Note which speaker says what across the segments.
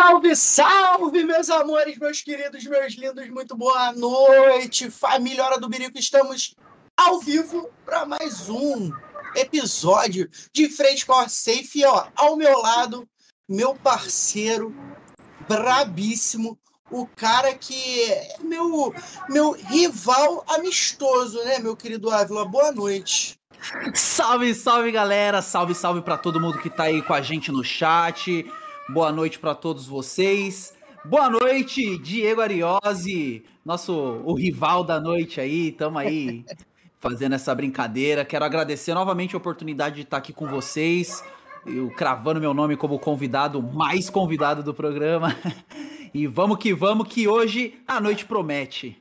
Speaker 1: Salve, salve, meus amores, meus queridos, meus lindos, muito boa noite, família Hora do Birico. Estamos ao vivo para mais um episódio de Frente com a Safe. Ó, ao meu lado, meu parceiro brabíssimo, o cara que é meu, meu rival amistoso, né, meu querido Ávila? Boa noite.
Speaker 2: Salve, salve, galera! Salve, salve para todo mundo que tá aí com a gente no chat. Boa noite para todos vocês. Boa noite, Diego Ariose, nosso o rival da noite aí. Tamo aí fazendo essa brincadeira. Quero agradecer novamente a oportunidade de estar aqui com vocês. Eu cravando meu nome como convidado, mais convidado do programa. E vamos que vamos, que hoje a noite promete.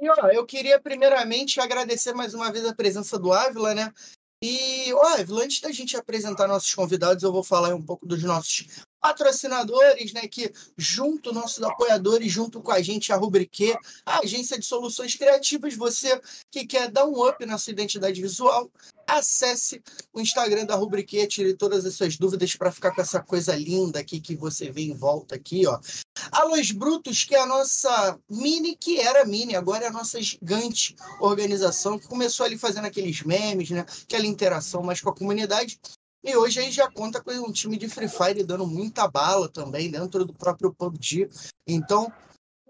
Speaker 1: E ó, eu queria primeiramente agradecer mais uma vez a presença do Ávila, né? E, ó, Ávila, antes da gente apresentar nossos convidados, eu vou falar um pouco dos nossos patrocinadores, né, que junto, nossos apoiadores, junto com a gente, a Rubrique, a agência de soluções criativas, você que quer dar um up na sua identidade visual, acesse o Instagram da Rubrique, tire todas as suas dúvidas para ficar com essa coisa linda aqui que você vê em volta aqui, ó. A Los Brutos, que é a nossa mini, que era mini, agora é a nossa gigante organização, que começou ali fazendo aqueles memes, né, aquela interação mais com a comunidade, e hoje aí já conta com um time de Free Fire dando muita bala também dentro do próprio PUBG. Então,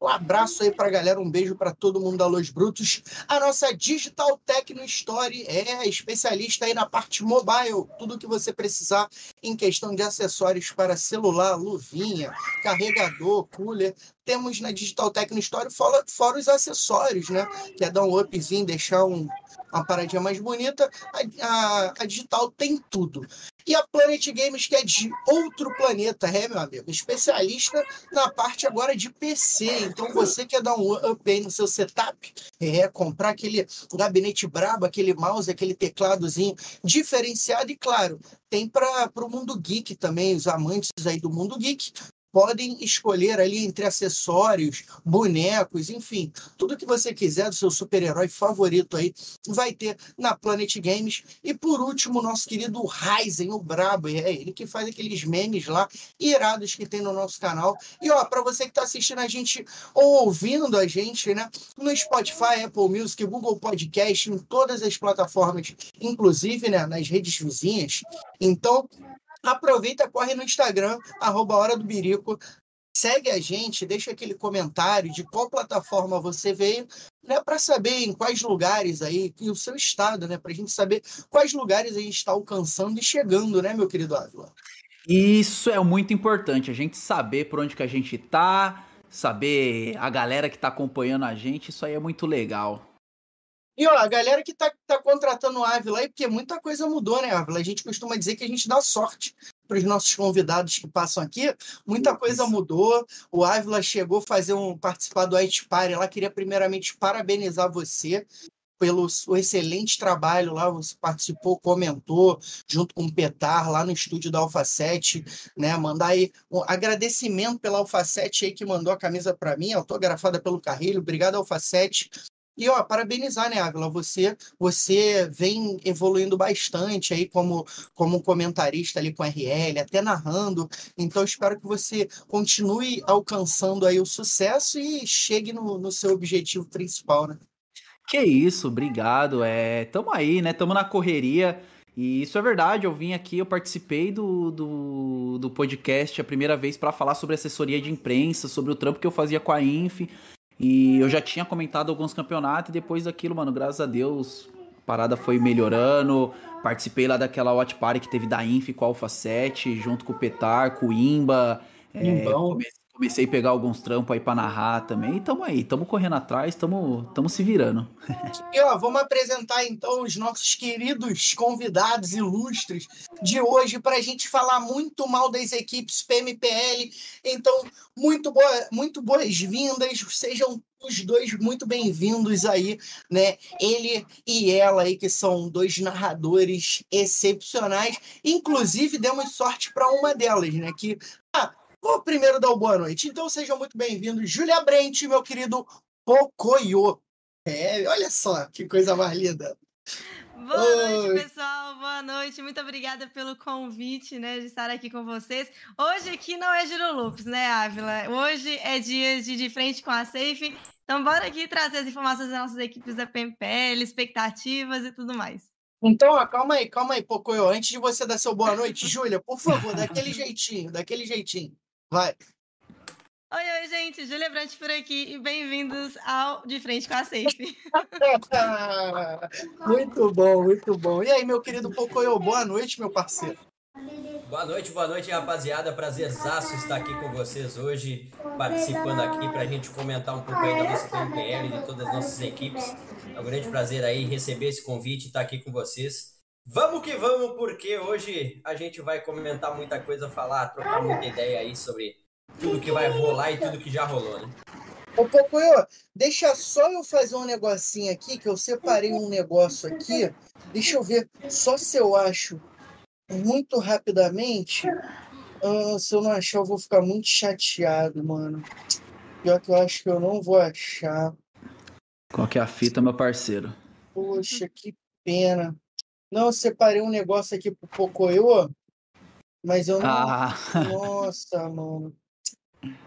Speaker 1: um abraço aí para a galera, um beijo para todo mundo da Los Brutos. A nossa Digital Techno Story é especialista aí na parte mobile, tudo que você precisar em questão de acessórios para celular, luvinha, carregador, cooler. Temos na Digital Techno Story fora, fora os acessórios, né? Que é dar um upzinho, deixar um, uma paradinha mais bonita. A, a, a, digital tem tudo. E a Planet Games, que é de outro planeta, é, meu amigo? Especialista na parte agora de PC. Então, você quer dar um up aí no seu setup, é, comprar aquele gabinete brabo, aquele mouse, aquele tecladozinho diferenciado. E, claro, tem para o mundo geek também, os amantes aí do mundo geek podem escolher ali entre acessórios, bonecos, enfim, tudo que você quiser do seu super-herói favorito aí vai ter na Planet Games. E por último, nosso querido Ryzen, o Brabo, é ele que faz aqueles memes lá irados que tem no nosso canal. E ó, para você que está assistindo a gente ou ouvindo a gente, né, no Spotify, Apple Music, Google Podcast, em todas as plataformas, inclusive, né, nas redes vizinhas. Então, Aproveita, corre no Instagram, arroba Hora do Birico, segue a gente, deixa aquele comentário de qual plataforma você veio, né, para saber em quais lugares aí, e o seu estado, né, para a gente saber quais lugares a gente está alcançando e chegando, né, meu querido Ávila?
Speaker 2: Isso é muito importante, a gente saber por onde que a gente tá, saber a galera que está acompanhando a gente, isso aí é muito legal.
Speaker 1: E ó, a galera que tá, tá contratando o Ávila aí, porque muita coisa mudou, né, Ávila? A gente costuma dizer que a gente dá sorte para os nossos convidados que passam aqui. Muita coisa mudou. O Ávila chegou a fazer um participar do IT Party lá. Queria primeiramente parabenizar você pelo excelente trabalho lá, você participou, comentou, junto com o Petar, lá no estúdio da Alfa 7, né? Mandar aí um agradecimento pela Alfa 7 aí que mandou a camisa para mim, autografada pelo Carrilho. Obrigado, Alfa 7. E ó, parabenizar, né, Ávila? Você, você vem evoluindo bastante aí como, como comentarista ali com RL, até narrando. Então, espero que você continue alcançando aí o sucesso e chegue no, no seu objetivo principal, né?
Speaker 2: Que isso, obrigado. É, tamo aí, né? Tamo na correria. E isso é verdade, eu vim aqui, eu participei do, do, do podcast a primeira vez para falar sobre assessoria de imprensa, sobre o trampo que eu fazia com a Inf. E eu já tinha comentado alguns campeonatos e depois daquilo, mano, graças a Deus, a parada foi melhorando. Participei lá daquela Watch Party que teve da Inf com a Alpha 7, junto com o Petar, com o Imba. É, comecei a pegar alguns trampos aí pra narrar também. E tamo aí, tamo correndo atrás, tamo, tamo se virando.
Speaker 1: E ó, vamos apresentar então os nossos queridos convidados ilustres de hoje para a gente falar muito mal das equipes PMPL. Então, muito, boa, muito boas-vindas, sejam os dois muito bem-vindos aí, né? Ele e ela aí, que são dois narradores excepcionais. Inclusive, demos sorte para uma delas, né? Que ah, Vou primeiro dar uma boa noite. Então sejam muito bem-vindos, Júlia Brent, meu querido Pocoyo. É, olha só que coisa mais linda.
Speaker 3: Boa noite, pessoal. Boa noite. Muito obrigada pelo convite, né, de estar aqui com vocês. Hoje aqui não é Giro Loops, né, Ávila? Hoje é dia de De Frente com a Safe. Então, bora aqui trazer as informações das nossas equipes da PMPL, expectativas e tudo mais.
Speaker 1: Então, ó, calma aí, calma aí, Pocoyo. Antes de você dar seu boa noite, Júlia, por favor, daquele jeitinho, daquele jeitinho. Vai.
Speaker 3: Oi, oi, gente. Júlia Brant por aqui e bem-vindos ao De Frente com a Safe.
Speaker 1: muito bom, muito bom. E aí, meu querido Pocoyo, boa noite, meu parceiro.
Speaker 4: Boa noite, boa noite, rapaziada. Prazerzaço estar aqui com vocês hoje, participando aqui para a gente comentar um pouco aí da nossa PMPL, de todas as nossas equipes. É um grande prazer aí receber esse convite e estar aqui com vocês. Vamos que vamos, porque hoje a gente vai comentar muita coisa, falar, trocar muita ideia aí sobre tudo que vai rolar e tudo que já rolou, né?
Speaker 1: Ô, Pocoyo, deixa só eu fazer um negocinho aqui, que eu separei um negócio aqui. Deixa eu ver só se eu acho muito rapidamente. Ah, se eu não achar, eu vou ficar muito chateado, mano. Pior que eu acho que eu não vou achar.
Speaker 2: Qual que é a fita, meu parceiro?
Speaker 1: Poxa, que pena. Não, eu separei um negócio aqui pro Pocoyo, mas eu não.
Speaker 2: Ah.
Speaker 1: Nossa, mano.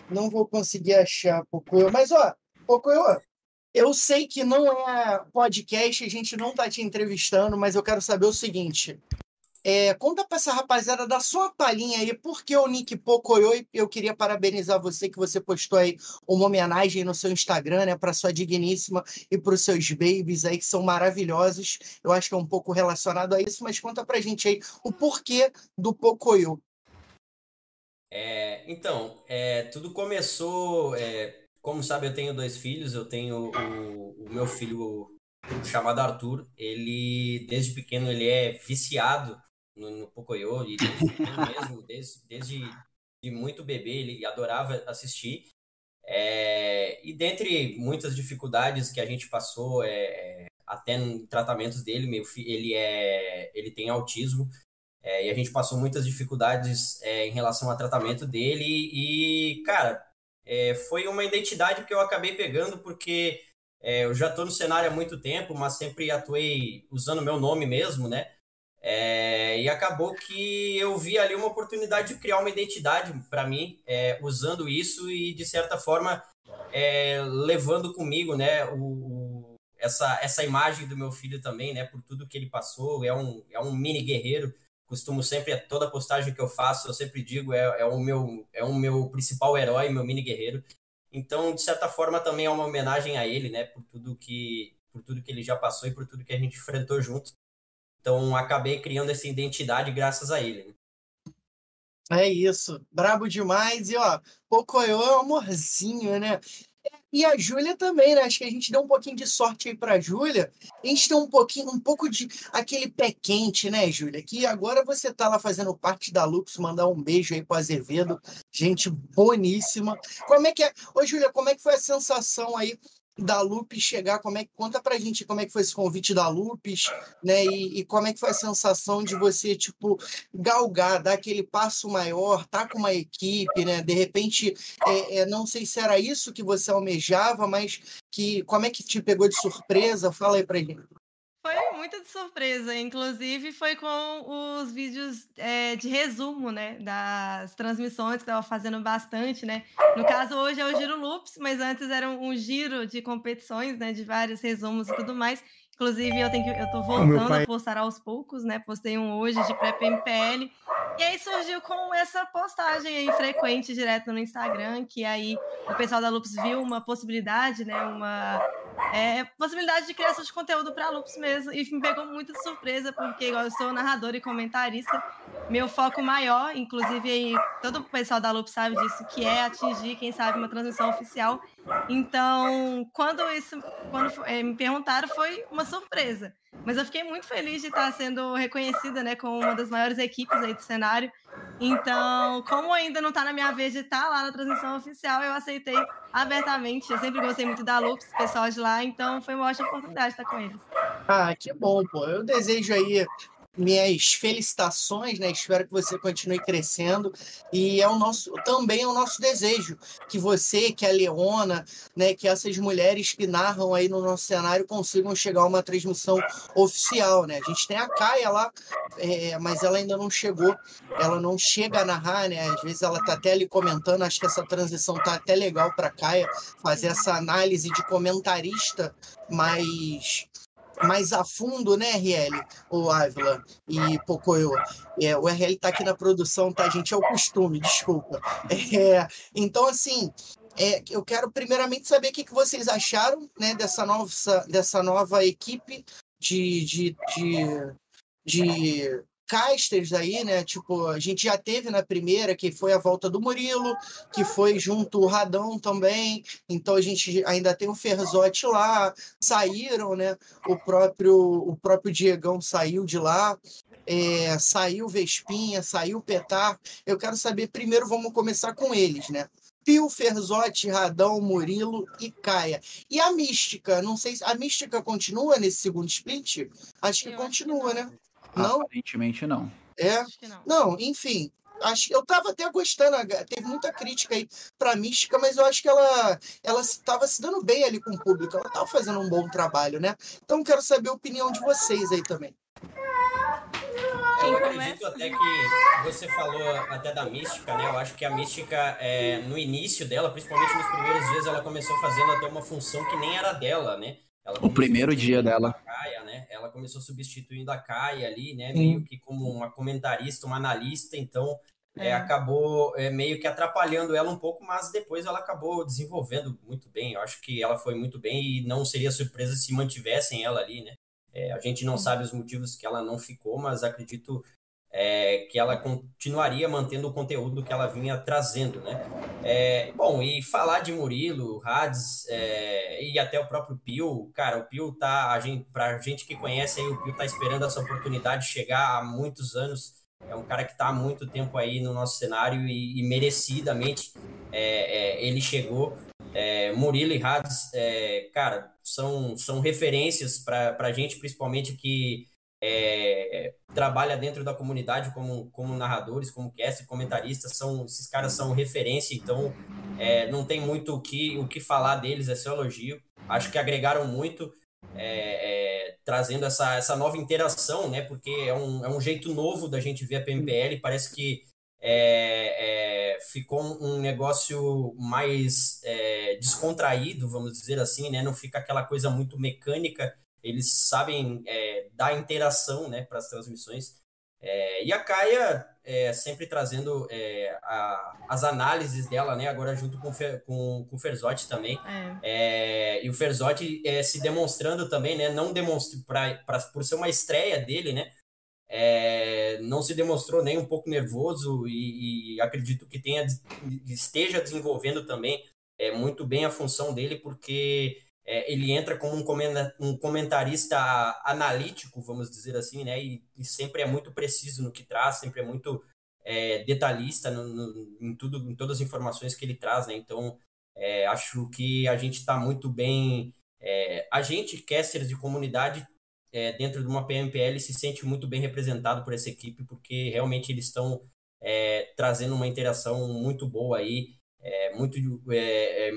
Speaker 1: Não vou conseguir achar, Pocoyo. Mas, ó, Pocoyo, eu sei que não é podcast, a gente não tá te entrevistando, mas eu quero saber o seguinte. É, conta pra essa rapaziada da sua palhinha aí, porque o Nick Pocoyo, eu queria parabenizar você que você postou aí uma homenagem no seu Instagram, né, pra sua digníssima e pros seus babies aí, que são maravilhosos. Eu acho que é um pouco relacionado a isso, mas conta pra gente aí o porquê do Pocoyo.
Speaker 4: É, então, é, tudo começou. É, como sabe, eu tenho dois filhos. Eu tenho o, o meu filho chamado Arthur. Ele, desde pequeno, ele é viciado no, no Pocoyo. E desde mesmo, desde, desde de muito bebê, ele adorava assistir. É, e dentre muitas dificuldades que a gente passou, é, até em tratamentos dele, meu filho, ele é, ele tem autismo. É, e a gente passou muitas dificuldades é, em relação ao tratamento dele. E, cara, é, foi uma identidade que eu acabei pegando porque é, eu já estou no cenário há muito tempo, mas sempre atuei usando meu nome mesmo, né? É, e acabou que eu vi ali uma oportunidade de criar uma identidade para mim, é, usando isso e, de certa forma, levando comigo, né? O, essa, essa imagem do meu filho também, né? Por tudo que ele passou. É um, é um mini guerreiro costumo sempre, toda postagem que eu faço, eu sempre digo, é, é, o, meu, é o meu principal herói, meu mini guerreiro. Então, de certa forma, também é uma homenagem a ele, né, por tudo que, por tudo que ele já passou e por tudo que a gente enfrentou junto. Então, acabei criando essa identidade graças a ele. Né?
Speaker 1: É isso, brabo demais. E ó, Pocoyo é um amorzinho, né? E a Júlia também, né? Acho que a gente deu um pouquinho de sorte aí pra Júlia. A gente tem um pouquinho, um pouco de aquele pé quente, né, Júlia? Que agora você tá lá fazendo parte da Lux, mandar um beijo aí pro Azevedo. Gente boníssima. Como é que é? Ô, Júlia, como é que foi a sensação aí da Lupes chegar, como é que conta pra gente como é que foi esse convite da Lupes, né? E, e, como é que foi a sensação de você tipo galgar, dar aquele passo maior, tá com uma equipe, né? De repente, é, é, não sei se era isso que você almejava, mas que como é que te pegou de surpresa? Fala aí pra gente.
Speaker 3: Foi muito de surpresa, inclusive foi com os vídeos é, de resumo, né, das transmissões que estava fazendo bastante, né. No caso hoje é o Giro Loops, mas antes era um giro de competições, né, de vários resumos e tudo mais. Inclusive eu tenho que, eu tô voltando a postar aos poucos, né. Postei um hoje de pré PMPL e aí surgiu com essa postagem aí frequente direto no Instagram, que aí o pessoal da Loops viu uma possibilidade, né, uma é, possibilidade de criação de conteúdo para Lupus mesmo. E me pegou muito de surpresa, porque igual eu sou narradora e comentarista, meu foco maior, inclusive aí, todo o pessoal da Lupus sabe disso, que é atingir, quem sabe, uma transmissão oficial. Então, quando isso, quando é, me perguntaram, foi uma surpresa. Mas eu fiquei muito feliz de estar sendo reconhecida, né, como uma das maiores equipes aí do cenário. Então, como ainda não está na minha vez de estar lá na transmissão oficial, eu aceitei abertamente. Eu sempre gostei muito da Lux, pessoal de lá, então foi uma ótima oportunidade estar com eles.
Speaker 1: Ah, que bom, pô. Eu desejo aí minhas felicitações, né? Espero que você continue crescendo e é o nosso também é o nosso desejo que você, que a Leona, né, que essas mulheres que narram aí no nosso cenário consigam chegar a uma transmissão oficial, né? A gente tem a Caia lá, é, mas ela ainda não chegou, ela não chega a narrar, né? Às vezes ela tá até ali comentando, acho que essa transição tá até legal para Caia fazer essa análise de comentarista mais mais a fundo, né, RL, o Ávila e Pocoyo. É, o RL tá aqui na produção, tá, gente? É o costume, desculpa. É, então, assim, é, eu quero primeiramente saber o que, que vocês acharam né, dessa, nova, dessa nova equipe de, de, de, de casters aí, né? Tipo, a gente já teve na primeira, que foi a volta do Murilo, que foi junto o Radão também. Então a gente ainda tem o Ferzotti lá, saíram, né? O próprio o próprio Diegão saiu de lá. É, saiu Vespinha, saiu Petar. Eu quero saber primeiro, vamos começar com eles, né? Pio, Ferzotti, Radão, Murilo e Caia. E a Mística? Não sei se a Mística continua nesse segundo split? Acho que Eu continua, acho que né?
Speaker 2: Não? Aparentemente não.
Speaker 1: É? Não. não, enfim. Acho, eu tava até gostando, teve muita crítica aí pra Mística, mas eu acho que ela ela estava se dando bem ali com o público, ela tava fazendo um bom trabalho, né? Então quero saber a opinião de vocês aí também.
Speaker 4: Eu acredito até que você falou até da mística, né? Eu acho que a mística, é, no início dela, principalmente nos primeiros dias, ela começou fazendo até uma função que nem era dela, né?
Speaker 2: O primeiro dia dela.
Speaker 4: Né? Ela começou substituindo a Caia ali, né? Meio que como uma comentarista, uma analista, então é. É, acabou é, meio que atrapalhando ela um pouco, mas depois ela acabou desenvolvendo muito bem. Eu acho que ela foi muito bem e não seria surpresa se mantivessem ela ali, né? É, a gente não sabe os motivos que ela não ficou, mas acredito é, que ela continuaria mantendo o conteúdo que ela vinha trazendo, né? É, bom, e falar de Murilo, Hades é, e até o próprio Pio, cara, o Pio tá, a gente, pra gente que conhece aí, o Pio tá esperando essa oportunidade chegar há muitos anos, é um cara que tá há muito tempo aí no nosso cenário e, e merecidamente é, é, ele chegou. É, Murilo e Hades, cara, são, são referências para a gente, principalmente que é, trabalha dentro da comunidade como, como narradores, como cast, comentaristas, são, esses caras são referência, então é, não tem muito o que, o que falar deles, é seu elogio. Acho que agregaram muito, é, é, trazendo essa, essa nova interação, né? Porque é um, é um jeito novo da gente ver a PMPL, parece que é, é, ficou um negócio mais descontraído, vamos dizer assim, né? Não fica aquela coisa muito mecânica eles sabem é, dar interação né, para as transmissões. É, e a Caia é, sempre trazendo é, a, as análises dela, né? Agora junto com, com, com o Ferzotti também. É. É, e o Ferzotti se demonstrando também, né? Não demonstra pra, pra, por ser uma estreia dele, né? não se demonstrou nem um pouco nervoso e, e acredito que tenha, esteja desenvolvendo também muito bem a função dele, porque é, ele entra como um comentarista analítico, vamos dizer assim, né? E, e sempre é muito preciso no que traz, sempre é muito é, detalhista no, no, em tudo, em todas as informações que ele traz, né? Então, é, acho que a gente está muito bem. É, a gente, casters de comunidade, é, dentro de uma PMPL, se sente muito bem representado por essa equipe, porque realmente eles estão é, trazendo uma interação muito boa aí, muito,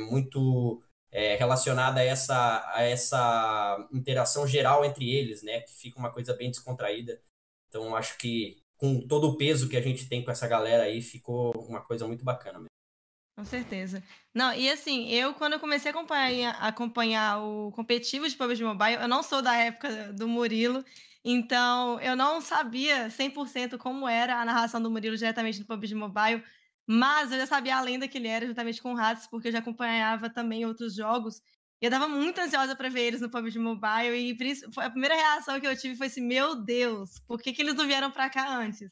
Speaker 4: muito é, relacionada a essa, a essa interação geral entre eles, né? Que fica uma coisa bem descontraída. Então, acho que com todo o peso que a gente tem com essa galera aí, ficou uma coisa muito bacana mesmo.
Speaker 3: Com certeza. Não, e assim, eu quando eu comecei a acompanhar, acompanhar o competitivo de PUBG Mobile, eu não sou da época do Murilo, então eu não sabia 100% como era a narração do Murilo diretamente no PUBG Mobile. Mas eu já sabia a lenda que ele era, juntamente com o Hades, porque eu já acompanhava também outros jogos. E eu tava muito ansiosa para ver eles no PUBG Mobile. E a primeira reação que eu tive foi assim: Meu Deus, por que, que eles não vieram para cá antes?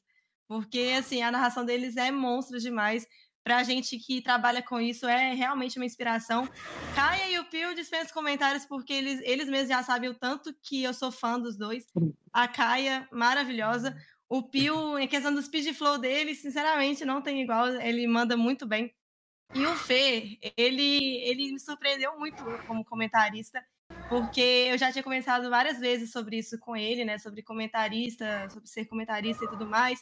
Speaker 3: Porque, assim, a narração deles é monstro demais. Pra gente que trabalha com isso, é realmente uma inspiração. Caia e o Pio dispensam comentários porque eles, eles mesmos já sabem o tanto que eu sou fã dos dois. A Caia, maravilhosa. O Pio, em questão do speed flow dele, sinceramente, não tem igual. Ele manda muito bem. E o Fê, ele, ele me surpreendeu muito como comentarista, porque eu já tinha conversado várias vezes sobre isso com ele, né? Sobre comentarista, sobre ser comentarista e tudo mais.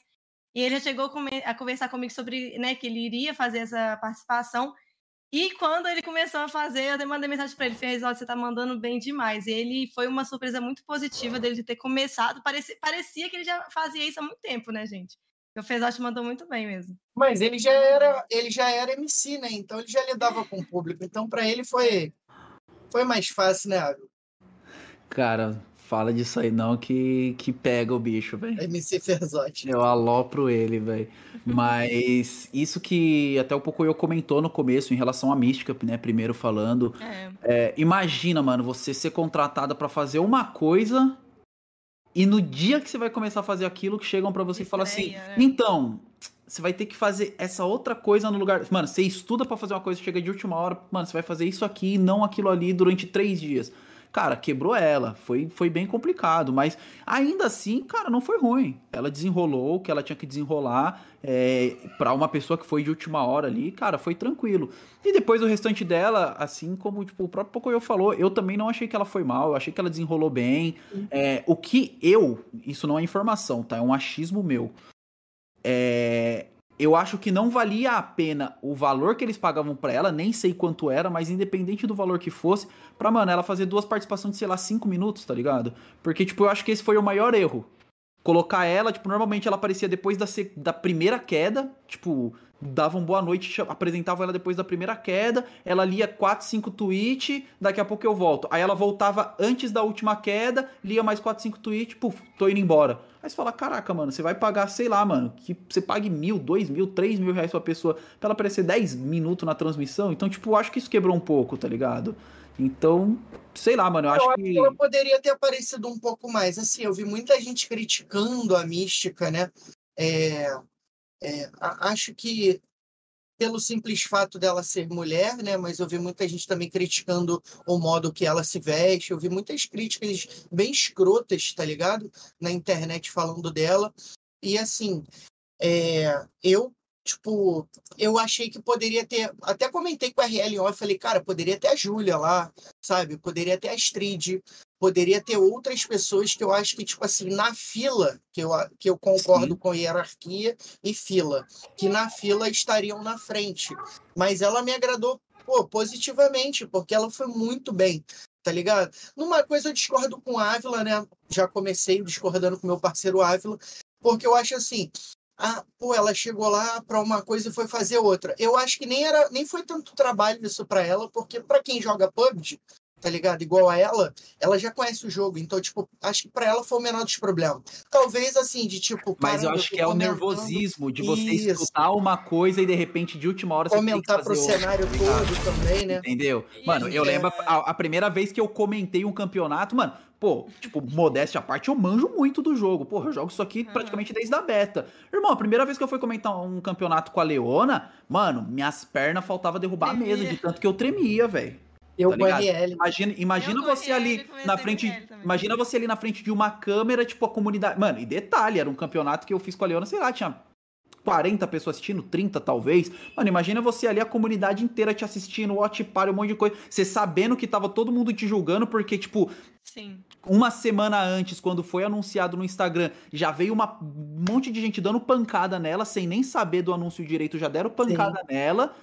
Speaker 3: E ele já chegou a conversar comigo sobre né, que ele iria fazer essa participação. E quando ele começou a fazer, eu mandei mensagem para ele, fez, olha, você tá mandando bem demais. E ele foi uma surpresa muito positiva dele de ter começado. Parecia, parecia que ele já fazia isso há muito tempo, né, gente? O Fezote mandou muito bem mesmo.
Speaker 1: Mas ele já era, ele já era MC, né? Então ele já lidava com o público. Então para ele foi foi mais fácil, né, Ávila?
Speaker 2: Cara, fala disso aí não que, que pega o bicho, velho.
Speaker 1: MC Ferzotti.
Speaker 2: Eu alopro ele, velho. Mas isso que até o pouco eu comentou no começo em relação à mística, né? Primeiro falando. É. É, imagina, mano, você ser contratada para fazer uma coisa e no dia que você vai começar a fazer aquilo, que chegam para você Estreia, e falam assim: né? então, você vai ter que fazer essa outra coisa no lugar. Mano, você estuda para fazer uma coisa, chega de última hora, mano, você vai fazer isso aqui e não aquilo ali durante três dias. Cara, quebrou ela. Foi, foi bem complicado. Mas ainda assim, cara, não foi ruim. Ela desenrolou o que ela tinha que desenrolar. É, para uma pessoa que foi de última hora ali, cara, foi tranquilo. E depois o restante dela, assim como tipo, o próprio Pocoyo falou, eu também não achei que ela foi mal. Eu achei que ela desenrolou bem. É, o que eu. Isso não é informação, tá? É um achismo meu. É, eu acho que não valia a pena o valor que eles pagavam para ela, nem sei quanto era, mas independente do valor que fosse, pra, mano, ela fazer duas participações de, sei lá, cinco minutos, tá ligado? Porque, tipo, eu acho que esse foi o maior erro. Colocar ela, tipo, normalmente ela aparecia depois da, da primeira queda, tipo, davam boa noite, apresentavam ela depois da primeira queda, ela lia 4, 5 tweets, daqui a pouco eu volto. Aí ela voltava antes da última queda, lia mais 4, 5 tweets, puf, tô indo embora. Aí você fala, caraca, mano, você vai pagar, sei lá, mano, que você pague mil, dois mil, três mil reais pra pessoa pra ela aparecer 10 minutos na transmissão. Então, tipo, acho que isso quebrou um pouco, tá ligado? Então, sei lá, mano, eu, eu acho, acho que... que...
Speaker 1: ela poderia ter aparecido um pouco mais. Assim, eu vi muita gente criticando a mística, né? É, é, acho que pelo simples fato dela ser mulher, né? Mas eu vi muita gente também criticando o modo que ela se veste. Eu vi muitas críticas bem escrotas, tá ligado? Na internet falando dela. E assim, é, eu tipo, eu achei que poderia ter. Até comentei com a RL off, falei, cara, poderia ter a Júlia lá, sabe? Poderia ter a Astrid, poderia ter outras pessoas que eu acho que, tipo assim, na fila, que eu, que eu concordo Sim. com hierarquia e fila, que na fila estariam na frente. Mas ela me agradou pô, positivamente, porque ela foi muito bem, tá ligado? Numa coisa eu discordo com a Ávila, né? Já comecei discordando com meu parceiro Ávila, porque eu acho assim, ah, pô, ela chegou lá para uma coisa e foi fazer outra. Eu acho que nem era, nem foi tanto trabalho isso para ela, porque para quem joga PUBG, tá ligado? Igual a ela, ela já conhece o jogo, então, tipo, acho que para ela foi o menor dos problemas. Talvez, assim, de tipo.
Speaker 2: Mas eu acho que é o nervosismo de você isso. escutar uma coisa e de repente, de última hora,
Speaker 1: comentar pro cenário tá todo também, né?
Speaker 2: Entendeu? Mano, eu lembro a, a, primeira vez que eu comentei um campeonato, mano. Pô, tipo, modéstia à parte, eu manjo muito do jogo. Porra, eu jogo isso aqui praticamente desde a beta. Irmão, a primeira vez que eu fui comentar um campeonato com a Leona, mano, minhas pernas faltava derrubar a mesa de tanto que eu tremia, velho.
Speaker 1: Eu tá RL.
Speaker 2: Imagina, imagina você ali na frente. Imagina você ali na frente de uma câmera, tipo, a comunidade. Mano, e detalhe, era um campeonato que eu fiz com a Leona, sei lá, tinha 40 pessoas assistindo, 30 talvez. Mano, imagina você ali, a comunidade inteira te assistindo, watch party, um monte de coisa. Você sabendo que tava todo mundo te julgando, porque, tipo,
Speaker 3: Sim.
Speaker 2: uma semana antes, quando foi anunciado no Instagram, já veio uma, um monte de gente dando pancada nela, sem nem saber do anúncio direito, já deram pancada Sim. nela.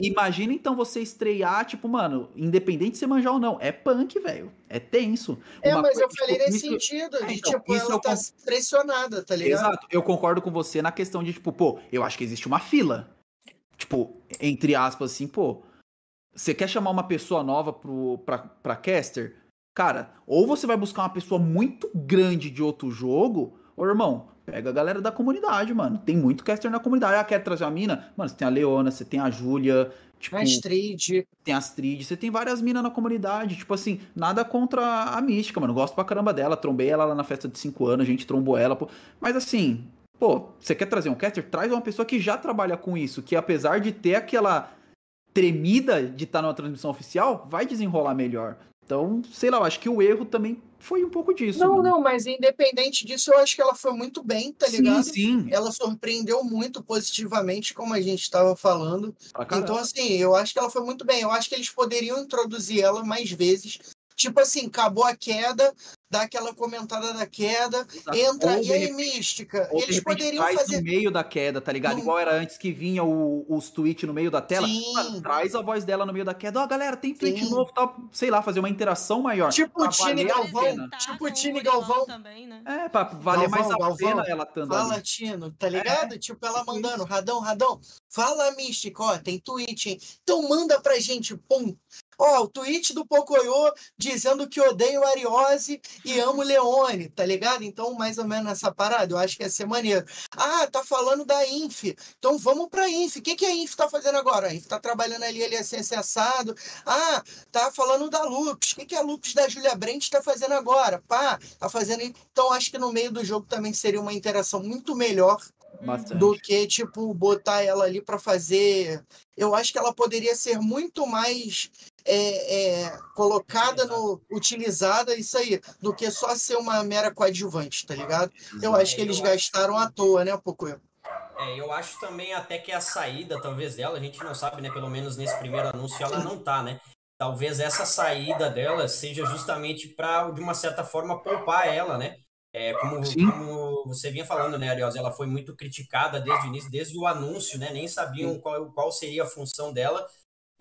Speaker 2: Imagina então você estrear, tipo, mano, independente de você manjar ou não, é punk, velho. É tenso.
Speaker 1: É, Uma mas coisa, eu falei tipo, nesse isso... sentido, de, é, então, tipo, isso ela eu... tá pressionada, tá ligado? Exato,
Speaker 2: eu concordo com você na questão de, tipo, pô, eu acho que existe uma fila. Tipo, entre aspas, assim, pô, você quer chamar uma pessoa nova pro, pra, pra caster? Cara, ou você vai buscar uma pessoa muito grande de outro jogo, ou irmão, Pega a galera da comunidade, mano. Tem muito caster na comunidade. Ah, quer trazer uma mina? Mano, você tem a Leona, você tem a Júlia. Tipo,
Speaker 1: a Astrid.
Speaker 2: Tem a Astrid. Você tem várias minas na comunidade. Tipo assim, nada contra a mística, mano. Gosto pra caramba dela. Trombei ela lá na festa de 5 anos. A gente trombou ela. Pô. Mas assim, pô, você quer trazer um caster? Traz uma pessoa que já trabalha com isso. Que apesar de ter aquela tremida de estar tá numa transmissão oficial, vai desenrolar melhor. Então, sei lá, eu acho que o erro também foi um pouco disso.
Speaker 1: Não, não, mas independente disso, eu acho que ela foi muito bem, tá ligado?
Speaker 2: Sim, sim.
Speaker 1: Ela surpreendeu muito positivamente, como a gente estava falando. Então, assim, eu acho que ela foi muito bem. Eu acho que eles poderiam introduzir ela mais vezes. Tipo assim, acabou a queda, dá aquela comentada da queda, Exato. entra ou e aí mística.
Speaker 2: Ou Eles poderiam fazer no meio da queda, tá ligado? Hum. Igual era antes que vinha o, os tweets no meio da tela. Mano, traz a voz dela no meio da queda. Ó, oh, galera, tem tweet Sim. novo, tal, sei lá, fazer uma interação maior.
Speaker 1: Tipo o Tini Galvão, tipo o Tini Galvão.
Speaker 3: Também, né?
Speaker 2: É, pra valer Galvão, mais a Galvão, pena ela estando
Speaker 1: Fala, ali. Tino, tá ligado? É. Tipo ela mandando, Radão, Radão, fala mística, ó, tem tweet, hein? Então manda pra gente, pum. Ó, o tweet do Pocoyo dizendo que odeio Ariose e amo Leone, tá ligado? Então, mais ou menos essa parada, eu acho que ia ser maneiro. Ah, tá falando da Inf. Então vamos pra Inf. O que, que a Inf tá fazendo agora? A Inf tá trabalhando ali, ele é assado. Ah, tá falando da Lupus. O que, que a Lupus da Julia Brent tá fazendo agora? Pá, tá fazendo. Então, acho que no meio do jogo também seria uma interação muito melhor Bastante. do que, tipo, botar ela ali para fazer. Eu acho que ela poderia ser muito mais é, é, colocada no. utilizada, isso aí, do que só ser uma mera coadjuvante, tá ligado? Eu acho que eles gastaram à toa, né, Pocoyo?
Speaker 4: É, eu acho também até que a saída, talvez, dela, a gente não sabe, né? Pelo menos nesse primeiro anúncio, ela não tá, né? Talvez essa saída dela seja justamente para, de uma certa forma, poupar ela, né? É, como, como, você vinha falando, né, Ariose, ela foi muito criticada desde o início, desde o anúncio, né? Nem sabiam qual, qual seria a função dela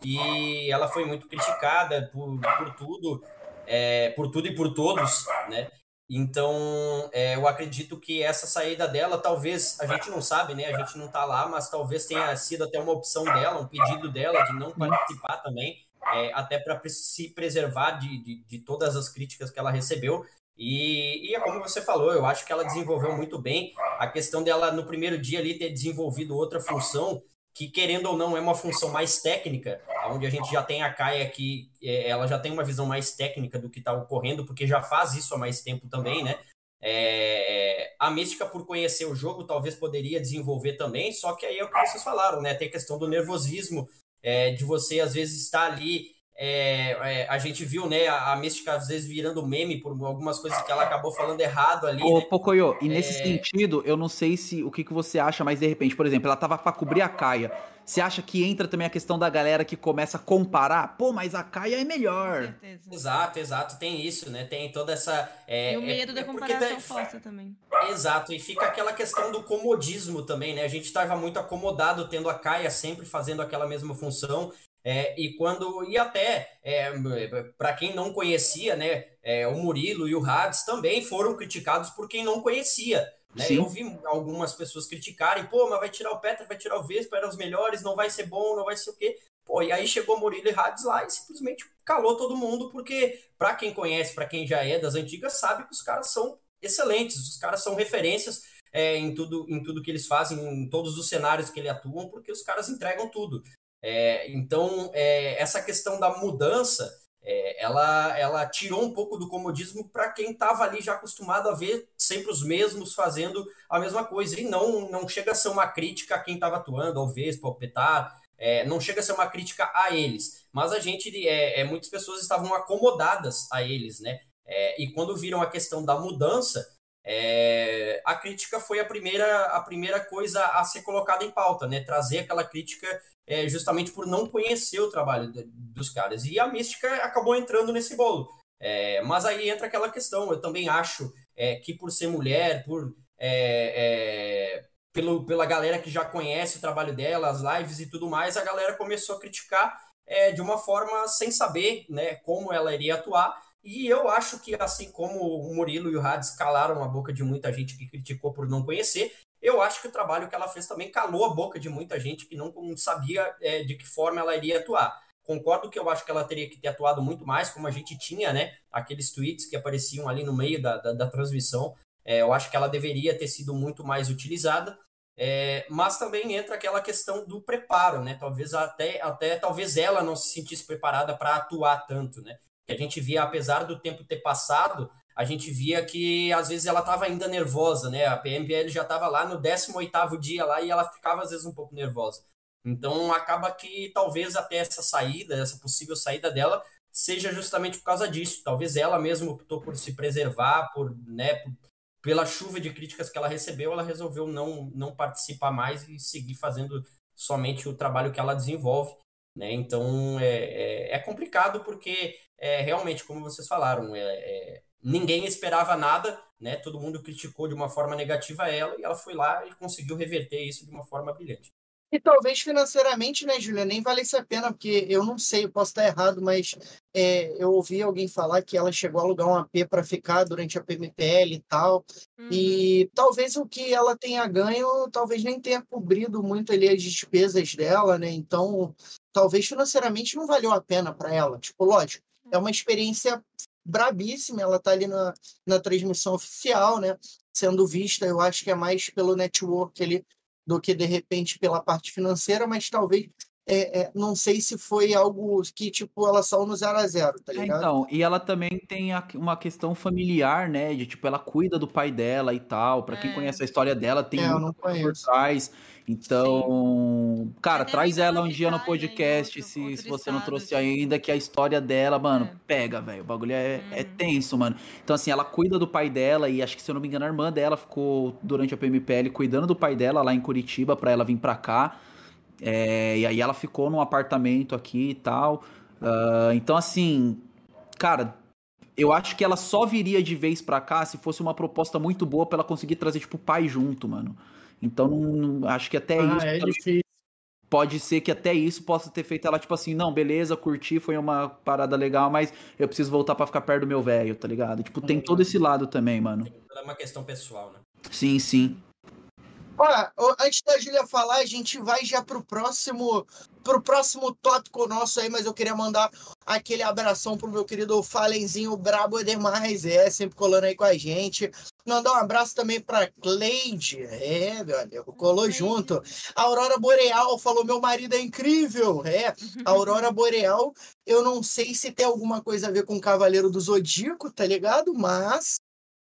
Speaker 4: e ela foi muito criticada por, por tudo, é, por tudo e por todos, né? Então, é, eu acredito que essa saída dela, talvez, a gente não sabe, né? A gente não tá lá, mas talvez tenha sido até uma opção dela, um pedido dela de não participar também, é, até para se preservar de, de, de, todas as críticas que ela recebeu. E, e é como você falou, eu acho que ela desenvolveu muito bem a questão dela, no primeiro dia ali, ter desenvolvido outra função que querendo ou não é uma função mais técnica, onde a gente já tem a Kaia que é, ela já tem uma visão mais técnica do que está ocorrendo, porque já faz isso há mais tempo também, né? É, a mística, por conhecer o jogo, talvez poderia desenvolver também, só que aí é o que vocês falaram, né? Tem a questão do nervosismo, é, de você às vezes estar ali é, é, a gente viu, né, a, a Mística às vezes virando meme por algumas coisas que ela acabou falando errado ali. Ô,
Speaker 2: né? Pocoyo, e nesse é... sentido, eu não sei se o que, que você acha, mas de repente, por exemplo, ela tava para cobrir a Caia. Você acha que entra também a questão da galera que começa a comparar? Pô, mas a Caia é melhor.
Speaker 4: Exato, exato, tem isso, né? Tem toda essa.
Speaker 3: É, e o medo é, da comparação tá... força também.
Speaker 4: Exato, e fica aquela questão do comodismo também, né? A gente estava muito acomodado tendo a Caia sempre fazendo aquela mesma função. É, e quando e até é, para quem não conhecia, né, é, o Murilo e o Hades também foram criticados por quem não conhecia. Né? Eu vi algumas pessoas criticarem, pô, mas vai tirar o Petra, vai tirar o Vespa, eram os melhores, não vai ser bom, não vai ser o quê. Pô, e aí chegou Murilo e Hades lá e simplesmente calou todo mundo, porque para quem conhece, para quem já é das antigas, sabe que os caras são excelentes, os caras são referências é, em, tudo, em tudo que eles fazem, em todos os cenários que eles atuam, porque os caras entregam tudo. É, então, é, essa questão da mudança, é, ela, ela tirou um pouco do comodismo para quem estava ali já acostumado a ver sempre os mesmos fazendo a mesma coisa. E não, não chega a ser uma crítica a quem estava atuando, ao Vespa, ao Petar, é, não chega a ser uma crítica a eles. Mas a gente, é, é muitas pessoas estavam acomodadas a eles, né? É, e quando viram a questão da mudança, é, a crítica foi a primeira, a primeira coisa a ser colocada em pauta, né? Trazer aquela crítica é, justamente por não conhecer o trabalho de, dos caras. E a mística acabou entrando nesse bolo. É, mas aí entra aquela questão. Eu também acho é, que por ser mulher, por é, é, pelo, pela galera que já conhece o trabalho dela, as lives e tudo mais, a galera começou a criticar de uma forma sem saber né, como ela iria atuar. E eu acho que, assim como o Murilo e o Hades calaram a boca de muita gente que criticou por não conhecer, eu acho que o trabalho que ela fez também calou a boca de muita gente que não sabia é, de que forma ela iria atuar. Concordo que eu acho que ela teria que ter atuado muito mais, como a gente tinha, né? Aqueles tweets que apareciam ali no meio da, da, da transmissão. É, eu acho que ela deveria ter sido muito mais utilizada. É, mas também entra aquela questão do preparo, né? Talvez até, até talvez ela não se sentisse preparada para atuar tanto, né? Que a gente via, apesar do tempo ter passado, a gente via que às vezes ela estava ainda nervosa, né? A PMBL já estava lá no 18º dia lá e ela ficava às vezes um pouco nervosa. Então acaba que talvez até essa saída, essa possível saída dela, seja justamente por causa disso. Talvez ela mesma optou por se preservar, por, né, pela chuva de críticas que ela recebeu, ela resolveu não, não participar mais e seguir fazendo somente o trabalho que ela desenvolve. Né? Então é, é, é complicado porque é, realmente, como vocês falaram, é, é, ninguém esperava nada, né? Todo mundo criticou de uma forma negativa ela e ela foi lá e conseguiu reverter isso de uma forma brilhante.
Speaker 1: E talvez financeiramente, né, Julia, nem valesse a pena, porque eu não sei, eu posso estar errado, mas é, eu ouvi alguém falar que ela chegou a alugar um AP para ficar durante a PMPL e tal. Uhum. E talvez o que ela tenha ganho, talvez nem tenha cobrido muito ali as despesas dela, né? Então, talvez financeiramente não valeu a pena para ela. Tipo, lógico, é uma experiência brabíssima, ela está ali na, na transmissão oficial, né? Sendo vista, eu acho que é mais pelo network ali do que de repente pela parte financeira, mas talvez é, é, não sei se foi algo que, tipo, ela saiu no 0 a 0 tá é, ligado?
Speaker 2: Então, e ela também tem uma questão familiar, né? De, tipo, ela cuida do pai dela e tal. Para quem é. conhece a história dela, tem
Speaker 1: é, muito por
Speaker 2: trás. Então, Sim. cara, traz ela um dia no podcast, se, se você não trouxe ainda, que a história dela, mano, é. pega, velho. O bagulho é, é uhum. tenso, mano. Então, assim, ela cuida do pai dela, e acho que, se eu não me engano, a irmã dela ficou, durante a PMPL, cuidando do pai dela lá em Curitiba, pra ela vir pra cá. É, e aí ela ficou num apartamento aqui e tal. Uh, então, assim, cara, eu acho que ela só viria de vez pra cá se fosse uma proposta muito boa pra ela conseguir trazer, tipo, o pai junto, mano. Então, não, acho que até ah, isso. É pode ser que até isso possa ter feito ela, tipo assim, não, beleza, curti, foi uma parada legal, mas eu preciso voltar para ficar perto do meu velho, tá ligado? Tipo, tem todo esse lado também, mano.
Speaker 4: É uma questão pessoal, né?
Speaker 2: Sim, sim.
Speaker 1: Olha, antes da Júlia falar, a gente vai já pro próximo pro próximo tópico nosso aí, mas eu queria mandar aquele abração pro meu querido Falenzinho brabo demais, é, sempre colando aí com a gente. Mandar um abraço também pra Cleide, é, meu amigo, colou junto. A Aurora Boreal falou: meu marido é incrível, é. A Aurora Boreal, eu não sei se tem alguma coisa a ver com o Cavaleiro do Zodíaco, tá ligado? Mas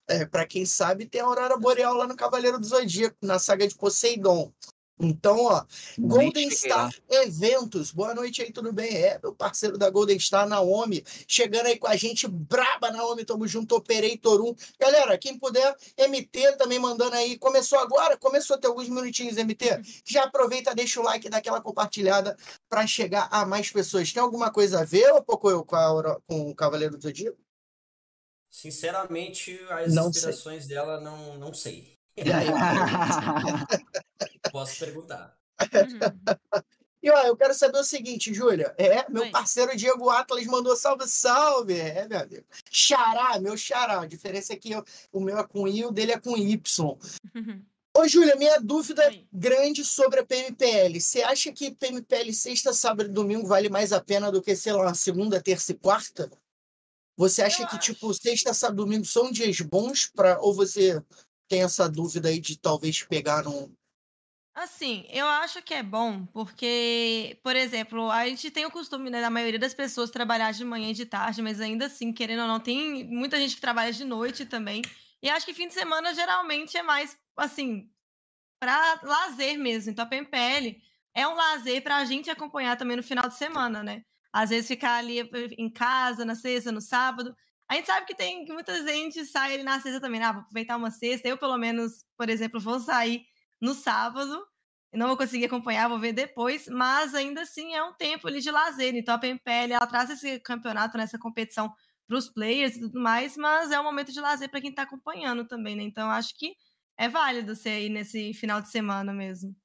Speaker 1: é, para quem sabe, tem a Aurora Boreal lá no Cavaleiro do Zodíaco, na saga de Poseidon. Então, ó, Golden Star Eventos. Boa noite aí, tudo bem? É, meu parceiro da Golden Star, Naomi, chegando aí com a gente, braba, Naomi, tamo junto, Operator 1. Galera, quem puder, MT também mandando aí. Começou agora? Começou a ter alguns minutinhos, MT? Já aproveita, deixa o like, dá aquela compartilhada para chegar a mais pessoas. Tem alguma coisa a ver, pouco eu com, a, com o Cavaleiro do Zodíaco?
Speaker 4: Sinceramente, as não inspirações sei. dela não, não sei. Posso perguntar.
Speaker 1: E ó, eu quero saber o seguinte, Júlia. É, meu Oi. parceiro Diego Atlas mandou salve, salve. É, meu amigo. Xará, meu xará. A diferença é que eu, o meu é com I, o dele é com Y. Ô, Júlia, minha dúvida é grande sobre a PMPL. Você acha que PMPL sexta, sábado e domingo vale mais a pena do que, sei lá, segunda, terça e quarta? Você acha eu que, acho. tipo, sexta, sábado, domingo são dias bons para ou você tem essa dúvida aí de talvez pegar um.
Speaker 3: Assim, eu acho que é bom, porque, por exemplo, a gente tem o costume, né, da maioria das pessoas trabalhar de manhã e de tarde, mas ainda assim, querendo ou não, tem muita gente que trabalha de noite também. E acho que fim de semana geralmente é mais, assim, para lazer mesmo. Então a PMPL é um lazer para a gente acompanhar também no final de semana, né? Às vezes ficar ali em casa na sexta, no sábado. A gente sabe que tem que muita gente sai ali na sexta também, ah, vou aproveitar uma sexta. Eu, pelo menos, por exemplo, vou sair no sábado, não vou conseguir acompanhar, vou ver depois, mas ainda assim é um tempo ali de lazer. Então a PMPL ela traz esse campeonato, nessa competição para os players e tudo mais, mas é um momento de lazer para quem está acompanhando também, né? Então acho que é válido você ir nesse final de semana mesmo.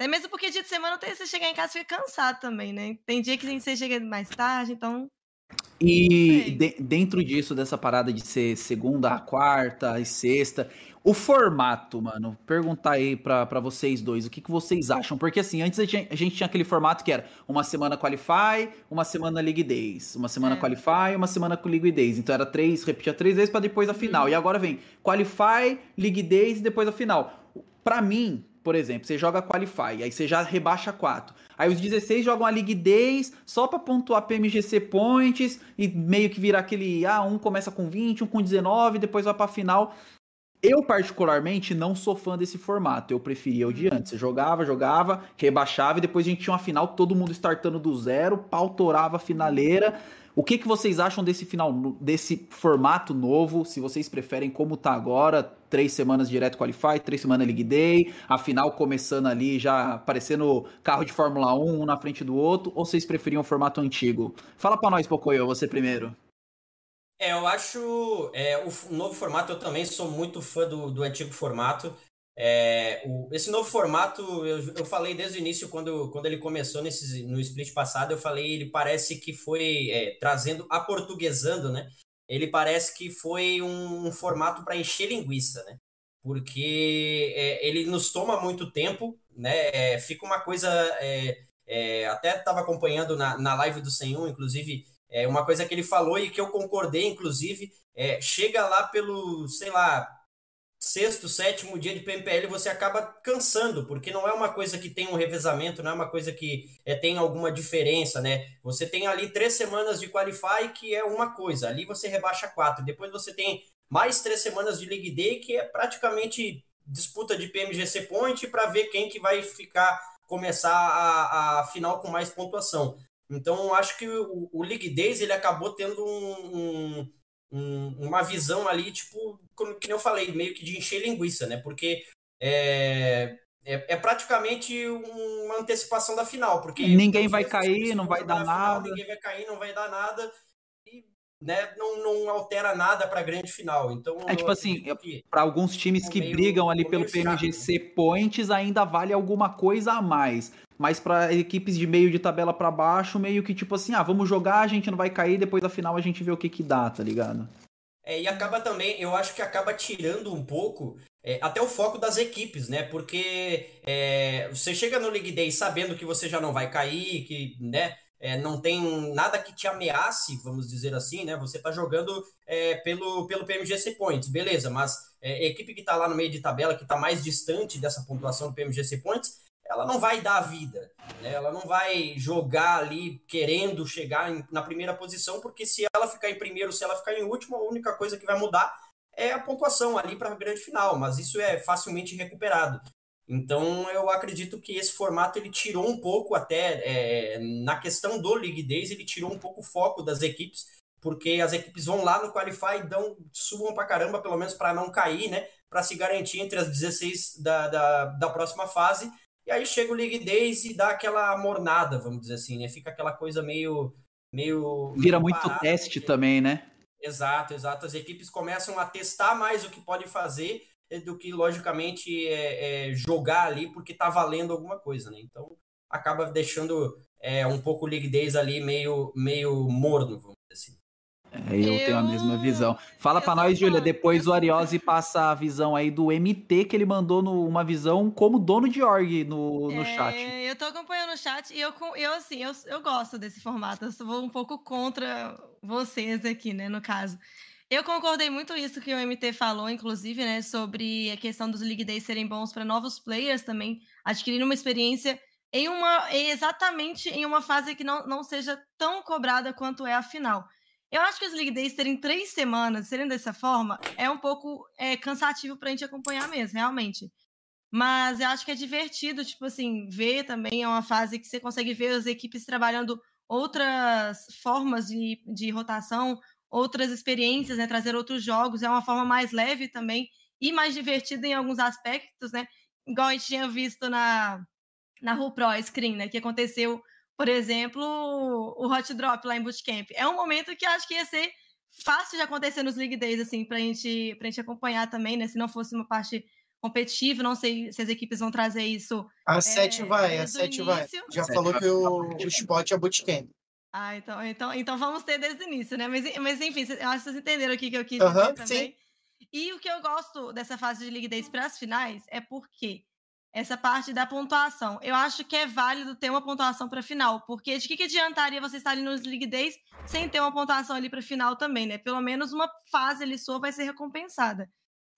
Speaker 3: Até mesmo porque dia de semana tem você chegar em casa e fica cansado também, né? Tem dia que você chega mais tarde, então.
Speaker 2: E de, dentro disso, dessa parada de ser segunda, quarta e sexta, o formato, mano, perguntar aí para vocês dois, o que, que vocês acham? Porque assim, antes a gente, a gente, tinha aquele formato que era uma semana Qualify, uma semana League Days, uma semana é. Qualify, uma semana com League Days. Então era três, repetia três vezes para depois a final. Uhum. E agora vem Qualify, League Days e depois a final. Para mim, por exemplo, você joga Qualify, aí você já rebaixa 4. Aí os 16 jogam a League Days só para pontuar PMGC Points e meio que virar aquele. Ah, um começa com 20, um com 19, depois vai pra final. Eu, particularmente, não sou fã desse formato. Eu preferia o de uhum. antes. Você jogava, jogava, rebaixava e depois a gente tinha uma final, todo mundo startando do zero, pau torava a finaleira. O que, que vocês acham desse final, desse formato novo? Se vocês preferem como tá agora, três semanas direto Qualify, três semanas League Day, a final começando ali, já parecendo carro de Fórmula 1 um na frente do outro, ou vocês preferiam o formato antigo? Fala para nós, Pocoyo, você primeiro.
Speaker 4: É, eu acho é, o novo formato, eu também sou muito fã do, do antigo formato. É, o, esse novo formato, eu, eu falei desde o início, quando, quando ele começou nesse, no split passado, eu falei, ele parece que foi é, trazendo, aportuguesando, né? Ele parece que foi um, um formato para encher linguiça, né? Porque é, ele nos toma muito tempo, né? É, fica uma coisa. É, é, até estava acompanhando na, na live do Senhor, inclusive, é uma coisa que ele falou e que eu concordei, inclusive, chega lá pelo, sei lá, sexto, sétimo dia de PMPL, você acaba cansando, porque não é uma coisa que tem um revezamento, não é uma coisa que é, tem alguma diferença, né? Você tem ali três semanas de Qualify, que é uma coisa, ali você rebaixa quatro, depois você tem mais três semanas de League Day, que é praticamente disputa de PMGC Point para ver quem que vai ficar começar a, a final com mais pontuação. Então, acho que o, o League Days ele acabou tendo um, um, uma visão ali, tipo, como que eu falei, meio que de encher linguiça, né? Porque é, é, é, praticamente uma antecipação da final, porque
Speaker 2: ninguém vai cair, não vai dar nada.
Speaker 4: ninguém vai cair, não vai dar nada. E né, não, não altera nada para a grande final. Então,
Speaker 2: é tipo assim, para alguns times que meio, brigam ali pelo PMGC chato. Points ainda vale alguma coisa a mais mas para equipes de meio de tabela para baixo, meio que tipo assim, ah, vamos jogar, a gente não vai cair, depois da final a gente vê o que que dá, tá ligado?
Speaker 4: É, e acaba também, eu acho que acaba tirando um pouco é, até o foco das equipes, né? Porque é, você chega no League Day sabendo que você já não vai cair, que né, é, não tem nada que te ameace, vamos dizer assim, né? Você tá jogando é, pelo, pelo PMGC Points, beleza, mas é, equipe que tá lá no meio de tabela, que tá mais distante dessa pontuação do PMGC Points, ela não vai dar a vida, né? ela não vai jogar ali querendo chegar em, na primeira posição, porque se ela ficar em primeiro, se ela ficar em último, a única coisa que vai mudar é a pontuação ali para a grande final, mas isso é facilmente recuperado. Então eu acredito que esse formato ele tirou um pouco até é, na questão do League Days, ele tirou um pouco o foco das equipes, porque as equipes vão lá no Qualify dão, subam para caramba, pelo menos para não cair, né? Para se garantir entre as 16 da, da, da próxima fase e aí chega o League Days e dá aquela mornada, vamos dizer assim, né? Fica aquela coisa meio. meio
Speaker 2: Vira meio muito parada, teste também, né?
Speaker 4: Exato, exato. As equipes começam a testar mais o que pode fazer do que, logicamente, é, é jogar ali porque tá valendo alguma coisa, né? Então acaba deixando é, um pouco o League Days ali meio, meio morno, vamos dizer assim.
Speaker 2: É, eu, eu, tenho a mesma visão. Fala para nós, Júlia, depois o Ariose passa a visão aí do MT que ele mandou no, uma visão como dono de org no, no é, chat.
Speaker 3: Eu tô acompanhando o chat e eu, eu assim, eu, eu gosto desse formato. Eu vou um pouco contra vocês aqui, né, no caso. Eu concordei muito isso que o MT falou, inclusive, né, sobre a questão dos League Days serem bons para novos players também, adquirir uma experiência em uma exatamente em uma fase que não, não seja tão cobrada quanto é a final. Eu acho que os League Days terem três semanas, serem dessa forma, é um pouco é, cansativo pra gente acompanhar mesmo, realmente. Mas eu acho que é divertido, tipo assim, ver também é uma fase que você consegue ver as equipes trabalhando outras formas de, de rotação, outras experiências, né? Trazer outros jogos, é uma forma mais leve também e mais divertida em alguns aspectos, né? Igual a gente tinha visto na, na Who Pro Screen, né? Que aconteceu por exemplo, o hot drop lá em Bootcamp. É um momento que acho que ia ser fácil de acontecer nos League Days, assim, pra gente, pra gente acompanhar também, né? Se não fosse uma parte competitiva, não sei se as equipes vão trazer isso.
Speaker 1: A é, 7 vai, a 7 vai. Já falou que o, o spot é Bootcamp.
Speaker 3: Ah, então, então, então vamos ter desde o início, né? Mas, mas enfim, eu acho que vocês entenderam o que eu quis dizer uh -huh, também. Sim. E o que eu gosto dessa fase de League Days para as finais é porque essa parte da pontuação. Eu acho que é válido ter uma pontuação para final, porque de que, que adiantaria você estar ali nos League Days sem ter uma pontuação ali para final também, né? Pelo menos uma fase ali sua vai ser recompensada.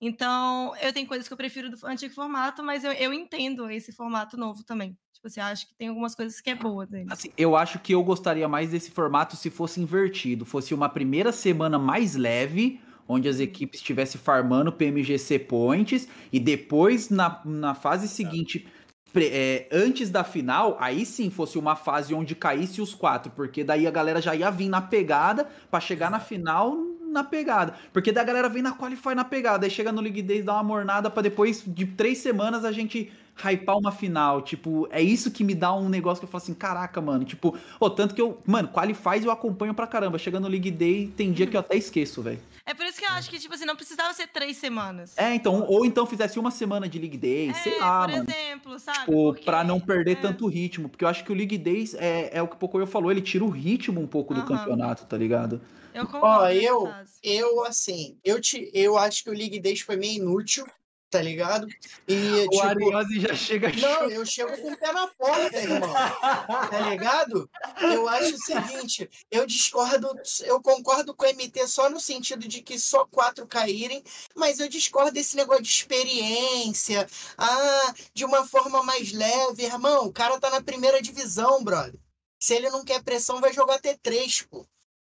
Speaker 3: Então, eu tenho coisas que eu prefiro do antigo formato, mas eu, eu entendo esse formato novo também. Tipo assim, acho que tem algumas coisas que é boa dele.
Speaker 2: Assim, eu acho que eu gostaria mais desse formato se fosse invertido. Fosse uma primeira semana mais leve, onde as equipes estivessem farmando PMGC points e depois na, na fase seguinte é, antes da final, aí sim fosse uma fase onde caísse os quatro, porque daí a galera já ia vir na pegada para chegar na final na pegada. Porque daí a galera vem na Qualify na pegada, aí chega no League Days, dá uma mornada para depois de três semanas a gente hypar uma final. Tipo, é isso que me dá um negócio que eu falo assim, caraca, mano. Tipo, oh, tanto que eu, mano, Qualifies eu acompanho pra caramba. Chegando no League Day, tem dia que eu até esqueço, velho.
Speaker 3: É por isso que eu acho que, tipo assim, não precisava ser três semanas.
Speaker 2: É, então, ou então fizesse uma semana de League Days, é, sei lá,
Speaker 3: por
Speaker 2: mano.
Speaker 3: exemplo, sabe?
Speaker 2: Tipo, Porque... pra não perder é. tanto ritmo. Porque eu acho que o League Days é, é o que o Pocoyo falou, ele tira o ritmo um pouco do campeonato, tá ligado?
Speaker 3: Eu concordo. Ó,
Speaker 1: eu, eu, assim, eu, te, eu acho que o League Days foi meio inútil tá ligado?
Speaker 2: E, o tipo, Ariose já chega
Speaker 1: Não, eu chego com o pé na porta, irmão. Tá ligado? Eu acho o seguinte, eu discordo, eu concordo com o MT só no sentido de que só quatro caírem, mas eu discordo desse negócio de experiência, ah, de uma forma mais leve. Irmão, o cara tá na primeira divisão, brother. Se ele não quer pressão, vai jogar T3, pô.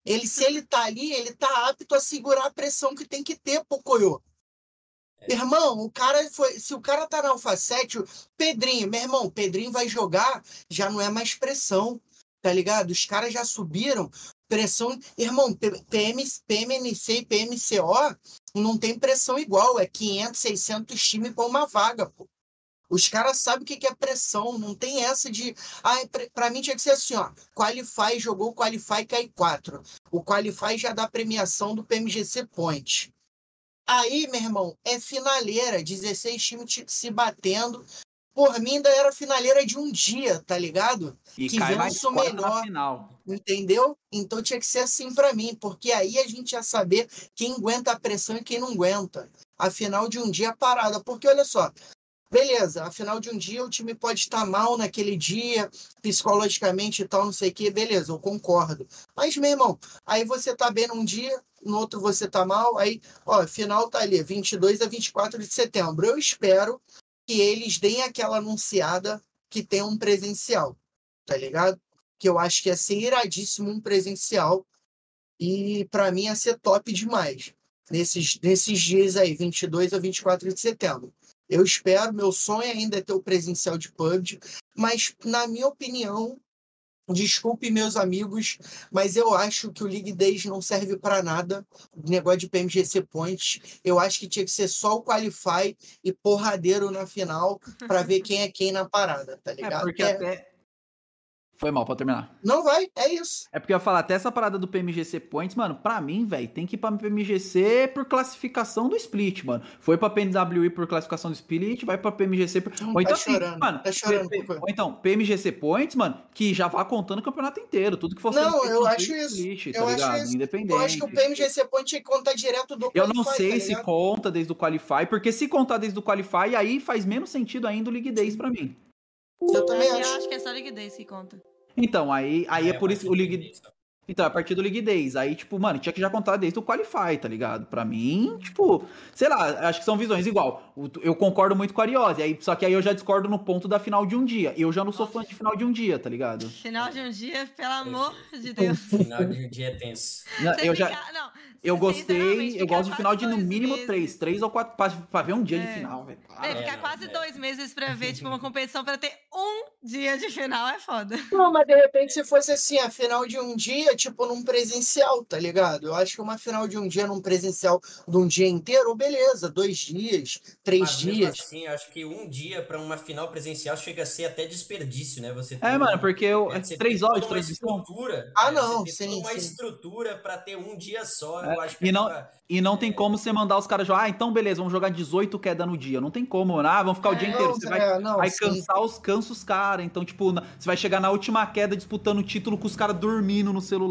Speaker 1: Ele, se ele tá ali, ele tá apto a segurar a pressão que tem que ter, Pocoyo. Irmão, o cara foi. Se o cara tá na Alfa 7, o Pedrinho, meu irmão, Pedrinho vai jogar, já não é mais pressão, tá ligado? Os caras já subiram. Pressão. Irmão, PM, PMNC e PMCO não tem pressão igual. É 500, 600 times para uma vaga, pô. Os caras sabem o que é pressão, não tem essa de. Ah, para mim tinha que ser assim, ó. Qualify, jogou Qualify, cai 4. O Qualify já dá premiação do PMGC Point. Aí, meu irmão, é finaleira, 16 times se batendo. Por mim, ainda era finaleira de um dia, tá ligado?
Speaker 2: E que cai mais o melhor. Final.
Speaker 1: Entendeu? Então tinha que ser assim para mim, porque aí a gente ia saber quem aguenta a pressão e quem não aguenta. A final de um dia parada. Porque olha só, Beleza, afinal de um dia o time pode estar mal naquele dia, psicologicamente e tal, não sei o que, beleza, eu concordo. Mas, meu irmão, aí você tá bem num dia, no outro você tá mal, aí, ó, final tá ali, 22 a 24 de setembro. Eu espero que eles deem aquela anunciada que tem um presencial, tá ligado? Que eu acho que ia ser iradíssimo um presencial e para mim ia ser top demais. Nesses, nesses dias aí, 22 a 24 de setembro. Eu espero, meu sonho ainda é ter o presencial de PUBG, mas, na minha opinião, desculpe meus amigos, mas eu acho que o League Days não serve para nada. O negócio de PMGC Points, eu acho que tinha que ser só o Qualify e porradeiro na final para ver quem é quem na parada, tá é, ligado?
Speaker 2: É porque é... até foi mal, pode terminar.
Speaker 1: Não vai, é isso.
Speaker 2: É porque eu ia falar, até essa parada do PMGC Points, mano, pra mim, velho, tem que ir pra PMGC por classificação do split, mano. Foi pra PNWI por classificação do split, vai pra PMGC por...
Speaker 1: Hum, ou então, tá assim, chorando, mano, tá chorando,
Speaker 2: ou então, PMGC Points, mano, que já vá contando o campeonato inteiro, tudo que for
Speaker 1: Não, eu acho isso. Split,
Speaker 2: eu
Speaker 1: tá acho isso. Independente. Eu acho que o PMGC Point tinha que contar direto do
Speaker 2: Qualify, Eu não sei tá se conta desde o Qualify, porque se contar desde o Qualify, aí faz menos sentido ainda o League Days pra mim.
Speaker 1: Eu também
Speaker 3: eu
Speaker 1: acho.
Speaker 3: Eu acho que é só League Days que conta.
Speaker 2: Então, aí, aí é, é por isso que o League. Então, a partir do League Days. Aí, tipo, mano, tinha que já contar desde o Qualify, tá ligado? Pra mim, tipo, sei lá, acho que são visões igual. Eu concordo muito com a Ariose, aí, só que aí eu já discordo no ponto da final de um dia. Eu já não sou fã de final de um dia, tá ligado?
Speaker 3: Final de um dia, pelo amor de Deus.
Speaker 4: Final de um dia é tenso.
Speaker 2: Não, eu já. Não, eu gostei, eu gosto de final de no mínimo meses. três, três ou quatro, pra, pra ver um dia é. de final, velho.
Speaker 3: É, ficar quase é. dois meses pra ver, tipo, uma competição pra ter um dia de final é foda.
Speaker 1: Não, mas de repente se fosse assim, a final de um dia, tipo, num presencial, tá ligado? Eu acho que uma final de um dia num presencial de um dia inteiro, beleza, dois dias, três mas, dias.
Speaker 4: Assim, acho que um dia pra uma final presencial chega a ser até desperdício, né? Você
Speaker 2: é, mano, porque eu, é, três horas de
Speaker 4: transmissão. Estrutura,
Speaker 1: ah, não,
Speaker 4: você
Speaker 1: sim,
Speaker 4: uma
Speaker 1: sim.
Speaker 4: estrutura pra ter um dia só,
Speaker 2: é, eu acho que e não, e não tem como você mandar os caras jogar, ah, então beleza, vamos jogar 18 queda no dia. Não tem como, mano. Ah, vamos ficar o dia inteiro. Você vai, é, não, vai cansar os cansos caras. Então, tipo, você vai chegar na última queda disputando o título com os caras dormindo no celular.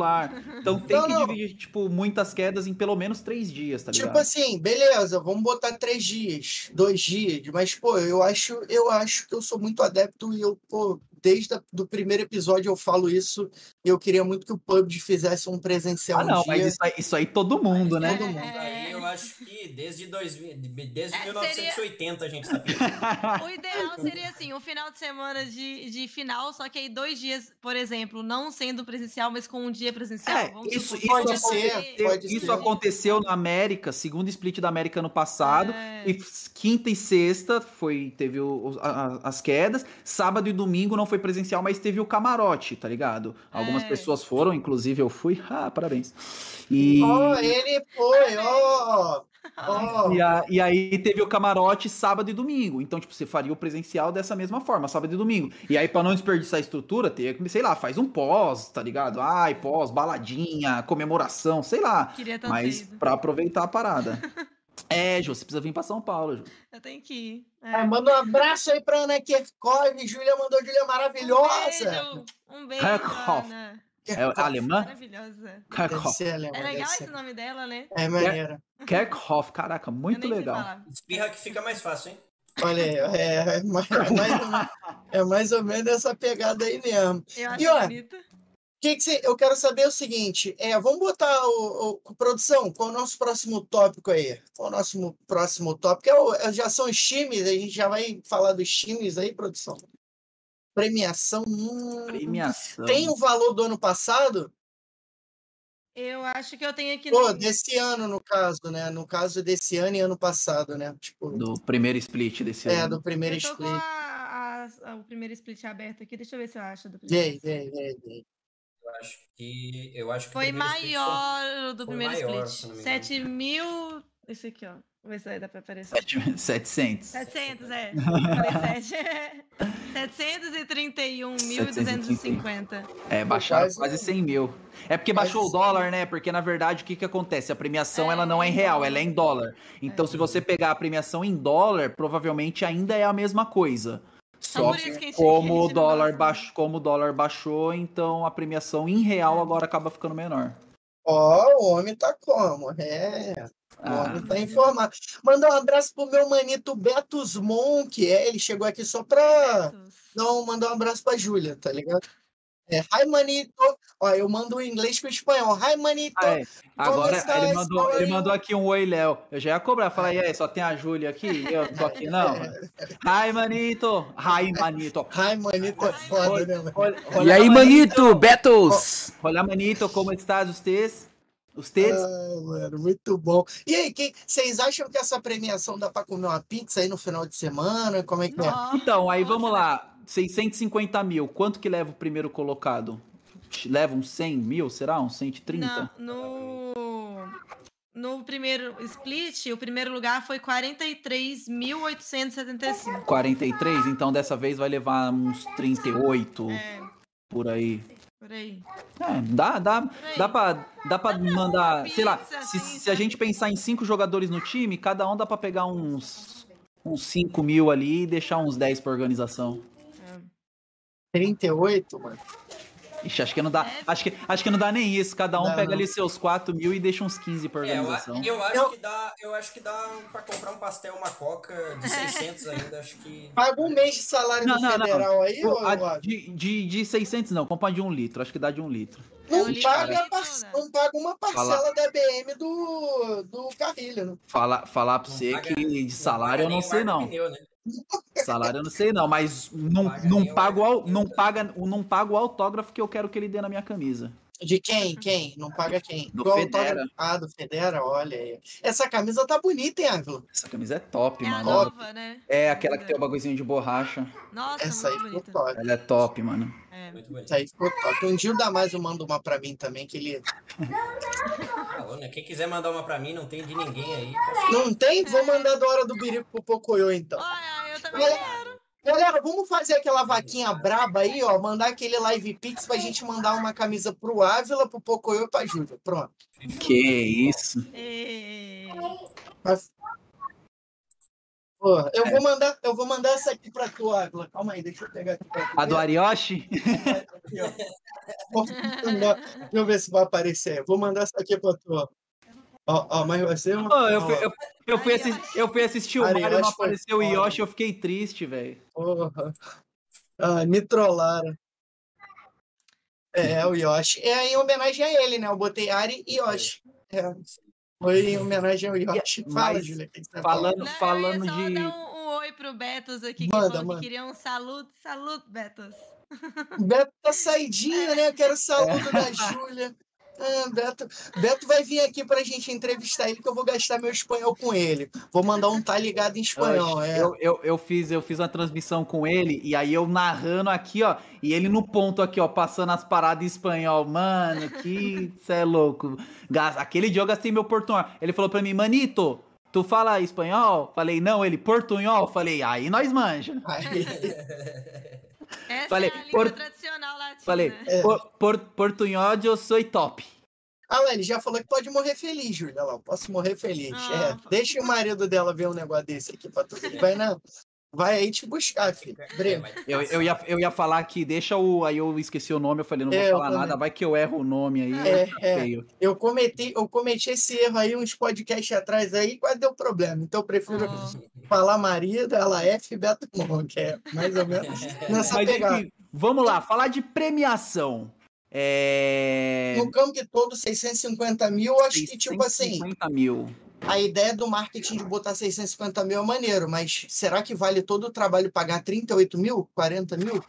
Speaker 2: Então tem não, que não. dividir, tipo, muitas quedas em pelo menos três dias, tá
Speaker 1: tipo
Speaker 2: ligado?
Speaker 1: Tipo assim, beleza, vamos botar três dias, dois dias. Mas, pô, eu acho, eu acho que eu sou muito adepto e eu, pô, desde o primeiro episódio eu falo isso. Eu queria muito que o PUBG fizesse um presencial.
Speaker 2: Ah, não, um mas isso aí, isso aí, todo mundo, né?
Speaker 4: Todo mundo. Aí eu acho que desde, 2000, desde
Speaker 3: É,
Speaker 4: 1980 a gente tá pedindo.
Speaker 3: O ideal seria assim, um final de semana de, de final, só que aí dois dias, por exemplo, não sendo presencial, mas com um dia presencial.
Speaker 2: É,
Speaker 3: vamos
Speaker 2: isso-
Speaker 3: supor.
Speaker 1: Pode
Speaker 2: isso
Speaker 1: ser, pode
Speaker 2: Isso
Speaker 1: ser.
Speaker 2: aconteceu na América, segundo split da América ano passado.
Speaker 3: É.
Speaker 2: E quinta e sexta foi teve o- o- a- as quedas. Sábado e domingo não foi presencial, mas teve o camarote, tá ligado? Algumas
Speaker 3: É.
Speaker 2: pessoas foram, inclusive eu fui. Ah, parabéns. E,
Speaker 1: Ó, ele foi, ó. Ó.
Speaker 2: e, a- e aí teve o camarote sábado e domingo. Então, tipo, você faria o presencial dessa mesma forma, sábado e domingo. E aí, pra não desperdiçar a estrutura, teria que, sei lá, faz um pós, tá ligado? Ai, pós, baladinha, comemoração, sei lá.
Speaker 3: Queria tanto
Speaker 2: Mas
Speaker 3: ido.
Speaker 2: pra aproveitar a parada. É, Ju, você precisa vir pra São Paulo, Ju.
Speaker 3: Eu tenho que ir.
Speaker 1: É,
Speaker 3: É.
Speaker 1: manda um abraço aí pra Ana Kerkov. Júlia mandou Júlia maravilhosa.
Speaker 3: Um beijo, um beijo. Ana.
Speaker 2: É alemã?
Speaker 3: Maravilhosa.
Speaker 2: Kerkhoff.
Speaker 1: alemã,
Speaker 3: É legal esse nome dela, né?
Speaker 1: É maneira.
Speaker 2: Kerkhoff, caraca, muito legal.
Speaker 4: Espirra que fica mais fácil, hein?
Speaker 1: Olha aí, é, é mais, é mais- é mais ou menos essa pegada aí mesmo.
Speaker 3: Eu acho
Speaker 1: E, ó,
Speaker 3: bonito.
Speaker 1: Que que cê- eu quero saber o seguinte, é, vamos botar o, o- produção, qual é o nosso próximo tópico aí? Qual é o nosso próximo tópico? É o- é- já são os times, a gente já vai falar dos times aí, produção. Premiação. hum,
Speaker 2: Premiação.
Speaker 1: Tem o valor do ano passado?
Speaker 3: Eu acho que eu tenho aqui
Speaker 1: Pô,
Speaker 3: no...
Speaker 1: desse ano, no caso, né? No caso desse ano e ano passado, né? Tipo,
Speaker 2: Do primeiro split desse
Speaker 1: é,
Speaker 2: ano.
Speaker 1: do primeiro
Speaker 3: Eu tô com
Speaker 1: split.
Speaker 3: a- a- o primeiro split aberto aqui. Deixa eu ver se eu acho do
Speaker 1: Vem,
Speaker 3: primeiro.
Speaker 1: vem, vem, vem.
Speaker 4: Eu acho que. Eu acho que
Speaker 3: Foi maior o do
Speaker 4: foi
Speaker 3: primeiro
Speaker 4: maior, se
Speaker 3: split.
Speaker 4: não me engano.
Speaker 3: 7 mil. Esse aqui, ó. Vou ver se aí dá pra aparecer.
Speaker 2: 700.
Speaker 3: 700, é. Falei 7. 731.250.
Speaker 2: É, baixaram
Speaker 1: Quase-
Speaker 2: quase 100 mil. É porque baixou o dólar, né? Porque na verdade o que, que acontece? A premiação ela não é em real, ela é em dólar. Então se você pegar a premiação em dólar, provavelmente ainda é a mesma coisa. Só que como o dólar
Speaker 3: gosta.
Speaker 2: baixou, como o dólar baixou, então a premiação em real agora acaba ficando menor.
Speaker 1: Ó, o homem tá como? É.
Speaker 2: Ah,
Speaker 1: homem tá informado. Mandar um abraço pro meu manito Betos Monk. É, ele chegou aqui só pra. Não, mandar um abraço pra Júlia, tá ligado? É, hi, manito. Ó, eu mando o inglês com o espanhol. Hi, manito.
Speaker 2: Ah, é. Agora ele mandou, ele mandou aqui um oi, Léo. Eu já ia cobrar. Falar, e aí, só tem a Júlia aqui? Eu não tô aqui, não. Hi, manito. Hi, manito.
Speaker 1: Hi, manito é foda, né, mano?
Speaker 5: E aí, manito, Betos?
Speaker 2: Olha, manito, como estás, vocês? Vocês?
Speaker 1: Ai, mano, muito bom. E aí, quem, vocês acham que essa premiação dá pra comer uma pizza aí no final de semana? Como é que é?
Speaker 2: Então, aí vamos lá. 650 mil. Quanto que leva o primeiro colocado? Leva uns 100 mil, será? Uns 130?
Speaker 3: Não, no, no primeiro split, o primeiro lugar foi 43.875.
Speaker 2: 43? Então dessa vez vai levar uns 38
Speaker 3: É,
Speaker 2: por aí.
Speaker 3: Por aí.
Speaker 2: É, dá, dá,
Speaker 3: Por aí.
Speaker 2: dá pra, dá pra mandar,
Speaker 3: uma
Speaker 2: sei lá,
Speaker 3: pizza,
Speaker 2: se,
Speaker 3: assim,
Speaker 2: se a gente pensar em cinco jogadores no time, cada um dá pra pegar uns, uns 5 mil ali e deixar uns 10 pra organização.
Speaker 3: É.
Speaker 1: 38, mano.
Speaker 2: Ixi, acho que não dá,
Speaker 3: É.
Speaker 2: acho que, acho que não dá nem isso, cada um
Speaker 1: Não,
Speaker 2: pega
Speaker 1: não.
Speaker 2: ali seus 4 mil e deixa uns 15 pra
Speaker 4: É, eu, a-
Speaker 2: organização.
Speaker 4: eu acho
Speaker 1: Eu-
Speaker 4: que dá, eu acho que dá pra comprar um pastel, uma coca de 600 ainda, acho que
Speaker 1: Paga um mês de salário
Speaker 2: Não,
Speaker 1: do
Speaker 2: não, não.
Speaker 1: federal aí, ô,
Speaker 2: A
Speaker 1: Eduardo?
Speaker 2: de, de, de 600 não, compra de um litro, acho que dá de um litro.
Speaker 1: Não,
Speaker 3: É um
Speaker 1: paga,
Speaker 3: litro,
Speaker 1: par-
Speaker 3: né?
Speaker 1: não paga uma parcela da BM do, do Carrilho, né?
Speaker 2: Falar, falar pra
Speaker 4: não
Speaker 2: você
Speaker 4: paga-
Speaker 2: que de
Speaker 4: não
Speaker 2: salário eu não sei não.
Speaker 4: pneu, né?
Speaker 2: Salário eu não sei não, mas não,
Speaker 4: paga
Speaker 2: não, pago, não, paga, não pago o autógrafo que eu quero que ele dê na minha camisa.
Speaker 1: De quem? Quem? Não paga quem?
Speaker 2: Do
Speaker 1: Qual
Speaker 2: Federa.
Speaker 1: autógrafo? Ah, do Federa, olha aí. Essa camisa tá bonita, hein, Ávila?
Speaker 2: Essa camisa é top,
Speaker 3: É
Speaker 2: mano.
Speaker 3: nova, né?
Speaker 2: É aquela que tem o bagulhozinho de borracha.
Speaker 3: Nossa,
Speaker 1: Essa aí ficou
Speaker 3: bonita.
Speaker 1: top.
Speaker 2: Ela é top, mano.
Speaker 3: É.
Speaker 1: Essa aí ficou top. Um dia o Damásio manda uma pra mim também, que ele...
Speaker 4: Falou, né? Quem quiser mandar uma pra mim, não tem de ninguém aí.
Speaker 1: Não tem? Vou mandar da hora do Birico pro Pocoyo, então.
Speaker 3: Olha, eu também
Speaker 1: Olha-
Speaker 3: quero.
Speaker 1: Galera, vamos fazer aquela vaquinha braba aí, ó. Mandar aquele live pix pra gente mandar uma camisa pro Ávila, pro Pocoyo e pra Júlia. Pronto.
Speaker 2: Que isso.
Speaker 1: Mas- Pô, eu vou mandar, eu vou mandar essa aqui pra tu, Ávila. Calma aí, deixa eu pegar aqui pra tu.
Speaker 2: A do Arioshi?
Speaker 1: Aqui, ó. Deixa eu ver se vai aparecer. Vou mandar essa aqui pra tu, ó. Ó, ó, mas vai ser uma.
Speaker 2: Pô, eu, fui, eu, eu fui assis- eu fui assistir o Mario, não
Speaker 1: foi
Speaker 2: apareceu o. Yoshi, eu fiquei triste, velho.
Speaker 1: Porra. Ah, me trollaram. É, o Yoshi. É em homenagem a ele, né? Eu botei Ari e Yoshi. É. Foi em homenagem ao Yoshi. Fala,
Speaker 2: Mas,
Speaker 1: que que você
Speaker 2: falando-
Speaker 3: Não,
Speaker 2: falando
Speaker 3: só
Speaker 2: de-
Speaker 3: dar um, um oi pro Betos aqui, que
Speaker 1: Manda,
Speaker 3: falou
Speaker 1: manda.
Speaker 3: que queria um saludo. Saludo, Betos.
Speaker 1: O Beto tá saidinho, né? Eu quero saúde
Speaker 2: É.
Speaker 1: da Júlia. Ah, Beto, Beto vai vir aqui pra gente entrevistar ele, que eu vou gastar meu espanhol com ele. Vou mandar um tá ligado em espanhol. É.
Speaker 2: Eu, eu, eu, fiz, eu fiz uma transmissão com ele, e aí eu narrando aqui, ó, e ele no ponto aqui, ó, passando as paradas em espanhol. Mano, que cê é louco. Aquele dia eu gastei meu portunhol. Ele falou pra mim, Manito, tu fala espanhol? Falei, não. Ele, portunhol? Falei, aí nós manja.
Speaker 3: Essa
Speaker 2: Falei,
Speaker 3: é a língua
Speaker 2: por-
Speaker 3: tradicional latina.
Speaker 2: Falei,
Speaker 1: É.
Speaker 2: por, por, portunhol eu sou top.
Speaker 1: Ah, ele já falou que pode morrer feliz, Júlia. Posso morrer feliz.
Speaker 3: Ah,
Speaker 1: É, deixa o marido dela ver um negócio desse aqui pra tu. Ele vai, na... vai aí te buscar, filho.
Speaker 4: Vai
Speaker 2: Eu, eu, ia, eu ia falar que deixa o. Aí eu esqueci o nome, eu falei, não vou
Speaker 1: É, eu
Speaker 2: falar nada, vai que eu erro o nome aí.
Speaker 1: É,
Speaker 2: fica
Speaker 1: é.
Speaker 2: feio.
Speaker 1: Eu cometi, eu cometi esse erro aí uns podcasts atrás aí, quase deu problema. Então eu prefiro
Speaker 3: Oh.
Speaker 1: falar marido, ela F, Beto Mon, que é mais ou menos nessa
Speaker 2: Mas
Speaker 1: pegada.
Speaker 2: enfim, vamos lá, falar de premiação. É.
Speaker 1: No campo todo, 650 mil, eu acho que, tipo assim,
Speaker 2: 650 mil.
Speaker 1: A ideia do marketing de botar 650 mil é maneiro, mas será que vale todo o trabalho pagar 38 mil, 40 mil?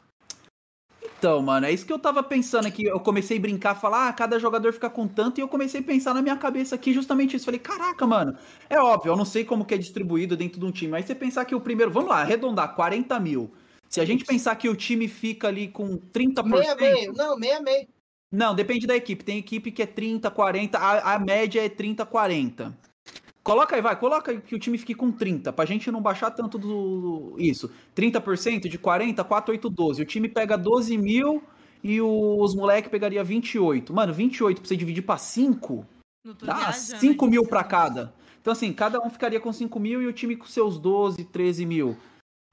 Speaker 2: Então, mano, é isso que eu tava pensando aqui. Eu comecei a brincar, falar, ah, cada jogador fica com tanto, e eu comecei a pensar na minha cabeça aqui justamente isso. Falei, caraca, mano, é óbvio, eu não sei como que é distribuído dentro de um time, mas você pensar que o primeiro, vamos lá, arredondar, 40 mil. Se a gente pensar que o time fica ali com 30%.
Speaker 1: Meia meio, não, meia meio.
Speaker 2: Não, depende da equipe. Tem equipe que é 30, 40, a, a média é 30, 40. Coloca aí, vai, coloca aí que o time fique com 30, pra gente não baixar tanto do. Isso. 30% de 40, 4, 8, 12. O time pega 12 mil e os moleques pegaria 28. Mano, 28 pra você dividir pra 5,
Speaker 3: Não tô
Speaker 2: dá
Speaker 3: viajando
Speaker 2: 5
Speaker 3: aqui,
Speaker 2: mil pra cada. Então, assim, cada um ficaria com 5 mil e o time com seus 12, 13 mil.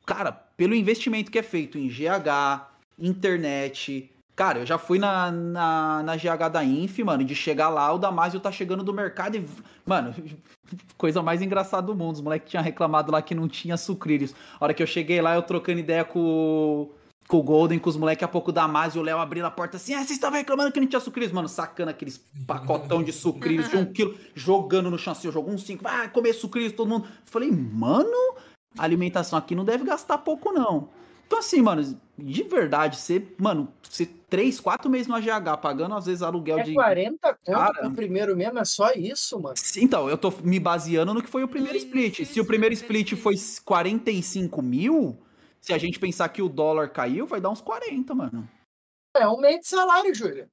Speaker 2: Cara, pelo investimento que é feito em GH, internet. Cara, eu já fui na, na, na GH da Inf, mano, de chegar lá, o Damasio tá chegando do mercado e. Mano, coisa mais engraçada do mundo. Os moleques tinham reclamado lá que não tinha sucrilhos. A hora que eu cheguei lá, eu trocando ideia com, com o Golden, com os moleques, a pouco o Damasio e o Léo abriram a porta assim: ah, vocês estavam reclamando que não tinha sucrilhos? Mano, sacando aqueles pacotão de sucrilhos de um quilo, jogando no chão assim, eu jogo um cinco, vai comer sucrilhos, todo mundo. Falei, mano, alimentação aqui não deve gastar pouco, não. Então, assim, mano, de verdade, você, mano, você três, quatro meses no AGH, pagando às vezes aluguel
Speaker 1: É
Speaker 2: de.
Speaker 1: 40 conto
Speaker 2: Cara.
Speaker 1: pro primeiro mesmo, é só isso, mano.
Speaker 2: Então, eu tô me baseando no que foi o primeiro
Speaker 3: Isso,
Speaker 2: split.
Speaker 3: isso,
Speaker 2: Se o primeiro
Speaker 3: isso,
Speaker 2: split
Speaker 3: isso.
Speaker 2: foi 45 mil, se a gente pensar que o dólar caiu, vai dar uns 40, mano.
Speaker 1: É um mês de salário, Júlia.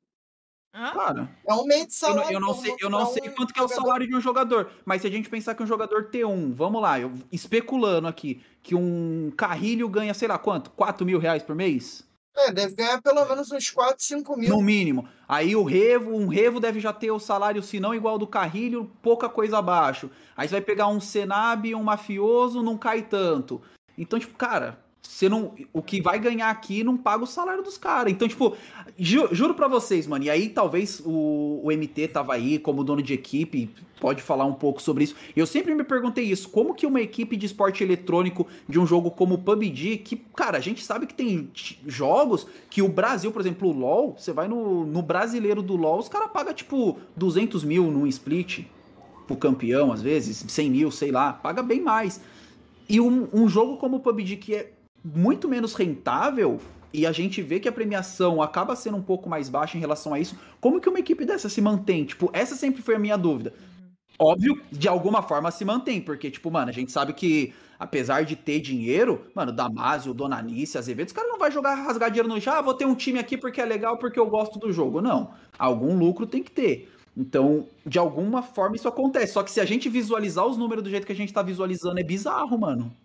Speaker 3: Hã?
Speaker 2: Cara,
Speaker 1: É um mês de
Speaker 2: eu não,
Speaker 1: salário.
Speaker 2: eu não
Speaker 1: pra um-
Speaker 2: sei, eu não sei
Speaker 1: um
Speaker 2: quanto que é o salário de um jogador, mas se a gente pensar que um jogador T1, vamos lá, eu especulando aqui, que um Carrilho ganha, sei lá quanto, 4 mil reais por mês?
Speaker 1: É, deve ganhar pelo menos uns 4, 5 mil.
Speaker 2: No mínimo. Aí o Revo, um Revo deve já ter o salário, se não igual ao do Carrilho, pouca coisa abaixo. Aí você vai pegar um Senab, um mafioso, não cai tanto. Então, tipo, cara, você não. O que vai ganhar aqui não paga o salário dos caras. Então, tipo, ju- juro pra vocês, mano. E aí talvez o, o MT tava aí como dono de equipe, pode falar um pouco sobre isso. Eu sempre me perguntei isso: como que uma equipe de esporte eletrônico de um jogo como o PUBG, que, cara, a gente sabe que tem jogos que o Brasil, por exemplo, o LoL, você vai no, no brasileiro do LoL, os caras pagam tipo 200 mil num split pro campeão, às vezes, 100 mil, sei lá, paga bem mais. E um, um jogo como o PUBG, que é muito menos rentável, e a gente vê que a premiação acaba sendo um pouco mais baixa em relação a isso, como que uma equipe dessa se mantém? Tipo, essa sempre foi a minha dúvida. Óbvio, de alguma forma se mantém, porque, tipo, mano, a gente sabe que, apesar de ter dinheiro, mano, Damásio, Donanice, Azevedo, os caras não vai jogar, rasgar dinheiro no chão, ah, vou ter um time aqui porque é legal, porque eu gosto do jogo. Não. Algum lucro tem que ter. Então, de alguma forma isso acontece. Só que se a gente visualizar os números do jeito que a gente tá visualizando, é bizarro, mano.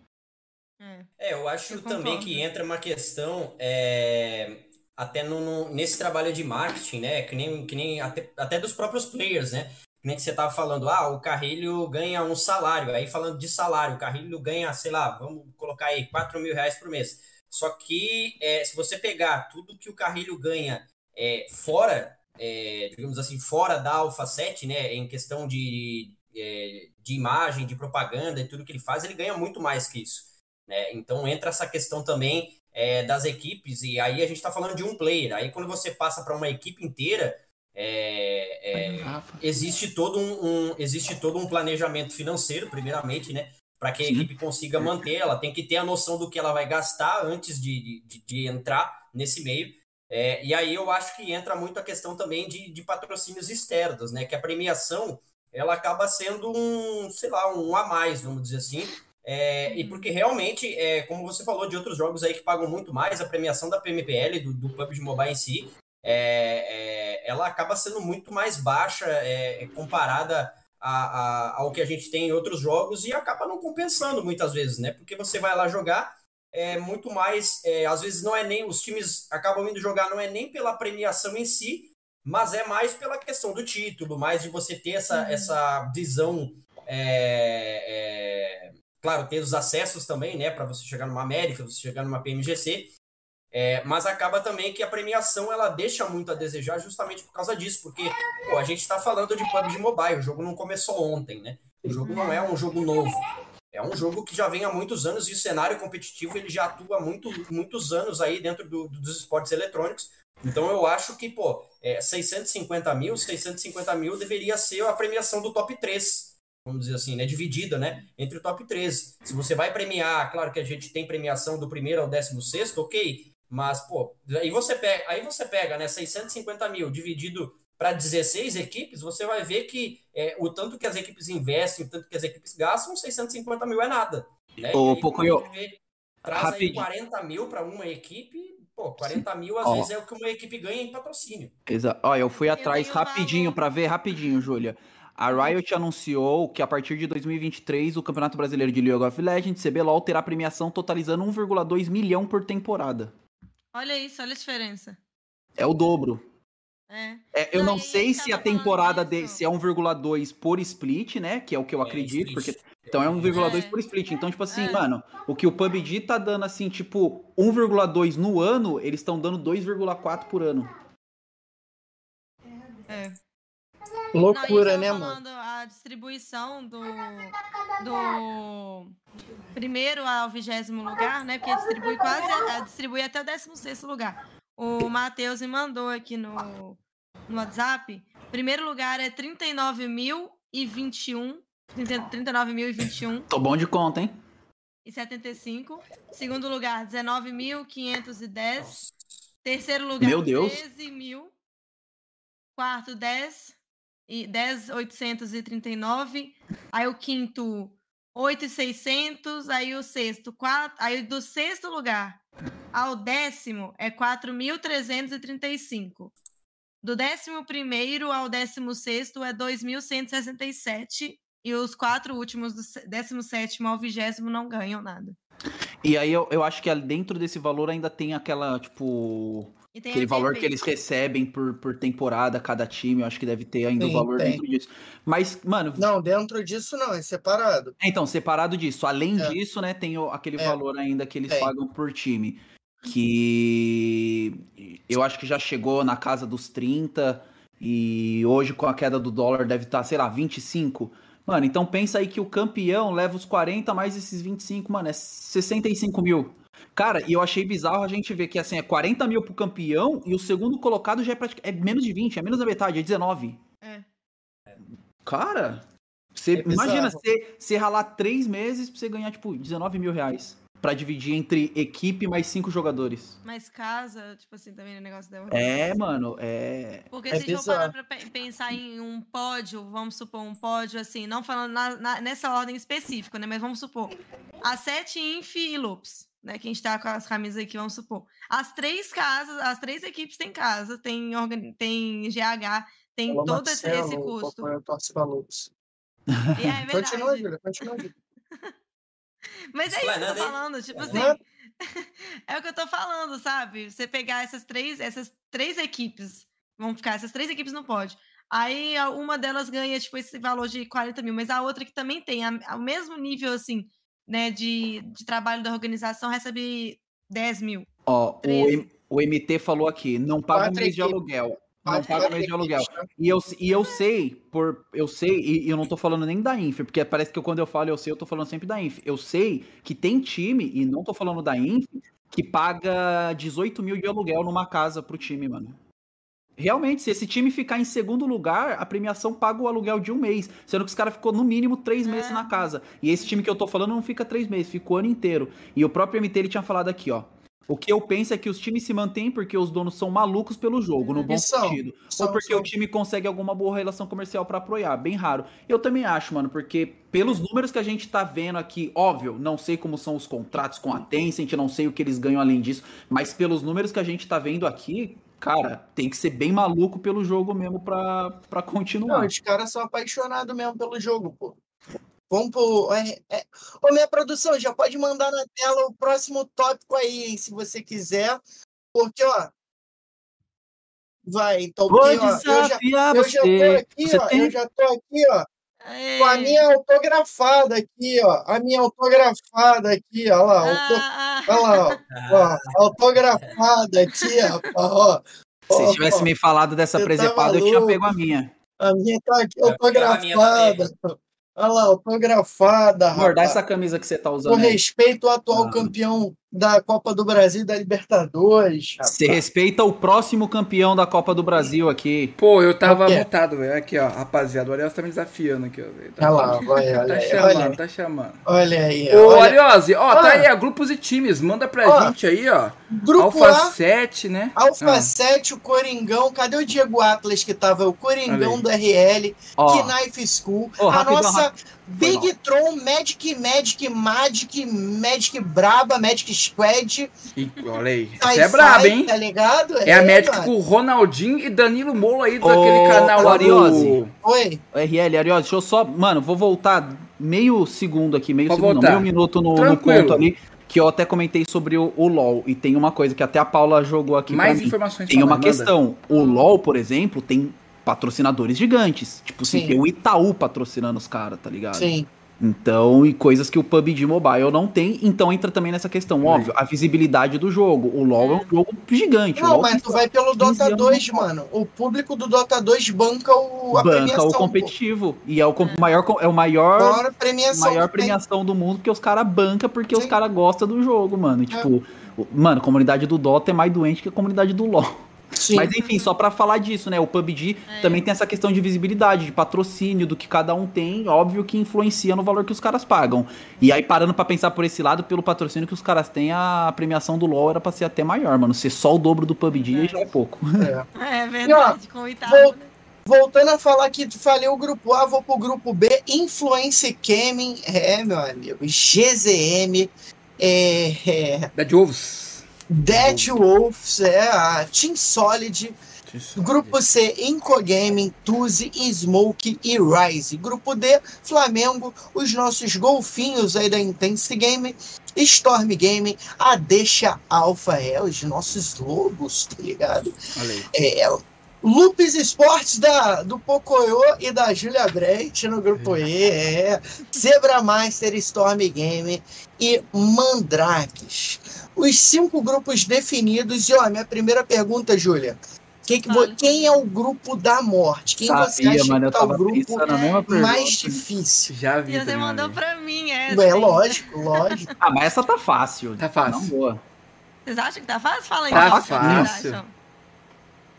Speaker 3: É.
Speaker 4: É, eu acho
Speaker 3: Eu
Speaker 4: também que entra uma questão é, até no, no- nesse trabalho de marketing, né? Que nem, que nem até, até dos próprios players, né? Que nem que você tava falando, ah, o Carrilho ganha um salário. Aí falando de salário, o Carrilho ganha, sei lá, vamos colocar aí 4 mil reais por mês. Só que é, se você pegar tudo que o Carrilho ganha é, fora, é, digamos assim, fora da Alpha 7, né? Em questão de, é, de imagem, de propaganda e tudo que ele faz, ele ganha muito mais que isso né? Então entra essa questão também é, das equipes, e aí a gente está falando de um player. Aí quando você passa para uma equipe inteira, é, é, existe todo um, um, existe todo um planejamento financeiro, primeiramente, né? Para que a Sim. equipe consiga manter, ela tem que ter a noção do que ela vai gastar antes de, de, de entrar nesse meio. É, e aí eu acho que entra muito a questão também de, de patrocínios externos, né? Que a premiação ela acaba sendo um, sei lá, um a mais, vamos dizer assim. É, e porque realmente, é, como você falou de outros jogos aí que pagam muito mais, a premiação da PMPL, do, do PUBG Mobile em si, é, é, ela acaba sendo muito mais baixa é, comparada a, a, ao que a gente tem em outros jogos e acaba não compensando muitas vezes, né? Porque você vai lá jogar, é muito mais, é, às vezes não é nem, os times acabam indo jogar não é nem pela premiação em si, mas é mais pela questão do título, mais de você ter essa, uhum. essa visão, é, é, claro, ter os acessos também, né, para você chegar numa América, você chegar numa PMGC, é, mas acaba também que a premiação ela deixa muito a desejar justamente por causa disso, porque pô, a gente está falando de PUBG Mobile, o jogo não começou ontem, né? O jogo não é um jogo novo. É um jogo que já vem há muitos anos e o cenário competitivo ele já atua há muito, muitos anos aí dentro do, dos esportes eletrônicos. Então eu acho que, pô, é, 650 mil, 650 mil deveria ser a premiação do top 3, vamos dizer assim, né? Dividida, né? Entre o top 3. Se você vai premiar, claro que a gente tem premiação do primeiro ao décimo sexto, ok. Mas, pô, aí você pega, aí você pega né, 650 mil dividido para 16 equipes, você vai ver que é, o tanto que as equipes investem, o tanto que as equipes gastam, 650 mil é nada. Né?
Speaker 2: Ô, Pocoyo,
Speaker 4: traz rapidinho. aí 40 mil para uma equipe, pô, 40 mil às Ó. vezes é o que uma equipe ganha em patrocínio.
Speaker 2: Exato. Ó, eu fui atrás eu rapidinho para ver, rapidinho, Júlia. A Riot anunciou que a partir de 2023 o Campeonato Brasileiro de League of Legends, CBLOL, terá premiação totalizando 1,2 milhão por temporada.
Speaker 3: Olha isso, olha a diferença.
Speaker 2: É o dobro. É. É, eu não, não sei se a temporada de, se é 1,2 por split, né? Que é o que eu é, acredito, porque então é 1,2 é. por split. Então, tipo assim, é. mano, o que o PUBG tá dando assim, tipo, 1,2 no ano, eles estão dando 2,4 por ano.
Speaker 3: É.
Speaker 1: Loucura, não, né, mano?
Speaker 3: A distribuição do, do primeiro ao vigésimo lugar, né? Porque distribui quase, distribui até o décimo sexto lugar. O Matheus me mandou aqui no, no WhatsApp. Primeiro lugar é 39.021. 39.021.
Speaker 2: Tô bom de conta, hein?
Speaker 3: E 75. Segundo lugar, 19.510. Terceiro lugar,
Speaker 2: Meu Deus.
Speaker 3: 13 mil. Quarto, 10 e 10,839. Aí o quinto, 8,600. Aí o sexto, 4. Aí do sexto lugar ao décimo é 4.335. Do décimo primeiro ao décimo sexto é 2.167. E os quatro últimos, do décimo sétimo ao vigésimo, não ganham nada.
Speaker 2: E aí eu, eu acho que dentro desse valor ainda tem aquela, tipo, Aquele valor que eles recebem por, por temporada, cada time, eu acho que deve ter ainda o valor tem. dentro disso. Mas, mano.
Speaker 1: Não, dentro disso não, é separado.
Speaker 2: É, então, separado disso. Além é. disso, né, tem aquele é. valor ainda que eles pagam por time. Que eu acho que já chegou na casa dos 30 e hoje com a queda do dólar deve estar, tá, sei lá, 25. Mano, então pensa aí que o campeão leva os 40 mais esses 25, mano, é 65 mil. Cara, e eu achei bizarro a gente ver que assim, é 40 mil pro campeão e o segundo colocado já é praticamente. É menos de 20, é menos da metade, é 19. É. Cara, você é imagina você, você ralar três meses pra você ganhar, tipo, 19 mil reais. Pra dividir entre equipe mais cinco jogadores.
Speaker 3: Mais casa, tipo assim, também o negócio dela.
Speaker 2: É, mano, é.
Speaker 3: Porque
Speaker 2: é
Speaker 3: se a gente for parar pra pensar em um pódio, vamos supor, um pódio assim, não falando na, na, nessa ordem específica, né? Mas vamos supor. A 7 Inf e Loops né? Que a gente tá com as camisas aqui, vamos supor. As três casas, as três equipes têm casa, tem, organ... tem GH, tem Olá, todo Marcelo, esse custo.
Speaker 1: E é, é continua, Júlia, continua,
Speaker 3: Mas é isso que eu tô falando, tipo assim. é o que eu tô falando, sabe? Você pegar essas três, essas três equipes, vão ficar, essas três equipes não pode. Aí uma delas ganha, tipo, esse valor de 40 mil, mas a outra que também tem, ao mesmo nível, assim, né, de, de trabalho da organização recebe 10 mil.
Speaker 2: Ó, o, o MT falou aqui, não paga mês de aluguel. Não paga mês de aluguel. E eu, e eu sei, por eu sei, e, e eu não tô falando nem da Inf, porque parece que quando eu falo eu sei, eu tô falando sempre da Inf. Eu sei que tem time, e não tô falando da Inf, que paga 18 mil de aluguel numa casa pro time, mano. Realmente, se esse time ficar em segundo lugar, a premiação paga o aluguel de um mês. Sendo que os caras ficou no mínimo três meses
Speaker 3: É.
Speaker 2: na casa. E esse time que eu tô falando não fica três meses, fica o ano inteiro. E o próprio MT ele tinha falado aqui, ó. O que eu penso é que os times se mantêm porque os donos são malucos pelo jogo, no bom
Speaker 1: são,
Speaker 2: sentido.
Speaker 1: são,
Speaker 2: Ou porque
Speaker 1: são.
Speaker 2: o time consegue alguma boa relação comercial pra apoiar. Bem raro. Eu também acho, mano, porque pelos números que a gente tá vendo aqui, óbvio, não sei como são os contratos com a Tencent, não sei o que eles ganham além disso, mas pelos números que a gente tá vendo aqui, cara, tem que ser bem maluco pelo jogo mesmo pra, pra
Speaker 1: Não,
Speaker 2: continuar.
Speaker 1: os caras são apaixonados mesmo pelo jogo, pô. Vamos pro. É, é... Ô, minha produção, já pode mandar na tela o próximo tópico aí, hein, se você quiser. Porque, ó. Vai, então,
Speaker 2: Vou
Speaker 1: porque, ó, eu já,
Speaker 2: desafiar
Speaker 1: eu já tô
Speaker 2: você.
Speaker 1: aqui,
Speaker 2: Você
Speaker 1: ó.
Speaker 2: tem
Speaker 1: Eu já tô aqui, ó. Com a
Speaker 3: Ei.
Speaker 1: minha autografada aqui, ó. A minha autografada aqui, ó. Lá, auto...
Speaker 3: Ah, ah,
Speaker 1: Olha lá, ó. ó, autografada aqui, rapaz, ó.
Speaker 2: Se
Speaker 1: Ó,
Speaker 2: vocês tivessem
Speaker 1: ó,
Speaker 2: me falado dessa
Speaker 1: tá
Speaker 2: presepada, eu tinha pego a minha.
Speaker 1: A minha tá aqui autografada. Olha lá, autografada, rapaz.
Speaker 2: essa camisa que você tá
Speaker 1: Com
Speaker 2: usando aí.
Speaker 1: respeito ao atual
Speaker 2: Ah.
Speaker 1: campeão da Copa do Brasil e da Libertadores. rapaz.
Speaker 2: Você respeita o próximo campeão da Copa do Brasil aqui.
Speaker 6: Pô, eu tava mutado, velho. Aqui, ó, rapaziada. O Ariel tá me desafiando aqui, ó. Tá,
Speaker 1: Olha lá, vai, olha
Speaker 6: tá
Speaker 1: aí,
Speaker 6: chamando,
Speaker 1: olha aí.
Speaker 6: tá chamando.
Speaker 1: Olha aí.
Speaker 6: Ô,
Speaker 1: olha.
Speaker 6: Ariose, ó, tá
Speaker 1: Ah.
Speaker 6: aí, ó, grupos e times. Manda pra
Speaker 1: Ó,
Speaker 6: gente aí, ó.
Speaker 1: Grupo
Speaker 6: Alfa
Speaker 1: A,
Speaker 6: 7, né?
Speaker 1: Alfa
Speaker 6: Ah.
Speaker 1: 7, o Coringão. Cadê o Diego Atlas que tava? O Coringão
Speaker 6: Olha
Speaker 1: do RL,
Speaker 2: Ó,
Speaker 1: Knife School.
Speaker 2: Ô,
Speaker 1: a
Speaker 2: rapidão,
Speaker 1: nossa Big Tron, Magic, Magic, Magic, Magic Braba, Magic Squad.
Speaker 6: E, olha aí. Essa é braba, hein?
Speaker 1: Tá ligado?
Speaker 6: É a médica
Speaker 1: mano.
Speaker 6: com o Ronaldinho e Danilo Molo aí
Speaker 2: Ô,
Speaker 6: daquele canal lá do...
Speaker 2: Ariose.
Speaker 1: Oi.
Speaker 2: RL, Ariose, deixa eu só. Mano, vou voltar meio segundo aqui, meio
Speaker 6: Pode
Speaker 2: segundo, não, meio minuto no, no ponto ali. Que eu até comentei sobre o, o LoL. E tem uma coisa que até a Paula jogou aqui
Speaker 6: Mais
Speaker 2: pra mim.
Speaker 6: informações
Speaker 2: Tem uma
Speaker 6: manda.
Speaker 2: questão. O LoL, por exemplo, tem patrocinadores gigantes. Tipo, assim,
Speaker 1: Sim.
Speaker 2: tem o Itaú patrocinando os caras, tá ligado?
Speaker 1: Sim.
Speaker 2: Então, e coisas que o PUBG Mobile não tem. Então entra também nessa questão,
Speaker 6: Sim.
Speaker 2: óbvio, a visibilidade do jogo. O LoL é um jogo gigante.
Speaker 1: Não, mas tu vai pelo
Speaker 2: 15
Speaker 1: Dota
Speaker 2: anos
Speaker 1: 2,
Speaker 2: no LoL.
Speaker 1: mano. O público do Dota 2 banca o, a
Speaker 2: banca
Speaker 1: premiação.
Speaker 2: o
Speaker 1: pô.
Speaker 2: competitivo. E é o com- maior, é o maior,
Speaker 1: Maior premiação.
Speaker 2: maior
Speaker 1: que tem.
Speaker 2: premiação do mundo, porque os caras bancam porque os
Speaker 1: Sim.
Speaker 2: caras gostam do jogo, mano. E, tipo, o- mano, a comunidade do Dota é mais doente que a comunidade do LoL.
Speaker 1: Sim.
Speaker 2: Mas enfim, só pra falar disso, né? O PUBG
Speaker 3: É.
Speaker 2: também tem essa questão de visibilidade, de patrocínio, do que cada um tem, óbvio que influencia no valor que os caras pagam. E aí, parando pra pensar por esse lado, pelo patrocínio que os caras têm, a premiação do LoL era pra ser até maior, mano. Ser só o dobro do PUBG aí já é pouco.
Speaker 1: É.
Speaker 3: é verdade, com o Itaú,
Speaker 1: vou-
Speaker 3: né?
Speaker 1: Voltando a falar que falei o grupo A, vou pro grupo B. Influence Gaming. É, meu amigo. GZM. É, é,
Speaker 6: Da de ovos.
Speaker 1: Dead Wolves. É, a Team Solid. Grupo C, Incogaming, Tuzi, Smoke e Rise. Grupo D, Flamengo, os nossos golfinhos aí da Intense Game, Storm Gaming, a Deixa Alpha, é, os nossos lobos, tá ligado? É, Lupes Esportes da, do Pocoyo e da Julia Breit no grupo E, é. Zebra Master, Storm Game e Mandrakes. Os cinco grupos definidos. E ó, minha primeira pergunta, Júlia. Que que quem é o grupo da morte? Quem você
Speaker 2: Sabia,
Speaker 1: acha
Speaker 2: mano,
Speaker 1: que tá o grupo mais difícil?
Speaker 6: Já vi
Speaker 3: E você
Speaker 6: também,
Speaker 3: mandou pra mim essa.
Speaker 1: É
Speaker 3: hein?
Speaker 1: lógico, lógico.
Speaker 2: Ah, mas essa tá fácil.
Speaker 6: Tá fácil.
Speaker 2: Não, boa.
Speaker 3: Vocês acham que tá fácil? Fala aí.
Speaker 6: Tá
Speaker 3: o que vocês
Speaker 6: fácil.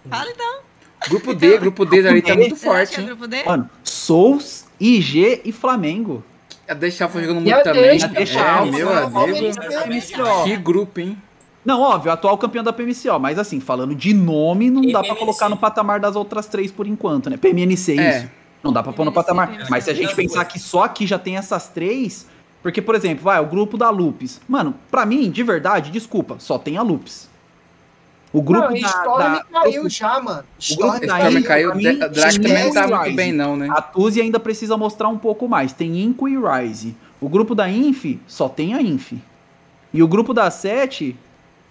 Speaker 3: Fala então.
Speaker 6: Grupo D, grupo D ali tá muito forte,
Speaker 3: é
Speaker 6: hein?
Speaker 2: Mano, Souls, IG e Flamengo.
Speaker 6: A Deixar foi jogando muito também.
Speaker 1: Deixa,
Speaker 2: Deixa
Speaker 6: É, meu amigo. Que grupo, hein?
Speaker 2: Não, óbvio, atual campeão da PMCO, mas assim, falando de nome, não
Speaker 4: E
Speaker 2: dá pra
Speaker 4: PMNC.
Speaker 2: colocar no patamar das outras três por enquanto, né? PMNC,
Speaker 6: É.
Speaker 2: isso. Não dá pra pôr no patamar.
Speaker 3: PMNC.
Speaker 2: Mas se a gente pensar que só aqui já tem essas três. Porque, por exemplo, vai, o grupo da Lupes. Mano, pra mim, de verdade, desculpa, só tem a Lupes. O grupo
Speaker 1: Não,
Speaker 2: da,
Speaker 1: Storm
Speaker 2: da-
Speaker 1: caiu já, mano. Storm
Speaker 2: grupo da
Speaker 6: também
Speaker 2: Aí,
Speaker 6: caiu. A Drake também não tá muito
Speaker 2: Rise.
Speaker 6: bem, não, né?
Speaker 2: A Tuzi ainda precisa mostrar um pouco mais. Tem Inco e Rise. O grupo da Inf só tem a Inf. E o grupo da Sete,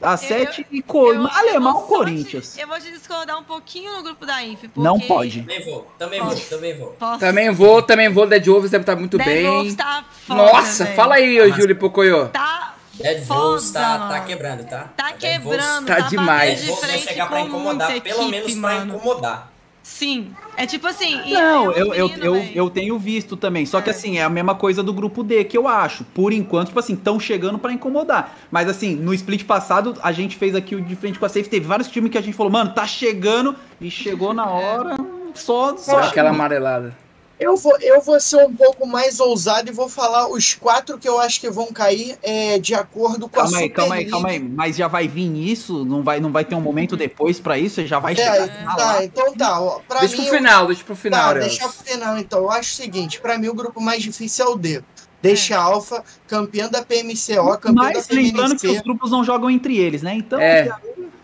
Speaker 2: a Sete e Co...
Speaker 3: Eu-
Speaker 2: Alemão
Speaker 3: eu
Speaker 2: Corinthians.
Speaker 3: te- eu vou te discordar um pouquinho no grupo da Inf. Porque
Speaker 2: Não pode.
Speaker 4: Também vou, também vou, também vou.
Speaker 3: Posso?
Speaker 6: Também vou, também vou. Dead Wolves deve estar muito
Speaker 3: Dead
Speaker 6: bem.
Speaker 3: Tá foda,
Speaker 6: Nossa,
Speaker 3: velho.
Speaker 6: fala aí, ô Júlio Pocoyo.
Speaker 3: Tá
Speaker 4: Dead
Speaker 3: foda,
Speaker 4: Wolves tá, tá quebrando, tá?
Speaker 3: Tá
Speaker 4: Dead Wolves-
Speaker 3: quebrando,
Speaker 6: tá
Speaker 3: batendo
Speaker 6: demais.
Speaker 4: Dead
Speaker 3: frente
Speaker 4: chegar pra
Speaker 3: com
Speaker 4: incomodar,
Speaker 3: muita
Speaker 4: pelo
Speaker 3: equipe,
Speaker 4: menos pra
Speaker 3: mano.
Speaker 4: incomodar.
Speaker 3: Sim. É tipo assim. e
Speaker 2: Não,
Speaker 3: é
Speaker 2: eu, eu, eu, eu tenho visto também. Só que
Speaker 3: É.
Speaker 2: assim, é a mesma coisa do grupo D que eu acho. Por enquanto, tipo assim, estão chegando pra incomodar. Mas assim, no split passado, a gente fez aqui o de frente com a Safe. Teve vários times que a gente falou, mano, tá chegando. E chegou na hora, só.
Speaker 6: Só
Speaker 2: só
Speaker 6: aquela amarelada.
Speaker 1: Eu vou, eu vou ser um pouco mais ousado e vou falar os quatro que eu acho que vão cair é, de acordo com a
Speaker 2: Calma aí,
Speaker 1: Super
Speaker 2: calma aí,
Speaker 1: League.
Speaker 2: calma aí. Mas já vai vir isso? Não vai, não vai ter um momento depois pra isso? Já vai
Speaker 1: É,
Speaker 2: chegar na
Speaker 1: tá,
Speaker 2: lá.
Speaker 1: então tá. Ó, pra
Speaker 6: Deixa
Speaker 1: mim,
Speaker 6: pro
Speaker 1: eu-
Speaker 6: final, deixa pro final,
Speaker 1: Tá, deixa pro final então. Eu acho o seguinte, pra mim o grupo mais difícil é o D. Deixa a Alpha, campeã da PMCO, campeã
Speaker 2: Mas
Speaker 1: da
Speaker 2: lembrando que os grupos não jogam entre eles, né? Então.
Speaker 6: É.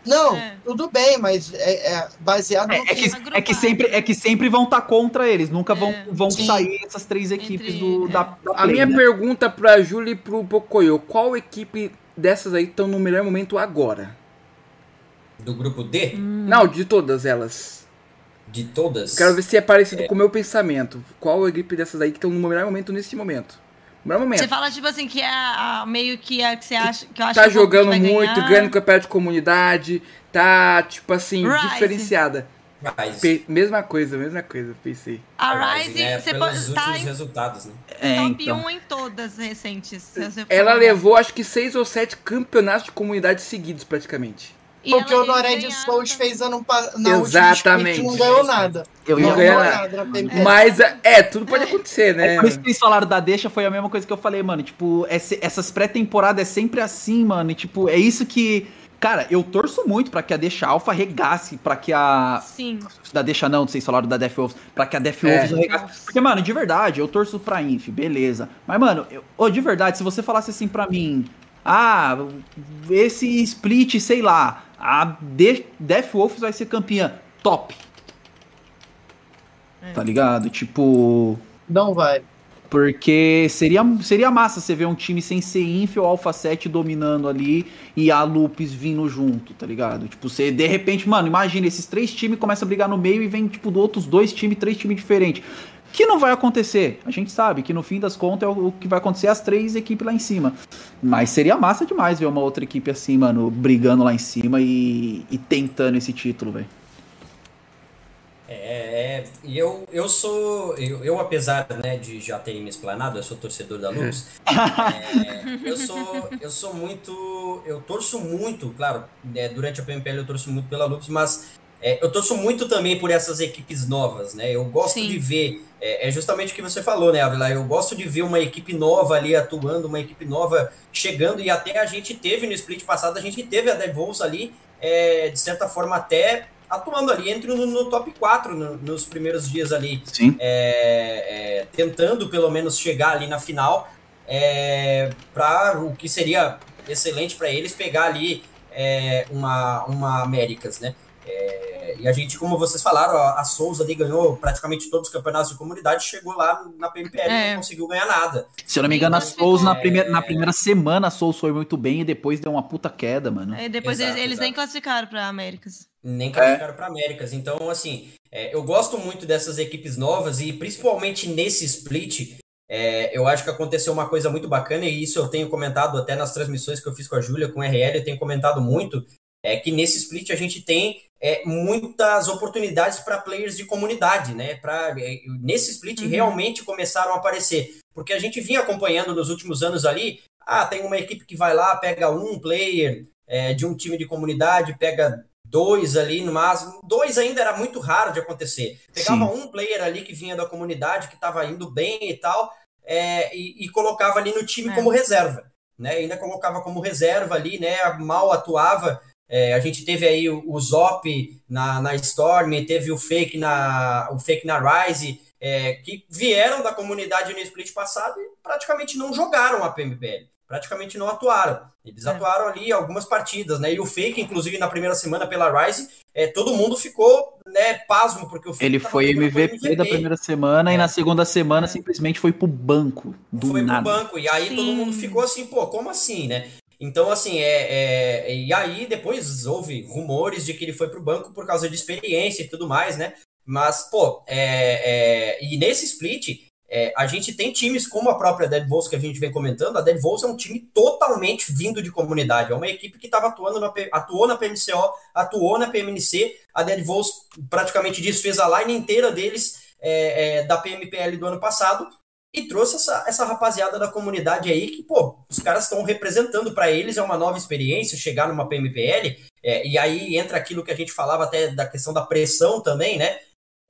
Speaker 1: Não,
Speaker 3: É.
Speaker 1: tudo bem, mas é, é baseado
Speaker 2: É,
Speaker 1: no
Speaker 2: é que, é, que sempre, é que sempre vão estar contra eles, nunca vão,
Speaker 3: É.
Speaker 2: vão
Speaker 1: Sim.
Speaker 2: sair essas três equipes
Speaker 3: Entre-
Speaker 2: do,
Speaker 3: é.
Speaker 2: da, da
Speaker 6: A
Speaker 2: Play,
Speaker 6: minha
Speaker 2: né?
Speaker 6: pergunta pra Júlia e pro Pocoyo, qual equipe dessas aí estão no melhor momento agora?
Speaker 4: Do grupo D,
Speaker 6: Não, de todas elas.
Speaker 4: de todas.
Speaker 6: Quero ver se é parecido com o meu pensamento. Qual equipe dessas aí que estão no melhor momento nesse momento? Melhor momento.
Speaker 3: Você fala, tipo assim, que é a- a- meio que é a que você acha que eu acho
Speaker 6: tá
Speaker 3: que
Speaker 6: jogando
Speaker 3: vai
Speaker 6: muito,
Speaker 3: ganhar.
Speaker 6: ganhando campeonato de comunidade, tá, tipo assim,
Speaker 3: Rise.
Speaker 6: diferenciada.
Speaker 4: Rise.
Speaker 6: Pe- mesma coisa, mesma coisa, pensei.
Speaker 3: A Rise,
Speaker 4: né,
Speaker 3: você
Speaker 4: pelos
Speaker 3: pode tá em
Speaker 4: resultados, né?
Speaker 2: É,
Speaker 3: top
Speaker 2: então.
Speaker 3: 1 em todas recentes.
Speaker 6: Ela levou, acho que, seis ou sete campeonatos de comunidade seguidos, praticamente.
Speaker 3: E
Speaker 1: o que o
Speaker 3: ganharam
Speaker 1: Souls fez ano pa- na última
Speaker 6: Exatamente.
Speaker 1: split, não ganhou nada.
Speaker 2: Eu
Speaker 6: Não
Speaker 2: ia
Speaker 6: ganha
Speaker 1: ganhou
Speaker 6: nada. Mas, é, tudo pode acontecer, né?
Speaker 2: É por isso que eles falaram da deixa, foi a mesma coisa que eu falei, mano. Tipo, esse- essas pré-temporadas é sempre assim, mano. E, tipo, é isso que. Cara, eu torço muito pra que a deixa alfa regasse, pra que a.
Speaker 3: Sim.
Speaker 2: Da deixa não, vocês falaram da Death Wolves, pra que a Death
Speaker 6: É.
Speaker 2: Wolves regasse. Porque, mano, de verdade, eu torço pra Inf, beleza. Mas, mano, eu, ô, de verdade, se você falasse assim pra mim, ah, esse split, sei lá, a De- Death Wolves vai ser campeã, top.
Speaker 3: É.
Speaker 2: Tá ligado? Tipo.
Speaker 1: Não vai.
Speaker 2: Porque seria, seria massa você ver um time sem ser Inf ou Alpha 7 dominando ali e a Lupus vindo junto, tá ligado? Tipo, você de repente, mano, imagina, esses três times começam a brigar no meio e vem, tipo, do outros dois times, três times diferentes. Que não vai acontecer. A gente sabe que no fim das contas é o, que vai acontecer as três equipes lá em cima. Mas seria massa demais ver uma outra equipe assim, mano, brigando lá em cima e, e tentando esse título, velho.
Speaker 4: É, é, e eu, eu sou, eu, eu, apesar né, de já ter me explanado, eu sou torcedor da Lux, é, eu, sou, eu sou muito, eu torço muito, claro, né, durante a PMPL eu torço muito pela Lux, mas é, eu torço muito também por essas equipes novas, né, eu gosto
Speaker 3: Sim.
Speaker 4: de ver, é, é justamente o que você falou, né, Avila, eu gosto de ver uma equipe nova ali atuando, uma equipe nova chegando, e até a gente teve no split passado, a gente teve a Devils ali, é, de certa forma até atuando ali, entre no, no top 4 no, nos primeiros dias ali,
Speaker 2: Sim.
Speaker 4: é, é, tentando pelo menos chegar ali na final, é, para o que seria excelente para eles pegar ali é, uma, uma Américas, né? É, e a gente, como vocês falaram, a, a Souza ali ganhou praticamente todos os campeonatos de comunidade, chegou lá na PMPL e
Speaker 3: É.
Speaker 4: não conseguiu ganhar nada.
Speaker 2: Se eu não me engano, a
Speaker 3: classificou.
Speaker 2: Souls na primeira, na primeira semana a Souls foi muito bem e depois deu uma puta queda, mano.
Speaker 3: Aí depois
Speaker 4: Exato,
Speaker 3: eles, eles nem classificaram pra Américas.
Speaker 4: nem classificaram para Américas. Então, assim, é, eu gosto muito dessas equipes novas e principalmente nesse split, é, eu acho que aconteceu uma coisa muito bacana e isso eu tenho comentado até nas transmissões que eu fiz com a Júlia, com o RL, eu tenho comentado muito, é que nesse split a gente tem é, muitas oportunidades para players de comunidade, né? Pra, é, nesse split
Speaker 3: Uhum.
Speaker 4: realmente começaram a aparecer, porque a gente vinha acompanhando nos últimos anos ali, ah, tem uma equipe que vai lá, pega um player é, de um time de comunidade, pega dois ali no máximo. Dois ainda era muito raro de acontecer. Pegava um player ali que vinha da comunidade, que estava indo bem e tal, é, e, e colocava ali no time
Speaker 3: É.
Speaker 4: como reserva. Né? Ainda colocava como reserva ali, né? Mal atuava. É, a gente teve aí o, o Zop na, na Storm, teve o Fake na, o Fake na Rise, é, que vieram da comunidade no split passado e praticamente não jogaram a PMPL. Praticamente não atuaram. Eles
Speaker 3: É.
Speaker 4: atuaram ali algumas partidas, né? E o Fake, inclusive, na primeira semana pela Rise, é, todo mundo ficou né, pasmo, porque o Fake
Speaker 2: Ele foi
Speaker 4: com
Speaker 2: MVP, da primeira semana e
Speaker 4: É.
Speaker 2: na segunda semana
Speaker 3: É.
Speaker 2: simplesmente foi pro banco. Do
Speaker 4: foi
Speaker 2: nada.
Speaker 4: pro banco. E aí
Speaker 3: Sim.
Speaker 4: todo mundo ficou assim, pô, como assim, né? Então, assim, é, é- E aí depois houve rumores de que ele foi pro banco por causa de experiência e tudo mais, né? Mas, pô, é, é, e nesse split, é, a gente tem times como a própria Dead Bulls que a gente vem comentando. A Dead Bulls é um time totalmente vindo de comunidade. É uma equipe que estava atuando na, atuou na PMCO, atuou na PMNC. A Dead Bulls praticamente desfez a line inteira deles é, é, da PMPL do ano passado e trouxe essa, essa rapaziada da comunidade aí que, pô, os caras estão representando para eles, é uma nova experiência chegar numa PMPL, é, e aí entra aquilo que a gente falava até da questão da pressão também, né?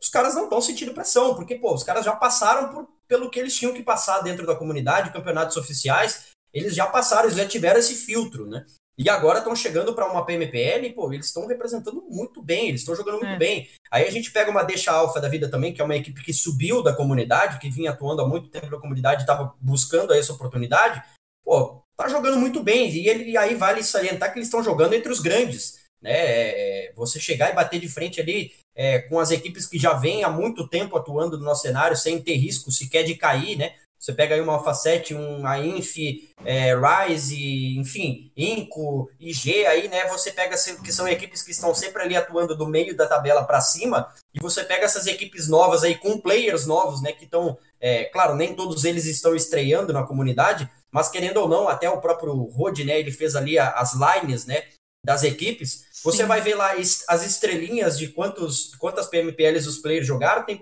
Speaker 4: Os caras não estão sentindo pressão, porque, pô, os caras já passaram por, pelo que eles tinham que passar dentro da comunidade, campeonatos oficiais, eles já passaram, eles já tiveram esse filtro, né? E agora estão chegando para uma PMPL, pô, eles estão representando muito bem, eles estão jogando muito é. bem. Aí a gente pega uma Deixa Alfa da vida também, que é uma equipe que subiu da comunidade, que vinha atuando há muito tempo na comunidade, estava buscando essa oportunidade. Pô, tá jogando muito bem. E, ele, e aí vale salientar que eles estão jogando entre os grandes. Né? É, é, você chegar e bater de frente ali é, com as equipes que já vêm há muito tempo atuando no nosso cenário, sem ter risco sequer de cair, né? Você pega aí uma Alpha 7, um a Inf, é, Rise, enfim, Inco, IG, aí, né? Você pega que são equipes que estão sempre ali atuando do meio da tabela para cima, e você pega essas equipes novas aí com players novos, né? Que estão, é, claro, nem todos eles estão estreando na comunidade, mas querendo ou não, até o próprio Rod, né? Ele fez ali as lines, né? Das equipes. Sim. Você vai ver lá as estrelinhas de quantos, quantas PMPLs os players jogaram. Tem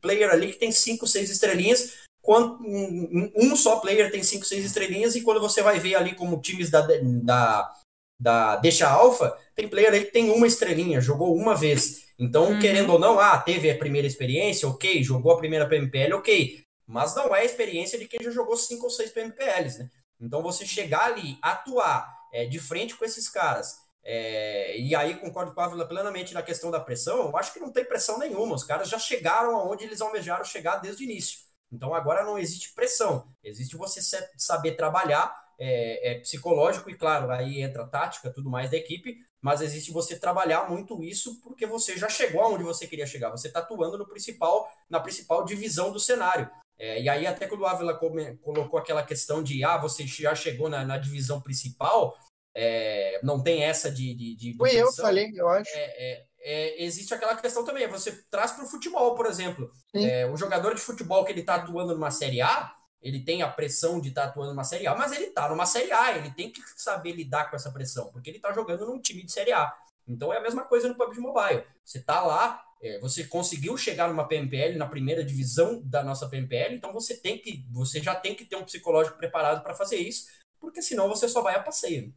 Speaker 4: player ali que tem 5, 6 estrelinhas quando um, um, só player tem 5, 6 estrelinhas, e quando você vai ver ali como times da, da, da Deixa Alpha, tem player aí que tem uma estrelinha, jogou uma vez. Então, uhum. querendo ou não, ah, teve a primeira experiência, ok, jogou a primeira PMPL, ok. Mas não é a experiência de quem já jogou 5 ou 6 PMPLs, né? Então, você chegar ali, atuar é, de frente com esses caras, é, e aí concordo com a Ávila plenamente na questão da pressão, eu acho que não tem pressão nenhuma, os caras já chegaram aonde eles almejaram chegar desde o início. Então agora não existe pressão, existe você saber trabalhar é, é, psicológico e claro, aí entra tática, tudo mais da equipe, mas existe você trabalhar muito isso porque você já chegou aonde você queria chegar, você está atuando no principal, na principal divisão do cenário. É, e aí até quando o Ávila colocou aquela questão de ah, você já chegou na, na divisão principal, é, não tem essa de. de, de
Speaker 1: Foi eu falei, eu acho.
Speaker 4: É, é é, existe aquela questão também. Você traz para o futebol, por exemplo. É, o jogador de futebol que ele está atuando numa Série A, ele tem a pressão de estar tá atuando numa Série A, mas ele está numa Série A, ele tem que saber lidar com essa pressão, porque ele está jogando num time de Série A. Então é a mesma coisa no PUBG Mobile. Você está lá, é, você conseguiu chegar numa PMPL, na primeira divisão da nossa PMPL, então você tem que, você já tem que ter um psicológico preparado para fazer isso, porque senão você só vai a passeio.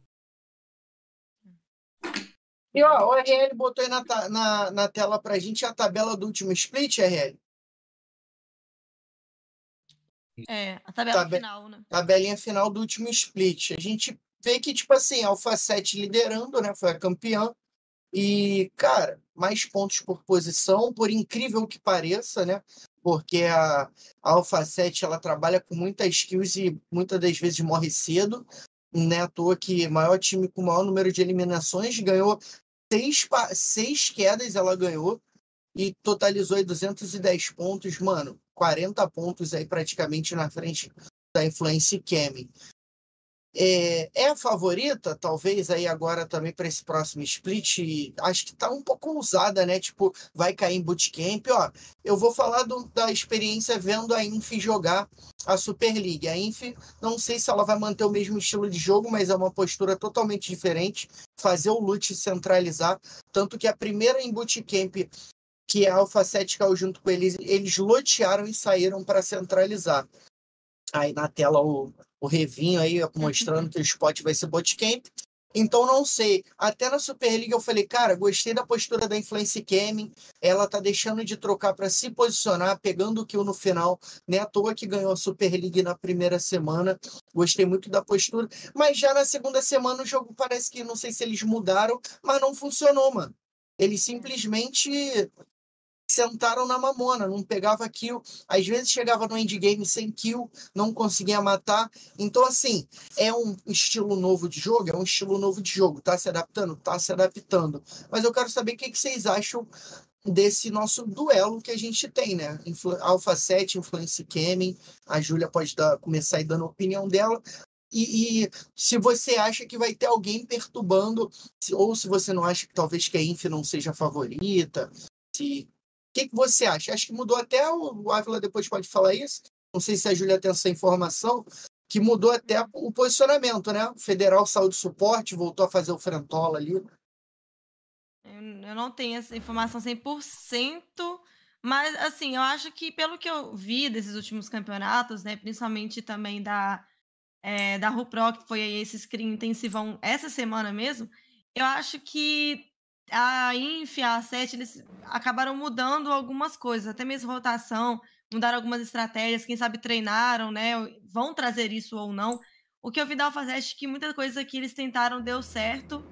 Speaker 1: E ó, o RL botou aí na, na, na tela pra gente a tabela do último split, RL.
Speaker 3: É, a tabela Tabe final, né?
Speaker 1: Tabelinha final do último split. A gente vê que, tipo assim, a Alpha 7 liderando, né? Foi a campeã. E, cara, mais pontos por posição, por incrível que pareça, né? Porque a, a Alpha 7 ela trabalha com muitas skills e muitas das vezes morre cedo. Não é à toa que maior time com maior número de eliminações ganhou seis, seis quedas ela ganhou e totalizou aí 210 pontos, mano, 40 pontos aí praticamente na frente da Influence Gaming. É, é a favorita, talvez, aí agora também para esse próximo split. Acho que tá um pouco ousada, né? Tipo, vai cair em bootcamp. Ó, eu vou falar do, da experiência vendo a Inf jogar a Super League. A Inf, não sei se ela vai manter o mesmo estilo de jogo, mas é uma postura totalmente diferente. Fazer o loot centralizar. Tanto que a primeira em bootcamp que a Alpha 7 caiu junto com eles, eles lotearam e saíram para centralizar. Aí na tela o, o revinho aí mostrando que o spot vai ser botcamp. Então não sei. Até na Superliga eu falei, cara, gostei da postura da Influence Gaming. Ela tá deixando de trocar para se posicionar, pegando o kill no final. Nem à toa que ganhou a Superliga na primeira semana. Gostei muito da postura. Mas já na segunda semana o jogo parece que não sei se eles mudaram, mas não funcionou, mano. Eles simplesmente sentaram na mamona, não pegava kill, às vezes chegava no endgame sem kill, não conseguia matar. Então, assim, é um estilo novo de jogo, é um estilo novo de jogo. Tá se adaptando? Tá se adaptando. Mas eu quero saber o que, vocês acham desse nosso duelo que a gente tem, né? Influ Alpha 7, Influence Gaming, a Júlia pode dar, começar aí dando a opinião dela. E, e, se você acha que vai ter alguém perturbando, ou se você não acha que talvez que a Inf não seja a favorita, se que, que você acha? Acho que mudou até o, Ávila depois pode falar isso. Não sei se a Júlia tem essa informação, que mudou até o posicionamento, né? O Federal saiu suporte, voltou a fazer o Frentola ali.
Speaker 3: Eu não tenho essa informação 100%, mas assim, eu acho que pelo que eu vi desses últimos campeonatos, né, principalmente também da é, da RuPro, que foi aí esse screen intensivão essa semana mesmo, eu acho que a Inf, a 7, eles acabaram mudando algumas coisas, até mesmo rotação, mudaram algumas estratégias, quem sabe treinaram, né? Vão trazer isso ou não. O que eu vi da AlphaSet é que muita coisa que eles tentaram deu certo.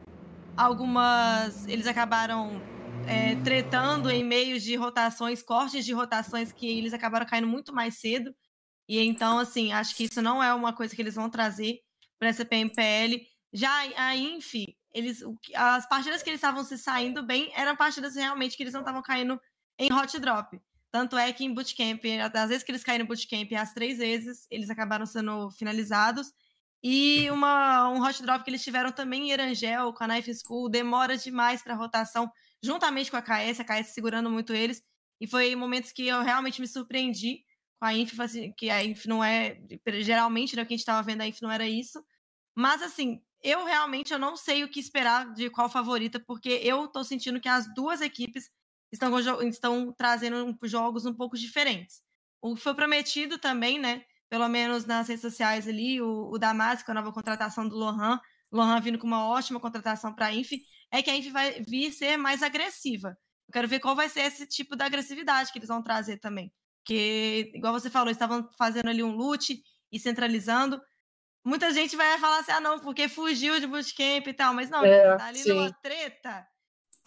Speaker 3: Algumas eles acabaram é, tretando em meios de rotações, cortes de rotações que eles acabaram caindo muito mais cedo. E então, assim, acho que isso não é uma coisa que eles vão trazer para essa PMPL. Já a Inf, eles, as partidas que eles estavam se saindo bem eram partidas realmente que eles não estavam caindo em hot drop. Tanto é que em bootcamp, às vezes que eles caíram em bootcamp, as três vezes, eles acabaram sendo finalizados. E uma, um hot drop que eles tiveram também em Erangel, com a Knife School, demora demais para rotação, juntamente com a KS, a KS segurando muito eles. E foi momentos que eu realmente me surpreendi com a Inf, assim, que a Inf não é. Geralmente, né, o que a gente estava vendo, a Inf não era isso. Mas, assim, eu realmente eu não sei o que esperar de qual favorita, porque eu tô sentindo que as duas equipes estão, estão trazendo jogos um pouco diferentes. O que foi prometido também, né? Pelo menos nas redes sociais ali, o, o Damasio, com a nova contratação do Lohan, Lohan vindo com uma ótima contratação para a Inf, é que a Inf vai vir ser mais agressiva. Eu quero ver qual vai ser esse tipo de agressividade que eles vão trazer também. Porque, igual você falou, estavam fazendo ali um loot e centralizando. Muita gente vai falar assim, ah, não, porque fugiu de bootcamp e tal. Mas não, é, tá ali sim. numa treta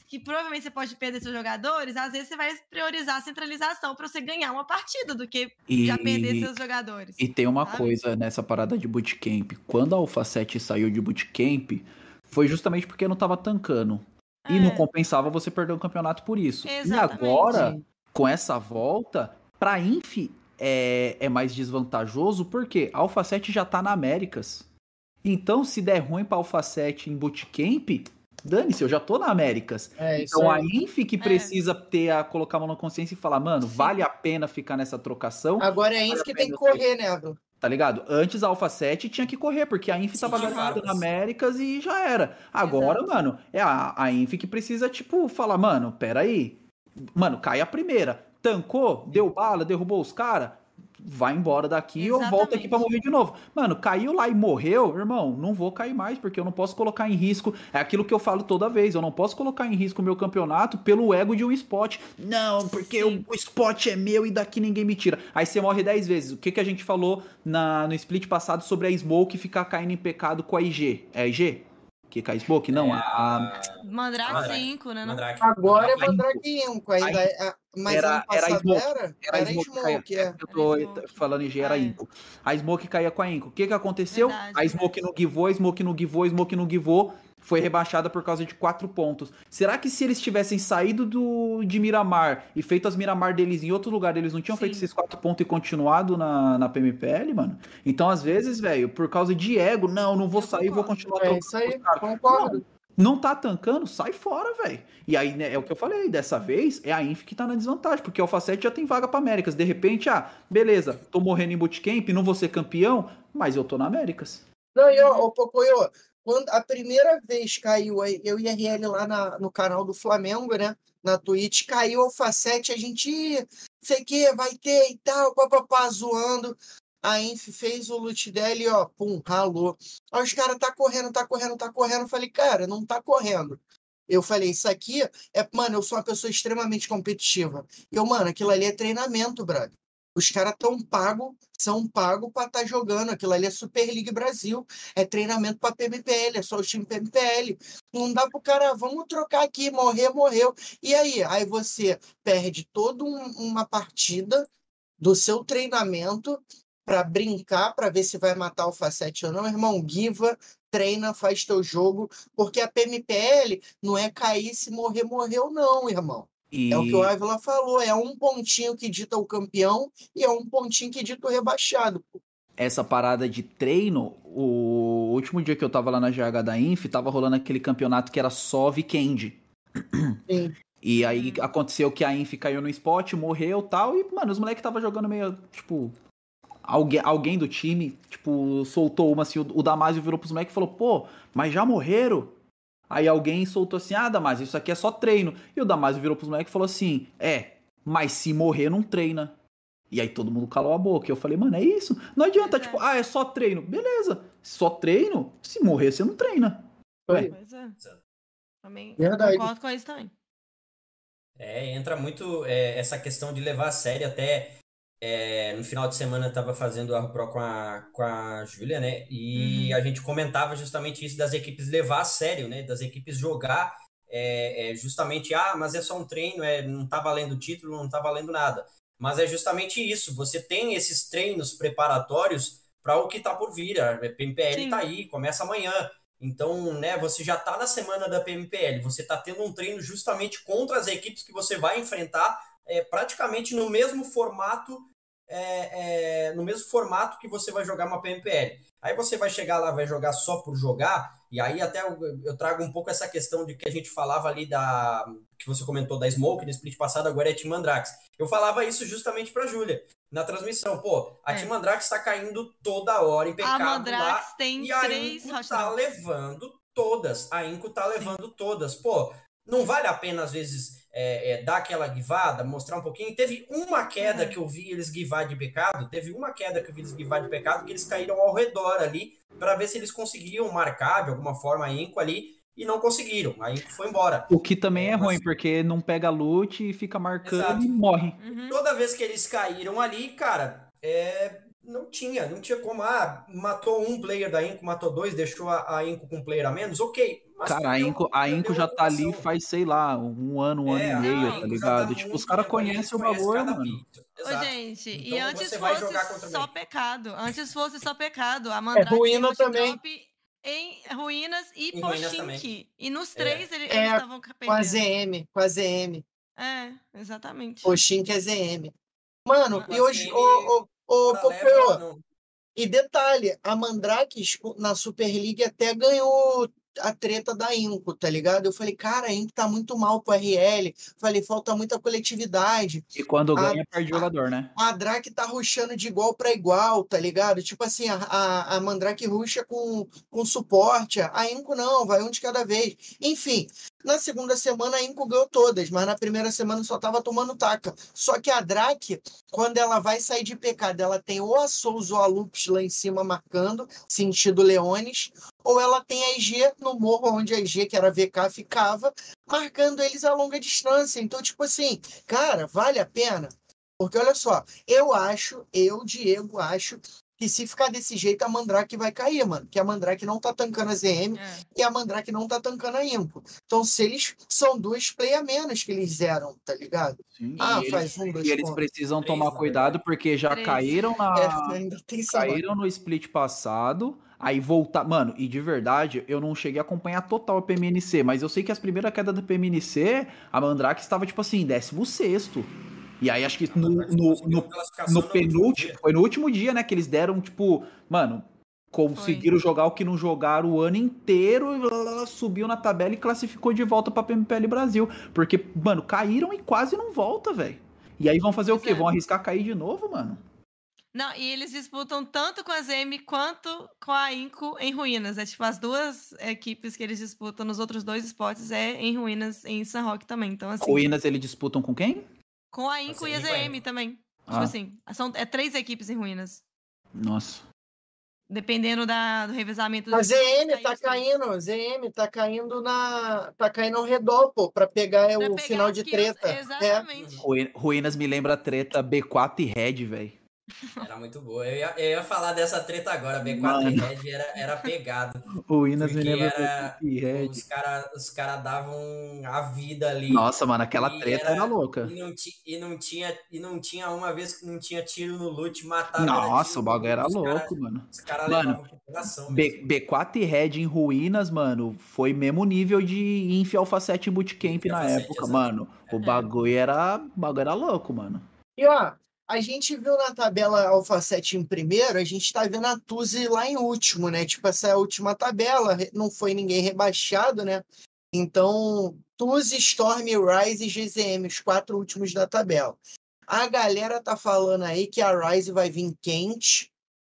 Speaker 3: que provavelmente você pode perder seus jogadores, às vezes você vai priorizar a centralização para você ganhar uma partida do que e, já perder seus jogadores.
Speaker 2: E tem uma sabe? coisa nessa parada de bootcamp. Quando a Alpha 7 saiu de bootcamp, foi justamente porque não estava tancando. É. E não é. compensava você perder o campeonato por isso. Exatamente. E agora, com essa volta, Pra Inf é, é mais desvantajoso porque a Alpha 7 já tá na Américas. Então, se der ruim pra Alpha 7 em bootcamp, dane-se, eu já tô na Américas. É, então a Inf que é. precisa ter a colocar a mão na consciência e falar, mano, Sim. vale a pena ficar nessa trocação.
Speaker 1: Agora é a Inf que tem que correr, né, Abel?
Speaker 2: Tá ligado? Antes a Alpha 7 tinha que correr, porque a Inf Sim, tava ganhando na Américas e já era. Agora, Exato. mano, é a, a Inf que precisa, tipo, falar, mano, peraí. Mano, cai a primeira tancou, deu bala, derrubou os caras, vai embora daqui Exatamente. ou volta aqui para morrer de novo. Mano, caiu lá e morreu, irmão, não vou cair mais, porque eu não posso colocar em risco. É aquilo que eu falo toda vez, eu não posso colocar em risco o meu campeonato pelo ego de um spot. Não, porque o, o, spot é meu e daqui ninguém me tira. Aí você morre 10 vezes. O que, que a gente falou na, no split passado sobre a Smoke ficar caindo em pecado com a IG? É a IG? Que cai Smoke? Não, é a.
Speaker 3: Mandrake 5, né?
Speaker 1: Mandrake. Agora é Mandrake 5, ainda. É, mas era, era Smoke. Era, era,
Speaker 2: era Smoke. Smoke é. Eu tô Smoke. falando em G, era é. Inco. A Smoke caía com a Inco. O que que aconteceu? Verdade, a Smoke não givou, a Smoke não givou, a Smoke não givou foi rebaixada por causa de quatro pontos. Será que se eles tivessem saído do, de Miramar e feito as Miramar deles em outro lugar, eles não tinham Sim. feito esses quatro pontos e continuado na, na PMPL, mano? Então, às vezes, velho, por causa de ego, não, não vou sair, vou continuar
Speaker 1: É isso aí, concordo.
Speaker 2: Não, não tá tancando, sai fora, velho. E aí, né, é o que eu falei, dessa vez é a Inf que tá na desvantagem, porque o 7 já tem vaga pra Américas. De repente, ah, beleza, tô morrendo em bootcamp, não vou ser campeão, mas eu tô na Américas.
Speaker 1: Não, eu, ô, Pocoyo, quando a primeira vez caiu eu e RL lá na, no canal do Flamengo, né? Na Twitch, caiu o Facete, a gente, sei que, vai ter e tal, papapá, zoando. A Inf fez o loot dela e, ó, pum, ralou. Aí os caras tá correndo, tá correndo, tá correndo. Eu falei, cara, não tá correndo. Eu falei, isso aqui é, mano, eu sou uma pessoa extremamente competitiva. E eu, mano, aquilo ali é treinamento, brother. Os caras tão pago, são pagos para estar tá jogando. Aquilo ali é Super League Brasil, é treinamento para PMPL, é só o time PMPL. Não dá pro cara, vamos trocar aqui, morrer, morreu. E aí? Aí você perde toda um, uma partida do seu treinamento para brincar, para ver se vai matar o Facete ou não. Irmão, Giva, treina, faz teu jogo, porque a PMPL não é cair se morrer, morreu, não, irmão. E... É o que o Ávila falou, é um pontinho que dita o campeão e é um pontinho que dita o rebaixado.
Speaker 2: Essa parada de treino, o último dia que eu tava lá na GH da Inf, tava rolando aquele campeonato que era só weekend. Sim. E aí
Speaker 3: Uhum.
Speaker 2: aconteceu que a Inf caiu no spot, morreu tal. E, mano, os moleques tava jogando meio, tipo. Alguém, alguém do time, tipo, soltou uma assim. O, o Damásio virou pros moleques e falou: pô, mas já morreram? Aí alguém soltou assim: ah, Damásio, isso aqui é só treino. E o Damásio virou pros moleques e falou assim: é, mas se morrer, não treina. E aí todo mundo calou a boca. E eu falei, mano, é isso? Não adianta,
Speaker 3: é.
Speaker 2: tipo, ah, é só treino. Beleza, só treino? Se morrer, você não treina. Ué,
Speaker 3: Pois é. Também
Speaker 1: Verdade.
Speaker 3: concordo com isso também.
Speaker 4: É, entra muito é, essa questão de levar a sério até é, no final de semana eu tava fazendo a Pro com a, com a Júlia, né? E
Speaker 3: Uhum.
Speaker 4: a gente comentava justamente isso das equipes levar a sério, né? Das equipes jogar é, é, justamente, ah, mas é só um treino, é, não tá valendo título, não tá valendo nada. Mas é justamente isso, você tem esses treinos preparatórios para o que tá por vir. A PMPL
Speaker 3: Sim.
Speaker 4: tá aí, começa amanhã. Então, né, você já tá na semana da PMPL, você tá tendo um treino justamente contra as equipes que você vai enfrentar é, praticamente no mesmo formato, é, é, no mesmo formato que você vai jogar uma PMPL. Aí você vai chegar lá, vai jogar só por jogar, e aí até eu, eu trago um pouco essa questão de que a gente falava ali da. que você comentou da Smoke no split passado, agora é Team Mandrax. Eu falava isso justamente pra Júlia, na transmissão. Pô, a
Speaker 3: É.
Speaker 4: Team Mandrax tá caindo toda hora em
Speaker 3: A
Speaker 4: pecado lá.
Speaker 3: Mandrax tem
Speaker 4: E a
Speaker 3: três
Speaker 4: Inco tá levando todas. A Inco tá levando todas. Pô, não vale a pena, às vezes, é, é, dar aquela guivada, mostrar um pouquinho. Teve uma queda
Speaker 3: Uhum.
Speaker 4: que eu vi eles guivar de pecado. Teve uma queda que eu vi eles guivar de pecado, que eles caíram ao redor ali, para ver se eles conseguiam marcar de alguma forma a Inco ali. E não conseguiram. A Inco foi embora.
Speaker 2: O que também é,
Speaker 4: É, mas-
Speaker 2: ruim, porque não pega loot e fica marcando
Speaker 4: Exato.
Speaker 2: e morre.
Speaker 3: Uhum.
Speaker 4: Toda vez que eles caíram ali, cara, é, não tinha, não tinha como. Ah, matou um player da Inco, matou dois, deixou a, a Inco com um player a menos, ok. Mas
Speaker 2: Cara, a Inco, a Inco já tá ali faz, sei lá, um ano, um
Speaker 4: É,
Speaker 2: ano e meio, tá ligado? tipo, os caras conhecem o bagulho,
Speaker 4: cada
Speaker 2: mano.
Speaker 3: Ô, gente, e
Speaker 4: Então
Speaker 3: antes
Speaker 4: você vai
Speaker 3: fosse só
Speaker 4: mim.
Speaker 3: pecado. Antes fosse só pecado. A Mandrake
Speaker 1: ruína
Speaker 3: tem hot
Speaker 1: também.
Speaker 3: drop em Ruínas e
Speaker 4: Em
Speaker 3: Pochink. E nos
Speaker 4: É.
Speaker 3: três ele-
Speaker 1: É,
Speaker 3: eles estavam
Speaker 1: Com a. ZM, com a ZM.
Speaker 3: É, exatamente.
Speaker 1: Que é ZM. Mano,
Speaker 4: Mas
Speaker 1: e hoje, ô, ô, ô, e detalhe, a Mandrake na Super League até ganhou a treta da Inco, tá ligado? Eu falei, cara, a Inco tá muito mal pro RL. Falei, falta muita coletividade.
Speaker 2: E quando
Speaker 1: A-
Speaker 2: ganha, perde jogador, né?
Speaker 1: A Drake tá rushando de igual pra igual, tá ligado? Tipo assim, a, a, a Mandrake rusha com, com suporte, a Inco não, vai um de cada vez. Enfim, na segunda semana a Inco ganhou todas, mas na primeira semana só tava tomando taca. Só que a Drake, quando ela vai sair de pecado, ela tem ou a Souls ou a Lupus lá em cima marcando, sentido Leones, ou ela tem a IG no morro onde a IG, que era VK, ficava, marcando eles a longa distância. Então, tipo assim, cara, vale a pena? Porque olha só, eu acho, eu, Diego, acho que se ficar desse jeito, a Mandrake vai cair, mano. Que a Mandrake não tá tancando a ZM
Speaker 3: É.
Speaker 1: e a Mandrake não tá tancando a Impo. Então, se eles são dois play a menos que eles eram, tá ligado?
Speaker 2: Sim,
Speaker 1: Ah,
Speaker 2: e eles,
Speaker 1: faz um, dois
Speaker 2: e eles
Speaker 1: pontos.
Speaker 2: precisam
Speaker 4: Três,
Speaker 2: tomar
Speaker 4: na
Speaker 2: cuidado porque já
Speaker 3: Três.
Speaker 2: caíram na.
Speaker 1: É, ainda tem essa
Speaker 2: Caíram no split passado, aí voltar. Mano, e de verdade, eu não cheguei a acompanhar total a PMNC, mas eu sei que as primeiras quedas da PMNC, a Mandrake estava, tipo assim, 16. E aí acho que no, no, no, no
Speaker 4: no último
Speaker 2: penúltimo.
Speaker 4: dia.
Speaker 2: Foi no último dia, né? Que eles deram, tipo, mano. Conseguiram jogar o que não jogaram o ano inteiro, e subiu na tabela e classificou de volta pra PMPL Brasil. Porque, mano, caíram e quase não volta, velho. E aí vão fazer o
Speaker 3: Pois
Speaker 2: quê?
Speaker 3: é.
Speaker 2: Vão arriscar cair de novo, mano?
Speaker 3: Não, e eles disputam tanto com a ZM quanto com a Inco em Ruínas. É tipo, as duas equipes que eles disputam nos outros dois esportes é em Ruínas em San Roque também. Então, assim,
Speaker 2: Ruínas eles disputam com quem?
Speaker 3: Com a Inco e a
Speaker 4: é
Speaker 3: ZM
Speaker 4: Inco.
Speaker 3: também. Tipo
Speaker 2: Ah.
Speaker 3: assim, são, é três equipes em Ruínas.
Speaker 2: Nossa.
Speaker 3: Dependendo da, do revezamento
Speaker 1: A ZM tá
Speaker 3: três.
Speaker 1: caindo, ZM tá caindo na. tá caindo ao redor, pô, pra pegar
Speaker 3: Pra
Speaker 1: o
Speaker 3: pegar
Speaker 1: final de treta. É.
Speaker 3: Exatamente.
Speaker 2: Ruí- Ruínas me lembra a treta B4 e Red, velho.
Speaker 4: Era muito boa. Eu ia, eu ia falar dessa treta agora. B4
Speaker 2: Mano.
Speaker 4: e Red era, era pegado.
Speaker 2: Ruínas me
Speaker 4: Porque
Speaker 2: lembra
Speaker 4: era-
Speaker 2: B4 e Red.
Speaker 4: Os caras os cara davam a vida ali.
Speaker 2: Nossa, mano, aquela treta
Speaker 4: era-
Speaker 2: era louca.
Speaker 4: E não, ti- e, não tinha, e não tinha uma vez que não tinha tiro no loot, matava.
Speaker 2: Nossa,
Speaker 4: tiro
Speaker 2: o bagulho era
Speaker 4: loot, os cara-
Speaker 2: louco, mano.
Speaker 4: Os caras
Speaker 2: Mano,
Speaker 4: levavam coração
Speaker 2: B,
Speaker 4: mesmo.
Speaker 2: B4 e Red em Ruínas, mano, foi mesmo nível de Inf Alpha 7 Bootcamp
Speaker 4: Inf
Speaker 2: na
Speaker 4: Alpha 7,
Speaker 2: época, mano. O bagulho era, o bagulho era louco, mano.
Speaker 1: E ó, a gente viu na tabela Alpha 7 em primeiro, a gente tá vendo a Tuzi lá em último, né? Tipo, essa é a última tabela, não foi ninguém rebaixado, né? Então, Tuz, Storm, Rise e GZM, os quatro últimos da tabela. A galera tá falando aí que a Rise vai vir quente,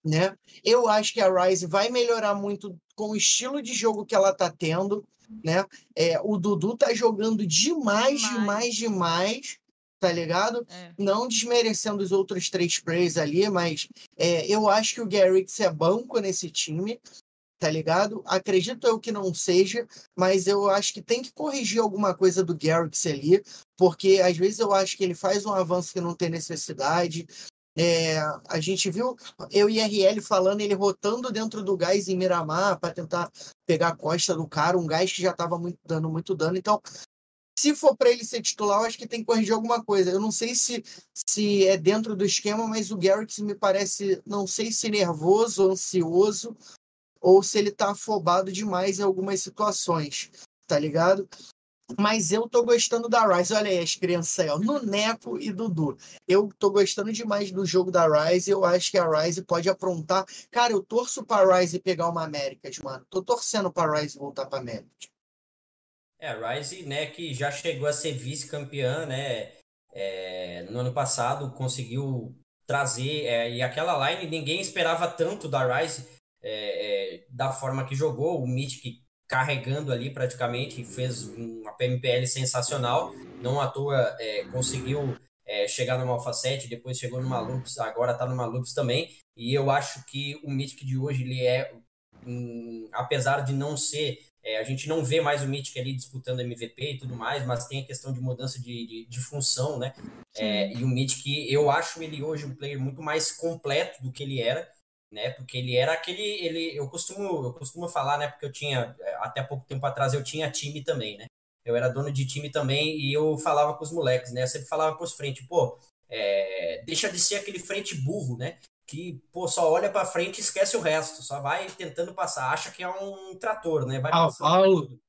Speaker 1: né? Eu acho que a Rise vai melhorar muito com o estilo de jogo que ela tá tendo, né? É, o Dudu tá jogando demais, demais, demais, demais tá ligado? É. Não desmerecendo os outros três players ali, mas é, eu acho que o Garrix é banco nesse time, tá ligado? Acredito eu que não seja, mas eu acho que tem que corrigir alguma coisa do Garrix ali, porque às vezes eu acho que ele faz um avanço que não tem necessidade. É, a gente viu eu e RL falando ele rotando dentro do gás em Miramar para tentar pegar a costa do cara, um gás que já estava muito, dando muito dano. Então, se for para ele ser titular, eu acho que tem que corrigir alguma coisa. Eu não sei se, se é dentro do esquema, mas o Garrix me parece, não sei se nervoso, ansioso, ou se ele tá afobado demais em algumas situações, tá ligado? Mas eu tô gostando da Rise. Olha aí as crianças aí, ó, no Neco e Dudu. Eu tô gostando demais do jogo da Rise. Eu acho que a Rise pode aprontar. Cara, eu torço pra Rise pegar uma América, mano. Tô torcendo pra Rise voltar pra América.
Speaker 4: É, Rise, né, que já chegou a ser vice-campeã, né, é, no ano passado, conseguiu trazer, é, e aquela line ninguém esperava tanto da Rise, é, é, da forma que jogou, o Mythic carregando ali praticamente, fez uma PMPL sensacional, não à toa é, conseguiu é, chegar numa Alpha 7, depois chegou numa Loops, agora está numa Loops também, e eu acho que o Mythic de hoje, ele é, apesar de não ser é, a gente não vê mais o Mythic ali disputando MVP e tudo mais, mas tem a questão de mudança de, de, de função, né? É, e o Mythic, eu acho ele hoje um player muito mais completo do que ele era né? Porque ele era aquele, ele, eu costumo, eu costumo falar, né? Porque eu tinha até pouco tempo atrás eu tinha time também, né? Eu era dono de time também e eu falava com os moleques, né? Eu sempre falava pros frente, pô, é, deixa de ser aquele frente burro, né? Que, pô, só olha para frente e esquece o resto, só vai tentando passar, acha que é um trator, né? Vai passando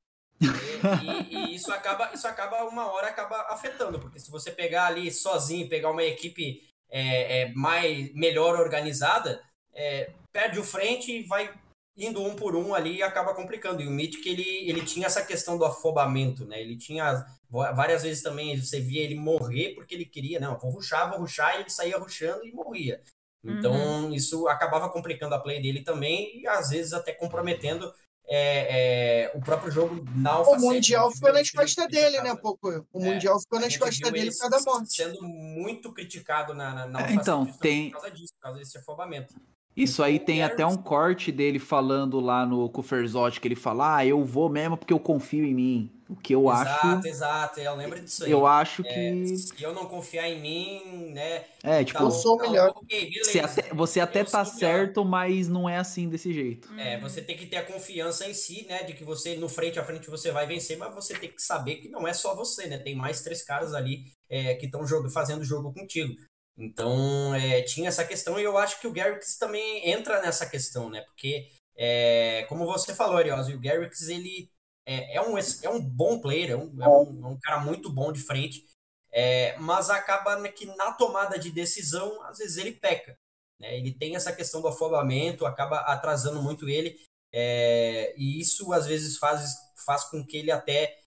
Speaker 4: e, e, e, isso acaba, isso acaba uma hora acaba afetando, porque se você pegar ali sozinho, pegar uma equipe é, é mais melhor organizada, é, perde o frente e vai indo um por um ali e acaba complicando. E o Mythic, ele, ele tinha essa questão do afobamento, né? Ele tinha várias vezes também, você via ele morrer porque ele queria, não, vou ruxar, vou ruxar, e ele saía ruxando e morria. Então, uhum. isso acabava complicando a play dele também e às vezes até comprometendo é, é, o próprio jogo na Alpha
Speaker 1: O Mundial ficou nas costas dele, né, pouco? O é, Mundial ficou nas costas dele por causa da morte.
Speaker 4: Sendo muito criticado na, na, na
Speaker 2: Alpha Então, tem...
Speaker 4: por causa disso, por causa desse afobamento.
Speaker 2: Isso aí tem até um corte dele falando lá no Kuferzot, que ele fala, ah, eu vou mesmo porque eu confio em mim. O que eu
Speaker 4: exato,
Speaker 2: acho...
Speaker 4: Exato, exato, eu lembro disso aí.
Speaker 2: Eu acho
Speaker 4: é,
Speaker 2: que...
Speaker 4: Se eu não confiar em mim, né...
Speaker 2: É, tipo... eu
Speaker 1: sou o melhor.
Speaker 2: Okay, você até, você até tá certo, mas não é assim desse jeito.
Speaker 4: É, você tem que ter a confiança em si, né, de que você, no frente a frente, você vai vencer, mas você tem que saber que não é só você, né? Tem mais três caras ali é, que estão fazendo jogo contigo. Então, é, tinha essa questão e eu acho que o Garrix também entra nessa questão, né? Porque, é, como você falou, Ariose, o Garrix, ele é, é, um, é um bom player, é um, é um, é um cara muito bom de frente, é, mas acaba que na tomada de decisão, às vezes ele peca. Né? Ele tem essa questão do afobamento, acaba atrasando muito ele, é, e isso às vezes faz, faz com que ele até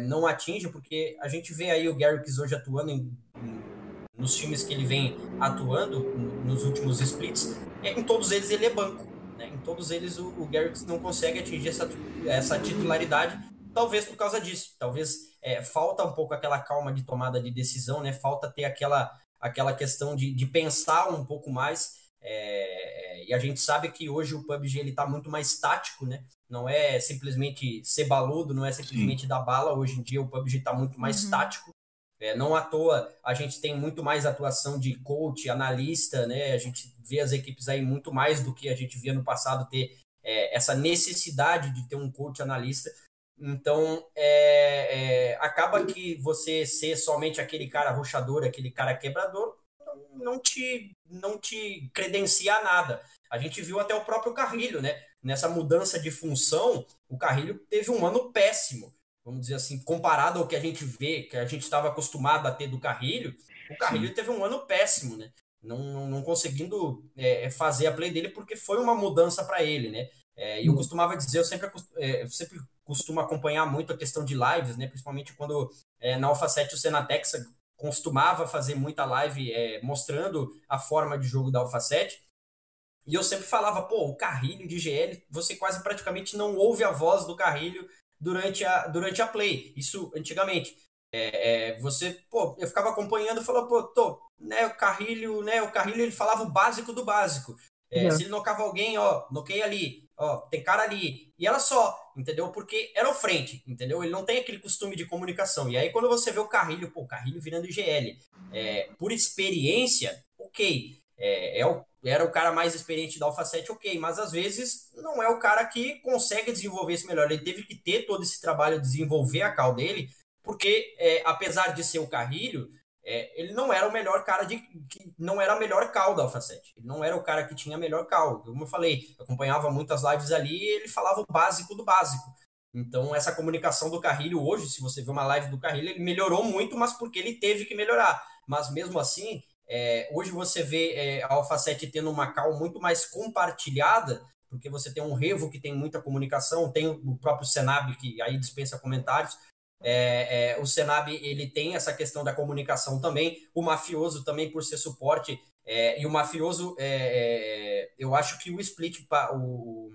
Speaker 4: não atinja, porque a gente vê aí o Garrix hoje atuando em, nos times que ele vem atuando nos últimos splits, é, em todos eles ele é banco. Né? Em todos eles o, o Garrix não consegue atingir essa, essa titularidade, talvez por causa disso. Talvez é, falta um pouco aquela calma de tomada de decisão, né? falta ter aquela, aquela questão de, de pensar um pouco mais. É, e a gente sabe que hoje o PUBG ele está muito mais tático, né? Não é simplesmente ser baludo, não é simplesmente Sim. dar bala. Hoje em dia o PUBG está muito mais uhum. tático. É, não à toa a gente tem muito mais atuação de coach, analista, né? A gente vê as equipes aí muito mais do que a gente via no passado ter é, essa necessidade de ter um coach analista. Então, é, é, acaba que você ser somente aquele cara roxador, aquele cara quebrador, não te, não te credencia nada. A gente viu até o próprio Carrilho, né? Nessa mudança de função, o Carrilho teve um ano péssimo vamos dizer assim, comparado ao que a gente vê, que a gente estava acostumado a ter do Carrilho, o Carrilho teve um ano péssimo, né? Não, não, não conseguindo é, é, fazer a play dele porque foi uma mudança para ele, né? É, e eu costumava dizer, eu sempre, é, eu sempre costumo acompanhar muito a questão de lives, né? Principalmente quando é, na Alpha 7 o Senatex costumava fazer muita live é, mostrando a forma de jogo da Alpha 7. E eu sempre falava, pô, o Carrilho de GL, você quase praticamente não ouve a voz do Carrilho durante a, durante a play. Isso antigamente. É, é, você, pô, eu ficava acompanhando e falava, pô, tô, né, o Carrilho, né, o Carrilho ele falava o básico do básico. É, Se ele nocava alguém, ó, noquei ali, ó, tem cara ali. E era só, entendeu? Porque era o frente, entendeu? Ele não tem aquele costume de comunicação. E aí, quando você vê o Carrilho, pô, o Carrilho virando IGL, é, por experiência, ok. É, é o, era o cara mais experiente da Alpha 7, ok. Mas às vezes não é o cara que consegue desenvolver isso melhor. Ele teve que ter todo esse trabalho de desenvolver a cal dele, porque é, apesar de ser o Carrilho, é, ele não era o melhor cara de. Que não era a melhor cal da Alpha 7. Ele não era o cara que tinha a melhor cal. Como eu falei, eu acompanhava muitas lives ali e ele falava o básico do básico. Então, essa comunicação do Carrilho hoje, se você vê uma live do Carrilho, ele melhorou muito, mas porque ele teve que melhorar. Mas mesmo assim, é, hoje você vê é, a Alpha 7 tendo uma cal muito mais compartilhada, porque você tem um Revo que tem muita comunicação, tem o próprio Senab, que aí dispensa comentários, é, é, o Senab ele tem essa questão da comunicação também, o mafioso também por ser suporte, é, e o mafioso, é, é, eu acho que o split, o,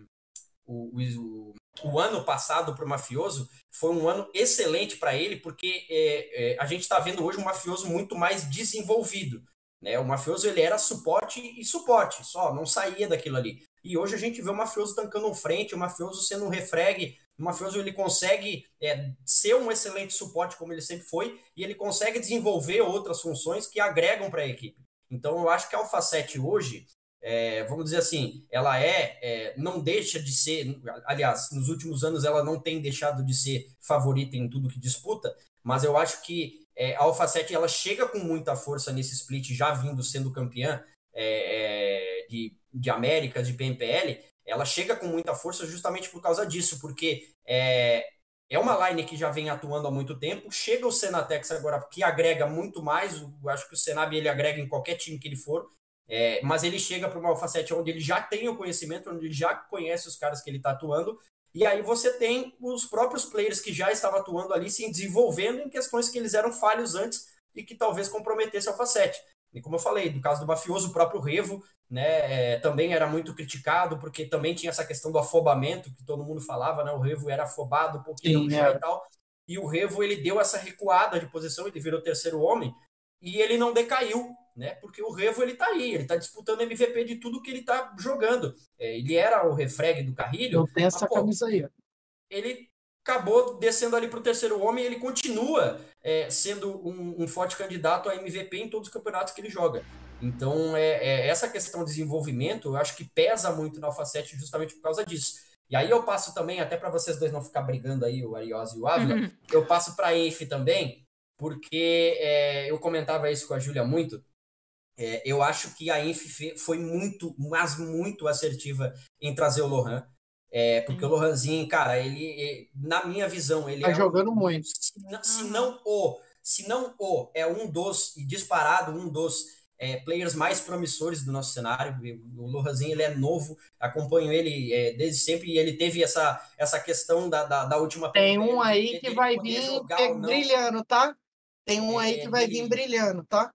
Speaker 4: o, o, o ano passado para o mafioso foi um ano excelente para ele, porque é, a gente está vendo hoje um mafioso muito mais desenvolvido. Né? O mafioso ele era suporte e suporte, só não saía daquilo ali. E hoje a gente vê o mafioso tancando um frente, o mafioso sendo um refreg, o mafioso ele consegue é, ser um excelente suporte como ele sempre foi e ele consegue desenvolver outras funções que agregam para a equipe. Então eu acho que a Alpha 7 hoje, é, vamos dizer assim, ela é, é, não deixa de ser, aliás, nos últimos anos ela não tem deixado de ser favorita em tudo que disputa, mas eu acho que é, a Alpha 7 ela chega com muita força nesse split, já vindo sendo campeã é, é, de, de Américas, de PMPL, ela chega com muita força justamente por causa disso, porque é, é uma line que já vem atuando há muito tempo. Chega o Senatex agora, que agrega muito mais. Eu acho que o Senab ele agrega em qualquer time que ele for. É, mas ele chega para uma Alpha 7 onde ele já tem o conhecimento, onde ele já conhece os caras que ele está atuando. E aí você tem os próprios players que já estavam atuando ali se desenvolvendo em questões que eles eram falhos antes e que talvez comprometesse a 7. E como eu falei, no caso do mafioso, o próprio Revo né, é, também era muito criticado, porque também tinha essa questão do afobamento, que todo mundo falava, né, o Revo era afobado um pouquinho Sim, é. e tal, e o Revo ele deu essa recuada de posição, ele virou terceiro homem, e ele não decaiu, né, porque o Revo ele tá aí, ele tá disputando MVP de tudo que ele tá jogando, é, ele era o refreg do Carrilho.
Speaker 1: Eu tenho essa mas, pô, camisa aí.
Speaker 4: Ele acabou descendo ali para o terceiro homem e ele continua é, sendo um, um, forte candidato a MVP em todos os campeonatos que ele joga. Então, é, é, essa questão de desenvolvimento, eu acho que pesa muito na Alpha 7 justamente por causa disso. E aí eu passo também, até para vocês dois não ficar brigando aí, o Arios e o Ávila, uhum. eu passo para a Enf também, porque é, eu comentava isso com a Júlia muito, é, eu acho que a Enf foi muito, mas muito assertiva em trazer o Lohan. É, porque o Lohanzinho, cara, ele, ele, na minha visão, ele
Speaker 1: tá é jogando um, muito.
Speaker 4: Se, se, não o, se não o, é um dos, disparado, um dos é, players mais promissores do nosso cenário. O Lohanzinho, ele é novo, acompanho ele é, desde sempre e ele teve essa, essa questão da, da, da última...
Speaker 1: Tem um aí que vai vir brilhando, tá? Tem um aí é, que vai vir brilhando, tá?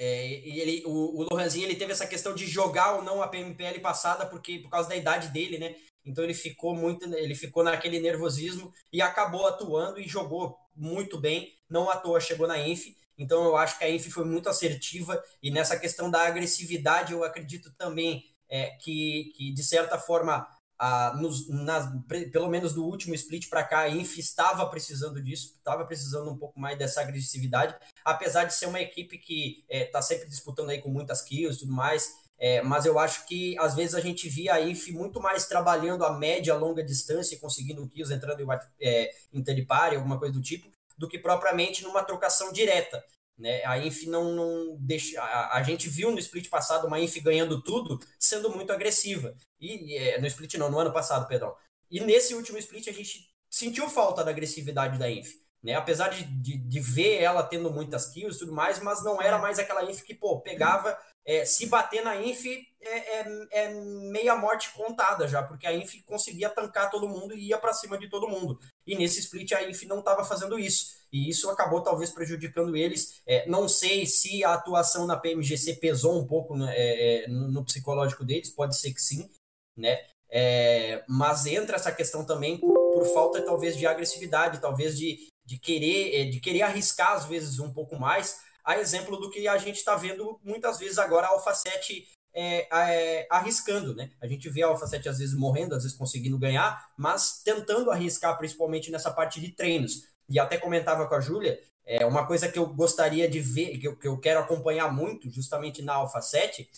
Speaker 4: É, ele, o, o Lohanzinho ele teve essa questão de jogar ou não a PMPL passada porque por causa da idade dele, né? Então ele ficou muito, ele ficou naquele nervosismo e acabou atuando e jogou muito bem. Não à toa chegou na Enf. Então eu acho que a Enf foi muito assertiva e nessa questão da agressividade eu acredito também é, que, que de certa forma a, nos, nas, pelo menos do último split para cá, a Inf estava precisando disso, estava precisando um pouco mais dessa agressividade, apesar de ser uma equipe que está é, sempre disputando aí com muitas kills e tudo mais, é, mas eu acho que às vezes a gente via a IF muito mais trabalhando a média, longa distância, conseguindo kills, entrando em, é, interpare, alguma coisa do tipo, do que propriamente numa trocação direta. Né? A Inf não, não deixa. A, a, gente viu no split passado uma Inf ganhando tudo, sendo muito agressiva. E é, no split não, no ano passado, perdão. E nesse último split a gente sentiu falta da agressividade da Inf. Né? Apesar de, de, de ver ela tendo muitas kills e tudo mais, mas não era mais aquela Inf que, pô, pegava é, se bater na Inf é, é, é, meia morte contada já, porque a Inf conseguia tancar todo mundo e ia para cima de todo mundo. E nesse split a Inf não estava fazendo isso. E isso acabou talvez prejudicando eles. É, não sei se a atuação na PMGC pesou um pouco né, é, é, no, no, psicológico deles, pode ser que sim, né? É, mas entra essa questão também por, por, falta talvez de agressividade, talvez de, de querer de querer arriscar às vezes um pouco mais a exemplo do que a gente está vendo muitas vezes agora a Alpha 7 é, é, arriscando, né? A gente vê a Alpha 7 às vezes morrendo, às vezes conseguindo ganhar, mas tentando arriscar, principalmente nessa parte de treinos. E até comentava com a Júlia, é uma coisa que eu gostaria de ver, que eu, que eu quero acompanhar muito, justamente na Alpha 7,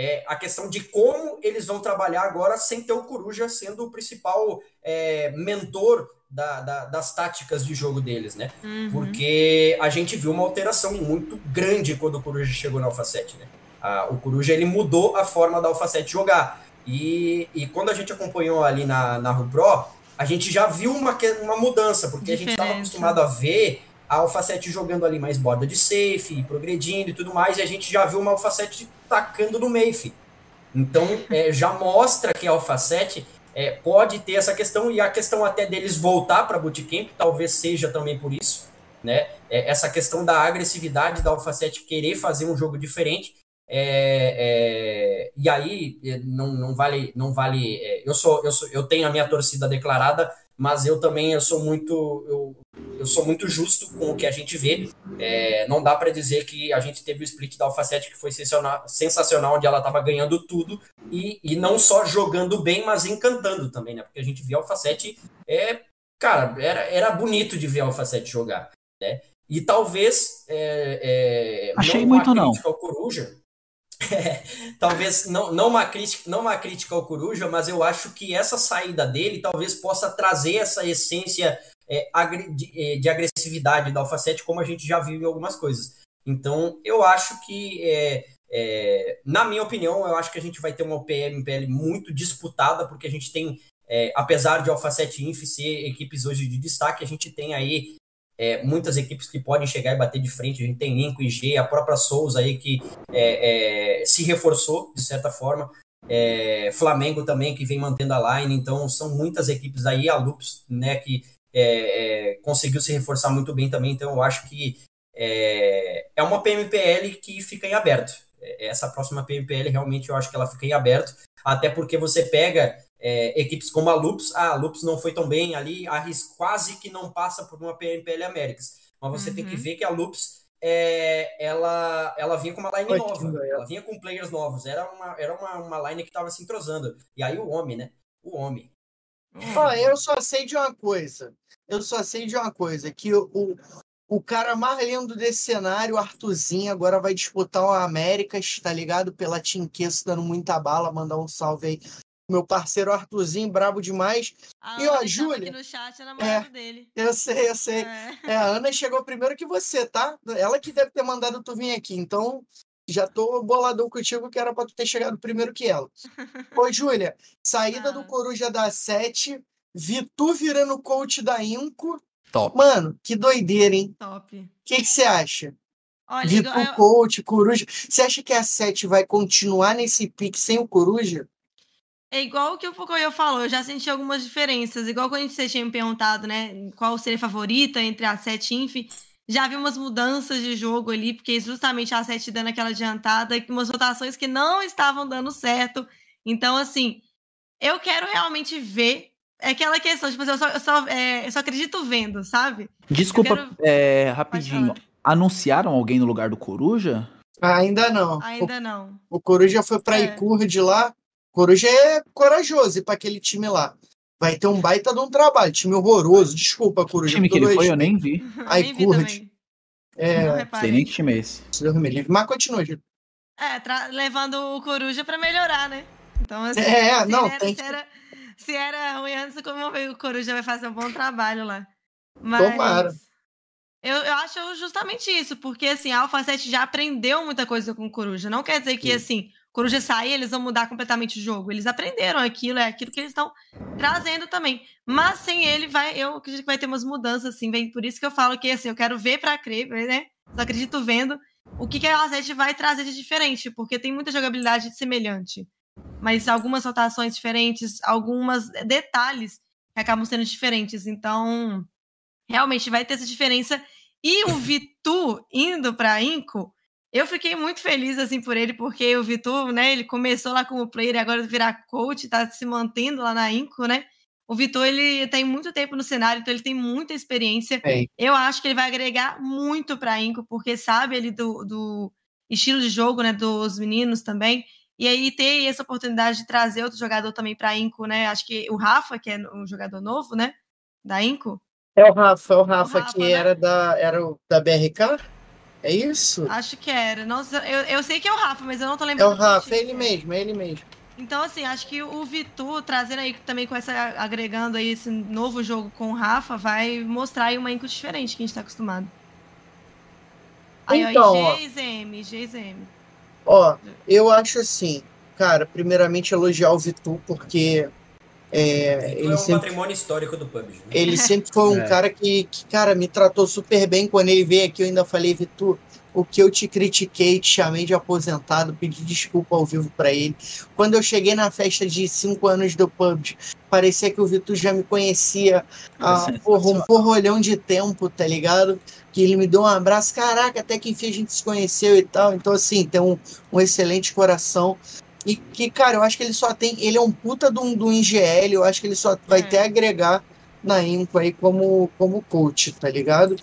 Speaker 4: é a questão de como eles vão trabalhar agora sem ter o Coruja sendo o principal é, mentor da, da, das táticas de jogo deles, né? Uhum. Porque a gente viu uma alteração muito grande quando o Coruja chegou na Alpha 7, né? Ah, o Coruja ele mudou a forma da Alpha 7 jogar. E, e quando a gente acompanhou ali na, na Pro, a gente já viu uma, uma mudança, porque Diferença. a gente estava acostumado a ver a Alpha 7 jogando ali mais borda de safe, progredindo e tudo mais, e a gente já viu uma Alpha 7 tacando no Mayfe. Então, é, já mostra que a 7 é, pode ter essa questão e a questão até deles voltar para Bootcamp, talvez seja também por isso, né? É, essa questão da agressividade da 7 querer fazer um jogo diferente. É, é e aí é, não, não vale não vale eu sou eu sou eu tenho a minha torcida declarada mas eu também eu sou muito eu, eu sou muito justo com o que a gente vê. É, não dá para dizer que a gente teve o split da Alpha 7 que foi sensacional, sensacional onde ela estava ganhando tudo e, e não só jogando bem, mas encantando também, né? Porque a gente via a Alpha 7 é, cara, era, era bonito de ver a Alpha 7 jogar, né? E talvez é,
Speaker 2: é, achei não muito não.
Speaker 4: Coruja, talvez não, não, uma crítica, não uma crítica ao Coruja, mas eu acho que essa saída dele talvez possa trazer essa essência é, de, é, de, agressividade da 7, como a gente já viu em algumas coisas. Então, eu acho que, é, é na minha opinião, eu acho que a gente vai ter uma PMPL muito disputada, porque a gente tem, é, apesar de Alpha 7 Inf ser equipes hoje de destaque, a gente tem aí é, muitas equipes que podem chegar e bater de frente. A gente tem Lincoln e G, a própria Souza aí que é, é, se reforçou de certa forma. É, Flamengo também que vem mantendo a line. Então são muitas equipes aí, a Lupus, né, que é, é, conseguiu se reforçar muito bem também. Então eu acho que é, uma PMPL que fica em aberto. Essa próxima PMPL realmente eu acho que ela fica em aberto, até porque você pega é, equipes como a Lupus, ah, a Lupus não foi tão bem ali, a RIS quase que não passa por uma PMPL Américas. Mas você uhum. tem que uhum. ver que a Lupus é, ela, ela vinha com uma line Oi, nova, ela vinha com players novos, era uma, era uma, uma line que estava se entrosando. E aí o homem, né? O homem.
Speaker 1: Ó, eu só sei de uma coisa. Eu só sei de uma coisa, que o, o, o cara mais lindo desse cenário, o Arthurzinho, agora vai disputar o Américas, tá ligado? Pela Team dando muita bala, mandar um salve aí meu parceiro Arthurzinho, brabo demais.
Speaker 3: A e ó, Júlia. no chat, é é, dele.
Speaker 1: Eu sei, eu sei. É. é. a Ana chegou primeiro que você, tá? Ela que deve ter mandado tu vir aqui. Então, já tô boladão contigo que era pra tu ter chegado primeiro que ela. Ô, Júlia, saída ah. do Coruja da 7, vi tu virando coach da Inco.
Speaker 2: Top.
Speaker 1: Mano, que doideira, hein?
Speaker 3: Top.
Speaker 1: O que você acha? Olha, Vitor igual... Coach, Coruja. Você acha que a 7 vai continuar nesse pique sem o Coruja?
Speaker 3: É igual o que o Foucault falou, eu já senti algumas diferenças. Igual quando a gente tinha me perguntado, né, qual seria a favorita entre a 7 Inf, já vi umas mudanças de jogo ali, porque justamente a 7 dando aquela adiantada, e umas rotações que não estavam dando certo. Então, assim, eu quero realmente ver é aquela questão, tipo, eu só, eu só, é, eu só acredito vendo, sabe?
Speaker 2: Desculpa, quero... é, rapidinho. Anunciaram alguém no lugar do Coruja?
Speaker 1: Ainda não.
Speaker 3: Ainda
Speaker 1: o,
Speaker 3: não.
Speaker 1: O Coruja foi pra é. Icur de lá, Coruja é corajoso para aquele time lá. Vai ter um baita de um trabalho. Time horroroso. Desculpa, Coruja.
Speaker 2: O time que ele foi, eu nem vi.
Speaker 1: Aí, curte.
Speaker 2: É... Não sei nem que time é esse.
Speaker 1: Mas continua, Gil.
Speaker 3: É, tra... levando o Coruja para melhorar, né? Então, assim,
Speaker 1: é, não,
Speaker 3: era,
Speaker 1: tem
Speaker 3: se, era, se era ruim antes, como o Coruja vai fazer um bom trabalho lá. Mas...
Speaker 1: Tomara.
Speaker 3: Eu, eu acho justamente isso, porque assim, a Alpha 7 já aprendeu muita coisa com o Coruja. Não quer dizer que, Sim. assim, Coruja sair, eles vão mudar completamente o jogo. Eles aprenderam aquilo, é aquilo que eles estão trazendo também. Mas sem ele, vai, eu acredito que vai ter umas mudanças, assim. Vem, por isso que eu falo que assim, eu quero ver para crer, né? Só acredito vendo. o que, que a Lazete vai trazer de diferente, porque tem muita jogabilidade semelhante. Mas algumas rotações diferentes, alguns detalhes que acabam sendo diferentes. Então, realmente vai ter essa diferença. E o Vitu indo para Inco, eu fiquei muito feliz assim por ele, porque o Vitor, né, ele começou lá como player e agora virar coach, tá se mantendo lá na Inco, né? O Vitor, ele tem muito tempo no cenário, então ele tem muita experiência. É. Eu acho que ele vai agregar muito para a Inco, porque sabe ele do, do, estilo de jogo, né, dos meninos também. E aí ter essa oportunidade de trazer outro jogador também para a Inco, né? Acho que o Rafa, que é um jogador novo, né, da Inco.
Speaker 1: É o Rafa, é o Rafa, o Rafa que né? era da era da BRK. É isso?
Speaker 3: Acho que era. Não, eu, eu sei que é o Rafa, mas eu não tô lembrando.
Speaker 1: É o Rafa, é ele mesmo, é ele mesmo.
Speaker 3: Então, assim, acho que o Vitu, trazendo aí também com essa. agregando aí esse novo jogo com o Rafa, vai mostrar aí uma input diferente que a gente tá acostumado. Aí, então, ó, GZM, GZM.
Speaker 1: Ó, eu acho assim, cara, primeiramente elogiar o Vitu, porque é, ele,
Speaker 4: ele é um
Speaker 1: sempre,
Speaker 4: patrimônio histórico do PUBG. Né?
Speaker 1: Ele sempre foi um é. cara que, que, cara, me tratou super bem. Quando ele veio aqui, eu ainda falei, Vitor, o que eu te critiquei, te chamei de aposentado, pedi desculpa ao vivo para ele. Quando eu cheguei na festa de 5 anos do PUBG, parecia que o Vitor já me conhecia há porra, um porrolhão de tempo, tá ligado? Que ele me deu um abraço, caraca, até que enfim a gente se conheceu e tal. Então, assim, tem um, um excelente coração. E que, cara, eu acho que ele só tem. Ele é um puta do, do IGL, eu acho que ele só vai é. ter a agregar na Impo aí como, como coach, tá ligado?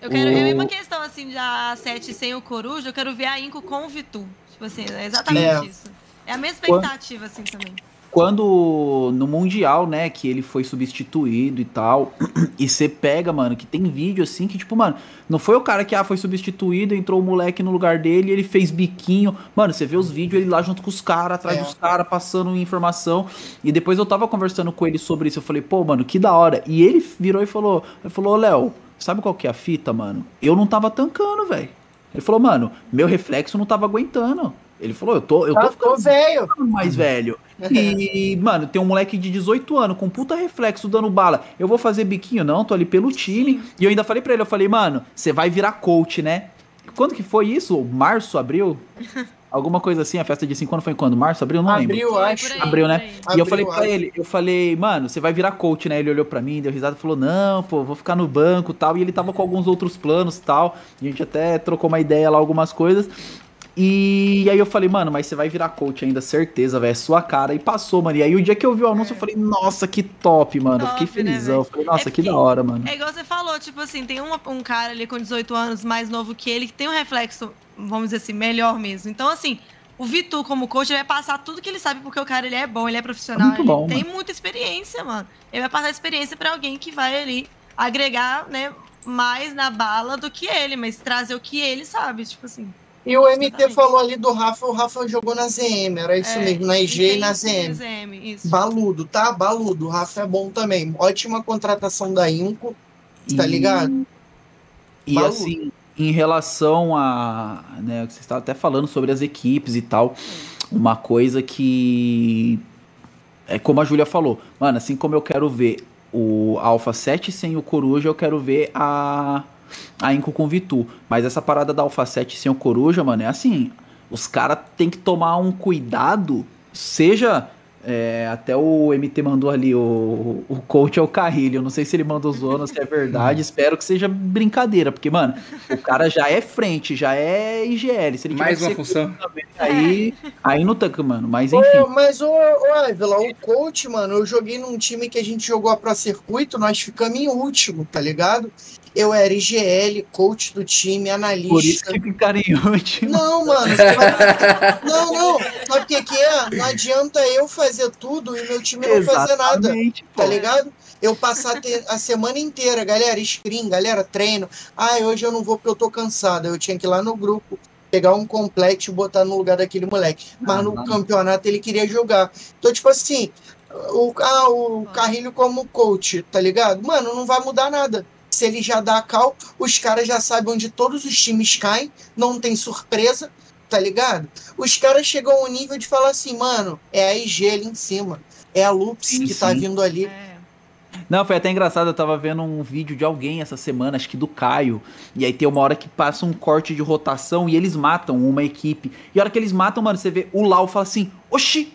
Speaker 3: Eu quero. O... É uma questão assim da 7 sem o Coruja, eu quero ver a Inco com o Vitu. Tipo assim, é exatamente é. isso. É a mesma expectativa, assim, também
Speaker 2: quando no Mundial, né, que ele foi substituído e tal, e você pega, mano, que tem vídeo assim que, tipo, mano, não foi o cara que ah, foi substituído, entrou o moleque no lugar dele, ele fez biquinho. Mano, você vê os vídeos ele lá junto com os caras, atrás é. dos caras, passando informação. E depois eu tava conversando com ele sobre isso. Eu falei, pô, mano, que da hora. E ele virou e falou: ele falou, Léo, sabe qual que é a fita, mano? Eu não tava tancando, velho. Ele falou, mano, meu reflexo não tava aguentando. Ele falou, eu tô, eu tô,
Speaker 1: ah, ficando velho.
Speaker 2: mais velho. E, mano, tem um moleque de 18 anos com puta reflexo dando bala. Eu vou fazer biquinho, não, tô ali pelo time. Sim. E eu ainda falei pra ele, eu falei, mano, você vai virar coach, né? Quando que foi isso? Março, abril? Alguma coisa assim, a festa de 5 anos foi quando? Março, abril? Não
Speaker 1: abril,
Speaker 2: lembro.
Speaker 1: Abril,
Speaker 2: acho. Abril, né? Abril, e eu falei pra acho. ele, eu falei, mano, você vai virar coach, né? Ele olhou pra mim, deu risada e falou, não, pô, vou ficar no banco tal. E ele tava com alguns outros planos tal. E a gente até trocou uma ideia lá, algumas coisas. E aí eu falei, mano, mas você vai virar coach ainda, certeza, velho. É sua cara. E passou, mano. E aí o dia que eu vi o anúncio, eu falei, nossa, que top, mano. Top, eu fiquei né, felizão. Né, falei, nossa, é que da hora, mano.
Speaker 3: É igual você falou, tipo assim, tem uma, um cara ali com 18 anos mais novo que ele, que tem um reflexo, vamos dizer assim, melhor mesmo. Então, assim, o Vitor, como coach, ele vai passar tudo que ele sabe, porque o cara ele é bom, ele é profissional, é ele bom, tem mano. muita experiência, mano. Ele vai passar experiência para alguém que vai ali agregar, né, mais na bala do que ele, mas trazer o que ele sabe, tipo assim.
Speaker 1: E o MT Exatamente. falou ali do Rafa, o Rafa jogou na ZM, era isso é, mesmo, na IG e na ZM. ZM Baludo, tá? Baludo, o Rafa é bom também. Ótima contratação da Inco, tá ligado?
Speaker 2: E assim, em relação a. Né, você estava até falando sobre as equipes e tal, uma coisa que. É como a Júlia falou, mano, assim como eu quero ver o Alpha 7 sem o Coruja, eu quero ver a a Inco com Vitu. Mas essa parada da Alpha 7 sem o Coruja, mano, é assim. Os caras tem que tomar um cuidado, seja é, até o MT mandou ali, o, o coach é o Carrilho. Eu não sei se ele mandou zona, se é verdade. Espero que seja brincadeira, porque, mano, o cara já é frente, já é IGL. Se ele
Speaker 6: Mais uma função.
Speaker 2: Também, aí, aí no tanque, mano. Mas enfim. Ô,
Speaker 1: mas, ô, ô Evila, o coach, mano, eu joguei num time que a gente jogou a Pro Circuito, nós ficamos em último, tá ligado? Eu era IGL, coach do time, analista. Por
Speaker 2: isso que ficaram último.
Speaker 1: Não, mano. não, não. Sabe o que, que é? Não adianta eu fazer tudo e meu time não fazer nada. Tá ligado? Eu passar a semana inteira, galera, screen, galera, treino. Ah, hoje eu não vou porque eu tô cansado. Eu tinha que ir lá no grupo, pegar um complete e botar no lugar daquele moleque. Mas no campeonato ele queria jogar. Então, tipo assim, o, ah, o Carrilho como coach, tá ligado? Mano, não vai mudar nada se ele já dá a cal, os caras já sabem onde todos os times caem, não tem surpresa, tá ligado? Os caras chegam ao nível de falar assim, mano, é a IG ali em cima, é a Lupus que tá vindo ali. É.
Speaker 2: Não, foi até engraçado, eu tava vendo um vídeo de alguém essa semana, acho que do Caio, e aí tem uma hora que passa um corte de rotação e eles matam uma equipe. E a hora que eles matam, mano, você vê o Lau fala assim: Oxi,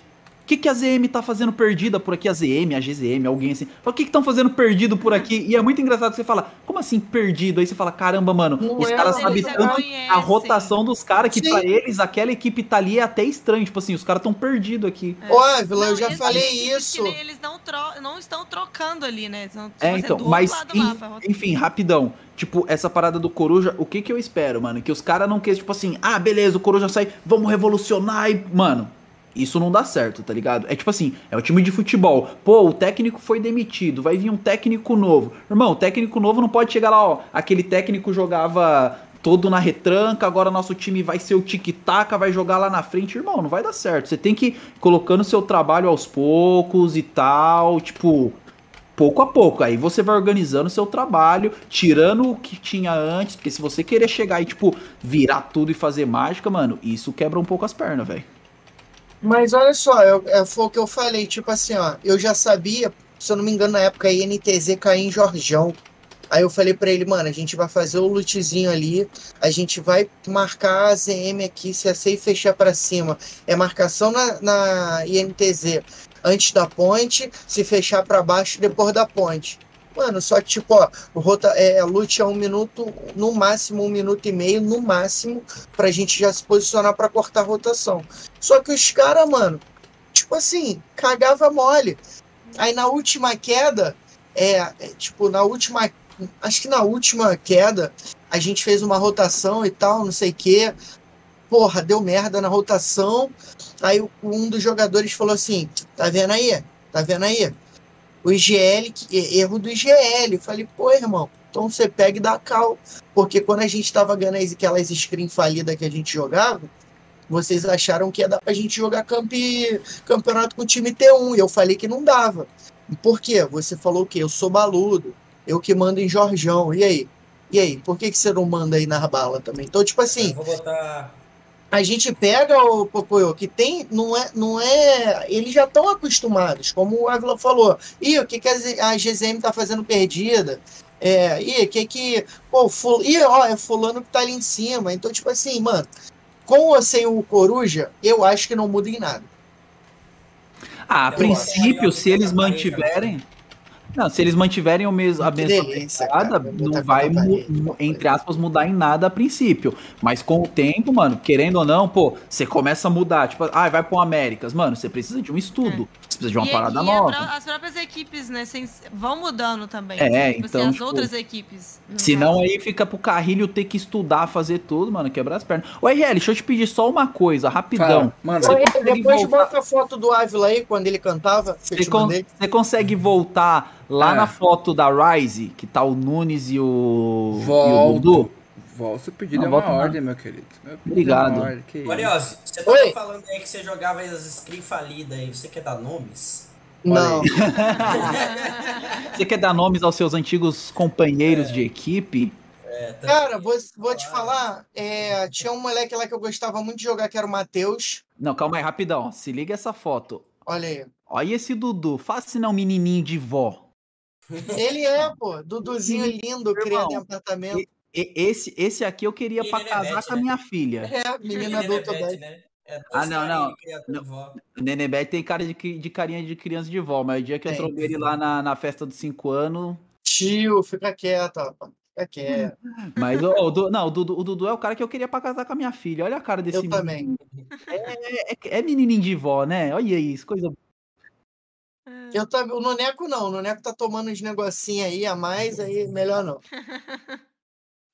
Speaker 2: que, que a ZM tá fazendo perdida por aqui? A ZM, a GZM, alguém assim. Fala, o que que estão fazendo perdido por aqui? E é muito engraçado que você fala, como assim perdido? Aí você fala, caramba, mano,
Speaker 1: Não
Speaker 2: os
Speaker 1: é,
Speaker 2: caras
Speaker 1: eles
Speaker 2: sabem tanto
Speaker 3: conhecem.
Speaker 2: a rotação dos caras que
Speaker 1: Sim.
Speaker 2: pra eles aquela equipe tá ali é até estranho. Tipo assim, os caras tão perdidos aqui.
Speaker 1: Ô, Ávila, eu
Speaker 3: Não,
Speaker 1: já
Speaker 3: esses
Speaker 1: falei
Speaker 3: que
Speaker 1: isso.
Speaker 3: Eles não, tro- não estão trocando ali, né? São, tipo,
Speaker 2: É,
Speaker 3: você
Speaker 2: então,
Speaker 3: do outro
Speaker 2: mas
Speaker 3: rota-
Speaker 2: enfim, rapidão. Tipo, essa parada do Coruja, o que que eu espero, mano? Que os caras não queiram, tipo assim, ah, beleza, o Coruja sai, vamos revolucionar e. Mano, isso não dá certo, tá ligado? É tipo assim, é o time de futebol. Pô, o técnico foi demitido, vai vir um técnico novo. Irmão, o técnico novo não pode chegar lá, ó. Aquele técnico jogava todo na retranca, agora nosso time vai ser o tic-tac, vai jogar lá na frente. Irmão, não vai dar certo. Você tem que ir colocando seu trabalho aos poucos e tal, tipo, pouco a pouco. Aí você vai organizando seu trabalho, tirando o que tinha antes, porque se você querer chegar e, tipo, virar tudo e fazer mágica, mano, isso quebra um pouco as pernas, velho.
Speaker 1: Mas olha só, eu, é, foi o que eu falei, tipo assim, ó, eu já sabia, se eu não me engano, na época a INTZ caiu em Jorjão. Aí eu falei pra ele, mano, a gente vai fazer o lootzinho ali, a gente vai marcar a ZM aqui, se a safe fechar pra cima, é marcação na, na INTZ antes da ponte, se fechar pra baixo depois da ponte. Mano, só que tipo, ó, rota, é, loot é um minuto, no máximo um minuto e meio, no máximo, pra gente já se posicionar pra cortar a rotação. Só que os caras, mano, tipo assim, cagava mole. Aí na última queda, é, é, tipo, na última, acho que na última queda, a gente fez uma rotação e tal, não sei o quê. Porra, deu merda na rotação. Aí um dos jogadores falou assim: tá vendo aí? Tá vendo aí? O IGL, erro do IGL. Eu falei, pô, irmão, então você pega e dá cal. Porque quando a gente tava ganhando as- aquelas screen falidas que a gente jogava, vocês acharam que ia dar pra gente jogar campe, campeonato com o time T1. E eu falei que não dava. Por quê? Você falou o quê? Eu sou baludo. Eu que mando em Jorjão. E aí? E aí? Por que, que você não manda aí nas balas também? Então, tipo assim,
Speaker 4: Eu vou botar.
Speaker 1: A gente pega o Pocoyo, que tem, não é, não é, eles já estão acostumados, como o Ávila falou. Ih, o que, que a GZM tá fazendo perdida? É, ih, o que que, pô, ful, ih, ó, é fulano que tá ali em cima. Então, tipo assim, mano, com ou sem o Coruja, eu acho que não muda em nada.
Speaker 2: Ah, a princípio, se eles mantiverem. Não, se eles mantiverem o mesmo, a mesma
Speaker 1: delícia,
Speaker 2: pegada,
Speaker 1: cara,
Speaker 2: não vai,
Speaker 1: parede,
Speaker 2: entre aspas, mudar em nada a princípio. Mas com o tempo, mano, querendo ou não, pô, você começa a mudar. Tipo, ah, vai pro Américas. Mano, você precisa de um estudo. Você precisa de uma
Speaker 3: E-
Speaker 2: parada
Speaker 3: e a
Speaker 2: nova.
Speaker 3: as próprias equipes, né, vão mudando também.
Speaker 2: É,
Speaker 3: Tipo assim,
Speaker 2: então,
Speaker 3: as
Speaker 2: tipo,
Speaker 3: outras equipes.
Speaker 2: Senão
Speaker 3: caso.
Speaker 2: aí fica pro carrilho ter que estudar, fazer tudo, mano, quebrar as pernas. Ô, RL, deixa eu te pedir só uma coisa, rapidão.
Speaker 6: Fala, manda.
Speaker 2: Você
Speaker 1: depois
Speaker 2: voltar-
Speaker 1: bota a foto do Ávila aí, quando ele cantava,
Speaker 2: Você, con-
Speaker 1: mandei.
Speaker 2: você consegue voltar lá
Speaker 6: Ah.
Speaker 2: na foto da Rise, que tá o Nunes e o, e o
Speaker 6: Volto.
Speaker 2: Dudu?
Speaker 6: Pedido
Speaker 2: Não,
Speaker 6: é uma
Speaker 2: volta não.
Speaker 6: ordem, meu querido. Meu pedido
Speaker 2: Obrigado.
Speaker 6: É ordem.
Speaker 4: Curioso, você
Speaker 1: Oi.
Speaker 4: tava falando aí que você jogava as screen falidas aí. Você quer dar nomes?
Speaker 1: Não,
Speaker 2: Você quer dar nomes aos seus antigos companheiros
Speaker 1: É.
Speaker 2: de equipe?
Speaker 4: É, tá-
Speaker 1: cara, vou, vou te falar, é, tinha um moleque lá que eu gostava muito de jogar, que era o Matheus.
Speaker 2: Não, calma aí, rapidão. Se liga essa foto.
Speaker 1: Olha aí.
Speaker 2: Olha esse Dudu. Faça não menininho de vó.
Speaker 1: Ele é, pô, Duduzinho lindo, criado em apartamento.
Speaker 2: E- esse, esse aqui eu queria pra
Speaker 4: Menina
Speaker 2: casar
Speaker 4: Beth,
Speaker 2: com a
Speaker 4: né?
Speaker 2: minha filha.
Speaker 1: É, menina
Speaker 4: Menina
Speaker 1: adulta
Speaker 4: Beth, né? É
Speaker 2: Ah, não, não.
Speaker 4: criado
Speaker 2: Não.
Speaker 4: por vó.
Speaker 2: O Nenebete tem cara de, de carinha de criança de vó, mas o dia que eu trombei ele lá na, na festa dos 5 anos.
Speaker 1: Tio, fica quieto, rapaz. Fica quieto.
Speaker 2: Mas o, o não, o Dudu, o Dudu é o cara que eu queria pra casar com a minha filha. Olha a cara desse
Speaker 1: Eu também.
Speaker 2: É, é, é menininho de vó, né? Olha isso, coisa
Speaker 1: Eu também. O Noneco não. O Noneco tá tomando uns negocinhos aí a mais, aí melhor não.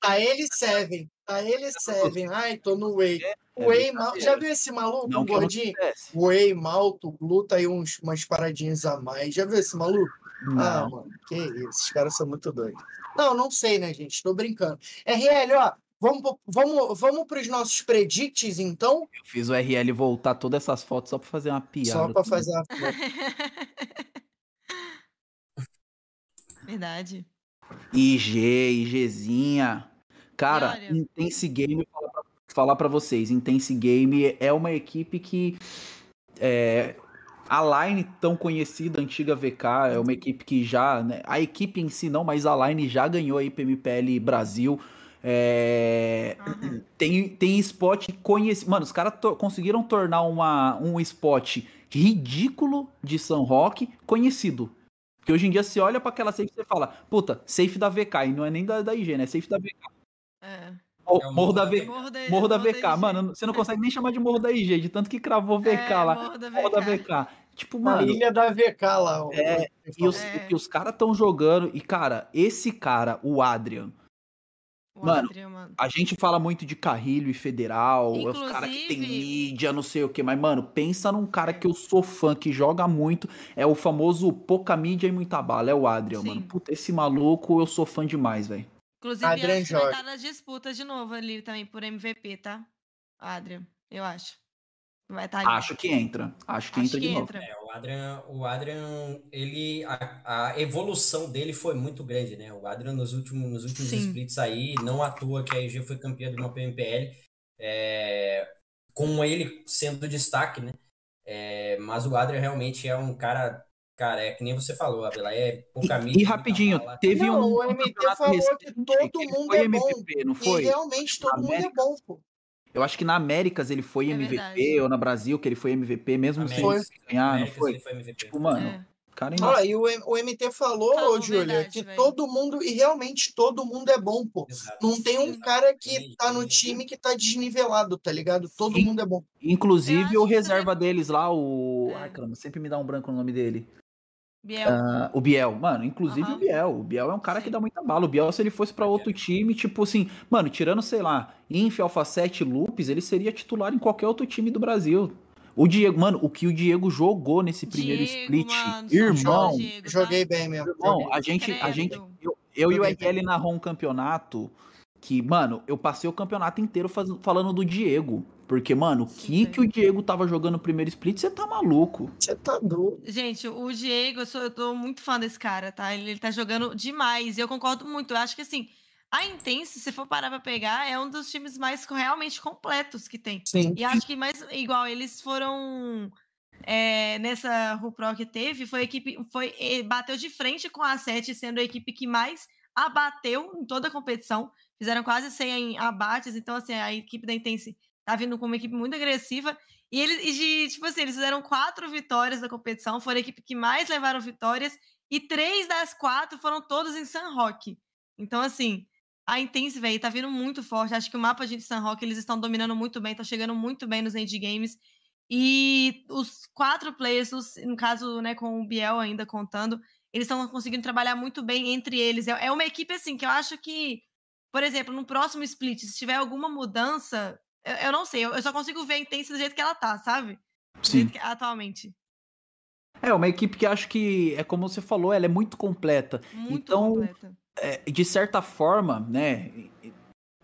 Speaker 1: Tá ele Seven. Tá ele Seven. Ai, tô no Whey. Whey mal... Já viu esse maluco,
Speaker 2: Não
Speaker 1: gordinho? Whey, malto, gluta aí uns, umas paradinhas a mais. Já viu esse maluco? Ah,
Speaker 2: Não.
Speaker 1: mano, que isso. Esses caras são muito doidos. Não, não sei, né, gente? Tô brincando. RL, ó. Vamos, vamos, vamos pros nossos predicts, então?
Speaker 2: Eu fiz o RL voltar todas essas fotos só pra fazer uma piada.
Speaker 1: Só pra fazer a.
Speaker 3: Verdade.
Speaker 2: IG, IGzinha. Cara,
Speaker 3: olha-
Speaker 2: Intense Game, falar pra vocês, Intense Game é uma equipe que é, A Line, tão conhecida, antiga VK, é uma equipe que já. Né, a equipe em si não, mas a Line já ganhou aí PMPL Brasil. É,
Speaker 3: Aham.
Speaker 2: tem, tem spot conhecido. Mano, os caras to- conseguiram tornar uma, um spot ridículo de San Roque conhecido. Porque hoje em dia você olha pra aquela safe e você fala, puta, safe da VK, e não é nem da, da IG, né? Safe da VK.
Speaker 3: É.
Speaker 2: Morro,
Speaker 4: É o
Speaker 2: morro da
Speaker 4: Morro
Speaker 2: VK.
Speaker 4: da
Speaker 3: Morro da,
Speaker 2: Morro da
Speaker 3: Morro
Speaker 2: VK,
Speaker 3: IG.
Speaker 2: mano, você não consegue nem chamar de Morro da IG, de tanto que cravou VK
Speaker 3: É,
Speaker 2: lá.
Speaker 3: Morro da
Speaker 2: Morro da
Speaker 3: VK.
Speaker 2: VK. Tipo,
Speaker 1: Na
Speaker 2: mano,
Speaker 1: ilha da VK lá. o-
Speaker 2: É, e os,
Speaker 3: É.
Speaker 2: os caras tão jogando. E, cara, esse cara, o Adrian,
Speaker 3: O
Speaker 2: Mano, a gente fala muito de Carrilho e Federal, é os caras que tem
Speaker 3: Inclusive-
Speaker 2: mídia, não sei o que, mas, mano, pensa num cara que eu sou fã, que joga muito, é o famoso pouca mídia e muita bala, é o Adrian,
Speaker 3: Sim.
Speaker 2: mano. Puta, esse maluco eu sou fã demais, velho.
Speaker 3: Inclusive,
Speaker 1: Adrian
Speaker 3: acho que vai
Speaker 1: joga.
Speaker 3: estar nas disputas de novo ali também por MVP, tá? Adrian, eu acho. Vai estar ali.
Speaker 2: Acho que entra, acho que
Speaker 3: Acho
Speaker 2: entra
Speaker 3: que
Speaker 2: de novo.
Speaker 3: entra.
Speaker 4: É, o Adrian, o Adrian, ele, a, a evolução dele foi muito grande, né? O Adrian nos últimos, nos últimos
Speaker 3: Sim.
Speaker 4: splits aí, não à toa que a EG foi campeã de uma PMPL, é, com ele sendo destaque, né? É, mas o Adrian realmente é um cara, cara, é que nem você falou, Abela, é pouca
Speaker 2: E,
Speaker 4: mídia,
Speaker 2: e rapidinho,
Speaker 4: bala.
Speaker 2: teve
Speaker 1: Não,
Speaker 2: um,
Speaker 1: o MT falou que todo
Speaker 2: ele
Speaker 1: mundo é bom.
Speaker 2: MVP, não
Speaker 1: E
Speaker 2: foi?
Speaker 1: realmente todo mundo é bom, pô.
Speaker 2: Eu acho que na Américas ele foi
Speaker 3: É
Speaker 2: MVP,
Speaker 3: verdade.
Speaker 2: ou na Brasil que ele foi MVP, mesmo sem
Speaker 4: Américas,
Speaker 2: ganhar, não foi?
Speaker 4: ele foi MVP.
Speaker 2: Tipo, mano,
Speaker 3: É.
Speaker 2: cara
Speaker 1: Ó, e o, o MT falou,
Speaker 3: Falou,
Speaker 1: ô, Júlia, que
Speaker 3: velho.
Speaker 1: todo mundo, e realmente todo mundo é bom, pô.
Speaker 4: Exato.
Speaker 1: Não tem um cara que tá no time que tá desnivelado, tá ligado? Todo
Speaker 2: Sim.
Speaker 1: mundo é bom.
Speaker 2: Inclusive o
Speaker 3: que
Speaker 2: reserva deles lá, o.
Speaker 3: É.
Speaker 2: Ai, caramba, sempre me dá um branco no nome dele.
Speaker 3: Biel.
Speaker 2: Ah, o Biel. Mano, inclusive
Speaker 3: Aham.
Speaker 2: o Biel. O Biel é um cara que
Speaker 3: Sim.
Speaker 2: dá muita bala. O Biel, se ele fosse pra outro time, tipo assim, mano, tirando, sei lá, Inf, Alpha 7, Lupes, ele seria titular em qualquer outro time do Brasil. O Diego, mano, o que o Diego jogou nesse primeiro
Speaker 3: Diego,
Speaker 2: split,
Speaker 3: mano,
Speaker 2: irmão,
Speaker 3: Diego, tá?
Speaker 1: Joguei bem mesmo.
Speaker 2: irmão, a gente, a gente, eu, eu e o. RL narrou um campeonato que, mano, eu passei o campeonato inteiro faz- falando do Diego. Porque, mano, o que que o Diego tava jogando no primeiro split, você tá maluco.
Speaker 1: Você tá doido.
Speaker 3: Gente, o Diego, eu, sou, eu tô muito fã desse cara, tá? Ele, ele tá jogando demais. E eu concordo muito. Eu acho que assim, a Intense, se for parar pra pegar, é um dos times mais realmente completos que tem.
Speaker 1: Sim.
Speaker 3: E acho que mais igual eles foram é, nessa RuPro que teve, foi a equipe foi bateu de frente com a 7, sendo a equipe que mais abateu em toda a competição. Fizeram quase 100 abates, então assim, a equipe da Intense tá vindo com uma equipe muito agressiva. E eles, e de, tipo assim, eles fizeram quatro vitórias da competição, foram a equipe que mais levaram vitórias, e três das quatro foram todos em San Roque. Então, assim, a Intense, velho, tá vindo muito forte. Acho que o mapa de San Roque, eles estão dominando muito bem, estão chegando muito bem nos end games. E os quatro players, os- no caso, né, com o Biel ainda contando, eles estão conseguindo trabalhar muito bem entre eles. É, é uma equipe, assim, que eu acho que, por exemplo, no próximo split, se tiver alguma mudança, eu, eu não sei, eu, eu só consigo ver a Intense do jeito que ela tá, sabe?
Speaker 2: Sim.
Speaker 3: que- atualmente.
Speaker 2: É, uma equipe que acho que, é como você falou, ela é muito completa.
Speaker 3: Muito
Speaker 2: Então,
Speaker 3: completa.
Speaker 2: É, de certa forma, né,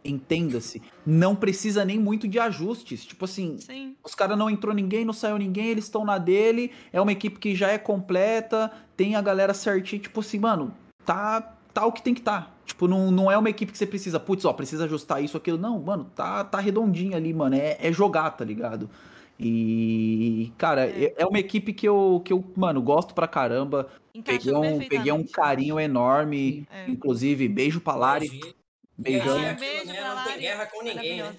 Speaker 2: entenda-se, não precisa nem muito de ajustes. Tipo assim,
Speaker 3: Sim.
Speaker 2: os caras não entrou ninguém, não saiu ninguém, eles estão na dele, é uma equipe que já é completa, tem a galera certinha, tipo assim, mano, tá, tá o que tem que tá. Tipo, não, não é uma equipe que você precisa, putz, ó, precisa ajustar isso, aquilo. Não, mano, tá, tá redondinho ali, mano, é, é jogar, tá ligado? E, cara,
Speaker 3: É.
Speaker 2: é. é uma equipe que eu, que eu, mano, gosto pra caramba. Peguei um, peguei um carinho enorme.
Speaker 3: É.
Speaker 2: Inclusive, beijo pra Lari. Beijão.
Speaker 4: é
Speaker 3: beijo pra
Speaker 4: Não tem
Speaker 3: Lari,
Speaker 4: guerra com ninguém, né?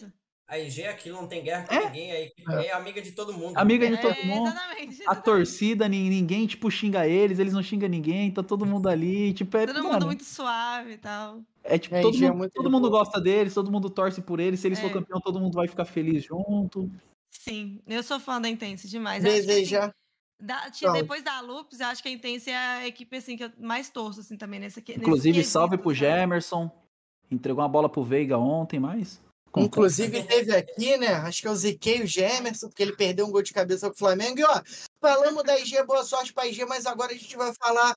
Speaker 4: A IG é aquilo, não tem guerra com
Speaker 2: É?
Speaker 4: ninguém. A equipe é amiga de todo mundo.
Speaker 2: Amiga de todo
Speaker 3: É,
Speaker 2: mundo.
Speaker 3: exatamente.
Speaker 2: A
Speaker 3: exatamente.
Speaker 2: torcida, ni- ninguém, tipo, xinga eles, eles não xingam ninguém, tá todo mundo ali, tipo, é,
Speaker 3: Todo mundo
Speaker 2: mano,
Speaker 3: muito suave e tal.
Speaker 2: é tipo,
Speaker 1: É,
Speaker 2: todo,
Speaker 1: é
Speaker 2: mundo,
Speaker 1: muito
Speaker 2: todo mundo gosta deles, todo mundo torce por eles, se eles
Speaker 3: É.
Speaker 2: for campeão, todo mundo vai ficar feliz junto.
Speaker 3: Sim, eu sou fã da Intense demais. Que, assim,
Speaker 1: Desejar.
Speaker 3: da- ti-
Speaker 1: Fala.
Speaker 3: depois da Lupus, eu acho que a Intense é a equipe assim, que eu mais torço assim, também nessa que- nesse
Speaker 2: Inclusive,
Speaker 3: quesito,
Speaker 2: salve pro
Speaker 3: sabe?
Speaker 2: Gemerson, entregou uma bola pro Veiga ontem, mas...
Speaker 1: Inclusive teve aqui, né? Acho que eu ziquei o Gemerson, porque ele perdeu um gol de cabeça com o Flamengo. E ó, falamos da IG, boa sorte pra IG, mas agora a gente vai falar.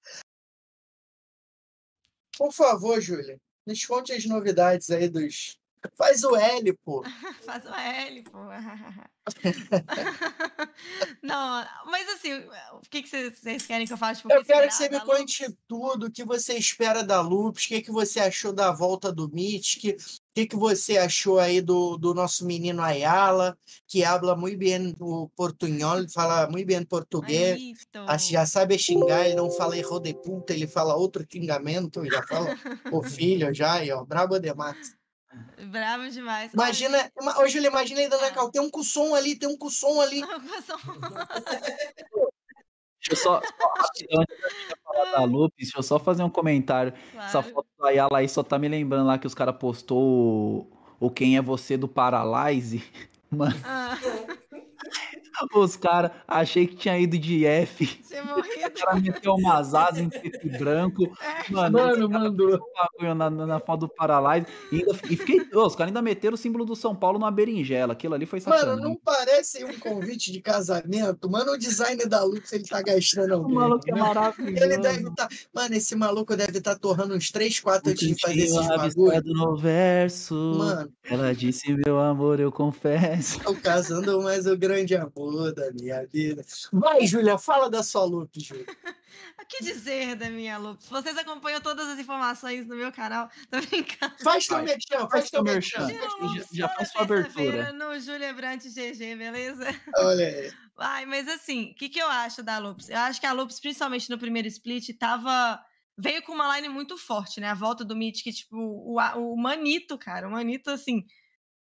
Speaker 1: Por favor, Júlia, nos conte as novidades aí dos. Faz o L, pô.
Speaker 3: Faz o L, pô. Não, mas assim, o que, que vocês querem que eu faça? Tipo,
Speaker 1: Eu quero que você me conte tudo o que você espera da Lupus, o que, que você achou da volta do Mythic, que, que você achou aí do, do nosso menino Ayala, que habla muito bem o portunhol, fala muito bem português, assim, já sabe xingar, ele não fala erro de puta, ele fala outro xingamento, já fala o filho já, aí, ó, brabo demais.
Speaker 3: Bravo demais.
Speaker 1: Imagina, ima- ô Júlia, imagina aí, Dana
Speaker 3: Ah.
Speaker 1: Cal, tem um cussom ali, tem um cussom ali.
Speaker 2: Deixa eu só, só rapidão, antes da da Lupes, deixa eu só fazer um comentário. Essa
Speaker 3: Claro.
Speaker 2: foto do Ayala aí só tá me lembrando lá que os caras postou o, o Quem é Você do Paralyze. Mano,
Speaker 3: Ah,
Speaker 2: os caras, achei que tinha ido de F.
Speaker 3: morrido.
Speaker 2: O cara meteu umas asas em preto e branco.
Speaker 3: É.
Speaker 2: Mano,
Speaker 6: Mano, mandou.
Speaker 2: na, na, na foto do Paralyze. E, ainda, e fiquei. ô, os caras ainda meteram o símbolo do São Paulo numa berinjela. Aquilo ali foi
Speaker 1: Mano,
Speaker 2: sacanagem.
Speaker 1: não parece um convite de casamento. Mano, o design da Lux, ele tá gastando
Speaker 2: O
Speaker 1: alguém.
Speaker 2: maluco é maravilhoso.
Speaker 1: Ele deve estar. Mano, esse maluco deve estar torrando uns 3, 4 antes de fazer esses bagulho.
Speaker 2: No verso.
Speaker 1: Mano,
Speaker 2: Ela disse, meu amor, eu confesso.
Speaker 1: tô casando mais o grande amor da minha vida. Vai, Júlia, fala da sua Lux, Júlia.
Speaker 3: O que dizer da minha Lupus? Vocês acompanham todas as informações no meu canal. Tô brincando.
Speaker 1: Faz teu
Speaker 2: Vai.
Speaker 1: merchan,
Speaker 2: Faz
Speaker 1: teu merchan.
Speaker 2: já- já faz sua abertura.
Speaker 3: No Júlia Brant GG, beleza?
Speaker 1: Olha aí.
Speaker 3: Ai, mas assim, o que, que eu acho da Lupus? Eu acho que a Lupus, principalmente no primeiro split, tava. Veio com uma line muito forte, né? A volta do Mythic, tipo, o, a- o Manito, cara. O Manito, assim,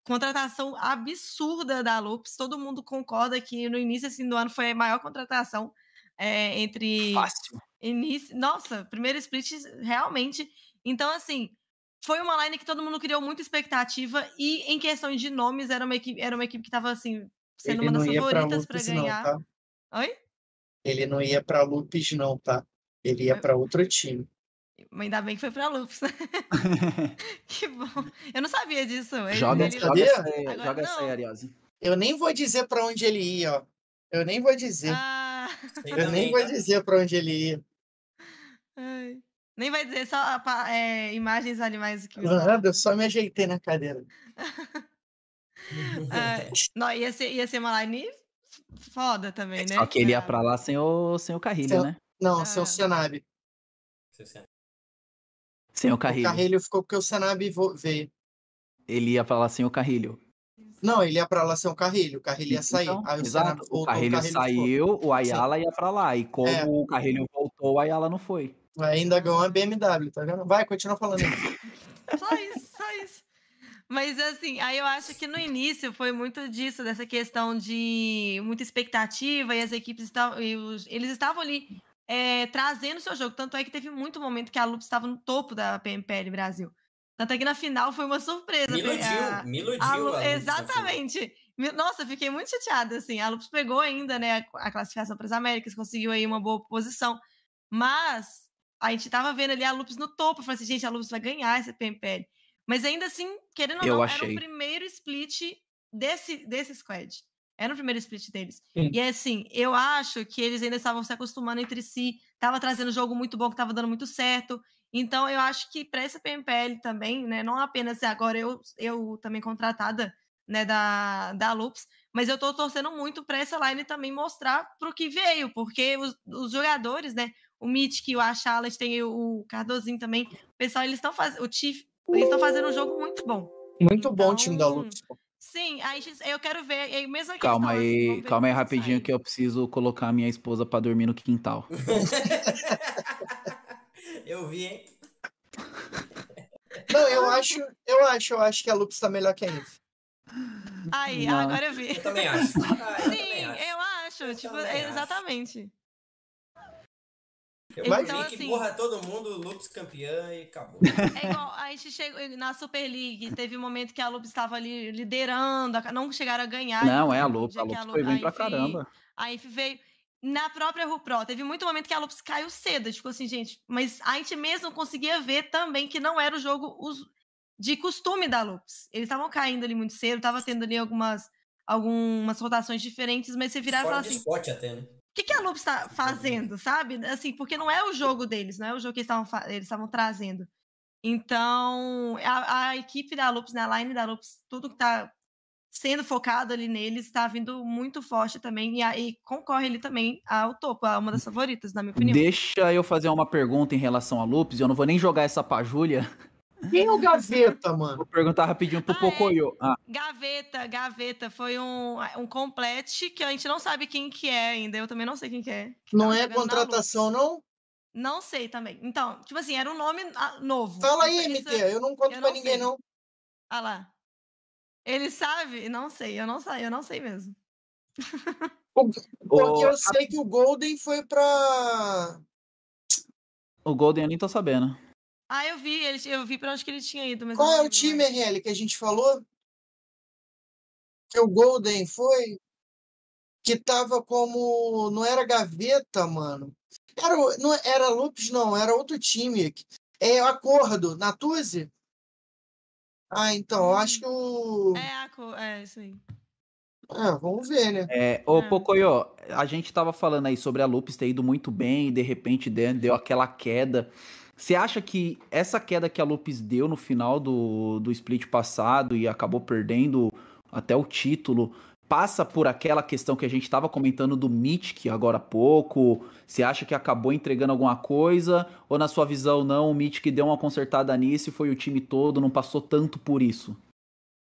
Speaker 3: contratação absurda da Lupus. Todo mundo concorda que no início assim, do ano foi a maior contratação é, entre
Speaker 2: Fácil.
Speaker 3: início. Nossa, primeiro split, realmente. Então, assim, foi uma line que todo mundo criou muita expectativa. E em questão de nomes, era uma equipe, era uma equipe que estava assim, sendo
Speaker 1: Ele
Speaker 3: uma das favoritas para
Speaker 1: Lupus, não,
Speaker 3: ganhar.
Speaker 1: tá?
Speaker 3: Oi?
Speaker 1: Ele não ia pra Lupus, não, tá? Ele ia pra outro time.
Speaker 3: Mas ainda bem que foi pra Lupus. que bom. Eu não sabia disso. Ele-
Speaker 2: joga
Speaker 3: ele-
Speaker 2: joga, essa, aí-
Speaker 3: Agora
Speaker 2: joga essa aí. Ariose.
Speaker 1: Eu nem vou dizer pra onde ele ia, ó. Eu nem vou dizer.
Speaker 3: Ah,
Speaker 1: Eu nem vou
Speaker 4: tá?
Speaker 1: dizer pra onde ele ia.
Speaker 3: ai. Nem vai dizer só é, imagens vale mais do que
Speaker 1: Nada, eu só me ajeitei na cadeira.
Speaker 3: Ah, não, ia, ser, ia ser uma line foda também, né?
Speaker 2: Só que ele ia
Speaker 3: Ah,
Speaker 2: pra lá sem o, sem o Carrilho,
Speaker 1: Sem-
Speaker 2: né?
Speaker 1: Não,
Speaker 3: Ah.
Speaker 1: seu Senab.
Speaker 2: Sem o
Speaker 1: O
Speaker 2: Carrilho.
Speaker 1: Carrilho ficou porque o Senab veio.
Speaker 2: Ele ia pra lá sem o Carrilho.
Speaker 1: Não, ele ia pra lá sem o Carrilho. O Carrilho ia sair.
Speaker 2: Então,
Speaker 1: Aí o
Speaker 2: exato.
Speaker 1: Senab voltou,
Speaker 2: o Carrilho
Speaker 1: ficou.
Speaker 2: saiu, o Ayala ia pra lá. E como
Speaker 1: É.
Speaker 2: o Carrilho voltou, o Ayala não foi.
Speaker 1: Ainda ganhou uma BMW, tá vendo? Vai, continua falando.
Speaker 3: Só isso, só isso. Mas assim, aí eu acho que no início foi muito disso, dessa questão de muita expectativa e as equipes estavam. eles estavam ali é, trazendo o seu jogo. Tanto é que teve muito momento que a Lupus estava no topo da PMPL Brasil. Tanto é que na final foi uma surpresa.
Speaker 4: Me
Speaker 3: foi
Speaker 4: iludiu,
Speaker 3: a-
Speaker 4: me iludiu.
Speaker 3: a
Speaker 4: a Lupus.
Speaker 3: Exatamente. Me- Nossa, fiquei muito chateada, assim. A Lupus pegou ainda, né, a, a classificação para as Américas, conseguiu aí uma boa posição. Mas a gente tava vendo ali a Lupus no topo. Eu falei assim, gente, a Lupus vai ganhar essa PMPL. Mas ainda assim, querendo ou não, era
Speaker 2: achei.
Speaker 3: o primeiro split desse, desse squad. Era o primeiro split deles.
Speaker 1: Sim.
Speaker 3: E assim, eu acho que eles ainda estavam se acostumando entre si. Tava trazendo jogo muito bom, que tava dando muito certo. Então, eu acho que para essa PMPL também, né? Não apenas agora eu, eu também contratada né, da, da Lupus, mas eu tô torcendo muito para essa line também mostrar pro que veio, porque os, os jogadores, né? O Mitch, o Achalas, tem o Cardozinho também. O pessoal, eles estão fazendo. O Chief, eles estão fazendo um jogo muito bom.
Speaker 1: Muito bom o time da
Speaker 3: Então,
Speaker 1: pô.
Speaker 3: Sim, aí eu quero ver. É a mesma
Speaker 2: Calma
Speaker 3: questão, assim,
Speaker 2: aí,
Speaker 3: ver
Speaker 2: calma aí rapidinho
Speaker 3: sai.
Speaker 2: que eu preciso colocar a minha esposa pra dormir no quintal.
Speaker 4: Eu vi, hein?
Speaker 1: Não, eu acho, eu acho, eu acho que a Lux tá melhor que a Inf.
Speaker 3: Aí,
Speaker 2: Não.
Speaker 3: agora eu vi.
Speaker 4: Eu também acho. Ah, eu
Speaker 3: Sim,
Speaker 4: também acho.
Speaker 3: eu acho.
Speaker 4: Eu
Speaker 3: tipo, é
Speaker 4: acho. Eu
Speaker 1: Vai
Speaker 3: Então,
Speaker 4: que
Speaker 3: assim-
Speaker 4: burra todo mundo, Lupus campeã e acabou.
Speaker 3: É igual, a gente chegou na Super League, teve um momento que a Lupus estava ali liderando, não chegaram a ganhar.
Speaker 2: Não, é a Lupus. A Lupus
Speaker 3: Lu-
Speaker 2: foi bem pra caramba.
Speaker 3: A Inf veio. Na própria RuPro, teve muito momento que a Lupus caiu cedo. Tipo assim, gente, mas a gente mesmo conseguia ver também que não era o jogo de costume da Lupus. Eles estavam caindo ali muito cedo, tava tendo ali algumas, algumas rotações diferentes, mas você virava e falava assim:
Speaker 4: spot até, né?
Speaker 3: Que, que a Lupus está fazendo, sabe? Assim, porque não é o jogo deles, não é o jogo que eles estavam eles estavam trazendo. Então, a, a equipe da Lupus, né, a line da Lupus, tudo que tá sendo focado ali neles está vindo muito forte também e, concorre ali também ao topo, a uma das favoritas, na minha opinião.
Speaker 2: Deixa eu fazer uma pergunta em relação a Lupus. Eu não vou nem jogar essa pra Júlia.
Speaker 1: Quem é o Gaveta, mano?
Speaker 2: Vou perguntar rapidinho pro
Speaker 3: Ah, é.
Speaker 2: Pocoyo. Ah,
Speaker 3: Gaveta, Gaveta, foi um, um complete que a gente não sabe quem que é ainda. Eu também não sei quem que é. que
Speaker 1: Não é contratação, não?
Speaker 3: Não sei também. Então, tipo assim, era um nome ah, novo.
Speaker 1: Fala aí, MT. Eu não conto
Speaker 3: eu
Speaker 1: pra
Speaker 3: não
Speaker 1: ninguém,
Speaker 3: sei.
Speaker 1: não.
Speaker 3: Ah lá. Ele sabe? Não sei, eu não sei, eu não sei mesmo.
Speaker 1: Porque eu sei que o Golden foi pra.
Speaker 2: o Golden eu nem tô sabendo.
Speaker 3: Ah, eu vi, ele, eu vi pra onde que ele tinha ido, mas
Speaker 1: Qual é o time,
Speaker 3: mais.
Speaker 1: RL, que a gente falou? Que o Golden foi? Que tava como. Não era gaveta, mano. Era, o- não era Lupes, não, era outro time. É acordo, Natuzzi? Ah, então, eu acho que o.
Speaker 3: É, a co- é isso aí.
Speaker 1: É, vamos ver, né?
Speaker 2: É, ô
Speaker 3: Ah.
Speaker 2: Pocoyo, a gente tava falando aí sobre a Lupus ter ido muito bem e de repente deu aquela queda. Você acha que essa queda que a Lupus deu no final do, do split passado e acabou perdendo até o título, passa por aquela questão que a gente tava comentando do Mythic agora há pouco? Você acha que acabou entregando alguma coisa? Ou na sua visão, não, o Mythic deu uma consertada nisso e foi o time todo, não passou tanto por isso?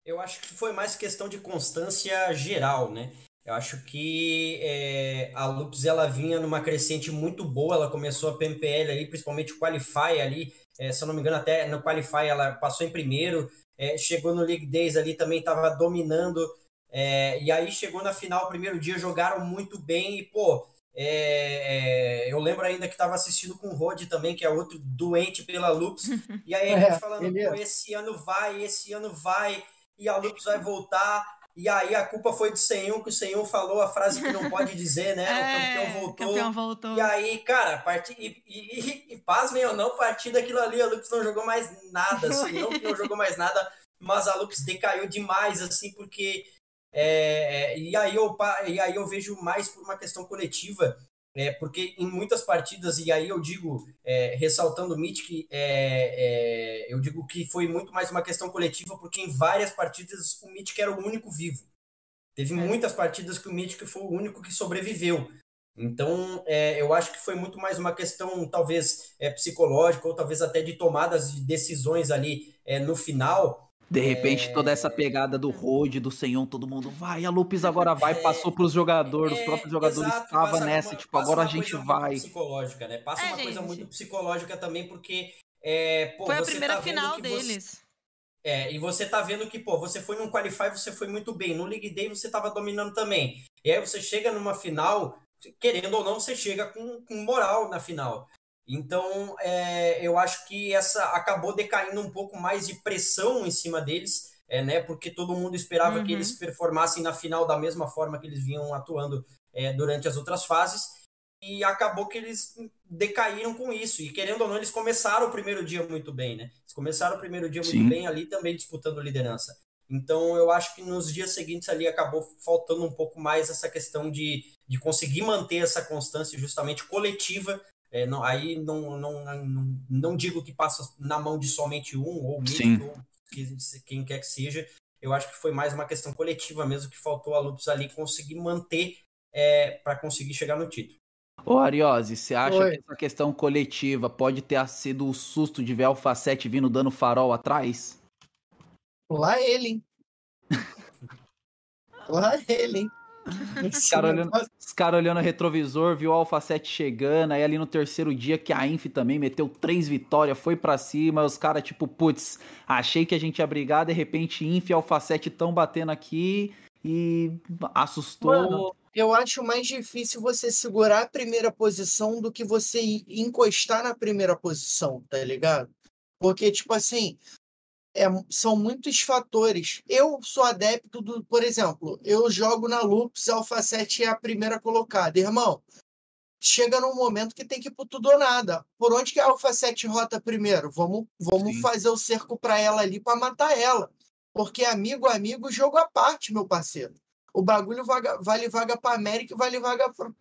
Speaker 4: Eu acho que foi mais questão de constância geral, né? Eu acho que é, a Lupus ela vinha numa crescente muito boa, ela começou a PMPL ali, principalmente o Qualify ali, é, se eu não me engano, até no Qualify ela passou em primeiro, é, chegou no League Days ali também estava dominando, é, e aí chegou na final, primeiro dia, jogaram muito bem e, pô, é, é, eu lembro ainda que estava assistindo com o Rod também, que é outro doente pela Lupus, e aí a gente falando, pô, esse ano vai, esse ano vai, e a Lupus vai voltar. E aí a culpa foi do Senhor, que o Senhor falou a frase que não pode dizer, né? o campeão voltou.
Speaker 3: É, campeão voltou.
Speaker 4: E aí, cara, a partir, e, e, e, e pasmem ou não, a partir daquilo ali, a Lupus não jogou mais nada, assim, não que não jogou mais nada, mas a Lupus decaiu demais, assim, porque. é, é, e, aí eu, e aí eu vejo mais por uma questão coletiva, é, porque em muitas partidas, e aí eu digo, é, ressaltando o Mythic, é, é, eu digo que foi muito mais uma questão coletiva, porque em várias partidas o Mythic era o único vivo. Teve
Speaker 3: É.
Speaker 4: muitas partidas que o Mythic foi o único que sobreviveu. Então, é, eu acho que foi muito mais uma questão, talvez, psicológica, ou talvez até de tomadas de decisões ali no final.
Speaker 2: De repente, toda essa pegada do Road, do Senhor, todo mundo vai, a Lupus agora vai, passou pros jogadores, os
Speaker 4: É,
Speaker 2: próprios jogadores
Speaker 4: exato,
Speaker 2: estavam
Speaker 4: passa
Speaker 2: nessa,
Speaker 4: uma-
Speaker 2: tipo, agora a gente
Speaker 4: coisa
Speaker 2: vai.
Speaker 4: Psicológica, né? Passa
Speaker 3: É,
Speaker 4: uma coisa
Speaker 3: gente.
Speaker 4: muito psicológica também, porque. É, pô,
Speaker 3: Foi a primeira
Speaker 4: tá
Speaker 3: final
Speaker 4: que você-
Speaker 3: deles.
Speaker 4: É, e você tá vendo que, pô, você foi num Qualify, você foi muito bem. No League Day você tava dominando também. E aí você chega numa final, querendo ou não, você chega com, com moral na final. Então, é, eu acho que essa acabou decaindo um pouco mais de pressão em cima deles, é, né? Porque todo mundo esperava que
Speaker 3: Uhum.
Speaker 4: eles performassem na final da mesma forma que eles vinham atuando é, durante as outras fases. E acabou que eles decaíram com isso. E querendo ou não, eles começaram o primeiro dia muito bem, né? Eles começaram o primeiro dia muito
Speaker 2: Sim.
Speaker 4: bem ali também disputando liderança. Então eu acho que nos dias seguintes ali acabou faltando um pouco mais essa questão de, de conseguir manter essa constância justamente coletiva. É, não, aí não, não, não, não digo que passa na mão de somente um ou mesmo, ou que- quem quer que seja. Eu acho que foi mais uma questão coletiva mesmo que faltou a Lupus ali conseguir manter para conseguir chegar no título.
Speaker 2: Ô, Ariose, você acha
Speaker 1: Oi.
Speaker 2: que essa questão coletiva pode ter sido o susto de ver Alpha 7 vindo dando farol atrás?
Speaker 1: Lá ele, hein? Lá ele, hein? Esse
Speaker 2: cara olhando- Os caras olhando o retrovisor, viu o Alpha 7 chegando, aí ali no terceiro dia que a Inf também meteu três vitórias, foi pra cima, os caras tipo, putz, achei que a gente ia brigar, de repente Inf e Alpha 7 tão batendo aqui e assustou.
Speaker 1: Mano, Eu acho mais difícil você segurar a primeira posição do que você encostar na primeira posição, tá ligado? Porque, tipo assim, é, são muitos fatores. Eu sou adepto do, por exemplo, eu jogo na Lupus, Alpha 7 é a primeira colocada. Irmão, chega num momento que tem que ir pro tudo ou nada. Por onde que a Alpha 7 rota primeiro? Vamos, vamos
Speaker 2: Sim.
Speaker 1: fazer o cerco pra ela ali pra matar ela. Porque amigo, amigo, jogo à parte, meu parceiro. O bagulho vaga- vale vaga pra América e vale vaga pra,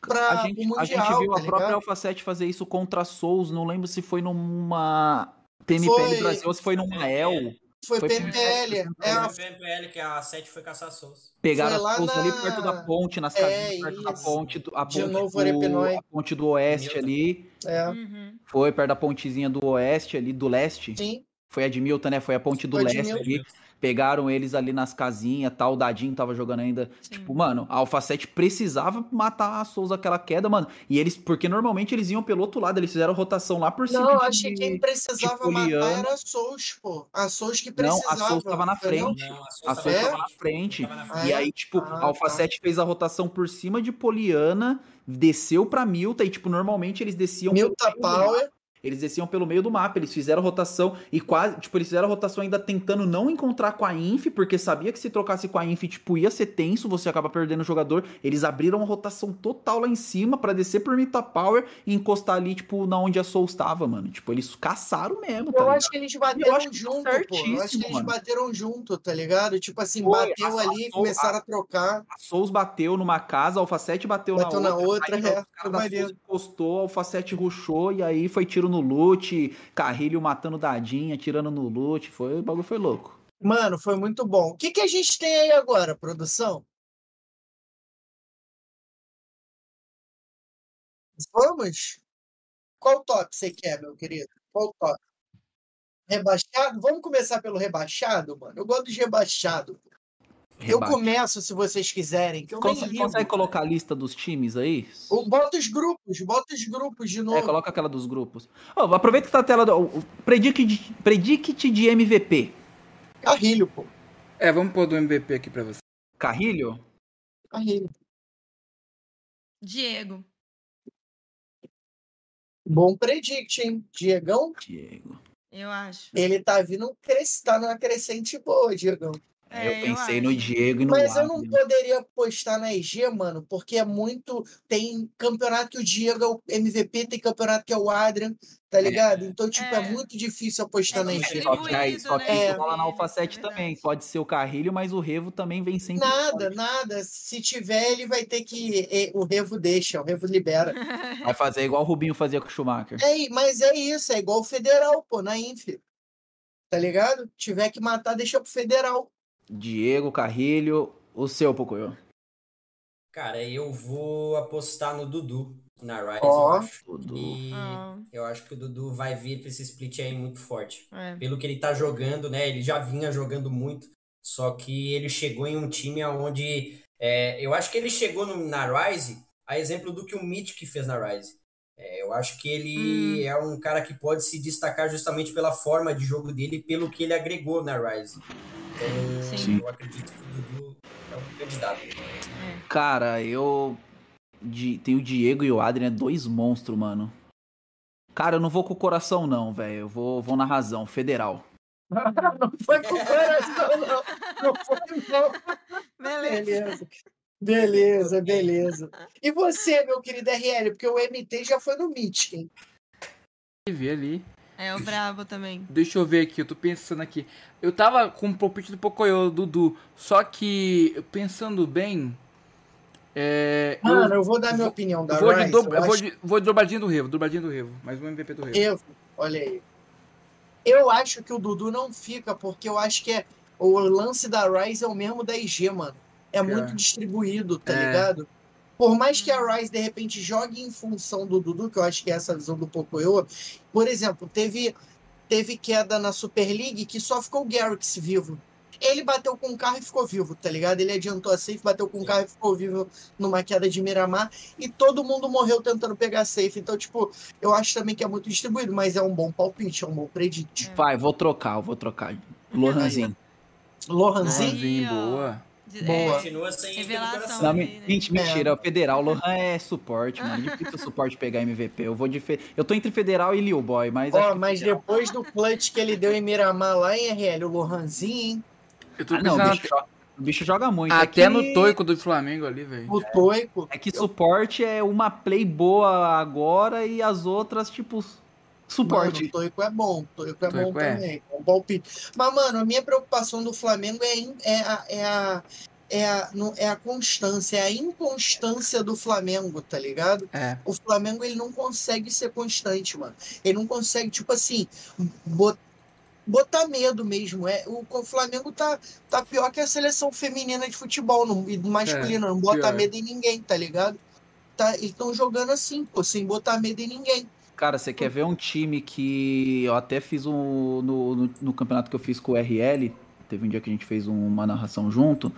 Speaker 1: pra
Speaker 2: a, gente,
Speaker 1: pro
Speaker 2: a
Speaker 1: Mundial,
Speaker 2: gente viu
Speaker 1: tá
Speaker 2: a própria
Speaker 1: ligado?
Speaker 2: Alpha 7 fazer isso contra a Souls, não lembro se foi numa PMPL
Speaker 1: Foi-
Speaker 2: Brasil ou se foi numa El.
Speaker 1: Foi,
Speaker 2: foi
Speaker 1: PMPL. É,
Speaker 4: Foi o PMPL que a 7 foi caçar a Souls.
Speaker 2: Pegaram
Speaker 1: Foi
Speaker 2: as Souls ali
Speaker 1: na-
Speaker 2: perto da ponte, nas
Speaker 1: É,
Speaker 2: casinhas, perto da
Speaker 1: isso.
Speaker 2: ponte, do- a
Speaker 1: De
Speaker 2: ponte,
Speaker 1: novo,
Speaker 2: do, a ponte do oeste ali.
Speaker 1: é,
Speaker 3: Uhum.
Speaker 2: Foi perto da pontezinha do oeste ali, do leste.
Speaker 1: sim.
Speaker 2: Foi a de Milton, né? Foi a ponte do
Speaker 1: Foi a
Speaker 2: leste ali. Pegaram eles ali nas casinhas, tal. O Dadinho tava jogando ainda.
Speaker 3: Sim.
Speaker 2: Tipo, mano, a Alpha 7 precisava matar a Souza aquela queda, mano. E eles, porque normalmente eles iam pelo outro lado, eles fizeram rotação lá por cima.
Speaker 1: Não,
Speaker 2: de-
Speaker 1: acho que quem precisava
Speaker 2: tipo,
Speaker 1: matar era a Souls, pô. A Souls que
Speaker 2: Não,
Speaker 1: precisava.
Speaker 2: a Souza tava na frente.
Speaker 4: Não, a
Speaker 2: A
Speaker 4: Souza
Speaker 2: Souza
Speaker 1: É?
Speaker 2: tava na frente.
Speaker 1: Ah,
Speaker 2: E aí, tipo,
Speaker 1: Ah,
Speaker 2: a Alpha
Speaker 1: tá.
Speaker 2: 7 fez a rotação por cima de Poliana, desceu pra Milta e, tipo, normalmente eles desciam
Speaker 1: Milta. Power.
Speaker 2: Eles desciam pelo meio do mapa, eles fizeram rotação e quase, tipo, eles fizeram rotação ainda tentando não encontrar com a Inf, porque sabia que se trocasse com a Inf, tipo, ia ser tenso, você acaba perdendo o jogador. Eles abriram uma rotação total lá em cima pra descer por Mita Power e encostar ali, tipo, na onde a Soul estava, mano. Tipo, eles caçaram mesmo, tá
Speaker 1: Eu
Speaker 2: ligado?
Speaker 1: acho que eles bateram
Speaker 2: tá
Speaker 1: junto, pô. Eu acho que eles
Speaker 2: mano.
Speaker 1: bateram junto, tá ligado? Tipo assim,
Speaker 2: Foi,
Speaker 1: bateu
Speaker 2: a-
Speaker 1: ali,
Speaker 2: a-
Speaker 1: começaram a trocar.
Speaker 2: A Souls bateu numa casa, a Alpha 7 bateu,
Speaker 1: Bateu
Speaker 2: na
Speaker 1: na
Speaker 2: outra.
Speaker 1: outra,
Speaker 2: aí
Speaker 1: é,
Speaker 2: o cara
Speaker 1: foi
Speaker 2: da. Souls encostou, a Alpha 7 rushou e aí foi tiro no loot, Carrilho matando Dadinha, tirando no loot, foi, o bagulho foi louco.
Speaker 1: Mano, foi muito bom. O que, que a gente tem aí agora, produção? Vamos? Qual top você quer, meu querido? Qual top? Rebaixado? Vamos começar pelo rebaixado, mano? Eu gosto de rebaixado. Eu
Speaker 2: Rebate.
Speaker 1: começo, se vocês quiserem, que eu nem
Speaker 2: Consegue,
Speaker 1: ligo.
Speaker 2: consegue colocar a lista dos times aí?
Speaker 1: O- Bota os grupos, bota os grupos de
Speaker 2: É,
Speaker 1: novo.
Speaker 2: coloca aquela dos grupos. Ó, aproveita que tá a tela do. o- Predict, de- predict de MVP.
Speaker 1: Carrilho, pô.
Speaker 6: É, vamos pôr do MVP aqui pra você.
Speaker 2: Carrilho?
Speaker 1: Carrilho.
Speaker 3: Diego.
Speaker 1: Bom predict, hein? Diegão,
Speaker 2: Diego.
Speaker 3: Eu acho.
Speaker 1: ele tá vindo cres... tá numa crescente boa, Diegão.
Speaker 2: É,
Speaker 3: É,
Speaker 2: eu pensei no
Speaker 3: acho.
Speaker 2: Diego e no
Speaker 1: Mas eu não poderia apostar na EG, mano, porque é muito. Tem campeonato que o Diego é o MVP, tem campeonato que é o Adrian, tá ligado? Então, tipo, é,
Speaker 3: É.
Speaker 1: muito difícil apostar
Speaker 3: É
Speaker 1: na EG.
Speaker 2: Só que aí, só que
Speaker 3: né,
Speaker 2: isso
Speaker 1: É.
Speaker 2: rola na Alpha
Speaker 3: eles,
Speaker 2: 7
Speaker 3: é
Speaker 2: também. Pode ser o Carrilho, mas o Revo também vem sempre.
Speaker 1: Nada, nada. Se tiver, ele vai ter que. O Revo deixa, o Revo libera.
Speaker 2: Vai fazer igual o Rubinho fazia com o Schumacher.
Speaker 1: É, mas é isso, é igual o Federal, pô, na Inf. Tá ligado? Tiver que matar, deixa pro Federal.
Speaker 2: Diego, Carrilho, o seu, Pocoyo.
Speaker 4: Cara, eu vou apostar no Dudu na Rise,
Speaker 1: Ó.
Speaker 4: eu acho.
Speaker 2: Dudu.
Speaker 4: E
Speaker 3: Ah,
Speaker 4: eu acho que o Dudu vai vir pra esse split aí muito forte.
Speaker 3: é.
Speaker 4: Pelo que ele tá jogando, né? Ele já vinha jogando muito, só que ele chegou em um time onde. eu acho que ele chegou no- na Rise a exemplo do que o Mythic fez na Rise. É, eu acho que ele é um cara que pode se destacar justamente pela forma de jogo dele e pelo que ele agregou na Rise. Então,
Speaker 3: Sim.
Speaker 4: eu acredito que o Dudu é um candidato.
Speaker 2: Cara, eu. Tem o Diego e o Adrian, é dois monstros, mano. Cara, eu não vou com o coração, não, velho. Eu vou, vou na razão. Federal.
Speaker 1: Não foi com o coração, não. Não foi, não.
Speaker 3: Beleza.
Speaker 1: Beleza. Beleza, beleza. E você, meu querido RL? Porque o MT já foi no hein?
Speaker 6: ver ali.
Speaker 3: É o brabo também.
Speaker 6: Deixa eu ver aqui, eu tô pensando aqui. Eu tava com o palpite do Pocoyo, Dudu. Só que, pensando bem. É. eu-
Speaker 1: Mano, eu vou dar minha opinião da
Speaker 6: eu vou de,
Speaker 1: Rise.
Speaker 6: do,
Speaker 1: eu
Speaker 6: eu vou
Speaker 1: acho
Speaker 6: de, vou de dobradinha do Revo, dobradinha do Revo. Mais um MVP do Revo.
Speaker 1: Eu, olha aí. Eu acho que o Dudu não fica, porque eu acho que é, o lance da Rise é o mesmo da IG, mano. É muito distribuído, tá
Speaker 6: É.
Speaker 1: ligado? Por mais que a Rise, de repente, jogue em função do Dudu, que eu acho que é essa visão do Pocoyo, por exemplo, teve, teve queda na Super League que só ficou o Garrix vivo. Ele bateu com o carro e ficou vivo, tá ligado? Ele adiantou a safe, bateu com o carro e ficou vivo numa queda de Miramar. E todo mundo morreu tentando pegar a safe. Então, tipo, eu acho também que é muito distribuído, mas é um bom palpite, é um bom predict.
Speaker 2: Vai, vou trocar, eu vou trocar. Lohanzinho.
Speaker 1: Lohanzinho?
Speaker 6: Lohanzinho,
Speaker 3: ó.
Speaker 6: Boa.
Speaker 3: De-
Speaker 1: Boa.
Speaker 4: Continua sem
Speaker 3: Revelação.
Speaker 2: Não,
Speaker 3: aí, né?
Speaker 2: Gente, mentira, é o Federal. Lohan é suporte, mano. Difícil o suporte pegar MVP. Eu vou de. Fe... Eu tô entre Federal e Lil Boy, mas.
Speaker 1: Ó,
Speaker 2: que
Speaker 1: mas
Speaker 2: Federal-
Speaker 1: depois do clutch que ele deu em Miramar lá em RL, o Lohanzinho, hein?
Speaker 6: Eu tô
Speaker 2: Ah, não, bicho, joga, o bicho joga muito. É
Speaker 6: até,
Speaker 2: que-
Speaker 6: no toico do Flamengo ali, velho.
Speaker 1: O Toico.
Speaker 2: É que suporte é uma play boa agora e as outras, tipo, suporte.
Speaker 1: o Toico é bom. O Toico é
Speaker 6: Toico
Speaker 1: bom
Speaker 6: é.
Speaker 1: também. É um palpite. Mas, mano, a minha preocupação do Flamengo é, é, a, é, a, é, a, não- é a constância, é a inconstância do Flamengo, tá ligado?
Speaker 6: É.
Speaker 1: O Flamengo ele não consegue ser constante, mano. Ele não consegue, tipo assim, bot- botar medo mesmo. É, o, o Flamengo tá, tá pior que a seleção feminina de futebol não, e masculina, não bota
Speaker 6: pior.
Speaker 1: medo em ninguém, tá ligado? Tá, eles estão jogando assim, pô, sem botar medo em ninguém.
Speaker 2: Cara, você quer ver um time que eu até fiz um, no, no, no campeonato que eu fiz com o RL, teve um dia que a gente fez uma narração junto,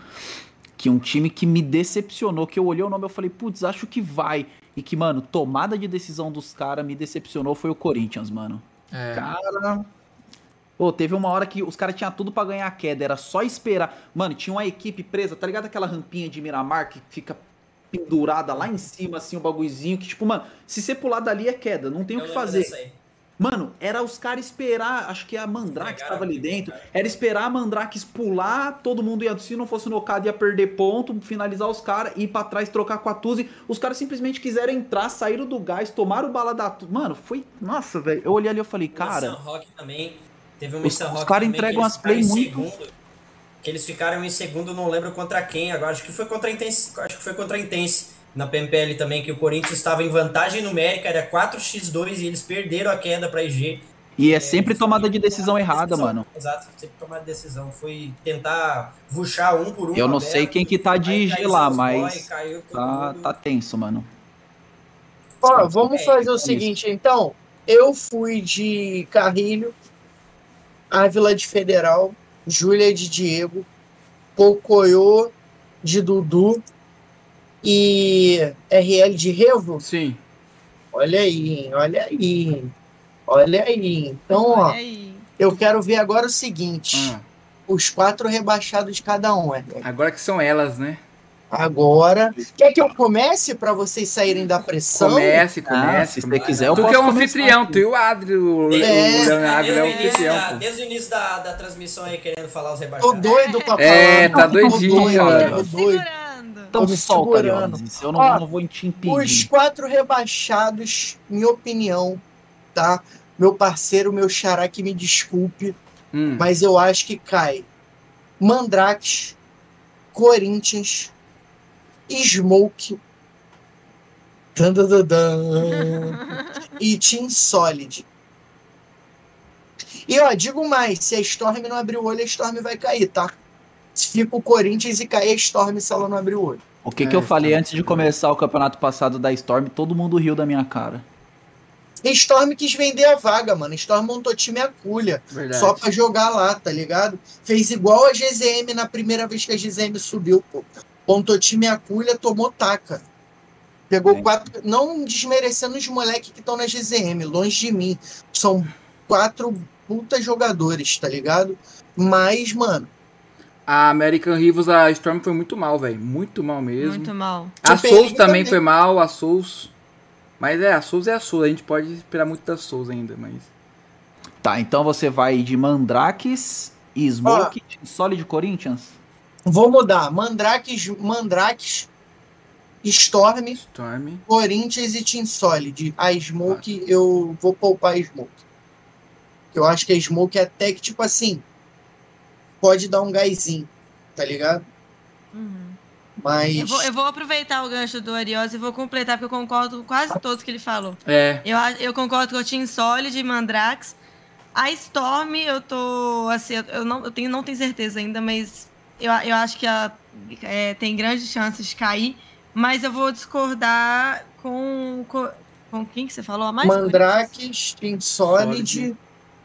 Speaker 2: que um time que me decepcionou, que eu olhei o nome e falei, putz, acho que vai. E que, mano, tomada de decisão dos caras me decepcionou foi o Corinthians, mano.
Speaker 6: É.
Speaker 2: Cara. Pô, teve uma hora que os caras tinham tudo pra ganhar a queda, era só esperar. Mano, tinha uma equipe presa, tá ligado aquela rampinha de Miramar que fica pendurada lá em cima, assim, o um bagulhozinho, que tipo, mano, se você pular dali é queda, não tem o que fazer. Mano, era os caras esperar, acho que a Mandrake estava ali dentro, era esperar a Mandrake pular, todo mundo ia, se não fosse nocado, ia perder ponto, finalizar os caras, ir pra trás, trocar com a Tuzi. Os caras simplesmente quiseram entrar, saíram do gás, tomaram bala da Tuzi. Mano, foi. Nossa, velho. Eu olhei ali e falei, cara.
Speaker 4: Mason Rock também. Teve um
Speaker 2: Os- os
Speaker 4: Rock
Speaker 2: cara
Speaker 4: também que
Speaker 2: entregam as play muito.
Speaker 4: segundo. Que eles ficaram em segundo, não lembro contra quem agora. Acho que foi contra a Intense. Acho que foi contra a Intense. Na PMPL também, que o Corinthians estava em vantagem numérica, era 4x2 e eles perderam a queda pra IG.
Speaker 2: E é sempre tomada de decisão errada,
Speaker 4: Decisão-
Speaker 2: mano.
Speaker 4: Exato, sempre tomar decisão. Foi tentar ruxar um por um.
Speaker 2: Eu não
Speaker 4: aberto,
Speaker 2: sei quem que tá de gelar,
Speaker 4: os
Speaker 2: mas
Speaker 4: boy,
Speaker 2: tá, tá tenso, mano.
Speaker 1: Ó, vamos
Speaker 4: É,
Speaker 1: fazer o
Speaker 2: isso.
Speaker 1: seguinte, então. Eu fui de Carrilho, Ávila de Federal, Júlia de Diego, Pocoyo de Dudu e RL de Revo.
Speaker 6: Sim.
Speaker 1: Olha aí, olha aí. Olha aí. Então, ó,
Speaker 3: Olha aí.
Speaker 1: eu quero ver agora o seguinte:
Speaker 6: Ah,
Speaker 1: os quatro rebaixados de cada um. é.
Speaker 6: agora que são elas, né?
Speaker 1: Agora, quer que eu comece para vocês saírem da pressão?
Speaker 6: Comece,
Speaker 2: Ah,
Speaker 6: comece.
Speaker 2: se você quiser, eu
Speaker 6: tu
Speaker 2: posso
Speaker 6: que é o
Speaker 2: começar
Speaker 6: anfitrião, tu e o Adri, o,
Speaker 1: É,
Speaker 6: o Leonardo
Speaker 4: Desde
Speaker 6: é
Speaker 4: o
Speaker 6: anfitrião,
Speaker 4: da, desde o início da, da transmissão aí querendo falar os
Speaker 1: Tô
Speaker 4: rebaixados.
Speaker 1: doido pra falar.
Speaker 6: É, tá
Speaker 1: Tô
Speaker 6: doidinho,
Speaker 1: doido,
Speaker 6: mano.
Speaker 1: Tô
Speaker 3: Tô
Speaker 1: doido.
Speaker 3: segurando.
Speaker 2: Então
Speaker 1: me
Speaker 2: solta. Eu não,
Speaker 1: Ó,
Speaker 2: não vou te
Speaker 1: Os
Speaker 2: impedir.
Speaker 1: quatro rebaixados, minha opinião, tá? Meu parceiro, meu xará, que me desculpe,
Speaker 6: Hum.
Speaker 1: mas eu acho que cai Mandrax, Corinthians, Smoke, e Team Solid. E ó, digo mais, se a Storm não abrir o olho, a Storm vai cair, tá? Se fica o Corinthians e cair a Storm se ela não abrir o olho.
Speaker 2: O que, que
Speaker 6: É,
Speaker 2: eu falei
Speaker 6: tá.
Speaker 2: antes de começar o campeonato passado da Storm, todo mundo riu da minha cara.
Speaker 1: Storm quis vender a vaga, mano. Storm montou time a culha.
Speaker 6: Verdade.
Speaker 1: Só pra jogar lá, tá ligado? Fez igual a GZM na primeira vez que a GZM subiu, pô. Montou time a culha, tomou taca. Pegou
Speaker 2: É.
Speaker 1: quatro. Não desmerecendo os moleques que estão na GZM, longe de mim. São quatro puta jogadores, tá ligado? Mas, mano,
Speaker 6: A American Rivals, a Storm foi muito mal, velho. Muito mal mesmo.
Speaker 3: Muito mal.
Speaker 6: A Souls também,
Speaker 1: também.
Speaker 6: foi mal, a Souls. Mas é, a Souls é a Souls. A gente pode esperar muito da Souls ainda, mas.
Speaker 2: Tá, então você vai de Mandrakes e Smoke, Solid Corinthians?
Speaker 1: Vou mudar. Mandrakes, Mandrakes Storm,
Speaker 6: Storm.
Speaker 1: Corinthians e Team Solid. A Smoke, eu vou poupar a Smoke. Eu acho que a Smoke até que, tipo assim, pode dar um gásinho, tá ligado?
Speaker 3: Uhum.
Speaker 1: Mas.
Speaker 3: Eu, vou, eu vou aproveitar o gancho do Ariose e vou completar, porque eu concordo com quase todos que ele falou.
Speaker 6: É.
Speaker 3: Eu, eu concordo com o Team Solid e Mandrax. A Storm, eu tô. Assim, eu- eu não, eu tenho, não tenho certeza ainda, mas eu, eu acho que ela é, tem grandes chances de cair. Mas eu vou discordar com. Com, com quem que você falou a mais?
Speaker 1: Mandrakes, Team Solid,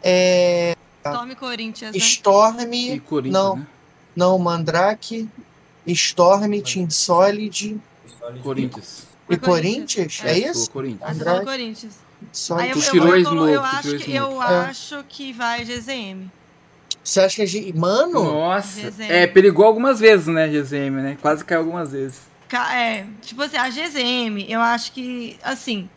Speaker 1: é,
Speaker 3: Storm e Corinthians, né?
Speaker 1: Storm.
Speaker 6: E Corinthians,
Speaker 1: Não.
Speaker 6: né?
Speaker 1: Não, Mandrake, Storm, Team Solid
Speaker 6: Corinthians.
Speaker 1: e
Speaker 3: Corinthians.
Speaker 1: Corinthians? É,
Speaker 6: É,
Speaker 1: isso?
Speaker 6: Corinthians.
Speaker 1: Andrade.
Speaker 3: Corinthians. Aí eu, eu, eu, eu, acho que, eu.
Speaker 1: É.
Speaker 3: acho que vai GZM.
Speaker 1: Você acha que a gente. Mano,
Speaker 6: Nossa.
Speaker 3: GZM.
Speaker 6: É, perigou algumas vezes, né, GZM, né? Quase caiu algumas vezes.
Speaker 3: Ca- É, tipo assim, a GZM, eu acho que, assim,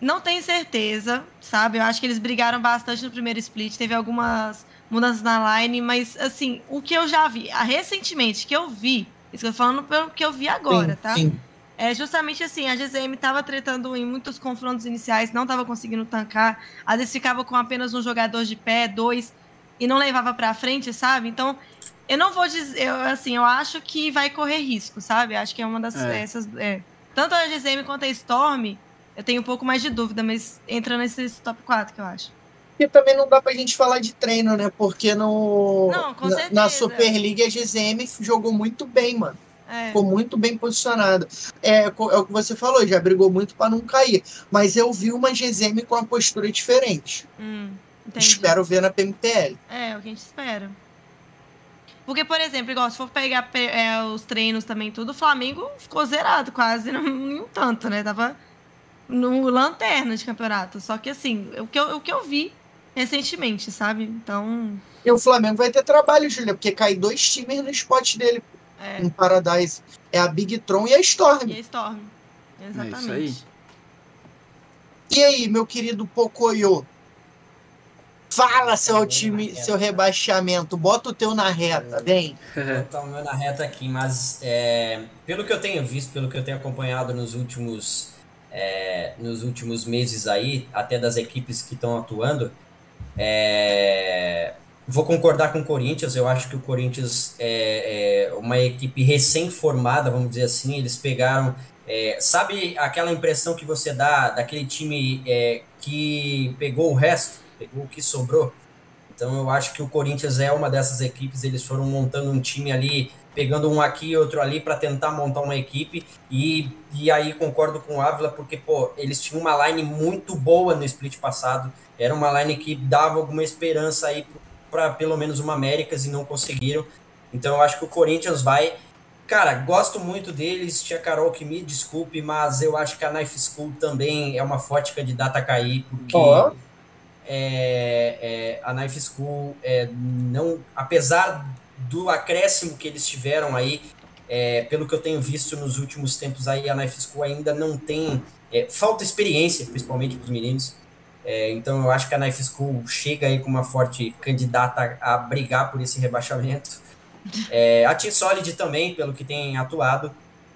Speaker 3: não tenho certeza, sabe? Eu acho que eles brigaram bastante no primeiro split, teve algumas mudanças na line, mas, assim, o que eu já vi, a- recentemente, que eu vi, isso que eu tô falando pelo que eu vi agora,
Speaker 1: sim,
Speaker 3: tá?
Speaker 1: sim.
Speaker 3: É justamente assim, a GZM tava tretando em muitos confrontos iniciais, não tava conseguindo tancar, às vezes ficava com apenas um jogador de pé, dois, e não levava pra frente, sabe? Então, eu não vou dizer, eu, assim, eu acho que vai correr risco, sabe? Acho que é uma das
Speaker 6: É.
Speaker 3: essas, é. tanto a GZM quanto a Storm, eu tenho um pouco mais de dúvida, mas entra nesses top 4 que eu acho.
Speaker 1: E também não dá pra gente falar de treino, né? Porque no,
Speaker 3: Não, com
Speaker 1: na, na Super League a GZM jogou muito bem, mano.
Speaker 3: É.
Speaker 1: Ficou muito bem posicionada. É, é o que você falou, já brigou muito para não cair. Mas eu vi uma GZM com uma postura diferente.
Speaker 3: Hum, entendi.
Speaker 1: Espero ver na PMPL.
Speaker 3: É, o que a gente espera. Porque, por exemplo, igual se for pegar pe- é, os treinos também tudo, o Flamengo ficou zerado quase, não, nem um tanto, né? Tava no lanterna de campeonato. Só que assim, o que eu, o que eu vi recentemente, sabe? Então,
Speaker 1: E o Flamengo vai ter trabalho, Júlia, porque cai dois times no spot dele
Speaker 3: é.
Speaker 1: em Paradise. É a Big Tron e a Storm.
Speaker 3: E a Storm. Exatamente.
Speaker 6: isso aí.
Speaker 1: E aí, meu querido Pocoyo? Fala seu time, seu rebaixamento. Bota o teu na reta, vem.
Speaker 4: Botar o meu na reta aqui, mas é, pelo que eu tenho visto, pelo que eu tenho acompanhado nos últimos, é, nos últimos meses aí, até das equipes que estão atuando, é, vou concordar com o Corinthians. Eu acho que o Corinthians é, é uma equipe recém-formada, vamos dizer assim. Eles pegaram. é, sabe aquela impressão que você dá daquele time é, que pegou o resto, pegou o que sobrou? Então eu acho que o Corinthians é uma dessas equipes, eles foram montando um time ali, pegando um aqui e outro ali para tentar montar uma equipe. E, e aí concordo com o Ávila, porque pô, eles tinham uma line muito boa no split passado. Era uma line que dava alguma esperança aí para pelo menos uma Américas e não conseguiram. Então eu acho que o Corinthians vai. Cara, gosto muito deles. Tia Carol que me desculpe, mas eu acho que a Knife School também é uma forte candidata a cair, porque
Speaker 1: Ó.
Speaker 4: é, é, a Knife School é, não, apesar do acréscimo que eles tiveram aí, é, pelo que eu tenho visto nos últimos tempos aí, a Knife School ainda não tem é, falta experiência, principalmente para os meninos. É, então eu acho que a Knife School chega aí com uma forte candidata a brigar por esse rebaixamento. A Team Solid também, pelo que tem atuado.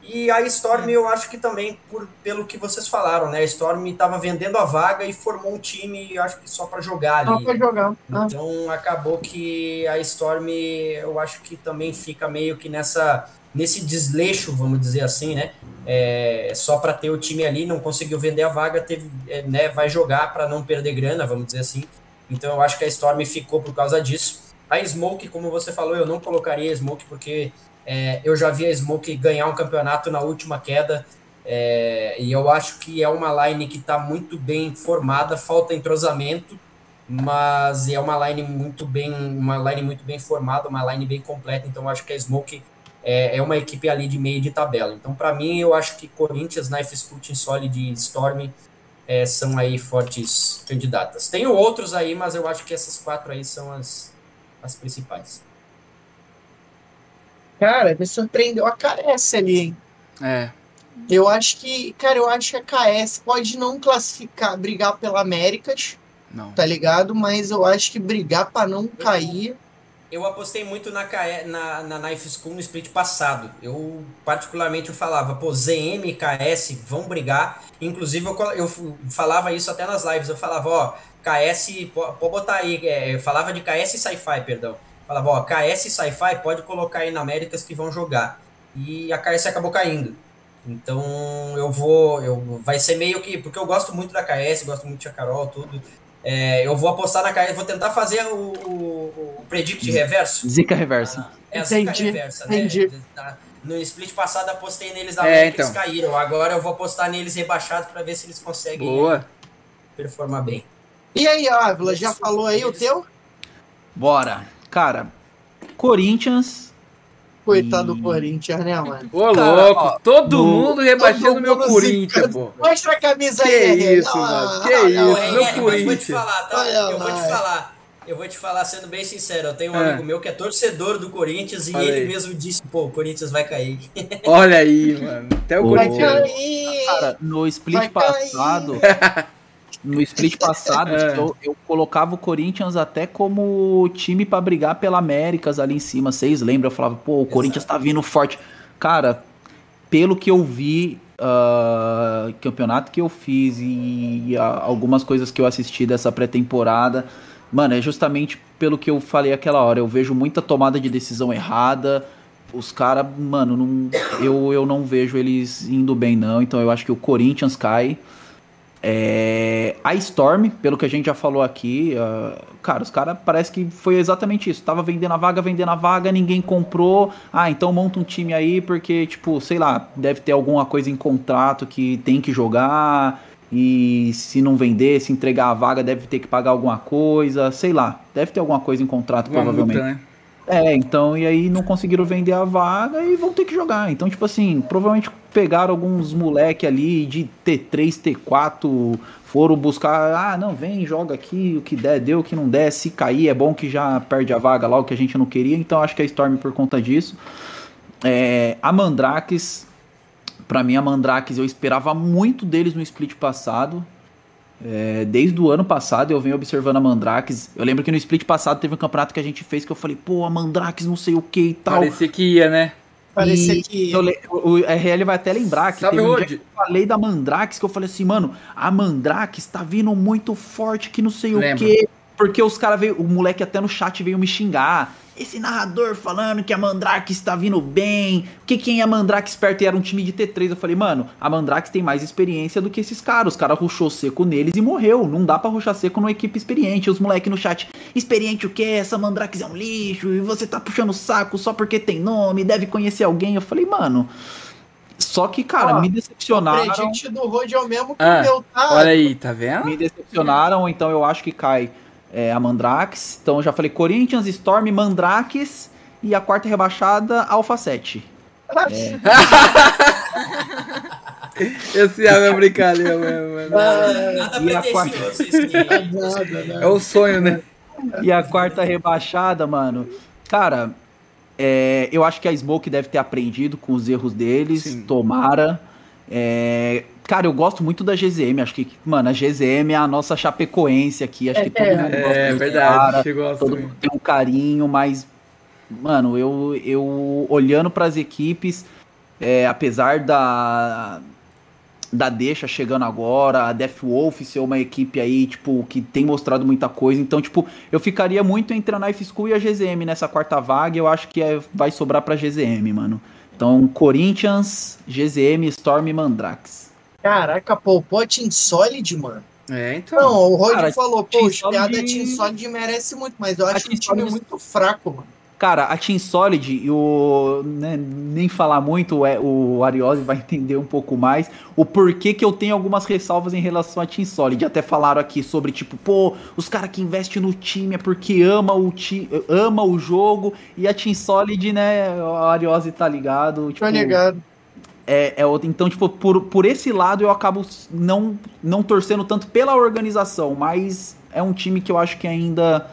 Speaker 4: E a Storm, eu acho que também, por, pelo que vocês falaram, né? A Storm estava vendendo a vaga e formou um time, acho que só para jogar
Speaker 1: Só
Speaker 4: ali.
Speaker 1: pra jogar. Ah,
Speaker 4: Então acabou que a Storm, eu acho que também fica meio que nessa nesse desleixo, vamos dizer assim, né? É, só para ter o time ali, não conseguiu vender a vaga, teve, é, né? Vai jogar para não perder grana, vamos dizer assim. Então eu acho que a Storm ficou por causa disso. A Smoke, como você falou, eu não colocaria a Smoke porque é, eu já vi a Smoke ganhar um campeonato na última queda. é, e eu acho que é uma line que está muito bem formada, falta entrosamento, mas é uma line muito bem, uma line muito bem formada, uma line bem completa. Então acho que a Smoke é, é uma equipe ali de meio de tabela. Então para mim eu acho que Corinthians, Knife Team Solid e Storm é, são aí fortes candidatas. Tenho outros aí, mas eu acho que essas quatro aí são as, as principais.
Speaker 1: Cara, me surpreendeu a KS ali, hein?
Speaker 6: É.
Speaker 1: Eu acho que, cara, eu acho que a KS pode não classificar, brigar pela Américas,
Speaker 6: Não.
Speaker 1: tá ligado? Mas eu acho que brigar pra não cair.
Speaker 4: Eu apostei muito na, na, na Knife School no split passado. Eu, particularmente, eu falava, pô, ZM e KS vão brigar. Inclusive, eu, eu falava isso até nas lives. Eu falava, ó, KS, po- pode botar aí. é, eu falava de KS e Sci-Fi, perdão. Falava, ó, KS e Sci-Fi pode colocar aí na Américas que vão jogar. E a KS acabou caindo. Então, eu vou. Eu, vai ser meio que. Porque eu gosto muito da KS, gosto muito de Carol, tudo. É, eu vou apostar na KS, vou tentar fazer o, o, o predict reverso.
Speaker 2: Zica reversa.
Speaker 4: É a zica
Speaker 1: Entendi,
Speaker 4: reversa, né?
Speaker 1: entendi.
Speaker 4: Na- No split passado apostei neles na
Speaker 6: É,
Speaker 4: América, eles
Speaker 6: então.
Speaker 4: caíram. Agora eu vou apostar neles rebaixados para ver se eles conseguem
Speaker 6: Boa.
Speaker 4: performar bem.
Speaker 1: E aí, Ávila, já falou aí o teu?
Speaker 2: Bora. Cara, Corinthians.
Speaker 1: Coitado
Speaker 2: E-
Speaker 1: do Corinthians, né, mano?
Speaker 6: Ô, louco,
Speaker 2: ó,
Speaker 6: todo
Speaker 2: no-
Speaker 6: mundo rebaixando meu Corinthians, pô.
Speaker 1: Mostra a camisa
Speaker 6: Que
Speaker 1: aí, Henrique.
Speaker 6: isso, mano, que
Speaker 1: olha
Speaker 6: isso,
Speaker 1: lá.
Speaker 6: meu
Speaker 4: mas vou te
Speaker 6: Corinthians.
Speaker 4: falar, tá?
Speaker 1: Olha
Speaker 4: Eu vou te falar. Eu vou te falar, sendo bem sincero, eu tenho um
Speaker 6: É.
Speaker 4: amigo meu que é torcedor do Corinthians e
Speaker 6: Olha
Speaker 4: ele
Speaker 6: aí.
Speaker 4: mesmo disse, pô, o Corinthians vai cair.
Speaker 6: Olha aí, mano. Até o Corinthians.
Speaker 1: cair.
Speaker 2: Cara, no split
Speaker 1: Vai cair.
Speaker 2: passado. No split passado,
Speaker 6: É.
Speaker 2: eu, eu colocava o Corinthians até como time pra brigar pela Américas ali em cima. Vocês lembram? Eu falava, pô, o Corinthians tá vindo forte. Cara, pelo que eu vi, ah, campeonato que eu fiz e ah, algumas coisas que eu assisti dessa pré-temporada, mano, é justamente pelo que eu falei aquela hora. Eu vejo muita tomada de decisão errada. Os caras, mano, não, eu, eu não vejo eles indo bem, não. Então eu acho que o Corinthians cai. É, a Storm, pelo que a gente já falou aqui, uh, cara, os caras parece que foi exatamente isso. Tava vendendo a vaga, vendendo a vaga, ninguém comprou. Ah, então monta um time aí, porque, tipo, sei lá, deve ter alguma coisa em contrato que tem que jogar. E se não vender, se entregar a vaga, deve ter que pagar alguma coisa, sei lá. Deve ter alguma coisa em contrato,
Speaker 6: Uma
Speaker 2: provavelmente.
Speaker 6: né?
Speaker 2: É, então, e aí não conseguiram vender a vaga e vão ter que jogar. Então, tipo assim, provavelmente pegaram alguns moleque ali de T3, T4, foram buscar, ah, não, vem, joga aqui, o que der, deu, o que não der, se cair é bom que já perde a vaga lá, o que a gente não queria. Então, acho que a Storm por conta disso. É, a Mandrax, pra mim, a Mandrax, eu esperava muito deles no split passado. É, desde o ano passado eu venho observando a Mandrax. Eu lembro que no split passado teve um campeonato que a gente fez que eu falei, pô, a Mandrax não sei o que e tal.
Speaker 6: Parecia que ia, né?
Speaker 1: Parecia que.
Speaker 2: eu le- o o RL vai até lembrar que
Speaker 6: Sabe
Speaker 2: teve um dia
Speaker 6: onde?
Speaker 2: que eu falei da Mandrax que eu falei assim, mano, a Mandrax tá vindo muito forte que não sei
Speaker 6: Lembro.
Speaker 2: o que. Porque os caras veio, o moleque até no chat veio me xingar. Esse narrador falando que a Mandrax tá vindo bem. Que quem é Mandrax perto e era um time de T3. Eu falei, mano, a Mandrax tem mais experiência do que esses caras. Os caras ruxou seco neles e morreu. Não dá pra ruxar seco numa equipe experiente. Os moleque no chat, experiente o quê? Essa Mandrax é um lixo. E você tá puxando o saco só porque tem nome, deve conhecer alguém. Eu falei, mano. Só que, cara,
Speaker 1: Ó,
Speaker 2: me
Speaker 1: O
Speaker 2: decepcionaram.
Speaker 1: predict do Road é o mesmo que
Speaker 6: Ah,
Speaker 1: o meu, tá?
Speaker 6: Olha aí, tá vendo?
Speaker 2: Me decepcionaram, então eu acho que cai é, a Mandrax. Então eu já falei Corinthians, Storm, Mandrax e a quarta rebaixada, Alpha 7.
Speaker 6: Esse é a minha brincadeira mesmo, mano.
Speaker 4: Nada
Speaker 2: E a quarta?
Speaker 1: nada.
Speaker 6: É o sonho, né?
Speaker 2: E a quarta rebaixada, mano. Cara, é, eu acho que a Smoke deve ter aprendido com os erros deles.
Speaker 6: Sim.
Speaker 2: Tomara. É, cara, eu gosto muito da GZM. Acho que, mano, a GZM é a nossa chapecoense aqui. Acho que todo
Speaker 1: É,
Speaker 2: mundo gosta
Speaker 6: É verdade,
Speaker 2: cara, todo mundo tem um carinho, mas, mano, eu, eu olhando para as equipes, é, apesar da da deixa chegando agora, a Death Wolf ser uma equipe aí, tipo, que tem mostrado muita coisa, então, tipo, eu ficaria muito entre a Knife School e a GZM nessa quarta vaga, eu acho que é- vai sobrar pra GZM, mano. Então, Corinthians, GZM, Storm e Mandrax.
Speaker 1: Caraca, pô, o Pot Solid, mano.
Speaker 6: É, então.
Speaker 1: Não, o Rod
Speaker 2: Cara,
Speaker 1: falou,
Speaker 2: Team
Speaker 1: pô, os piada
Speaker 2: Solid-
Speaker 1: Team Solid merece muito, mas eu
Speaker 2: A
Speaker 1: acho que
Speaker 2: Team
Speaker 1: o time é muito fraco, mano.
Speaker 2: Cara, a Team Solid e o. né, nem falar muito, é, o Ariose vai entender um pouco mais o porquê que eu tenho algumas ressalvas em relação à Team Solid. Até falaram aqui sobre, tipo, pô, os caras que investem no time é porque ama o, ti, ama o jogo. E a Team Solid, né, o Ariose tá ligado. Tipo,
Speaker 1: Tô ligado.
Speaker 2: É, é outra. Então, tipo, por, por esse lado eu acabo não, não torcendo tanto pela organização, mas é um time que eu acho que ainda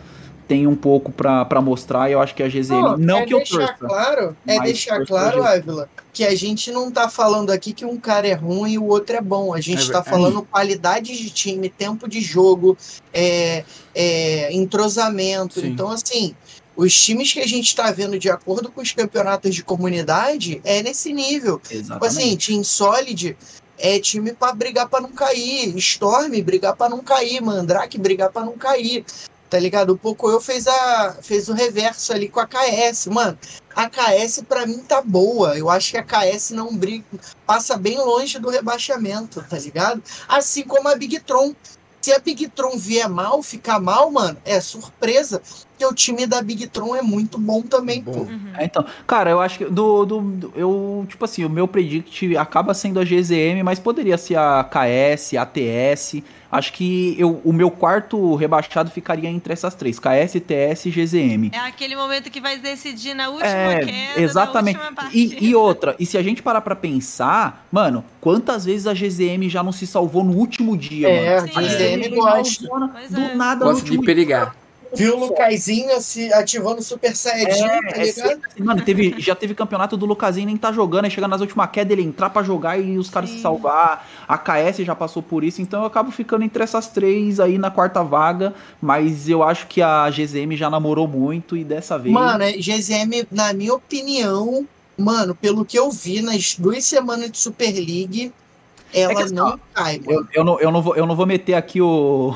Speaker 2: tem um pouco pra, pra mostrar e eu acho que a GZM. Não,
Speaker 1: é
Speaker 2: que eu
Speaker 1: deixar
Speaker 2: torça.
Speaker 1: claro, é deixar claro, Ávila, que a gente não tá falando aqui que um cara é ruim e o outro é bom. A gente
Speaker 6: É
Speaker 1: tá
Speaker 6: verdade.
Speaker 1: falando qualidade de time, tempo de jogo, é, é, entrosamento.
Speaker 6: Sim.
Speaker 1: Então, assim, os times que a gente tá vendo de acordo com os campeonatos de comunidade é nesse nível. Tipo
Speaker 2: Exatamente.
Speaker 1: assim, Team Solid é time pra brigar pra não cair. Storm brigar pra não cair. Mandrake brigar pra não cair. Tá ligado? O Pocoyo fez, a, fez o reverso ali com a KS. Mano, a KS pra mim tá boa. Eu acho que a KS não briga, passa bem longe do rebaixamento, tá ligado? Assim como a Big Tron. Se a Big Tron vier mal, ficar mal, mano, é surpresa. Porque o time da Big Tron é muito bom também,
Speaker 6: Bom.
Speaker 1: pô.
Speaker 3: Uhum.
Speaker 2: É, então, cara, eu acho que do, do, do- eu, tipo assim, o meu predict acaba sendo a GZM, mas poderia ser a KS, a TS. Acho que eu, o meu quarto rebaixado ficaria entre essas três, KS, TS e GZM.
Speaker 3: É aquele momento que vai decidir na última
Speaker 2: É,
Speaker 3: queda,
Speaker 2: exatamente.
Speaker 3: na última
Speaker 2: E, e outra, e se a gente parar pra pensar, mano, quantas vezes a GZM já não se salvou no último dia,
Speaker 1: É,
Speaker 2: mano?
Speaker 3: a
Speaker 1: GZM gosta.
Speaker 2: Do
Speaker 3: é.
Speaker 2: nada no
Speaker 6: Gosta de
Speaker 2: último
Speaker 6: perigar.
Speaker 1: Viu o Lucaizinho se ativando Super Saiyajin, tá
Speaker 2: É, é
Speaker 1: ligado?
Speaker 2: sempre- mano, teve, já teve campeonato do Lucasinho nem tá jogando, aí chega nas últimas quedas ele entrar pra jogar e os caras se salvar. A KS já passou por isso, então eu acabo ficando entre essas três aí na quarta vaga, mas eu acho que a GZM já namorou muito e dessa vez.
Speaker 1: Mano, é, GZM, na minha opinião, mano, pelo que eu vi nas duas semanas de Super League, ela
Speaker 2: É que assim,
Speaker 1: não cai, mano.
Speaker 2: eu, eu, não, eu, não vou, eu não vou meter aqui o.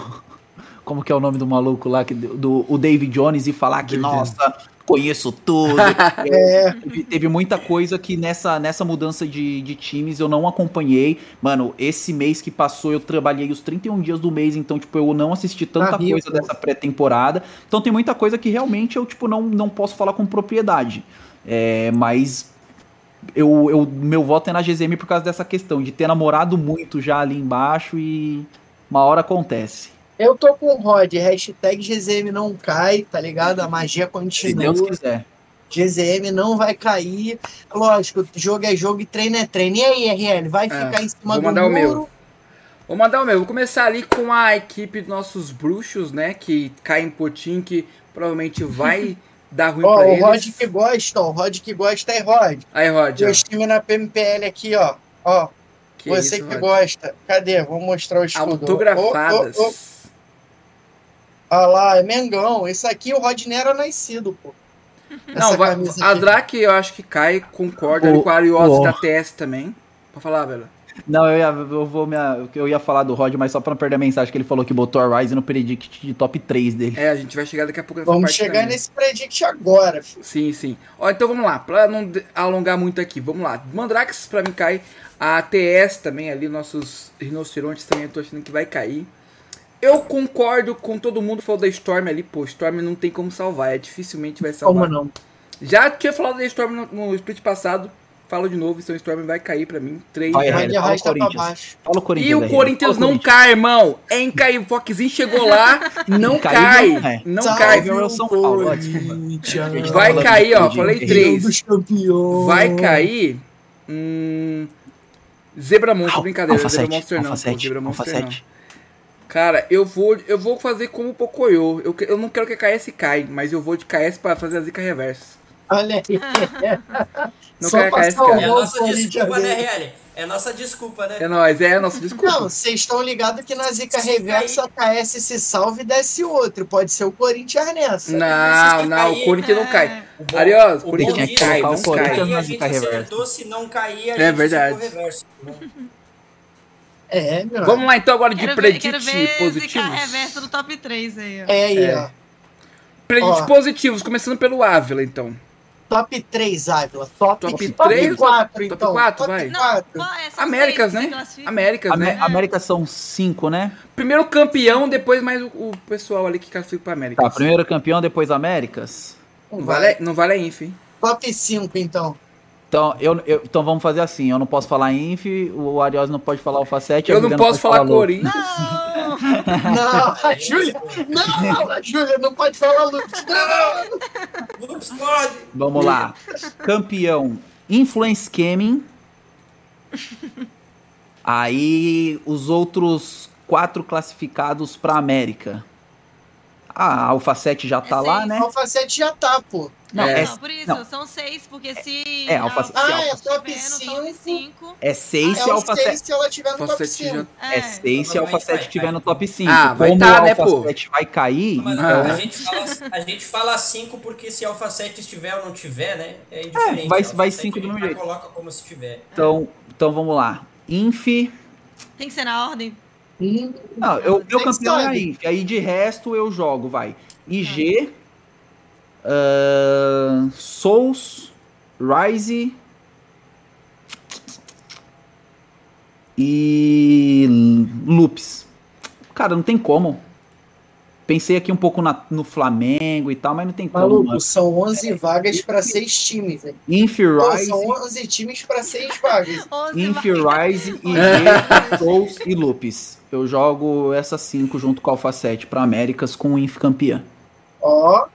Speaker 2: Como que é o nome do maluco lá, que, do, o David Jones, e falar que, nossa, conheço tudo.
Speaker 1: É,
Speaker 2: Teve, teve muita coisa que nessa, nessa mudança de, de times eu não acompanhei. Mano, esse mês que passou eu trabalhei os 31 dias do mês, então, tipo, eu não assisti tanta
Speaker 1: rico.
Speaker 2: coisa dessa pré-temporada. Então tem muita coisa que realmente eu, tipo, não, não posso falar com propriedade. É, mas eu, eu, meu voto é na GZM por causa dessa questão, de ter namorado muito já ali embaixo e uma hora acontece.
Speaker 1: Eu tô com o Rod, hashtag GZM não cai, tá ligado? A magia
Speaker 2: Se
Speaker 1: continua.
Speaker 2: Deus quiser.
Speaker 1: GZM não vai cair. Lógico, jogo é jogo e treino é treino. E aí, RL, vai ficar em cima
Speaker 6: É,
Speaker 1: do
Speaker 6: mandar o meu.
Speaker 1: muro?
Speaker 6: Vou mandar o meu. Vou começar ali com a equipe dos nossos bruxos, né? Que cai em potinho, que provavelmente vai dar ruim
Speaker 1: Ó,
Speaker 6: pra
Speaker 1: o
Speaker 6: eles.
Speaker 1: Rod que gosta, ó, o Rod que gosta é Rod.
Speaker 6: Aí, Rod, ó.
Speaker 1: Meus times na PMPL aqui, ó. Ó,
Speaker 6: Que
Speaker 1: você
Speaker 6: isso,
Speaker 1: que
Speaker 6: Rod.
Speaker 1: gosta. Cadê? Vou mostrar o escudo.
Speaker 6: Autografadas.
Speaker 1: Ó, ó, Olha lá, é Mengão. Isso aqui o Rod nem era nascido, pô.
Speaker 6: Não,
Speaker 1: Essa
Speaker 6: vai, a. Drake eu acho que cai, concordo ali
Speaker 2: O-
Speaker 6: com a Ariose
Speaker 2: o-
Speaker 6: da TS também. Pode falar, velho.
Speaker 2: Não, eu ia, eu vou me, eu ia falar do Rod, mas só pra não perder a mensagem que ele falou que botou a Ryze no predict de top 3 dele.
Speaker 6: É, a gente vai chegar daqui a pouco nessa
Speaker 1: Vamos
Speaker 6: parte
Speaker 1: chegar
Speaker 6: também.
Speaker 1: nesse predict agora. filho.
Speaker 6: Sim, sim. Ó, então vamos lá, pra não alongar muito aqui, vamos lá. Mandrax pra mim cai, a TS também ali, nossos rinocerontes também eu tô achando que vai cair. Eu concordo com todo mundo que falou da Storm ali, pô, Storm não tem como salvar, é dificilmente vai salvar.
Speaker 1: Como não?
Speaker 6: Já tinha falado da Storm no, no split passado, falo de novo, então Storm vai cair pra mim, 3.
Speaker 2: Vai,
Speaker 1: Vai pra
Speaker 2: Corinthians.
Speaker 1: baixo.
Speaker 2: Fala o Corinthians.
Speaker 6: E o Corinthians não cai, irmão. É incrível. O Foxzinho chegou lá, não cai.
Speaker 2: não é.
Speaker 6: Não
Speaker 1: Salve
Speaker 6: cai.
Speaker 2: Viu? É o São Paulo, ó.
Speaker 6: Vai cair, ó. Falei três. Vai cair. Hum, Zebra Monstro, brincadeira.
Speaker 2: Alfa
Speaker 6: Zebra
Speaker 2: 7,
Speaker 6: Monster não.
Speaker 2: Alfa
Speaker 6: pô,
Speaker 2: 7,
Speaker 6: Zebra
Speaker 2: Alfa
Speaker 6: Monster não.
Speaker 2: 7.
Speaker 6: Cara, eu vou, eu vou fazer como o Pocoyo. Eu, eu não quero que a KS cai, mas eu vou de KS pra fazer a zica reversa.
Speaker 1: Olha aí.
Speaker 6: Não
Speaker 1: Só
Speaker 6: quero que a KS caia.
Speaker 4: É a
Speaker 1: o
Speaker 4: nossa desculpa, né? É nossa desculpa, né?
Speaker 6: É nóis, é, nossa, desculpa.
Speaker 1: Não, vocês estão ligados que na zica
Speaker 4: Se
Speaker 1: reversa a KS se salve e desce outro. Pode ser o Corinthians nessa.
Speaker 6: não, não,
Speaker 4: cair,
Speaker 6: o Corinthians não
Speaker 3: é.
Speaker 6: cai.
Speaker 4: O bom-
Speaker 6: Ariós,
Speaker 4: o
Speaker 6: Corinthians não cai,
Speaker 4: é
Speaker 6: não
Speaker 4: que
Speaker 2: o
Speaker 6: cai.
Speaker 2: Corinthians
Speaker 4: cair,
Speaker 2: na
Speaker 4: a
Speaker 2: zica
Speaker 4: gente
Speaker 2: reversa.
Speaker 4: acertou, se não cair, a
Speaker 6: É
Speaker 4: gente
Speaker 6: verdade.
Speaker 4: ficou reverso.
Speaker 1: É, meu.
Speaker 6: Vamos lá então agora de
Speaker 3: ver,
Speaker 6: predict
Speaker 3: quero ver
Speaker 6: positivos.
Speaker 3: reversa do top 3 aí, ó.
Speaker 1: É aí,
Speaker 6: É.
Speaker 1: ó.
Speaker 6: Predict
Speaker 1: Ó.
Speaker 6: positivos, começando pelo Ávila, então.
Speaker 1: Top 3, Ávila. Top,
Speaker 6: Top
Speaker 1: top,
Speaker 6: três?
Speaker 1: 4,
Speaker 6: Top
Speaker 1: então.
Speaker 6: quatro,
Speaker 1: top
Speaker 6: vai.
Speaker 3: Não,
Speaker 1: 4.
Speaker 3: é?
Speaker 6: Américas,
Speaker 3: seis que
Speaker 6: né?
Speaker 3: se classificam.
Speaker 6: Américas,
Speaker 2: Amé-
Speaker 6: né?
Speaker 2: América são 5, né?
Speaker 6: Primeiro campeão, depois mais o, o pessoal ali que classifica pra América.
Speaker 2: Tá, primeiro campeão, depois Américas.
Speaker 6: Não vale, não vale a inf, hein?
Speaker 1: Top 5, então.
Speaker 2: Então, eu, eu- então vamos fazer assim, eu não posso falar Inf, o Arios não pode falar Alfa 7. a
Speaker 6: Eu não posso falar
Speaker 2: Lobo.
Speaker 6: Corinthians.
Speaker 3: Não!
Speaker 1: Não, a Júlia. Não, a Júlia não pode falar Lucas. Não.
Speaker 4: Lux pode!
Speaker 2: Vamos lá. Campeão, Influence Gaming. Aí, os outros quatro classificados pra América. A Alpha 7 já tá
Speaker 3: É
Speaker 2: lá, né?
Speaker 1: Alfa 7 já tá, pô.
Speaker 2: Não,
Speaker 6: É.
Speaker 2: é,
Speaker 3: Não, por isso,
Speaker 2: não.
Speaker 3: são seis, porque se.
Speaker 2: É, Alfa-
Speaker 3: a
Speaker 2: se
Speaker 1: Ah,
Speaker 2: Alfa-
Speaker 1: é top
Speaker 3: tiver no
Speaker 1: 5.
Speaker 3: top 5.
Speaker 2: é 6
Speaker 1: É
Speaker 2: se
Speaker 1: o
Speaker 2: Alpha
Speaker 1: 6
Speaker 2: 7.
Speaker 1: se ela tiver no top
Speaker 6: 7 já-
Speaker 1: 5.
Speaker 2: É 6 se Alpha
Speaker 4: Provavelmente
Speaker 2: 7
Speaker 4: vai,
Speaker 2: tiver no top 5.
Speaker 6: Ah, vai
Speaker 2: Como
Speaker 6: tá,
Speaker 2: o
Speaker 6: né,
Speaker 2: Alpha
Speaker 6: pô?
Speaker 2: 7 vai cair,
Speaker 4: Mas
Speaker 2: então,
Speaker 4: a, gente fala, a gente fala 5 porque se Alpha 7 estiver ou não tiver, né? É indiferente.
Speaker 2: vai-
Speaker 4: Alpha
Speaker 2: vai
Speaker 4: 7
Speaker 2: cinco do
Speaker 4: a gente
Speaker 2: mesmo jeito.
Speaker 4: coloca como se tiver.
Speaker 2: então, então vamos lá. Inf.
Speaker 3: Tem que ser na ordem.
Speaker 2: Não, eu, meu campeão é a? Inf. Aí de resto eu jogo, vai. IG. Ahn, Souls. Rise. E. Loops. Cara, não tem como. Pensei aqui um pouco na- no Flamengo e tal, mas não tem como.
Speaker 1: Maluco,
Speaker 2: mano.
Speaker 1: são 11 vagas pra 6 times, velho.
Speaker 2: Inf Rise.
Speaker 1: São 11 times pra 6 vagas.
Speaker 3: 11
Speaker 2: Inf Rise, IG, Souls e Loops. Eu jogo essas cinco junto com a Alpha 7 pra Américas com o Inf campeã.
Speaker 1: Ó,
Speaker 3: Hum,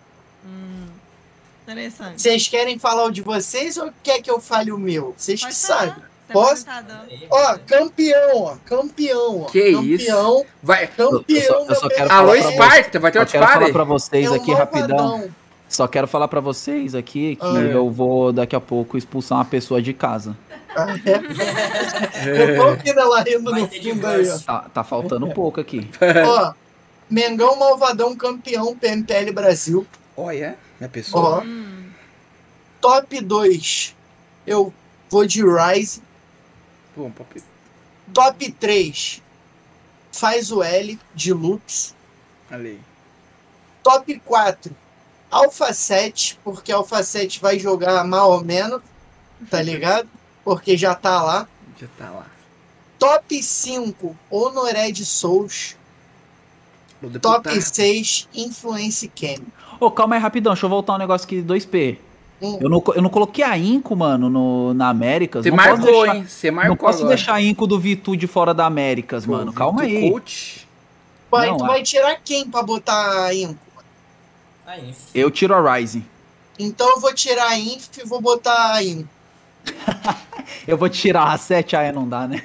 Speaker 3: interessante.
Speaker 1: vocês querem falar o de vocês ou quer que eu fale o meu? Vocês que
Speaker 3: falar.
Speaker 1: sabem.
Speaker 3: É
Speaker 1: Posso? Ó, campeão, ó. Campeão, ó.
Speaker 6: Que
Speaker 1: campeão,
Speaker 6: Vai.
Speaker 1: Campeão,
Speaker 2: Eu só- eu só quero.
Speaker 6: Alô,
Speaker 2: pra
Speaker 6: Esparta, vai ter
Speaker 2: Só
Speaker 6: outro
Speaker 2: quero falar pra vocês
Speaker 1: É o
Speaker 2: aqui rapidão. Só quero falar pra vocês aqui que
Speaker 1: Ah.
Speaker 2: eu vou daqui a pouco expulsar uma pessoa de casa.
Speaker 1: Ah, é? Eu tô no fundo aí, ó.
Speaker 2: Tá, tá faltando um pouco aqui.
Speaker 1: Ó, Mengão Malvadão campeão PMPL Brasil.
Speaker 6: Olha, minha pessoa.
Speaker 1: Ó,
Speaker 3: Hum,
Speaker 1: top 2. Eu vou de Rise.
Speaker 6: Bom, papi.
Speaker 1: Top 3. Faz o L de Loops.
Speaker 6: Ali.
Speaker 1: Top 4. Alpha 7, porque Alpha 7 vai jogar mal ou menos, tá ligado? Porque já tá lá.
Speaker 6: Já tá lá.
Speaker 1: Top 5, Honored Souls. Top
Speaker 6: deputar.
Speaker 1: 6, Influence Cam.
Speaker 2: Ô, calma aí, rapidão. Deixa eu voltar um negócio aqui, 2P.
Speaker 1: Hum.
Speaker 2: Eu não, eu não coloquei a Inco, mano, no, na Américas.
Speaker 6: Você
Speaker 2: não
Speaker 6: marcou,
Speaker 2: deixar-
Speaker 6: hein? Você
Speaker 2: Não
Speaker 6: marcou
Speaker 2: posso
Speaker 6: agora.
Speaker 2: deixar a Inco do Vitu de fora da Américas, mano.
Speaker 6: Pô,
Speaker 2: Calma
Speaker 6: Vitor
Speaker 2: aí.
Speaker 6: Coach.
Speaker 1: Vai,
Speaker 2: Não,
Speaker 1: tu
Speaker 2: a-
Speaker 1: vai tirar quem pra botar a Inco?
Speaker 4: Aí,
Speaker 2: Eu tiro a Rising.
Speaker 1: Então eu vou tirar a Inf e vou botar a Inco.
Speaker 2: Eu vou tirar a 7, ah, é, não dá, né?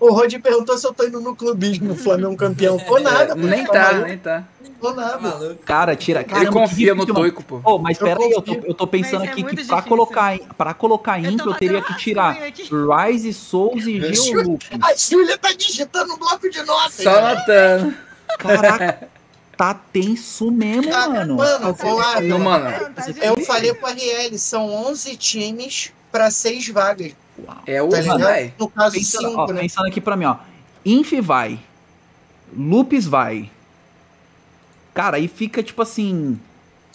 Speaker 1: O Rod perguntou se eu tô indo no clubismo, Flamengo campeão. Tô nada, pô,
Speaker 6: Nem
Speaker 1: tá
Speaker 6: tá, nem tá.
Speaker 1: Tô
Speaker 4: tá
Speaker 1: nada.
Speaker 4: maluco.
Speaker 2: Cara, tira.
Speaker 6: Ele
Speaker 2: Caramba,
Speaker 6: confia no
Speaker 2: mano.
Speaker 6: Toico, pô.
Speaker 2: Ô, mas
Speaker 1: Eu
Speaker 2: pera aí, eu tô, eu tô pensando
Speaker 3: Mas é
Speaker 2: aqui
Speaker 3: muito
Speaker 2: que
Speaker 3: difícil.
Speaker 2: pra colocar, pra colocar
Speaker 3: Eu tô
Speaker 2: eu teria que tirar. Rise, Souls e Geolupus.
Speaker 1: A Júlia tá digitando um bloco de notas.
Speaker 6: Só notando.
Speaker 2: Caraca, tá tenso mesmo,
Speaker 1: Ah,
Speaker 2: mano.
Speaker 1: Mano, vou lá.
Speaker 6: Não, mano.
Speaker 3: Tá
Speaker 1: Eu falei pro RL, são 11 times pra 6 vagas.
Speaker 6: É o
Speaker 1: Tá
Speaker 6: velho.
Speaker 1: No caso,
Speaker 2: Pensando,
Speaker 1: 5,
Speaker 2: ó,
Speaker 1: né?
Speaker 2: pensando aqui pra mim, ó. Inf vai. Lupus vai. Cara, aí fica tipo assim.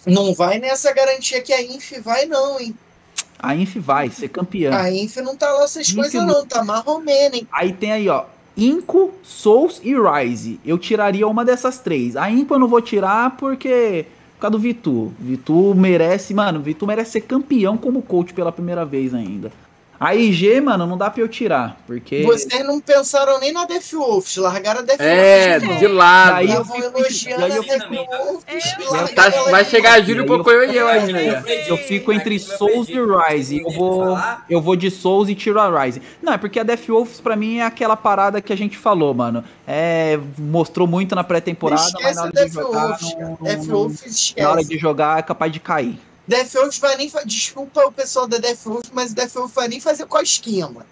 Speaker 1: Não vai nessa garantia que a Inf vai, não, hein?
Speaker 2: A Inf vai ser campeã.
Speaker 1: A Inf não tá lá essas
Speaker 2: Inf
Speaker 1: coisas,
Speaker 2: não-
Speaker 1: não. Tá marromeno, hein?
Speaker 2: Aí tem aí, ó. Inco, Souls e Rise. Eu tiraria uma dessas três. A Inco eu não vou tirar porque. Por causa do Vitu. Vitu merece, mano. Vitu merece ser campeão como coach pela primeira vez ainda. A IG, mano, não dá pra eu tirar. Porque.
Speaker 1: Vocês não pensaram nem na Death Wolves, largaram a Death
Speaker 6: É,
Speaker 1: Wolves.
Speaker 6: de lado.
Speaker 2: Aí eu fico-
Speaker 1: elogiando
Speaker 2: e aí eu
Speaker 1: a Death e largaram
Speaker 6: Tá- vai chegar
Speaker 1: novo.
Speaker 6: Júlio Pocoyo e eu ainda.
Speaker 4: Eu.
Speaker 2: Eu fico entre Souls e. Rise. Eu vou, eu vou de Souls e tiro a Rise. Não, é porque a Death Wolves pra mim é aquela parada que a gente falou, mano. É, mostrou muito na pré-temporada, mas
Speaker 1: Esquece
Speaker 2: na hora
Speaker 1: Death
Speaker 2: de jogar, não- não- na hora de jogar é capaz de cair.
Speaker 1: Death Wolves vai nem. fa- Desculpa o pessoal da Death Wolves, mas o Death Wolves vai nem fazer cosquinha, mano.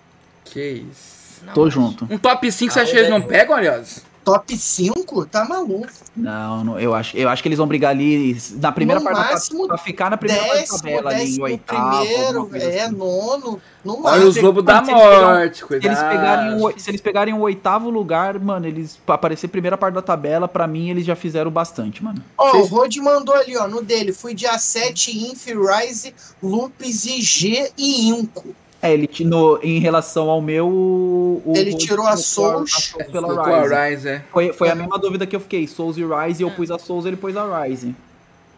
Speaker 6: Que isso.
Speaker 3: Não,
Speaker 2: Tô
Speaker 3: acho.
Speaker 2: junto.
Speaker 6: Um top 5 você acha que eles não
Speaker 4: velho.
Speaker 6: pegam, aliás?
Speaker 1: Top 5? Tá maluco.
Speaker 2: Não, não, eu acho, eu acho que eles vão brigar ali na primeira
Speaker 1: No
Speaker 2: parte da
Speaker 1: máximo,
Speaker 2: pra ficar na primeira parte da
Speaker 1: Décimo,
Speaker 2: tabela ali, em oitavo.
Speaker 1: primeiro, é,
Speaker 2: assim.
Speaker 1: nono. No
Speaker 6: Olha
Speaker 1: máximo.
Speaker 6: os lobos da
Speaker 2: mano, se eles pegarem-
Speaker 6: morte,
Speaker 2: Se
Speaker 6: cuidado.
Speaker 2: eles, pegarem o, se eles pegarem o oitavo lugar, mano, eles pra aparecer primeira parte da tabela, pra mim eles já fizeram bastante, mano.
Speaker 1: Ó,
Speaker 6: Vocês-
Speaker 1: o Rod mandou ali, ó, no dele. Fui dia 7, Inf, Rise, Lupus, IG e Inco.
Speaker 2: É, ele no, em relação ao meu. o-
Speaker 1: Ele
Speaker 2: o-
Speaker 1: tirou a
Speaker 2: o-
Speaker 1: Souls.
Speaker 2: a-
Speaker 6: Ficou
Speaker 2: pela Rise.
Speaker 6: a Rise, é.
Speaker 2: Foi, foi a mesma dúvida que eu fiquei. Souls e Rise, eu pus a Souls, ele pôs a Rise.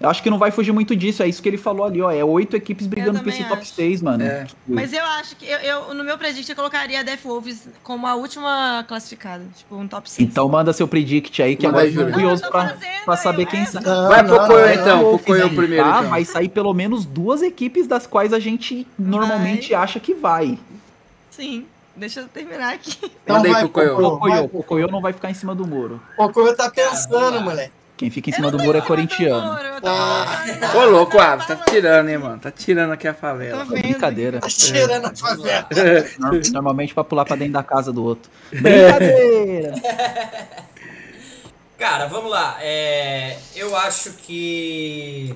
Speaker 2: Eu acho que não vai fugir muito disso, é isso que ele falou ali, ó. É oito equipes brigando por esse top
Speaker 3: acho.
Speaker 2: 6, mano.
Speaker 6: É.
Speaker 2: Tipo,
Speaker 3: Mas eu acho que eu, eu- no meu predict eu colocaria a Death Wolves como a última classificada, tipo um top 6.
Speaker 2: Então manda seu predict aí, que agora eu tô curioso pra,
Speaker 3: fazendo
Speaker 2: pra saber
Speaker 3: o
Speaker 2: quem
Speaker 3: resto.
Speaker 2: sai.
Speaker 6: Vai, Pocoyo, então. Pocoyo primeiro,
Speaker 2: tá?
Speaker 6: então.
Speaker 2: Vai sair pelo menos duas equipes das quais a gente normalmente
Speaker 3: Vai.
Speaker 2: acha que vai.
Speaker 3: Sim. Deixa eu terminar aqui.
Speaker 1: Então
Speaker 6: Manda aí,
Speaker 1: vai,
Speaker 6: Pocoyo.
Speaker 1: Pocoyo.
Speaker 2: Pocoyo, não vai ficar em cima do muro.
Speaker 1: Pocoyo tá pensando,
Speaker 4: lá.
Speaker 1: moleque.
Speaker 2: Quem fica em
Speaker 3: Eu
Speaker 2: cima do muro é corintiano.
Speaker 3: muro,
Speaker 1: Ah.
Speaker 6: Ô, louco, Aves, tá tirando, hein, mano? Tá tirando aqui a favela.
Speaker 3: Vendo.
Speaker 2: Brincadeira.
Speaker 1: Tá tirando a favela.
Speaker 2: Nor- Normalmente pra pular pra dentro da casa do outro. Brincadeira!
Speaker 4: Cara, vamos lá. É, eu acho que.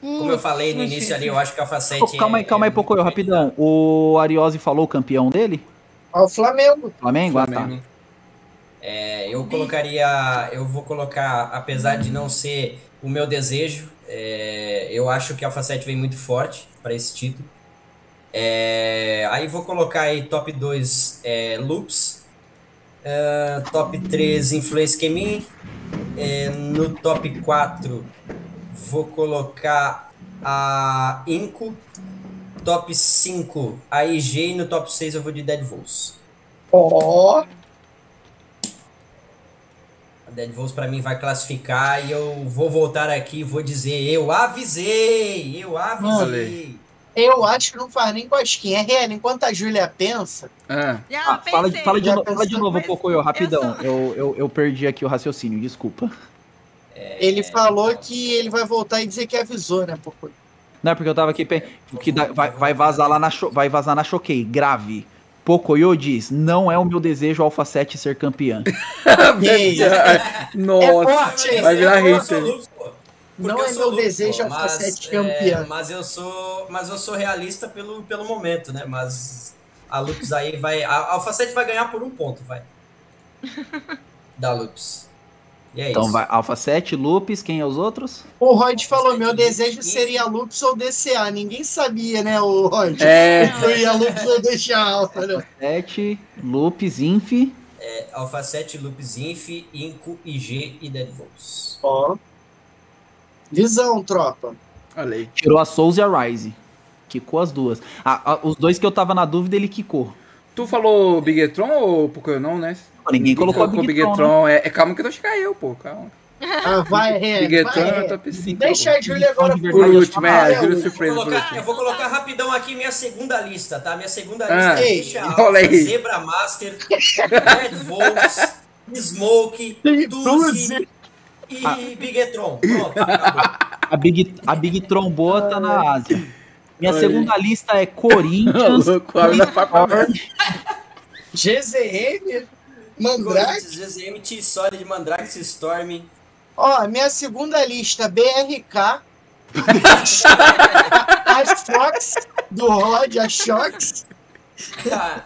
Speaker 4: Como eu falei no início ali, eu acho que a 7
Speaker 2: Pô, calma aí,
Speaker 4: é-
Speaker 2: calma aí,
Speaker 4: é
Speaker 2: Pocoyo,
Speaker 4: muito
Speaker 2: rapidão. O Ariose falou o campeão dele?
Speaker 1: O Flamengo.
Speaker 2: Flamengo? Ah, tá.
Speaker 4: É, eu colocaria. Eu vou colocar, apesar de não ser o meu desejo, é, eu acho que a Alpha 7 vem muito forte para esse título. É, aí vou colocar aí top 2 é, Loops, é, top 3 Influence Kemin, é, no top 4 vou colocar a Inco, top 5 a IG e no top 6 eu vou de Dead Wolves.
Speaker 1: Ó,
Speaker 4: A Dead Wolves pra mim vai classificar e eu vou voltar aqui e vou dizer, eu avisei, eu avisei.
Speaker 1: eu acho que não faz nem cosquinha. RL, enquanto a Júlia pensa,
Speaker 3: Já
Speaker 2: Ah, fala,
Speaker 3: pensei.
Speaker 2: fala de, no- fala de novo,
Speaker 3: mas
Speaker 2: Pocoyo, rapidão.
Speaker 3: eu
Speaker 2: Eu, eu, eu perdi aqui o raciocínio, desculpa.
Speaker 1: ele falou que ele vai voltar e dizer que avisou, né, Pocoyo?
Speaker 2: Não é porque eu tava aqui. pe- Que dá- vai, vai vazar lá na. cho- Vai vazar na Choquei. Grave. Pocoyo diz: Não é o meu desejo Alpha 7 ser campeã.
Speaker 6: Nossa,
Speaker 1: É forte,
Speaker 6: vai virar
Speaker 4: Eu sou
Speaker 6: hater.
Speaker 1: Não
Speaker 4: eu
Speaker 1: é
Speaker 4: sou
Speaker 1: meu desejo
Speaker 4: pô,
Speaker 1: Alpha
Speaker 4: mas,
Speaker 1: 7
Speaker 4: é,
Speaker 1: campeã.
Speaker 4: mas eu sou, mas eu sou realista pelo, pelo momento, né? Mas a Lux aí vai, a Alpha 7 vai ganhar por um ponto, vai. Da Lux. E é
Speaker 2: Então
Speaker 4: isso.
Speaker 2: vai Alpha 7, Lupes, quem é os outros?
Speaker 1: O Rod falou: meu desejo seria Lupus ou DCA. Ninguém sabia, né, o Rod?
Speaker 6: É.
Speaker 1: Se eu ia Lupus ou DCA Alpha, né?
Speaker 2: 7, Lupes, Inf.
Speaker 4: É, Alpha 7, Lupus Inf, Inco, IG e Deadvolts.
Speaker 1: Ó. Visão, tropa.
Speaker 6: Olha aí.
Speaker 2: Tirou a Souls e a Rise. Quicou as duas. Ah, ah, os dois que eu tava na dúvida, ele quicou.
Speaker 6: Tu falou Bigetron ou Pokémon, né?
Speaker 2: Ninguém colocou a Big Tron, né?
Speaker 6: Bigetron. É, é, calma que eu deixo cair eu, pô. Calma.
Speaker 1: Ah, vai, Red.
Speaker 6: Bigetron
Speaker 1: vai,
Speaker 6: é
Speaker 1: Red.
Speaker 6: top 5.
Speaker 1: Deixa a Júlia agora
Speaker 6: Por último, é,
Speaker 1: Ah,
Speaker 6: a
Speaker 1: é,
Speaker 6: Júlia
Speaker 1: eu-
Speaker 4: Vou
Speaker 6: surpresa por
Speaker 4: colocar- eu vou colocar rapidão aqui minha segunda lista, tá? Minha segunda
Speaker 6: Ah.
Speaker 4: lista deixa Alpha,
Speaker 6: aí.
Speaker 4: Zebra Master, Red Volts, Smoke, Tuzi e Bigetron. Pronto, acabou.
Speaker 2: A Big, a Big Tron boa tá na Ásia. Minha segunda lista é Corinthians,
Speaker 1: GZM, Mandrake.
Speaker 4: Corinthians, GZM, T-Solid, Mandrax, Storm.
Speaker 1: Ó, minha segunda lista, BRK. a Shox do Rod, a Shox.
Speaker 4: A,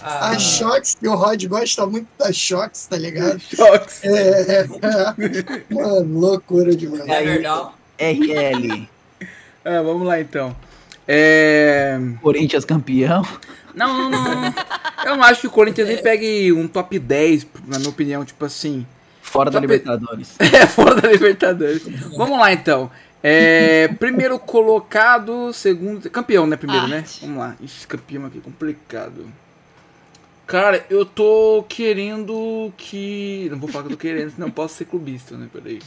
Speaker 4: a,
Speaker 1: A Shox, que o Rod gosta muito da Shox, tá ligado?
Speaker 6: Choques.
Speaker 1: É, é, é. Mano, loucura demais.
Speaker 4: é.
Speaker 2: RL,
Speaker 6: Ah, vamos lá então. É...
Speaker 2: Corinthians campeão.
Speaker 6: Não, não, não. Eu não acho que o Corinthians nem pegue um top 10, na minha opinião, tipo assim.
Speaker 2: Fora da
Speaker 6: Top-
Speaker 2: Libertadores.
Speaker 6: É, fora da Libertadores. Vamos lá então. É, primeiro colocado, segundo. Campeão, né? Primeiro, né?
Speaker 3: Arte.
Speaker 6: Vamos lá. Ixi, campeão aqui, complicado. Cara, eu tô querendo que. Não vou falar que eu tô querendo, senão eu posso ser clubista, né? Peraí.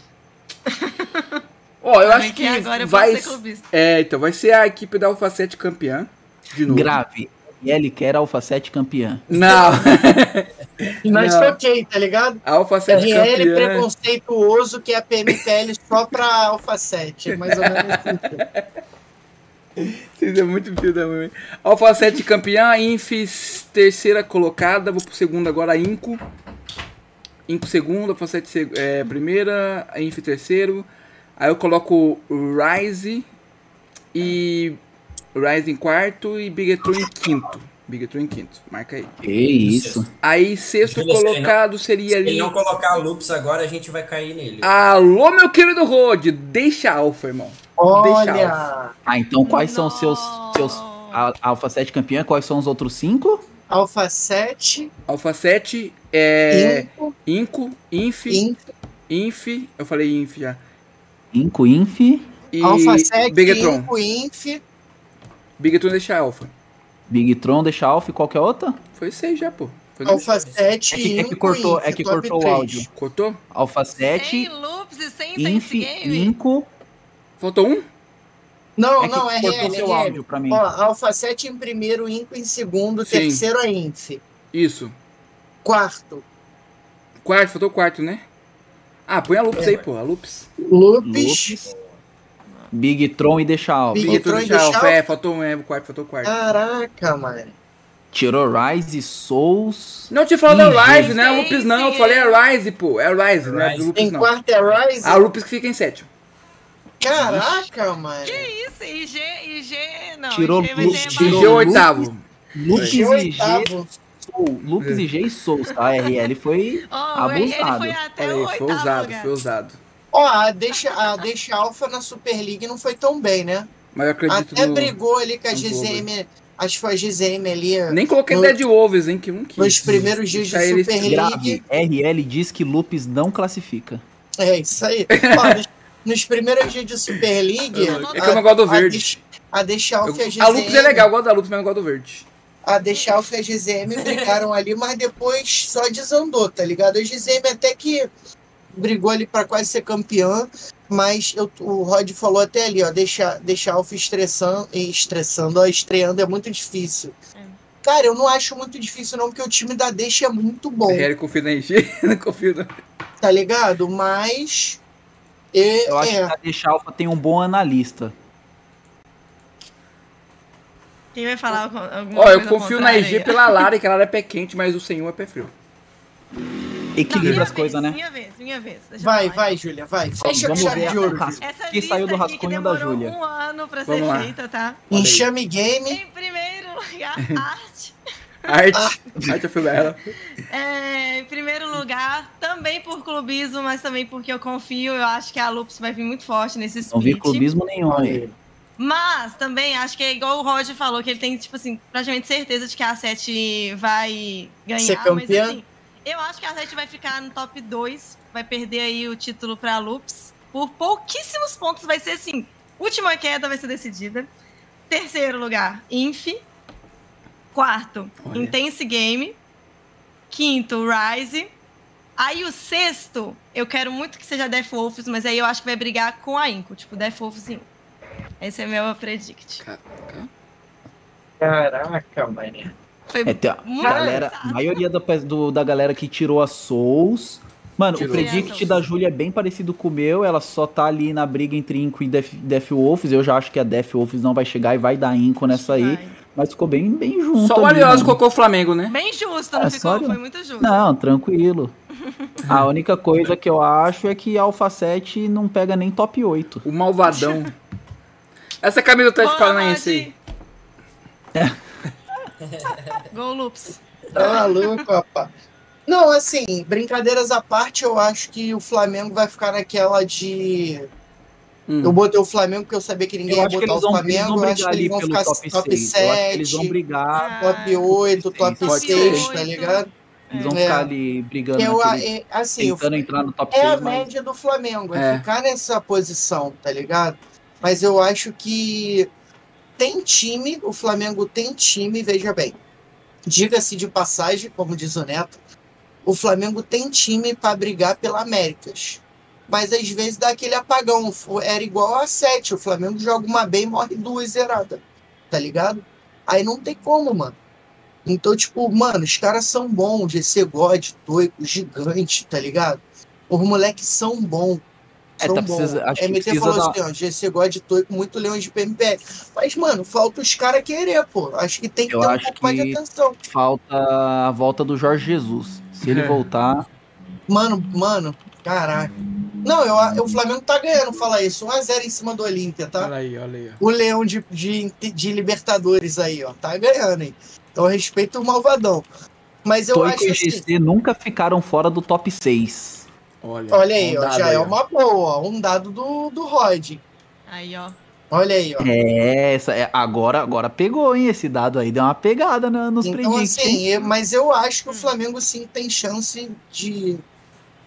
Speaker 6: Ó, eu
Speaker 3: Também
Speaker 6: acho que
Speaker 3: agora eu
Speaker 6: vai.
Speaker 3: posso ser clubista.
Speaker 6: É, então, vai ser a equipe da Alfa 7 campeã. De novo.
Speaker 2: Grave. RL quer Alpha 7 campeã.
Speaker 6: Não. Não.
Speaker 1: ok, tá ligado?
Speaker 6: A Alfa 7
Speaker 1: RL
Speaker 6: campeã.
Speaker 1: preconceituoso que é a PMPL só pra Alpha 7. é Mais ou menos assim.
Speaker 6: Vocês é muito filho da mãe. Alfa 7 campeã, Inf terceira colocada, vou pro segundo agora, Inco. Inco segundo, Alfa 7 seg é, primeira, Inf terceiro. Aí eu coloco Rise e Rise em quarto e Bigetron em quinto. Bigetron em quinto, marca aí.
Speaker 2: Que isso.
Speaker 6: Aí sexto
Speaker 4: se ele
Speaker 6: colocado seria
Speaker 4: Se ele
Speaker 6: ali.
Speaker 4: não colocar Loops agora, a gente vai cair nele.
Speaker 6: Alô, meu querido Rod, deixa Alfa, irmão. Deixa Alfa.
Speaker 1: Olha,
Speaker 2: Ah, então quais são os seus, seus a- Alpha 7 campeã? Quais são os outros cinco?
Speaker 1: Alpha 7,
Speaker 6: Alfa 7 é
Speaker 1: Inco,
Speaker 6: Inco, Inf,
Speaker 1: Inf,
Speaker 6: Inf, eu falei Inf já.
Speaker 2: Inco, Inf.
Speaker 6: E
Speaker 1: Alpha 7,
Speaker 6: Bigetron.
Speaker 1: Inco, Inf.
Speaker 6: Bigetron deixa Alpha.
Speaker 2: Big Tron, deixa Alpha e qual que é a outra?
Speaker 6: Foi seis já, pô. Foi
Speaker 1: Alpha 7,
Speaker 2: É que- é que cortou-
Speaker 1: Inf,
Speaker 2: é que cortou o
Speaker 1: 3.
Speaker 2: áudio.
Speaker 6: Cortou?
Speaker 2: Alpha
Speaker 3: Sem
Speaker 2: 7,
Speaker 3: loops e sem
Speaker 2: Inf. Inco.
Speaker 6: Faltou um?
Speaker 1: Não,
Speaker 2: É que
Speaker 1: não, é RL,
Speaker 2: seu áudio pra mim.
Speaker 1: Ó, Alpha 7 em primeiro, Inco em segundo,
Speaker 6: Sim.
Speaker 1: terceiro é Inf.
Speaker 6: Isso.
Speaker 1: Quarto,
Speaker 6: Quarto, faltou o quarto, né? Ah, põe a Loops aí, pô. A Loops.
Speaker 1: Lupes.
Speaker 2: Lupes. Big Tron e deixa Alpha.
Speaker 1: Big- Tron
Speaker 6: deixa
Speaker 1: deixa
Speaker 6: Alpha. É, faltou um, é, o quarto, faltou o quarto.
Speaker 1: Caraca, mano.
Speaker 2: Tirou Rise, Souls.
Speaker 6: Não, eu tinha falado
Speaker 2: Ih,
Speaker 6: a Rise, né? A Loops não, eu falei
Speaker 3: é.
Speaker 6: a Rise, pô. É a Rise, né? Do
Speaker 1: Em
Speaker 6: não.
Speaker 1: quarto é Rise.
Speaker 6: A Loops que fica em sétimo.
Speaker 1: Caraca, mano.
Speaker 3: Que isso? IG, IG, não.
Speaker 2: Tirou
Speaker 3: IG
Speaker 2: tirou
Speaker 6: IG é oitavo.
Speaker 2: Lupes
Speaker 1: Achei
Speaker 2: e G.
Speaker 1: oitavo.
Speaker 2: Soul. E G e Souls, tá? A RL foi
Speaker 3: Ó, o RL
Speaker 2: abusado.
Speaker 3: foi até
Speaker 6: foi ousado,
Speaker 3: lugar.
Speaker 6: foi ousado.
Speaker 1: Ó, a deixa, a deixa Alpha na Super League não foi tão bem, né?
Speaker 6: Mas eu acredito
Speaker 1: Até
Speaker 6: no...
Speaker 1: brigou ali com a GZM. Acho que foi a GZM ali.
Speaker 6: Nem coloquei
Speaker 1: No-
Speaker 6: Dead Wolves, hein, que um quis.
Speaker 1: Nos primeiros dias de
Speaker 6: Deixar
Speaker 1: Super
Speaker 2: grave.
Speaker 1: League.
Speaker 2: RL diz que Lupes não classifica.
Speaker 1: É isso aí. Ó, nos, nos primeiros dias de Super League.
Speaker 6: É que eu não gosto do
Speaker 1: a
Speaker 6: verde.
Speaker 1: Deixa- A deixa Alpha e a GZM.
Speaker 6: A Loops é legal, eu gosto da Loops, mas eu gosto do verde.
Speaker 1: a Deixalf e a GZM brigaram ali, mas depois só desandou, tá ligado? A GZM até que brigou ali pra quase ser campeã, mas eu- o Rod falou até ali, ó, deixar deixa Alpha estressando, estressando, ó, estreando é muito difícil.
Speaker 3: É.
Speaker 1: Cara, eu não acho muito difícil não, porque o time da Deixa é muito bom,
Speaker 6: RL confia na IG, não confio não.
Speaker 1: tá ligado? Mas... é-
Speaker 2: Eu acho
Speaker 1: é,
Speaker 2: que a Deixa Alpha tem um bom analista.
Speaker 3: Quem vai falar alguma
Speaker 6: Ó, eu confio na IG pela Lara, que a Lara é pé quente, mas o 101 é pé frio.
Speaker 2: Equilibra as coisas, né?
Speaker 3: Minha vez, minha vez.
Speaker 1: Vai,
Speaker 3: falar.
Speaker 1: vai, Júlia, vai. Fecha
Speaker 2: vamos ver
Speaker 1: de
Speaker 2: a-
Speaker 1: ouro.
Speaker 3: Essa
Speaker 2: Que saiu do rascunho da
Speaker 3: demorou
Speaker 2: Júlia.
Speaker 3: um ano pra ser
Speaker 6: Vamos lá.
Speaker 3: feita, tá?
Speaker 1: Enxame Game,
Speaker 3: Em primeiro lugar, arte.
Speaker 6: Arte. Arte foi ela.
Speaker 3: É, em primeiro lugar, também por clubismo, mas também porque eu confio. Eu acho que a Lupus vai vir muito forte nesse
Speaker 2: Não vi
Speaker 3: split.
Speaker 2: clubismo nenhum aí.
Speaker 3: Mas também acho que é igual o Roger falou, que ele tem, tipo assim, praticamente certeza de que a 7 vai ganhar.
Speaker 1: Ser
Speaker 3: mas
Speaker 1: campeã?
Speaker 3: assim, eu acho que a 7 vai ficar no top 2, vai perder aí o título pra Lupus. Por pouquíssimos pontos vai ser assim. Última queda vai ser decidida. Terceiro lugar, Inf. Quarto,
Speaker 6: Olha.
Speaker 3: Intense Game. Quinto, Rise. Aí o sexto, eu quero muito que seja Death Wolves, mas aí eu acho que vai brigar com a Inco, tipo Death Wolves e Inco. Esse é meu predict.
Speaker 6: Caraca.
Speaker 1: Caraca, mané.
Speaker 3: Foi
Speaker 2: É, a galera, a maioria da, do- da galera que tirou a Souls. Mano,
Speaker 6: Tirou.
Speaker 2: o predict da Júlia é bem parecido com o meu. Ela só tá ali na briga entre Inco e Death, Death Wolves. Eu já acho que a Death Wolves não vai chegar e vai dar Inco nessa aí.
Speaker 3: Vai.
Speaker 2: Mas ficou bem, bem junto.
Speaker 6: Só o Arioso colocou o Flamengo, né?
Speaker 3: Bem justo, não
Speaker 2: É,
Speaker 3: ficou?
Speaker 2: só-
Speaker 3: Foi muito justo.
Speaker 2: Não, tranquilo. A única coisa que eu acho é que a Alpha 7 não pega nem top 8.
Speaker 6: O malvadão. Essa camisa do Atlético
Speaker 3: Boa,
Speaker 6: Paranaense aí.
Speaker 3: Gol Loops.
Speaker 1: Tá maluco, rapaz. Não, assim, brincadeiras à parte, eu acho que o Flamengo vai ficar naquela de.
Speaker 6: Hum.
Speaker 1: Eu botei o Flamengo porque eu sabia que ninguém
Speaker 2: Eu
Speaker 1: ia botar o
Speaker 2: vão,
Speaker 1: Flamengo. Eu acho que eles vão ficar
Speaker 2: top,
Speaker 1: top
Speaker 2: 6. Eu acho que eles
Speaker 1: 7,
Speaker 2: vão brigar.
Speaker 1: top 8, top
Speaker 6: Pode
Speaker 1: 6,
Speaker 6: ser.
Speaker 1: tá ligado?
Speaker 2: Eles vão
Speaker 1: É.
Speaker 2: ficar ali brigando,
Speaker 1: eu,
Speaker 2: naquele-
Speaker 1: é, assim, o
Speaker 2: tentando entrar no top
Speaker 1: É
Speaker 2: 6.
Speaker 1: a
Speaker 2: mas...
Speaker 1: média do Flamengo,
Speaker 6: É.
Speaker 1: é ficar nessa posição, tá ligado? Mas eu acho que tem time, o Flamengo tem time, veja bem. Diga-se de passagem, como diz o Neto, o Flamengo tem time pra brigar pela Américas. Mas às vezes dá aquele apagão. Era igual a 7. O Flamengo joga uma bem e morre duas zerada. Tá ligado? Aí não tem como, mano. Então, tipo, mano, os caras são bons. GC God, Toico, Gigante, tá ligado? Os moleques são bons.
Speaker 2: É, tá
Speaker 1: bons.
Speaker 2: precisa- acho que
Speaker 1: MT
Speaker 2: precisa
Speaker 1: falou
Speaker 2: dar-
Speaker 1: assim, ó, GC God, Toico, muito leão de PMPL. Mas, mano, falta os caras querer, pô. Acho que tem que
Speaker 2: Eu
Speaker 1: ter um
Speaker 2: acho
Speaker 1: pouco mais de
Speaker 2: que-
Speaker 1: atenção.
Speaker 2: Falta a volta do Jorge Jesus. Se ele
Speaker 6: É.
Speaker 2: voltar.
Speaker 1: Mano, mano, caraca. Não, eu, o Flamengo tá ganhando, fala isso. 1x0 em cima do Olímpia, tá?
Speaker 6: Olha aí, olha aí. ó.
Speaker 1: O Leão de, de, de Libertadores aí, ó. Tá ganhando, hein? Então respeita o Malvadão. Mas eu acho
Speaker 2: e
Speaker 1: assim.
Speaker 2: GC nunca ficaram fora do top 6.
Speaker 6: Olha,
Speaker 1: Olha aí,
Speaker 6: um
Speaker 1: ó. Já
Speaker 6: aí,
Speaker 1: é
Speaker 6: ó.
Speaker 1: uma boa, ó. Um dado do, do Rod.
Speaker 3: Aí, ó.
Speaker 1: Olha aí, ó.
Speaker 2: É, essa, é, agora, agora pegou, hein? Esse dado aí deu uma pegada na- nos
Speaker 1: Então,
Speaker 2: predicts.
Speaker 1: assim, eu- mas eu acho que o Flamengo sim tem chance de,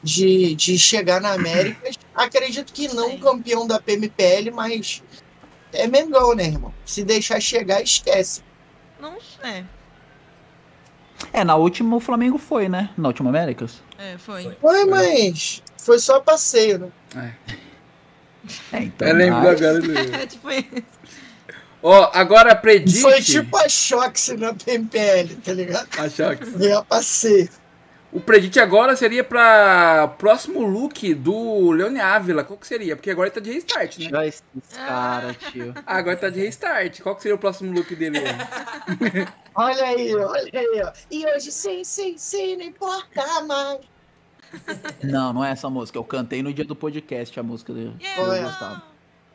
Speaker 1: de, de chegar na América. Acredito que não
Speaker 3: Sim.
Speaker 1: campeão da PMPL, mas é Mengão, né, irmão? Se deixar chegar, esquece.
Speaker 3: Não, é,
Speaker 2: É, na última o Flamengo foi, né? Na última Américas.
Speaker 3: É, foi.
Speaker 4: Foi.
Speaker 1: Foi, mas foi só passeio, né?
Speaker 2: É, então.
Speaker 6: Eu lembro
Speaker 2: mas-
Speaker 6: agora. do-
Speaker 3: É tipo isso.
Speaker 6: Ó, agora predict.
Speaker 1: Foi tipo a Shox na PMPL, tá ligado?
Speaker 6: Achar que-
Speaker 1: Veio a passeio.
Speaker 6: O predict agora seria pra próximo look do Leone Ávila. Qual que seria? Porque agora ele tá de restart, né?
Speaker 2: Tira esses caras, tio.
Speaker 6: Ah, agora tá de restart. Qual que seria o próximo look dele?
Speaker 1: Olha aí, olha aí, ó. E hoje sim, sim, sim, não importa mais.
Speaker 2: Não, não é essa música. Eu cantei no dia do podcast a música do, do
Speaker 3: Yeah.
Speaker 2: Gustavo.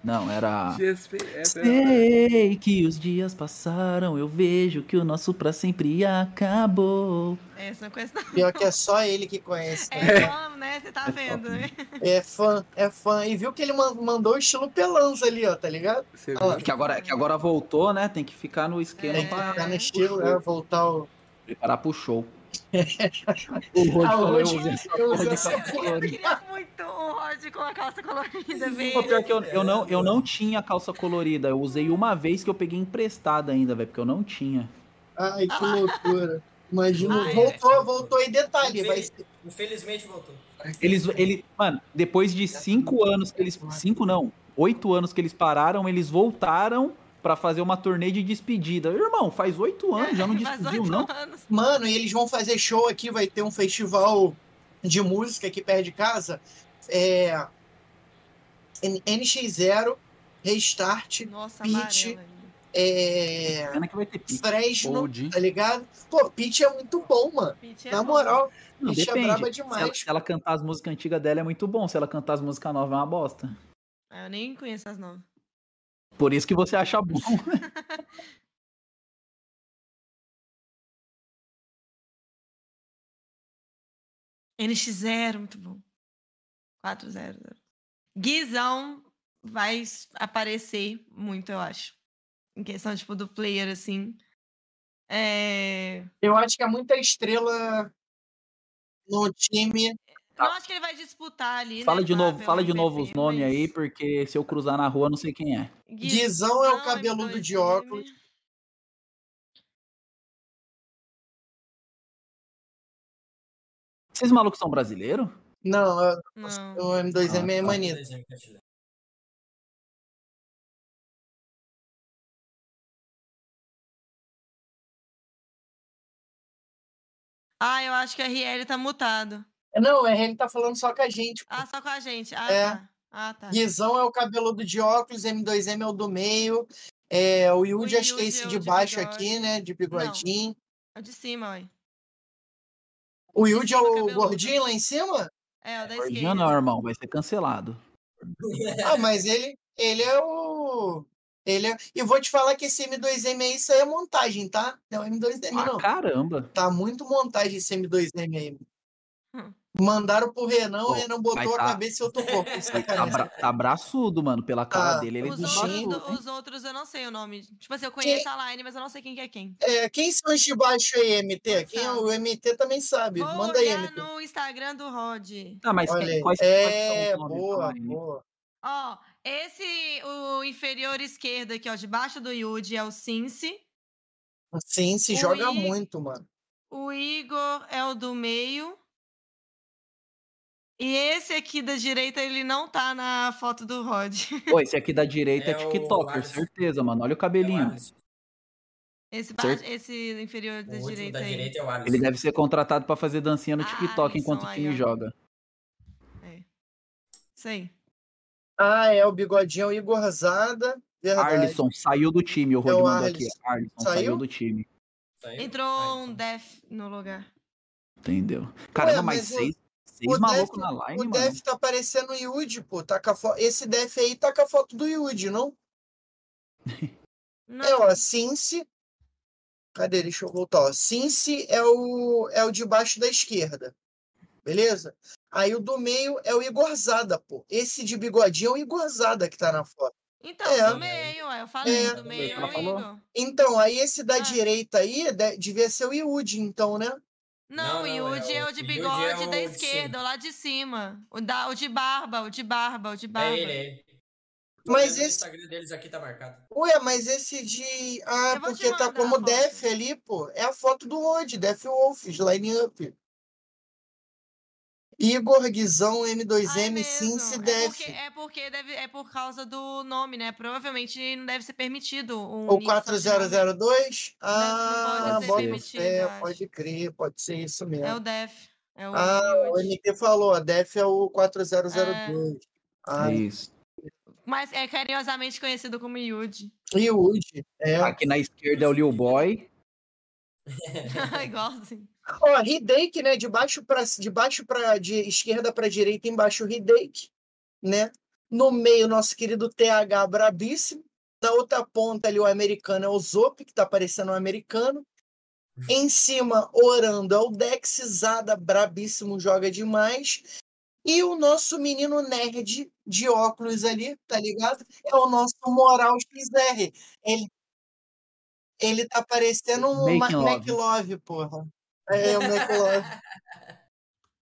Speaker 2: Não, era.
Speaker 6: É-
Speaker 2: Sei que os dias passaram, eu vejo que o nosso pra sempre acabou.
Speaker 3: Essa não conheço não.
Speaker 1: Pior que é só ele que conhece. né?
Speaker 3: É fã, né? Você tá vendo, né?
Speaker 1: É fã, é fã. E viu que ele man- mandou o estilo pelança ali, ó, tá ligado?
Speaker 2: Que agora, que agora voltou, né? Tem que ficar no esquema
Speaker 1: Tem que
Speaker 2: pra
Speaker 1: ficar no estilo, é, voltar o.
Speaker 2: preparar pro show. O Rod
Speaker 1: Ah,
Speaker 2: falou, eu
Speaker 1: Rod-
Speaker 2: usei essa
Speaker 1: eu usei
Speaker 2: de
Speaker 1: essa
Speaker 2: calça
Speaker 3: Eu
Speaker 2: colorida.
Speaker 3: queria muito um Rod com a calça colorida,
Speaker 2: Pô,
Speaker 3: velho.
Speaker 2: pior que eu, eu, não, eu não tinha calça colorida. Eu usei uma vez que eu peguei emprestada ainda, velho, porque eu não tinha.
Speaker 1: Ai, que loucura. Imagina.
Speaker 3: Ai,
Speaker 1: voltou, voltou. E detalhe, vai ser.
Speaker 4: Infelizmente voltou.
Speaker 2: Eles, ele, mano, depois de cinco anos que eles. Cinco não, oito anos que eles pararam, eles voltaram pra fazer uma turnê de despedida. Irmão, faz oito anos, já não
Speaker 3: Faz
Speaker 2: despediu,
Speaker 3: oito
Speaker 2: não?
Speaker 3: anos.
Speaker 1: Mano, e eles vão fazer show aqui, vai ter um festival de música aqui perto de casa. É. N- NX0, Restart,
Speaker 3: Nossa,
Speaker 1: Pitch. é.
Speaker 2: Pena que vai ter pique.
Speaker 1: Fresno,
Speaker 6: Old.
Speaker 1: tá ligado? Pô, Pitch é muito bom, mano.
Speaker 3: Pitch é
Speaker 1: Na
Speaker 3: bom.
Speaker 1: moral,
Speaker 2: Não,
Speaker 1: Pitch é braba
Speaker 2: Se ela,
Speaker 1: demais.
Speaker 2: se ela cantar as músicas antigas dela é muito bom. Se ela cantar as músicas novas é uma bosta.
Speaker 3: Ah, Eu nem conheço as novas.
Speaker 2: Por isso que você acha bom.
Speaker 3: NX0, muito bom. 4-0. Guizão vai aparecer muito, eu acho. Em questão, tipo, do player, assim. É...
Speaker 1: Eu acho que é muita estrela no time.
Speaker 3: Não acho que ele vai disputar ali,
Speaker 2: Fala
Speaker 3: né,
Speaker 2: de novo, fala de novo os nomes aí, porque se eu cruzar na rua, eu não sei quem é.
Speaker 1: Guizão é o cabeludo de
Speaker 3: M2M.
Speaker 1: óculos.
Speaker 2: Esses malucos são brasileiros?
Speaker 1: Não, é-
Speaker 3: Não.
Speaker 1: o M2M
Speaker 2: Ah,
Speaker 1: é
Speaker 2: tá.
Speaker 1: manito.
Speaker 4: Eu.
Speaker 3: Ah, eu acho que a RL tá mutado.
Speaker 1: Não, o RL tá falando só com a gente.
Speaker 3: Ah, só com a gente. Ah,
Speaker 1: É.
Speaker 3: tá. Ah, tá.
Speaker 1: Guizão é o cabeludo de óculos, M2M é o do meio. É, o Yudi, acho que é esse
Speaker 3: é
Speaker 1: de
Speaker 3: de
Speaker 1: baixo
Speaker 3: bigode.
Speaker 1: aqui, né? De bigodinho.
Speaker 3: É o de cima, ué.
Speaker 1: O Yudi é o gordinho lá em cima?
Speaker 3: É, o da
Speaker 2: Gordinho
Speaker 3: esquerda.
Speaker 2: não, irmão, vai ser cancelado.
Speaker 1: Ah, mas ele, ele é o. Ele é... E vou te falar que esse M2M aí, isso aí é montagem, tá? Não é M2M,
Speaker 2: Ah,
Speaker 1: não.
Speaker 2: caramba.
Speaker 1: Tá muito montagem esse M2M aí. Mandaram pro Renan, o Renan botou
Speaker 2: mas
Speaker 1: a
Speaker 2: tá-
Speaker 1: cabeça e eu tô pouco.
Speaker 2: Tá, bra tá braçudo, mano. Pela cara
Speaker 1: Tá.
Speaker 2: dele, ele é
Speaker 3: Os outros, os outros eu não sei o nome. Tipo assim, eu conheço a line, mas eu não sei quem que é quem.
Speaker 1: É, quem são os de baixo aí, MT? Quem é o MT também sabe.
Speaker 3: Vou
Speaker 1: Manda aí, MT.
Speaker 3: no Instagram do Rod.
Speaker 2: Ah, mas
Speaker 1: Olha
Speaker 2: quem, quais,
Speaker 1: É, boa, boa.
Speaker 3: Ó, esse, o inferior esquerdo aqui, ó, debaixo do Yudi é o
Speaker 1: se
Speaker 3: O
Speaker 1: joga
Speaker 3: I-
Speaker 1: muito, mano.
Speaker 3: O Igor é o do meio. E esse aqui da direita, ele não tá na foto do Rod.
Speaker 2: Pô, esse aqui da direita é,
Speaker 4: É
Speaker 2: TikToker, certeza, mano. Olha o
Speaker 4: É o
Speaker 2: cabelinho.
Speaker 4: Alisson.
Speaker 3: Esse,
Speaker 2: Certo.
Speaker 3: ba- esse inferior da direita
Speaker 4: da
Speaker 3: aí.
Speaker 4: direita é o Alisson.
Speaker 2: Ele deve ser contratado pra fazer dancinha no
Speaker 3: Ah,
Speaker 2: TikTok enquanto o time
Speaker 3: aí,
Speaker 2: joga.
Speaker 3: É. Isso aí.
Speaker 1: Ah, é o bigodinho, Igor Zada. Verdade.
Speaker 2: Arlisson saiu do time, o Rod
Speaker 1: É
Speaker 2: mandou aqui.
Speaker 1: Arlisson. Saiu?
Speaker 2: saiu do time.
Speaker 4: Saiu?
Speaker 3: Entrou um. Def no lugar.
Speaker 2: Entendeu? Caramba, mas
Speaker 1: mas o-
Speaker 2: seis, seis
Speaker 1: O
Speaker 2: malucos
Speaker 1: Def,
Speaker 2: na line,
Speaker 1: o
Speaker 2: mano.
Speaker 1: Def tá parecendo o Yudi, pô. Tá fo... Esse Def aí tá com a foto do Yudi, não?
Speaker 3: Não,
Speaker 1: É, ó, Cincy. Cadê? Deixa eu voltar, ó. Cincy é o, é o de baixo da esquerda. Beleza? Aí o do meio é o Igorzada, pô. Esse de bigodinho é o Igorzada que tá na foto.
Speaker 3: Então,
Speaker 1: É.
Speaker 3: do meio, eu falei,
Speaker 1: É.
Speaker 3: do meio é o. Igor.
Speaker 1: Então, aí esse da
Speaker 3: Ah.
Speaker 1: direita aí de- devia ser o Yudi, então, né?
Speaker 3: Não,
Speaker 4: Não,
Speaker 3: o
Speaker 4: não, é
Speaker 3: Yudi é
Speaker 4: o-
Speaker 3: o de
Speaker 4: o Yudi é
Speaker 3: bigode
Speaker 4: o
Speaker 3: da esquerda, o lá de cima. O, da, o de barba, o de barba, o de barba.
Speaker 4: É ele, é ele.
Speaker 1: Mas
Speaker 4: vendo o
Speaker 1: esse-
Speaker 4: Instagram deles aqui tá marcado.
Speaker 1: Ué, mas esse de. Ah, porque tá como. Def ali, pô. É a foto do Rod, Def Wolves, line up. Igor Guizão,
Speaker 3: Ah, é
Speaker 1: M2M,
Speaker 3: mesmo.
Speaker 1: Cincy,
Speaker 3: É
Speaker 1: Def.
Speaker 3: porque, é porque deve, é por causa do nome, né? Provavelmente não deve ser permitido um nome.
Speaker 1: 4002?
Speaker 3: Deve- não
Speaker 1: Ah,
Speaker 3: pode
Speaker 2: ser
Speaker 1: bota
Speaker 3: permitido,
Speaker 1: fé,
Speaker 3: eu acho.
Speaker 1: pode crer, pode ser isso mesmo.
Speaker 3: É o Def. É o
Speaker 1: Ah, o. MT falou, a Def é o 4002. Ah,
Speaker 2: É isso.
Speaker 3: Mas é carinhosamente conhecido como Yudi.
Speaker 1: Yudi. É.
Speaker 2: Aqui na esquerda é o Lil Boy.
Speaker 3: Igualzinho.
Speaker 1: Ó, Hidake, né? De baixo para de baixo para de esquerda para direita, embaixo o Hidake, né? No meio, nosso querido TH brabíssimo. Na outra ponta ali, o americano é o Zop, que tá parecendo um americano. Em cima, orando, é o Dex Zada, brabíssimo, joga demais. E o nosso menino nerd de óculos ali, tá ligado? É o nosso Moral XR. Ele, ele tá parecendo um Ma-
Speaker 2: Making Love.
Speaker 1: McLove, porra. É, o McLove.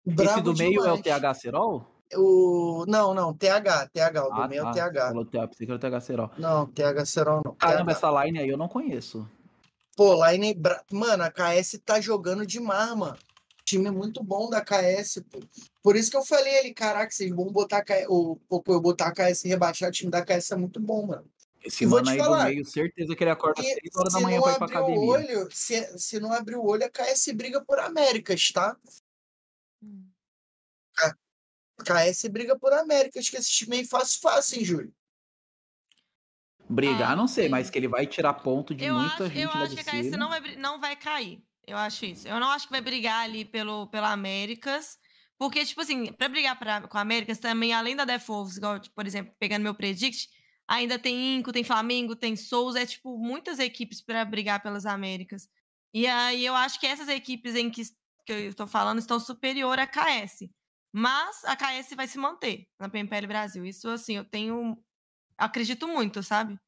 Speaker 2: Esse do meio é o
Speaker 1: demais.
Speaker 2: TH Serol?
Speaker 1: O... Não, não, TH, TH, o do
Speaker 2: Ah,
Speaker 1: meio é o
Speaker 2: tá.
Speaker 1: TH.
Speaker 2: Falou TH, pensei que era o TH Serol.
Speaker 1: Não, TH Serol não.
Speaker 2: Caramba,
Speaker 1: TH.
Speaker 2: essa line aí eu não conheço.
Speaker 1: Pô, Line. Bra... Mano, a KS tá jogando demais, mano. Time muito bom da KS, pô. Por isso que eu falei ali, caraca, vocês vão botar a KS, ou, ou eu botar a KS e rebaixar, o time da KS é muito bom, mano.
Speaker 2: Esse
Speaker 1: vou
Speaker 2: mano
Speaker 1: te
Speaker 2: aí
Speaker 1: falar,
Speaker 2: do meio, certeza que ele acorda às
Speaker 1: E
Speaker 2: 6 horas da
Speaker 1: se
Speaker 2: manhã
Speaker 1: não
Speaker 2: pra ir pra
Speaker 1: abrir o
Speaker 2: academia.
Speaker 1: olho, se, se não abrir o olho, a KS briga por Américas, tá?
Speaker 3: Hum.
Speaker 1: KS briga por Américas, que esse time aí fácil, fácil, hein, Júlio?
Speaker 2: Brigar,
Speaker 3: Ah,
Speaker 2: não sei,
Speaker 3: sim.
Speaker 2: mas que ele vai tirar ponto de
Speaker 3: Eu
Speaker 2: muita
Speaker 3: acho,
Speaker 2: gente
Speaker 3: eu
Speaker 2: lá
Speaker 3: acho
Speaker 2: de
Speaker 3: que a KS
Speaker 2: cima.
Speaker 3: não vai, não vai cair. Eu acho isso. Eu não acho que vai brigar ali pelo, pela Américas. Porque, tipo assim, pra brigar pra, com a Américas também, além da Death Wolves, igual, tipo, por exemplo, pegando meu predict, ainda tem Inco, tem Flamengo, tem Souls, é tipo muitas equipes pra brigar pelas Américas. E aí eu acho que essas equipes em que que eu estou falando estão superior à KS. Mas a KS vai se manter na PMPL Brasil. Isso, assim, eu tenho. Acredito muito, sabe?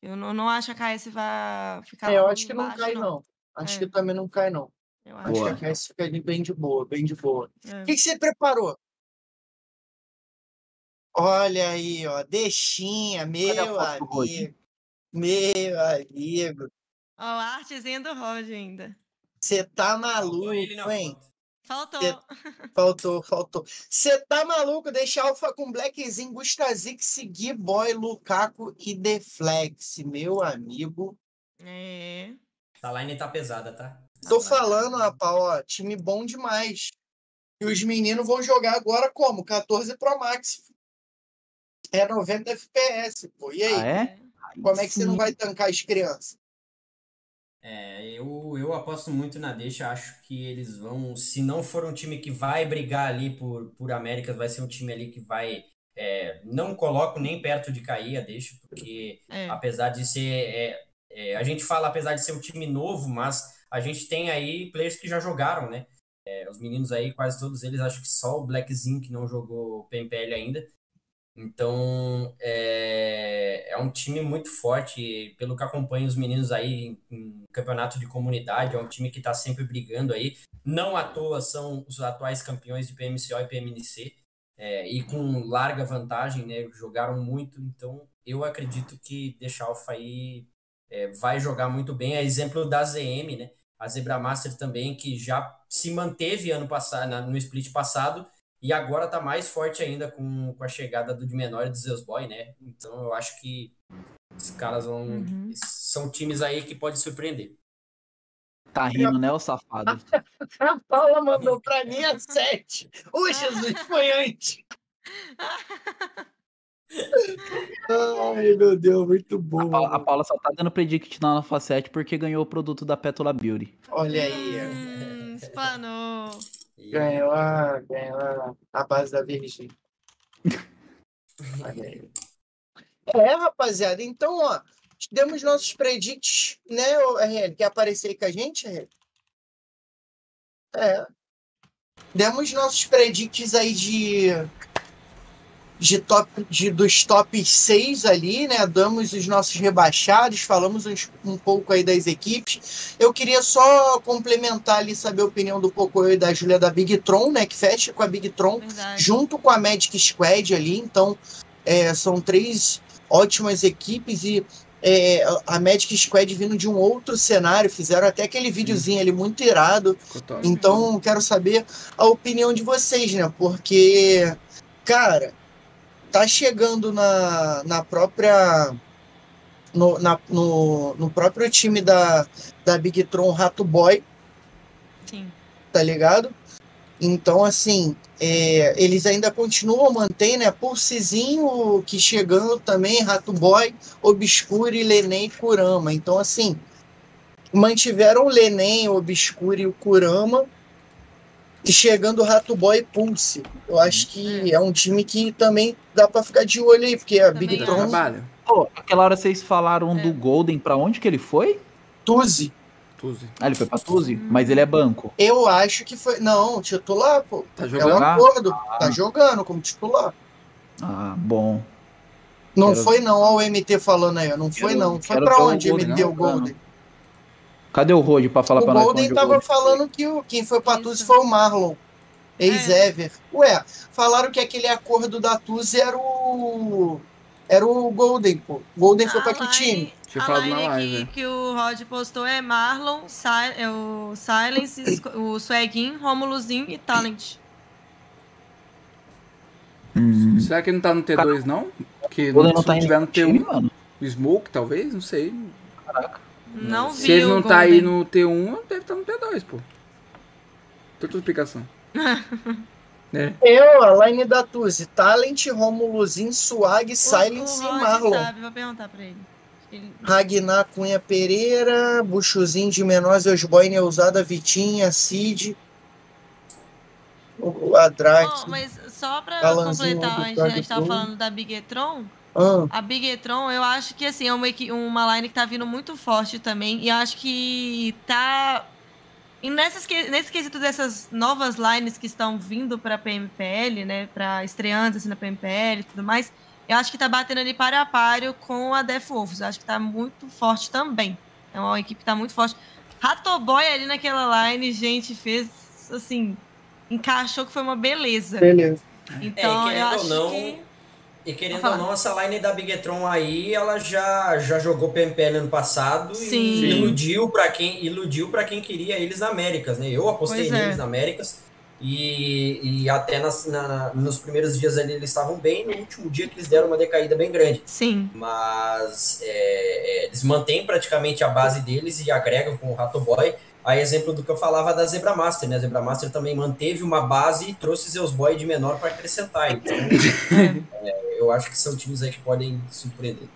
Speaker 3: Eu não, não acho que a KS vai ficar.
Speaker 1: É, eu acho que não cai, não. Acho
Speaker 3: É.
Speaker 1: que também não cai, não.
Speaker 3: Eu
Speaker 1: Acho
Speaker 3: acho.
Speaker 2: Boa.
Speaker 1: que a KS fica ali bem de boa, bem de boa.
Speaker 3: é.
Speaker 1: O que, que você preparou? Olha aí, ó, deixinha, meu amigo. Meu amigo.
Speaker 3: Ó, a artezinha do Rod ainda.
Speaker 1: Você tá maluco, hein?
Speaker 3: Faltou.
Speaker 1: Cê- Faltou, faltou. Você tá maluco? Deixar Alfa com Blackzinho, Gustazik, seguir Boy, Lukaku e Deflex, meu amigo.
Speaker 3: É.
Speaker 4: Essa line tá pesada, tá?
Speaker 1: Tô falando, rapaz, ó, time bom demais. E os meninos vão jogar agora como? 14 Pro Max. É 90 FPS, pô. E aí?
Speaker 2: Ah, é?
Speaker 1: Como é que você não vai tancar as crianças?
Speaker 4: É, eu, eu aposto muito na deixa, acho que eles vão, se não for um time que vai brigar ali por, por Américas, vai ser um time ali que vai, é, não coloco nem perto de cair a deixa, porque
Speaker 3: É.
Speaker 4: apesar de ser, é, é, a gente fala apesar de ser um time novo, mas a gente tem aí players que já jogaram, né? É, os meninos aí, quase todos eles, acho que só o Blackzinho que não jogou PMPL ainda. Então, é, é um time muito forte. Pelo que acompanho os meninos aí em, em campeonato de comunidade, é um time que está sempre brigando aí. Não à toa são os atuais campeões de PMCO e PMNC, é, e com larga vantagem, né? Jogaram muito, então eu acredito que The Alpha aí é, vai jogar muito bem. É exemplo da ZM, né? A Zebra Master também, que já se manteve ano passado, no split passado, e agora tá mais forte ainda com, com a chegada do de menor e do Zeus Boy, né? Então eu acho que os caras vão.
Speaker 3: Uhum.
Speaker 4: São times aí que podem surpreender.
Speaker 2: Tá rindo, né, o safado?
Speaker 1: A Paula mandou pra mim a 7. Ô, Jesus, foi antes. Ai, meu Deus, muito
Speaker 2: A
Speaker 1: bom.
Speaker 2: Paula, a Paula só tá dando predict na Alpha 7 porque ganhou o produto da Pétula Beauty.
Speaker 1: Olha aí.
Speaker 3: Hum, espanou.
Speaker 1: Ganhou a, ganhou a, a base da Virgínia. É, rapaziada. Então, ó, demos nossos predicts, né, RL? Quer aparecer aí com a gente, RL? É. Demos nossos predicts aí de. De top, de, dos top 6 ali, né? Damos os nossos rebaixados, falamos uns- um pouco aí das equipes. Eu queria só complementar ali, saber a opinião do Pocoyo e da Júlia da Big Tron, né? Que fecha com a Big Tron
Speaker 3: Verdade.
Speaker 1: junto com a Magic Squad ali. Então, é, são três ótimas equipes e é, a Magic Squad vindo de um outro cenário. Fizeram até aquele videozinho ali muito irado. Então, quero saber a opinião de vocês, né? Porque, cara, tá chegando na, na própria. No, na- no, no próprio time da, da Big Tron Rato Boy,
Speaker 3: Sim.
Speaker 1: tá ligado? Então, assim, é, eles ainda continuam, mantém, né? Pulsezinho que chegando também, Rato Boy, Obscure, Lenem e Kurama. Então, assim, mantiveram o Lenem, o Obscure e o Kurama. E chegando o Rato Boy e Pulse. Eu acho que é um time que também dá pra ficar de olho aí, porque a
Speaker 3: Também
Speaker 1: Big. Tron.
Speaker 2: Pô, aquela hora vocês falaram
Speaker 3: É.
Speaker 2: do Golden, pra onde que ele foi?
Speaker 1: Tuzi,
Speaker 6: Tuzi.
Speaker 2: Ah, ele foi pra Tuzi, mas ele é banco.
Speaker 1: eu acho que foi. Não, titular, pô.
Speaker 6: Tá
Speaker 1: É um
Speaker 6: jogando?
Speaker 1: acordo. Tá jogando como titular.
Speaker 2: Ah, bom.
Speaker 1: Não
Speaker 2: Quero-
Speaker 1: foi não, olha o MT falando aí, ó. não foi
Speaker 2: Quero-
Speaker 1: não. Foi pra
Speaker 2: o
Speaker 1: onde
Speaker 2: Golden,
Speaker 1: MT o
Speaker 2: não,
Speaker 1: Golden?
Speaker 2: Cadê o Rod pra falar
Speaker 1: O
Speaker 2: pra nós?
Speaker 1: Golden
Speaker 2: o
Speaker 1: tava
Speaker 2: Golden foi?
Speaker 1: falando que o, quem foi pra. Tuzi foi o Marlon. Ex-Ever. Ué, falaram que aquele acordo da Tuzi era o. Era o Golden, pô. Golden foi pra que
Speaker 3: A
Speaker 1: time?
Speaker 6: Tinha
Speaker 3: a line
Speaker 6: na live, é.
Speaker 3: que o Rod postou é Marlon, Si- é o Silence, o Swaggin, Romuluzinho e Talent.
Speaker 2: Hum.
Speaker 6: Será que ele não tá no T2, não? Que não,
Speaker 2: não tá
Speaker 6: tiver no
Speaker 2: no time,
Speaker 6: T1.
Speaker 2: mano.
Speaker 6: Smoke, talvez? Não sei.
Speaker 3: Não vi
Speaker 6: Se ele não tá aí no T1, deve estar no T2, pô. Outra explicação. é.
Speaker 1: Eu, a line da Tuzi. Talent, Romuluzinho, Swag,
Speaker 3: O-
Speaker 1: Silence
Speaker 3: o
Speaker 1: e Marlon.
Speaker 3: sabe, vou perguntar pra ele. Ele-
Speaker 1: Ragnar Cunha Pereira, Buchuzinho de Menor, Zeusboy, Neusada, Vitinha, Cid, o Adrake.
Speaker 3: Oh, mas só pra
Speaker 1: Galanzinho
Speaker 3: completar, a gente, a gente tava
Speaker 1: Dragapult.
Speaker 3: falando da Bigetron.
Speaker 1: Ah,
Speaker 3: A Bigetron, eu acho que assim, é uma, uma line que tá vindo muito forte também. E eu acho que tá E nessas, nesse quesito dessas novas lines que estão vindo para PMPL, né, para estreantes assim, na PMPL e tudo mais, eu acho que tá batendo ali páreo a páreo com a Death Wolves. Eu acho que tá muito forte também. É uma equipe que tá muito forte. Ratoboy ali naquela line, gente, fez assim, encaixou que foi uma beleza.
Speaker 1: Beleza.
Speaker 3: Então,
Speaker 4: querendo
Speaker 3: eu acho
Speaker 4: não,
Speaker 3: que
Speaker 4: E querendo ou não, essa line da Bigetron aí, ela já, já jogou PMPL ano passado
Speaker 3: Sim.
Speaker 4: e iludiu para quem iludiu para quem queria eles na Américas, né? Eu apostei
Speaker 3: é.
Speaker 4: neles na Américas e, e até nas, na- nos primeiros dias ali eles estavam bem, no último dia que eles deram uma decaída bem grande.
Speaker 3: sim.
Speaker 4: Mas é, é, eles mantêm praticamente a base deles e agregam com o Rato Boy. Aí, exemplo do que eu falava da Zebra Master, né? A Zebra Master também manteve uma base e trouxe seus boy de menor para acrescentar. Então, é, eu acho que são times aí que podem surpreender.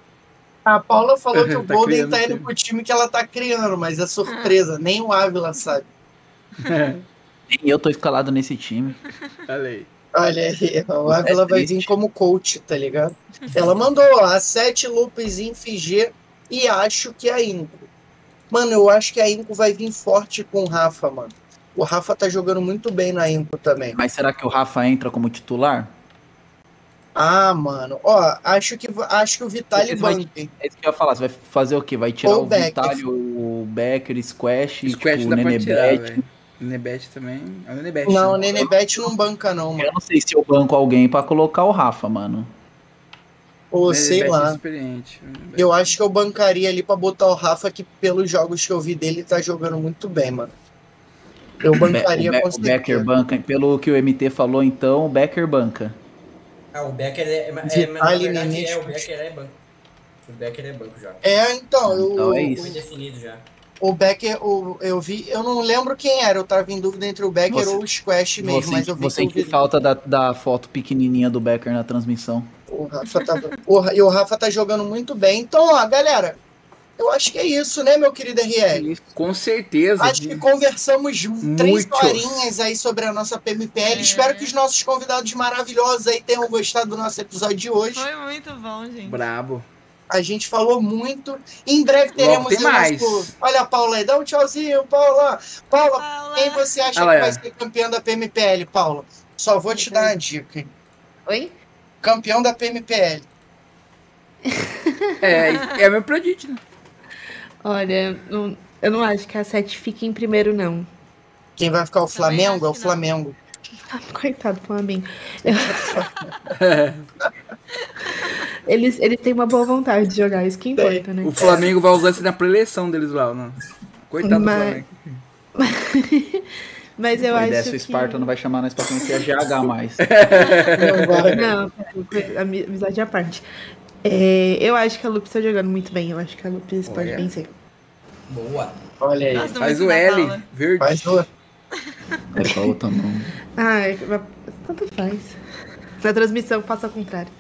Speaker 1: A Paula falou que o
Speaker 6: Tá
Speaker 1: Golden tá indo
Speaker 6: time.
Speaker 1: pro time que ela tá criando, mas é surpresa. Nem o Ávila sabe.
Speaker 2: E eu tô escalado nesse time.
Speaker 6: Olha aí.
Speaker 1: Olha aí, o Ávila vai vir como coach, tá ligado? Ela mandou a 7 Lupes em Fig e acho que a Inco. Mano, eu acho que a Inco vai vir forte com o Rafa, mano. O Rafa tá jogando muito bem na Inco também.
Speaker 2: Mas será que o Rafa entra como titular?
Speaker 1: Ah, mano. Ó, acho que, acho que o Vitali banque.
Speaker 2: É isso que eu ia falar. Você vai fazer o quê? Vai tirar
Speaker 1: Ou
Speaker 2: o
Speaker 1: Becker.
Speaker 2: Vitalio, o Becker, Squash,
Speaker 6: Squash
Speaker 2: tipo, o Nenebet.
Speaker 6: Nenebet também. É o Nenebet.
Speaker 1: Não, o
Speaker 6: né?
Speaker 1: Nenebet não banca, não, mano.
Speaker 2: Eu não sei se eu banco alguém pra colocar o Rafa, mano.
Speaker 1: Ou sei
Speaker 6: Nenebet é
Speaker 1: lá.
Speaker 6: experiente. Nenebet.
Speaker 1: Eu acho que eu bancaria ali pra botar o Rafa, que pelos jogos que eu vi dele, tá jogando muito bem, mano. Eu bancaria
Speaker 2: o,
Speaker 1: com
Speaker 2: o Becker banca. Pelo que o MT falou, então, o Becker banca.
Speaker 4: Ah, o Becker é. é,
Speaker 1: Vitali,
Speaker 4: é na verdade, é, o. Becker é banco. O Becker é banco já.
Speaker 1: É, então, eu,
Speaker 2: Então é
Speaker 1: o-
Speaker 2: isso.
Speaker 4: Já.
Speaker 1: o Becker, o, eu vi, eu não lembro quem era, eu tava em dúvida entre o Becker
Speaker 2: Você-
Speaker 1: ou o Squash mesmo,
Speaker 2: Você,
Speaker 1: mas eu vi
Speaker 2: você
Speaker 1: que
Speaker 2: que falta da, da foto pequenininha do Becker na transmissão.
Speaker 1: O Rafa tava, o, e o Rafa tá jogando muito bem. Então, ó, galera, eu acho que é isso, né, meu querido RL?
Speaker 6: Com certeza.
Speaker 1: Acho que conversamos três
Speaker 6: Muitos.
Speaker 1: horinhas aí sobre a nossa PMPL.
Speaker 3: É.
Speaker 1: Espero que os nossos convidados maravilhosos aí tenham gostado do nosso episódio de hoje.
Speaker 3: Foi muito bom, gente.
Speaker 6: Brabo.
Speaker 1: A gente falou muito. Em breve teremos
Speaker 6: tem
Speaker 1: o
Speaker 6: mais.
Speaker 1: nosso. Olha a Paula aí, dá um tchauzinho, Paula. Paula,
Speaker 3: Paula.
Speaker 1: quem você acha que vai ser campeão da PMPL, Paula? Só vou te dar uma dica.
Speaker 7: Oi?
Speaker 1: Campeão da PMPL.
Speaker 6: É, é meu predict, né?
Speaker 7: Olha, não- eu não acho que a 7 fique em primeiro, não.
Speaker 1: Quem vai ficar o Flamengo é o. Flamengo.
Speaker 7: Coitado do Flamengo. Eles, eles têm uma boa vontade de jogar, isso que importa, né?
Speaker 6: O Flamengo vai usar isso na preleção deles lá, né? Coitado
Speaker 7: Mas-
Speaker 6: do Flamengo.
Speaker 7: Mas eu acho
Speaker 2: dessa,
Speaker 7: que...
Speaker 2: o Sparta não vai chamar nós pra conhecer a GH mais.
Speaker 1: Não vai.
Speaker 7: Não, ami- amizade à parte. É, eu acho que a Lupis tá jogando muito bem. Eu acho que a Lupis pode
Speaker 6: Olha.
Speaker 7: vencer.
Speaker 4: Boa.
Speaker 1: Olha aí.
Speaker 3: Gosto
Speaker 6: Faz o L,
Speaker 3: Paula.
Speaker 6: verde.
Speaker 1: Faz o.
Speaker 2: É pra outra mão.
Speaker 7: É- tanto faz. Na transmissão passa ao contrário.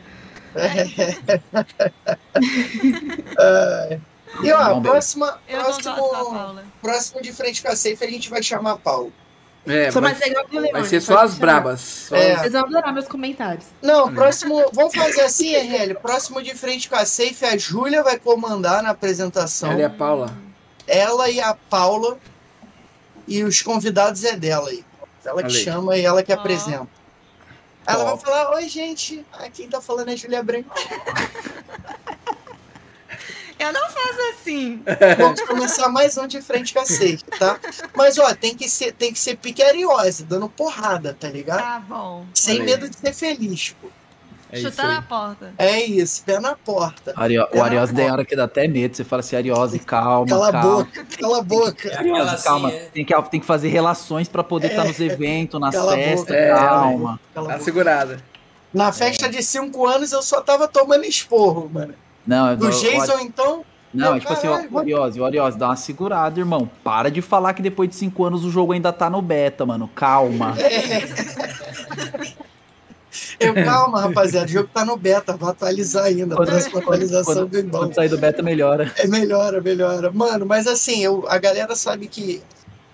Speaker 1: E ó, próxima, próximo, próximo de frente com a Safe, a gente vai chamar a Paulo.
Speaker 6: É,
Speaker 7: Sou
Speaker 6: vai,
Speaker 7: mais legal que o Leone.
Speaker 6: vai ser só as brabas. Só
Speaker 1: É.
Speaker 6: as-
Speaker 7: Vocês vão adorar meus comentários.
Speaker 1: Não, próximo. Vamos fazer assim, RL. Próximo de frente com a Safe, a Júlia vai comandar na apresentação.
Speaker 6: Ela é a Paula.
Speaker 1: Ela e a Paula. E os convidados é dela aí. Ela que chama e ela que apresenta. Ela vai falar: Oi, gente. Ah, quem tá falando é Júlia Branco.
Speaker 3: Eu não faço assim.
Speaker 1: Vamos começar mais um de frente com a Safe, tá? Mas, ó, tem que ser, tem que ser piqueriose, dando porrada, tá ligado?
Speaker 3: Tá bom.
Speaker 1: Sem
Speaker 6: Olha aí.
Speaker 1: medo de ser feliz, pô.
Speaker 6: É isso
Speaker 3: Chutar na porta.
Speaker 1: É isso, pé na porta.
Speaker 2: Ario-
Speaker 1: Pera
Speaker 2: o Ariose tem hora que dá até medo. Você fala assim, Ariose, calma,
Speaker 1: Cala a
Speaker 2: calma.
Speaker 1: boca, cala a boca.
Speaker 4: É
Speaker 2: Ariose,
Speaker 4: assim,
Speaker 2: calma.
Speaker 4: é-
Speaker 2: Tem, que, tem que fazer relações pra poder estar nos eventos, nas
Speaker 1: Cala a
Speaker 2: festas.
Speaker 1: boca.
Speaker 6: É,
Speaker 2: calma.
Speaker 1: Cala a
Speaker 6: Tá segurada.
Speaker 1: Na festa de 5 anos eu só tava tomando esporro, mano.
Speaker 2: Não,
Speaker 1: Do Jason, então.
Speaker 2: Não,
Speaker 1: Meu
Speaker 2: é tipo assim,
Speaker 1: caralho,
Speaker 2: ó, o Ariose, o Ariose, dá uma segurada, irmão. Para de falar que depois de cinco anos o jogo ainda tá no beta, mano. Calma.
Speaker 1: Eu, calma, rapaziada, o jogo tá no beta, vai atualizar ainda.
Speaker 2: Quando-
Speaker 1: próxima atualização
Speaker 2: Quando,
Speaker 1: vem bom.
Speaker 2: quando sair do beta, melhora.
Speaker 1: É melhora, melhora. Mano, mas assim, eu, a galera sabe que,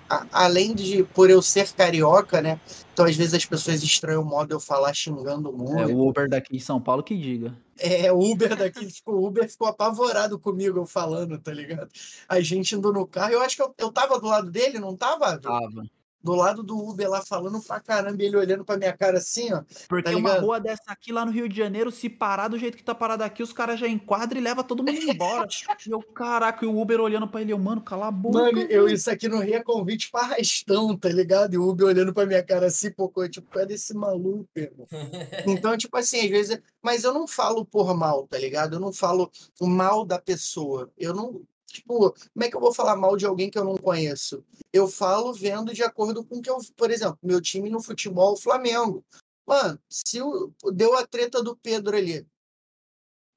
Speaker 1: a- além de por eu ser carioca, né? Então, às vezes, as pessoas estranham o modo de eu falar xingando muito.
Speaker 2: É o Uber daqui em São Paulo que diga.
Speaker 1: É, o Uber daqui, tipo, o Uber ficou apavorado comigo eu falando, tá ligado? A gente indo no carro, eu acho que eu, eu tava do lado dele, não tava?
Speaker 2: Tava.
Speaker 1: Do lado do Uber lá falando pra caramba, e ele olhando pra minha cara assim, ó.
Speaker 2: Porque
Speaker 1: Tá
Speaker 2: uma rua dessa aqui lá no Rio de Janeiro, se parar do jeito que tá parado aqui, os caras já enquadram e levam todo mundo embora. e eu, caraca, e o Uber olhando pra ele, eu, mano, cala a boca.
Speaker 1: Mano, eu
Speaker 2: velho."
Speaker 1: isso aqui no Rio é convite pra arrastão, tá ligado? E o Uber olhando pra minha cara assim, pô, eu, tipo, cadê esse maluco, irmão? Então, tipo assim, às vezes. Mas eu não falo por mal, tá ligado? Eu não falo o mal da pessoa. Eu não. Tipo, como é que eu vou falar mal de alguém que eu não conheço? Eu falo vendo de acordo com o que eu. Por exemplo, meu time no futebol, o Flamengo. Mano, se o, deu a treta do Pedro ali.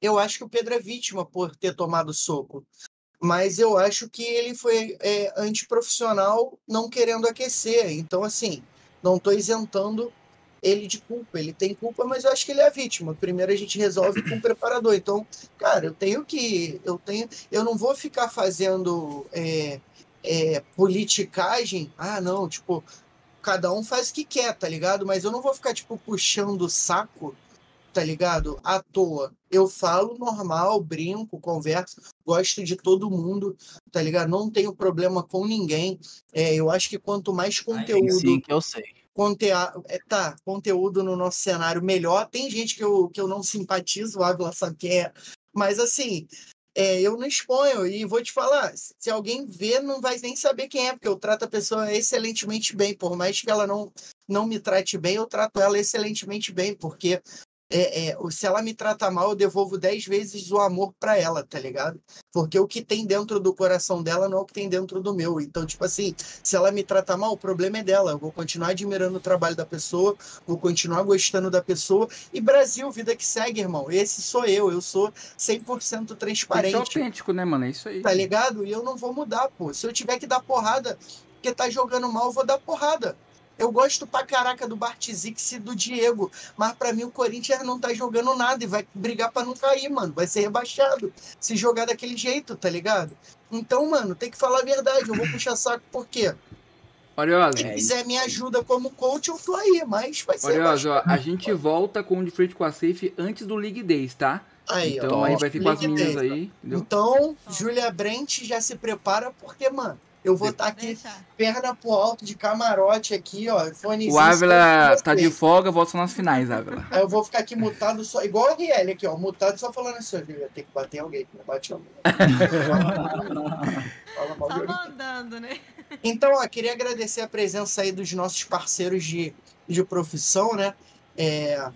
Speaker 1: Eu acho que o Pedro é vítima por ter tomado soco. Mas eu acho que ele foi é, antiprofissional não querendo aquecer. Então, assim, não estou isentando ele de culpa. Ele tem culpa, mas eu acho que ele é a vítima. Primeiro a gente resolve com o preparador. Então, cara, eu tenho que. Eu tenho. Eu não vou ficar fazendo é, é, politicagem. Ah, não, tipo, cada um faz o que quer, tá ligado? Mas eu não vou ficar, tipo, puxando o saco, tá ligado? À toa. Eu falo normal, brinco, converso, gosto de todo mundo, tá ligado? Não tenho problema com ninguém. É, eu acho que quanto mais conteúdo
Speaker 2: Sim, que eu sei.
Speaker 1: É, tá, conteúdo no nosso cenário melhor. Tem gente que eu, que eu não simpatizo, o Ávila sabe é, mas assim, é, eu não exponho e vou te falar, se alguém vê, não vai nem saber quem é, porque eu trato a pessoa excelentemente bem, por mais que ela não, não me trate bem, eu trato ela excelentemente bem, porque é, é, se ela me trata mal, eu devolvo dez vezes o amor pra ela, tá ligado? Porque o que tem dentro do coração dela não é o que tem dentro do meu. Então, tipo assim, se ela me trata mal, o problema é dela. Eu vou continuar admirando o trabalho da pessoa, vou continuar gostando da pessoa. E Brasil, vida que segue, irmão. Esse sou eu. Eu sou 100%
Speaker 6: Tem que ser
Speaker 1: transparente.
Speaker 6: autêntico, né, mano? É isso aí.
Speaker 1: Tá ligado? E eu não vou mudar, pô. Se eu tiver que dar porrada porque tá jogando mal, eu vou dar porrada. Eu gosto pra caraca do Bartizix e do Diego, mas pra mim o Corinthians não tá jogando nada e vai brigar pra não cair, mano. Vai ser rebaixado se jogar daquele jeito, tá ligado? Então, mano, tem que falar a verdade. Eu vou puxar saco por quê?
Speaker 6: Oriosa,
Speaker 1: Quem quiser me ajuda como coach, eu tô aí, mas vai ser
Speaker 6: Oriosa, a gente volta com o de frente com a safe antes do League Days, tá?
Speaker 1: Aí,
Speaker 6: então
Speaker 1: ó.
Speaker 6: aí vai ficar as meninas aí, entendeu?
Speaker 1: Então, Júlia Brent já se prepara, porque, mano, eu vou estar aqui
Speaker 3: Deixa.
Speaker 1: perna pro alto de camarote aqui, ó. Fonezinho
Speaker 6: O Ávila tá de folga, volta só nas finais, Ávila.
Speaker 1: Aí eu vou ficar aqui mutado só, igual a Riel aqui, ó. Mutado só falando assim, ó, Júlia, tem que bater alguém, não bate em alguém. Fala mal
Speaker 3: Só mandando, né?
Speaker 1: Então, ó, queria agradecer a presença aí dos nossos parceiros de, de profissão, né? É,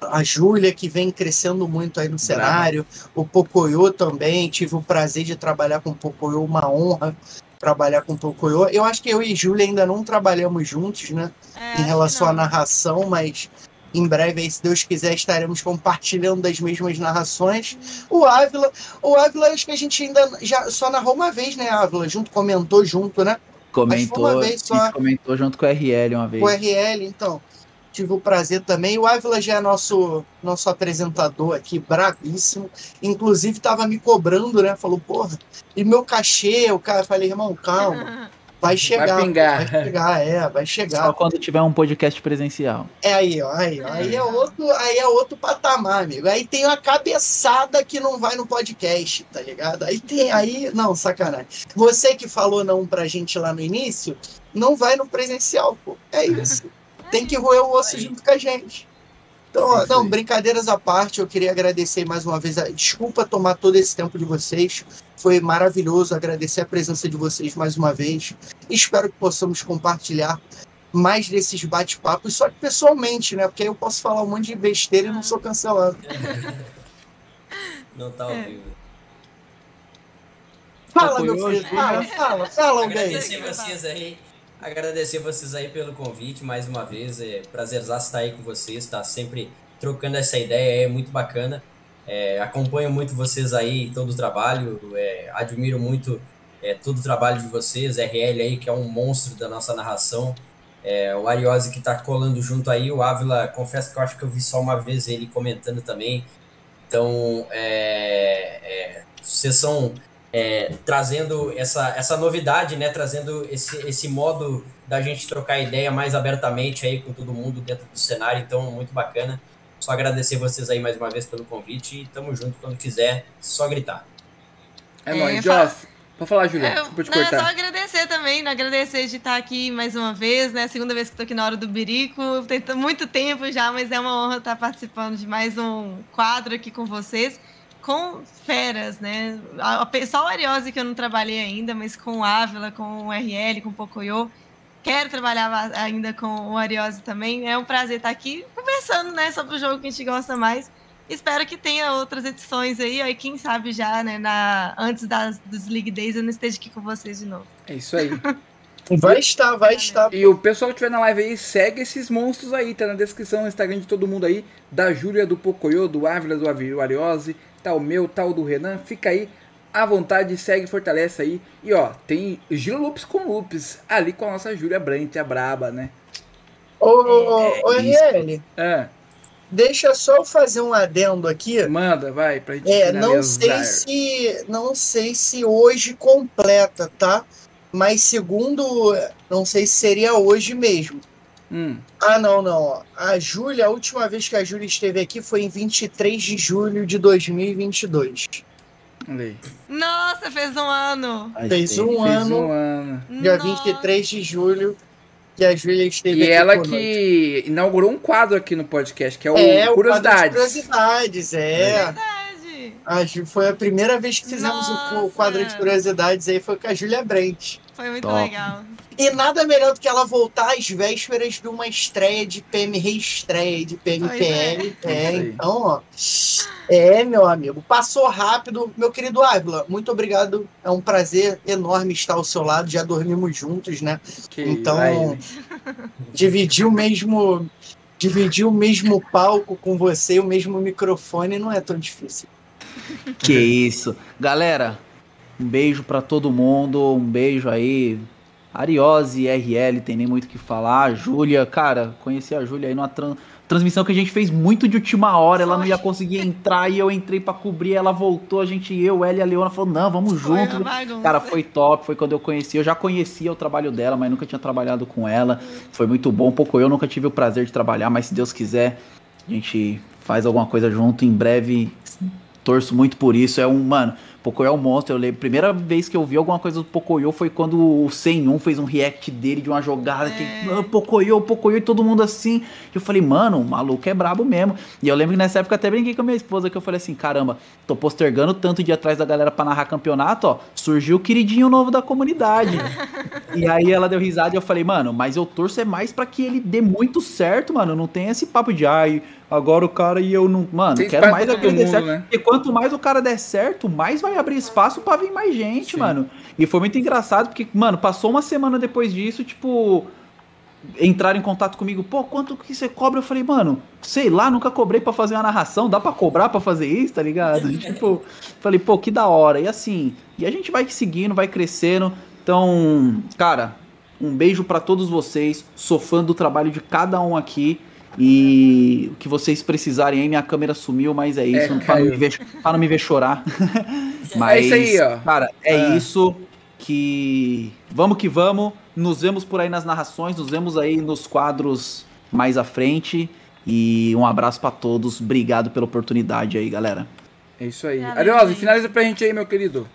Speaker 1: a Júlia, que vem crescendo muito aí no cenário, o Pocoyo também, tive o prazer de trabalhar com o Pocoyo, uma honra trabalhar com o Pocoyo. Eu acho que eu e Júlia ainda não trabalhamos juntos, né?
Speaker 3: É,
Speaker 1: em relação à narração, mas em breve, aí, se Deus quiser, estaremos compartilhando das mesmas narrações. O Ávila, o Ávila, acho que a gente ainda já só narrou uma vez, né, Ávila? Junto, comentou junto, né?
Speaker 2: Comentou,
Speaker 1: uma vez só.
Speaker 2: a gente comentou junto com o RL uma vez.
Speaker 1: O RL, então. Tive o prazer também. O Ávila já é nosso, nosso apresentador aqui, bravíssimo. Inclusive, estava me cobrando, né? Falou, porra, e meu cachê? O cara, falei, irmão, calma. Vai chegar.
Speaker 6: pingar.
Speaker 1: Vai chegar, é, vai chegar.
Speaker 2: Só quando tiver um podcast presencial.
Speaker 1: É aí, ó, aí, ó, aí é outro, aí é outro patamar, amigo. Aí tem a cabeçada que não vai no podcast, tá ligado? Aí tem aí, não, sacanagem. Você que falou não pra gente lá no início, não vai no presencial, pô. É isso. Tem que roer o osso junto com a gente. Então, não, brincadeiras à parte, eu queria agradecer mais uma vez. a- Desculpa tomar todo esse tempo de vocês. Foi maravilhoso agradecer a presença de vocês mais uma vez. Espero que possamos compartilhar mais desses bate-papos, só que pessoalmente, né? Porque aí eu posso falar um monte de besteira e não sou cancelado.
Speaker 4: Não tá ao
Speaker 3: É.
Speaker 4: vivo.
Speaker 1: Fala, meu
Speaker 2: Apoiou,
Speaker 1: filho. Fala, fala, fala alguém.
Speaker 4: Agradecer vocês aí. Agradecer vocês aí pelo convite mais uma vez. É prazerzaço estar aí com vocês, tá sempre trocando essa ideia, é muito bacana. É, acompanho muito vocês aí, todo o trabalho, é, admiro muito é, todo o trabalho de vocês, RL aí, que é um monstro da nossa narração. É, o Ariose que tá colando junto aí, o Ávila, confesso que eu acho que eu vi só uma vez ele comentando também. Então, é, é, vocês são é, trazendo essa, essa novidade, né? Trazendo esse, esse modo da gente trocar ideia mais abertamente aí com todo mundo dentro do cenário. Então, muito bacana. Só agradecer vocês aí mais uma vez pelo convite e tamo junto quando quiser, só gritar.
Speaker 6: É,
Speaker 3: É,
Speaker 6: nóis, Joss. Pode falar, Julia.
Speaker 3: É,
Speaker 6: Desculpa te
Speaker 3: não, é só
Speaker 6: cortar.
Speaker 3: agradecer também, né? agradecer de estar aqui mais uma vez, né? Segunda vez que estou aqui na hora do Birico. Tem muito tempo já, mas é uma honra estar participando de mais um quadro aqui com vocês. Com feras, né? A- a- Só o Ariose que eu não trabalhei ainda, mas com o Ávila, com o RL, com o Pocoyo. Quero trabalhar ainda com o Ariose também. É um prazer estar aqui conversando, né, sobre o jogo que a gente gosta mais. Espero que tenha outras edições aí, ó, e quem sabe já, né, na, antes das, dos League Days eu não esteja aqui com vocês de novo.
Speaker 6: É isso aí.
Speaker 1: Vai estar, vai estar.
Speaker 6: E o pessoal que estiver na live aí, segue esses monstros aí, tá na descrição, no Instagram de todo mundo aí, da Júlia, do Pocoyo, do Ávila, do Ariose, o meu, o do Renan, fica aí à vontade, segue, fortalece aí. E ó, tem Giro Loops com Loops, ali com a nossa Júlia Brandt, a braba, né?
Speaker 1: Ô, ô, ô, ô. RL,
Speaker 6: Ah,
Speaker 1: deixa só eu fazer um adendo aqui.
Speaker 6: manda, vai, pra gente
Speaker 1: É, não sei se não sei se hoje completa, tá? Mas segundo, não sei se seria hoje mesmo.
Speaker 6: Hum,
Speaker 1: Ah, não, não. A Júlia, a última vez que a Júlia esteve aqui foi em 23 de julho de 2022.
Speaker 6: olha.
Speaker 3: Nossa, fez um ano!
Speaker 1: Fez um
Speaker 6: Fez
Speaker 1: ano,
Speaker 6: um ano.
Speaker 1: dia
Speaker 3: Nossa.
Speaker 1: 23 de julho, que a Júlia esteve
Speaker 6: E
Speaker 1: aqui
Speaker 6: ela
Speaker 1: conosco.
Speaker 6: que inaugurou um quadro aqui no podcast, que é o
Speaker 1: É, o quadro de
Speaker 6: Curiosidades.
Speaker 1: curiosidades, é.
Speaker 3: Verdade!
Speaker 1: A Ju- foi a primeira vez que fizemos o- o
Speaker 3: Nossa.
Speaker 1: quadro de curiosidades aí, foi com a Júlia Brent.
Speaker 3: Foi muito
Speaker 2: Top.
Speaker 3: legal.
Speaker 1: E nada melhor do que ela voltar às vésperas de uma estreia de PM, reestreia de PMPL.
Speaker 6: É.
Speaker 1: É, então, ó. É, meu amigo. Passou rápido. Meu querido Ávila, muito obrigado. É um prazer enorme estar ao seu lado. Já dormimos juntos, né?
Speaker 6: Que
Speaker 1: Então,
Speaker 6: vai,
Speaker 1: dividir o mesmo. Dividir o mesmo palco com você, o mesmo microfone, não é tão difícil.
Speaker 2: Que isso. Galera, um beijo pra todo mundo. Um beijo aí. Ariose, RL, tem nem muito o que falar. Júlia, cara, conheci a Júlia aí numa tran- transmissão que a gente fez muito de última hora. Ela não ia conseguir entrar e eu entrei pra cobrir. Ela voltou, a gente, eu, ela e a Leona falou: não, vamos
Speaker 3: Foi
Speaker 2: junto. Cara, foi top, foi quando eu conheci. Eu já conhecia o trabalho dela, mas nunca tinha trabalhado com ela. Foi muito bom. Um pouco eu nunca tive o prazer de trabalhar, mas se Deus quiser, a gente faz alguma coisa junto em breve. Torço muito por isso. É um, mano, Pocoyo é um monstro. Eu lembro, primeira vez que eu vi alguma coisa do Pocoyo foi quando o 101 fez um react dele de uma jogada que
Speaker 3: É.
Speaker 2: ah, Pocoyo, Pocoyo e todo mundo assim. Eu falei, mano, o maluco é brabo mesmo. E eu lembro que nessa época até brinquei com a minha esposa que eu falei assim, caramba, tô postergando tanto de atrás da galera pra narrar campeonato, ó, surgiu o queridinho novo da comunidade. e aí ela deu risada e eu falei, mano, mas eu torço é mais pra que ele dê muito certo, mano. Não tem esse papo de ai, agora o cara e eu não. Mano,
Speaker 6: Tem
Speaker 2: quero mais
Speaker 6: pra
Speaker 2: que ele
Speaker 6: todo
Speaker 2: dê
Speaker 6: mundo,
Speaker 2: certo.
Speaker 6: né?
Speaker 2: E quanto mais o cara der certo, mais vai abrir espaço pra vir mais gente,
Speaker 6: Sim.
Speaker 2: mano. E foi muito engraçado, porque, mano, passou uma semana depois disso, tipo. Entraram em contato comigo, pô, quanto que você cobra? Eu falei, mano, sei lá, nunca cobrei pra fazer uma narração, dá pra cobrar pra fazer isso, tá ligado? tipo, falei, pô, que da hora. E assim, e a gente vai seguindo, vai crescendo. Então, cara, um beijo pra todos vocês. Sou fã do trabalho de cada um aqui. E o que vocês precisarem aí, minha câmera sumiu, mas é isso,
Speaker 6: É,
Speaker 2: pra, não
Speaker 6: caiu.
Speaker 2: me ver, pra não me ver chorar. mas,
Speaker 6: isso aí, ó.
Speaker 2: Cara, é
Speaker 6: Ah.
Speaker 2: isso que. Vamos que vamos. Nos vemos por aí nas narrações, nos vemos aí nos quadros mais à frente. E um abraço pra todos. Obrigado pela oportunidade aí, galera.
Speaker 6: É isso aí.
Speaker 3: Gente.
Speaker 6: finaliza pra gente aí, meu querido.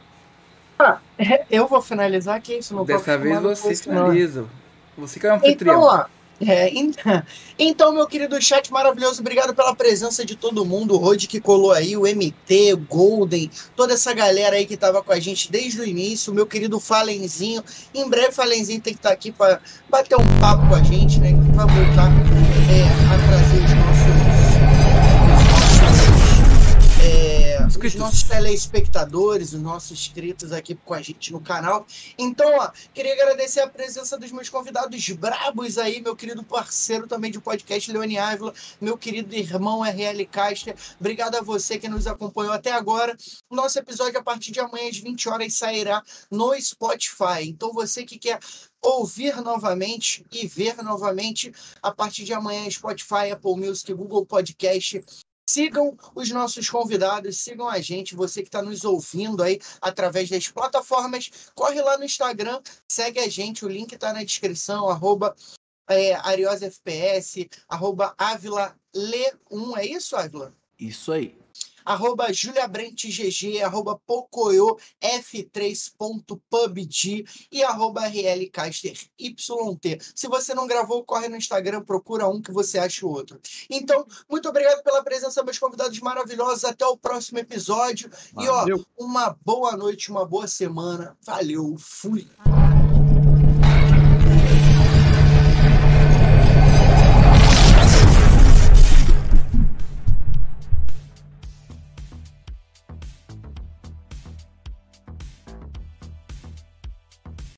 Speaker 1: Eu vou finalizar, que isso? Não
Speaker 6: Dessa vez você
Speaker 1: não.
Speaker 6: finaliza. Você que é um anfitrião.
Speaker 1: Então, ó. É, en- então, meu querido chat maravilhoso, obrigado pela presença de todo mundo. O Rod que colou aí, o MT, o Golden, toda essa galera aí que tava com a gente desde o início. Meu querido Falenzinho. Em breve, Falenzinho tem que estar aqui para bater um papo com a gente, né? Que vai voltar é, a trazer os é, os
Speaker 6: Inscritos.
Speaker 1: nossos telespectadores, os nossos inscritos aqui com a gente no canal. Então, ó, queria agradecer a presença dos meus convidados brabos aí, meu querido parceiro também de podcast, Leone Ávila, meu querido irmão RL Caster. Obrigado a você que nos acompanhou até agora. Nosso episódio, a partir de amanhã, às 20 horas, sairá no Spotify. Então, você que quer ouvir novamente e ver novamente, a partir de amanhã, Spotify, Apple Music, Google Podcast, Sigam os nossos convidados, sigam a gente, você que está nos ouvindo aí através das plataformas, corre lá no Instagram, segue a gente, o link está na descrição, arroba é, ariosfps, arroba Ávila Le1, é isso, Ávila?
Speaker 2: Isso aí.
Speaker 1: Arroba juliabrentgg, arroba pocoyo f3.pubg e arroba rlcasteryt. Se você não gravou, corre no Instagram, procura um que você acha o outro. Então, muito obrigado pela presença, meus convidados maravilhosos. Até o próximo episódio. E ó,
Speaker 2: Valeu.
Speaker 1: uma boa noite, uma boa semana. Valeu, fui.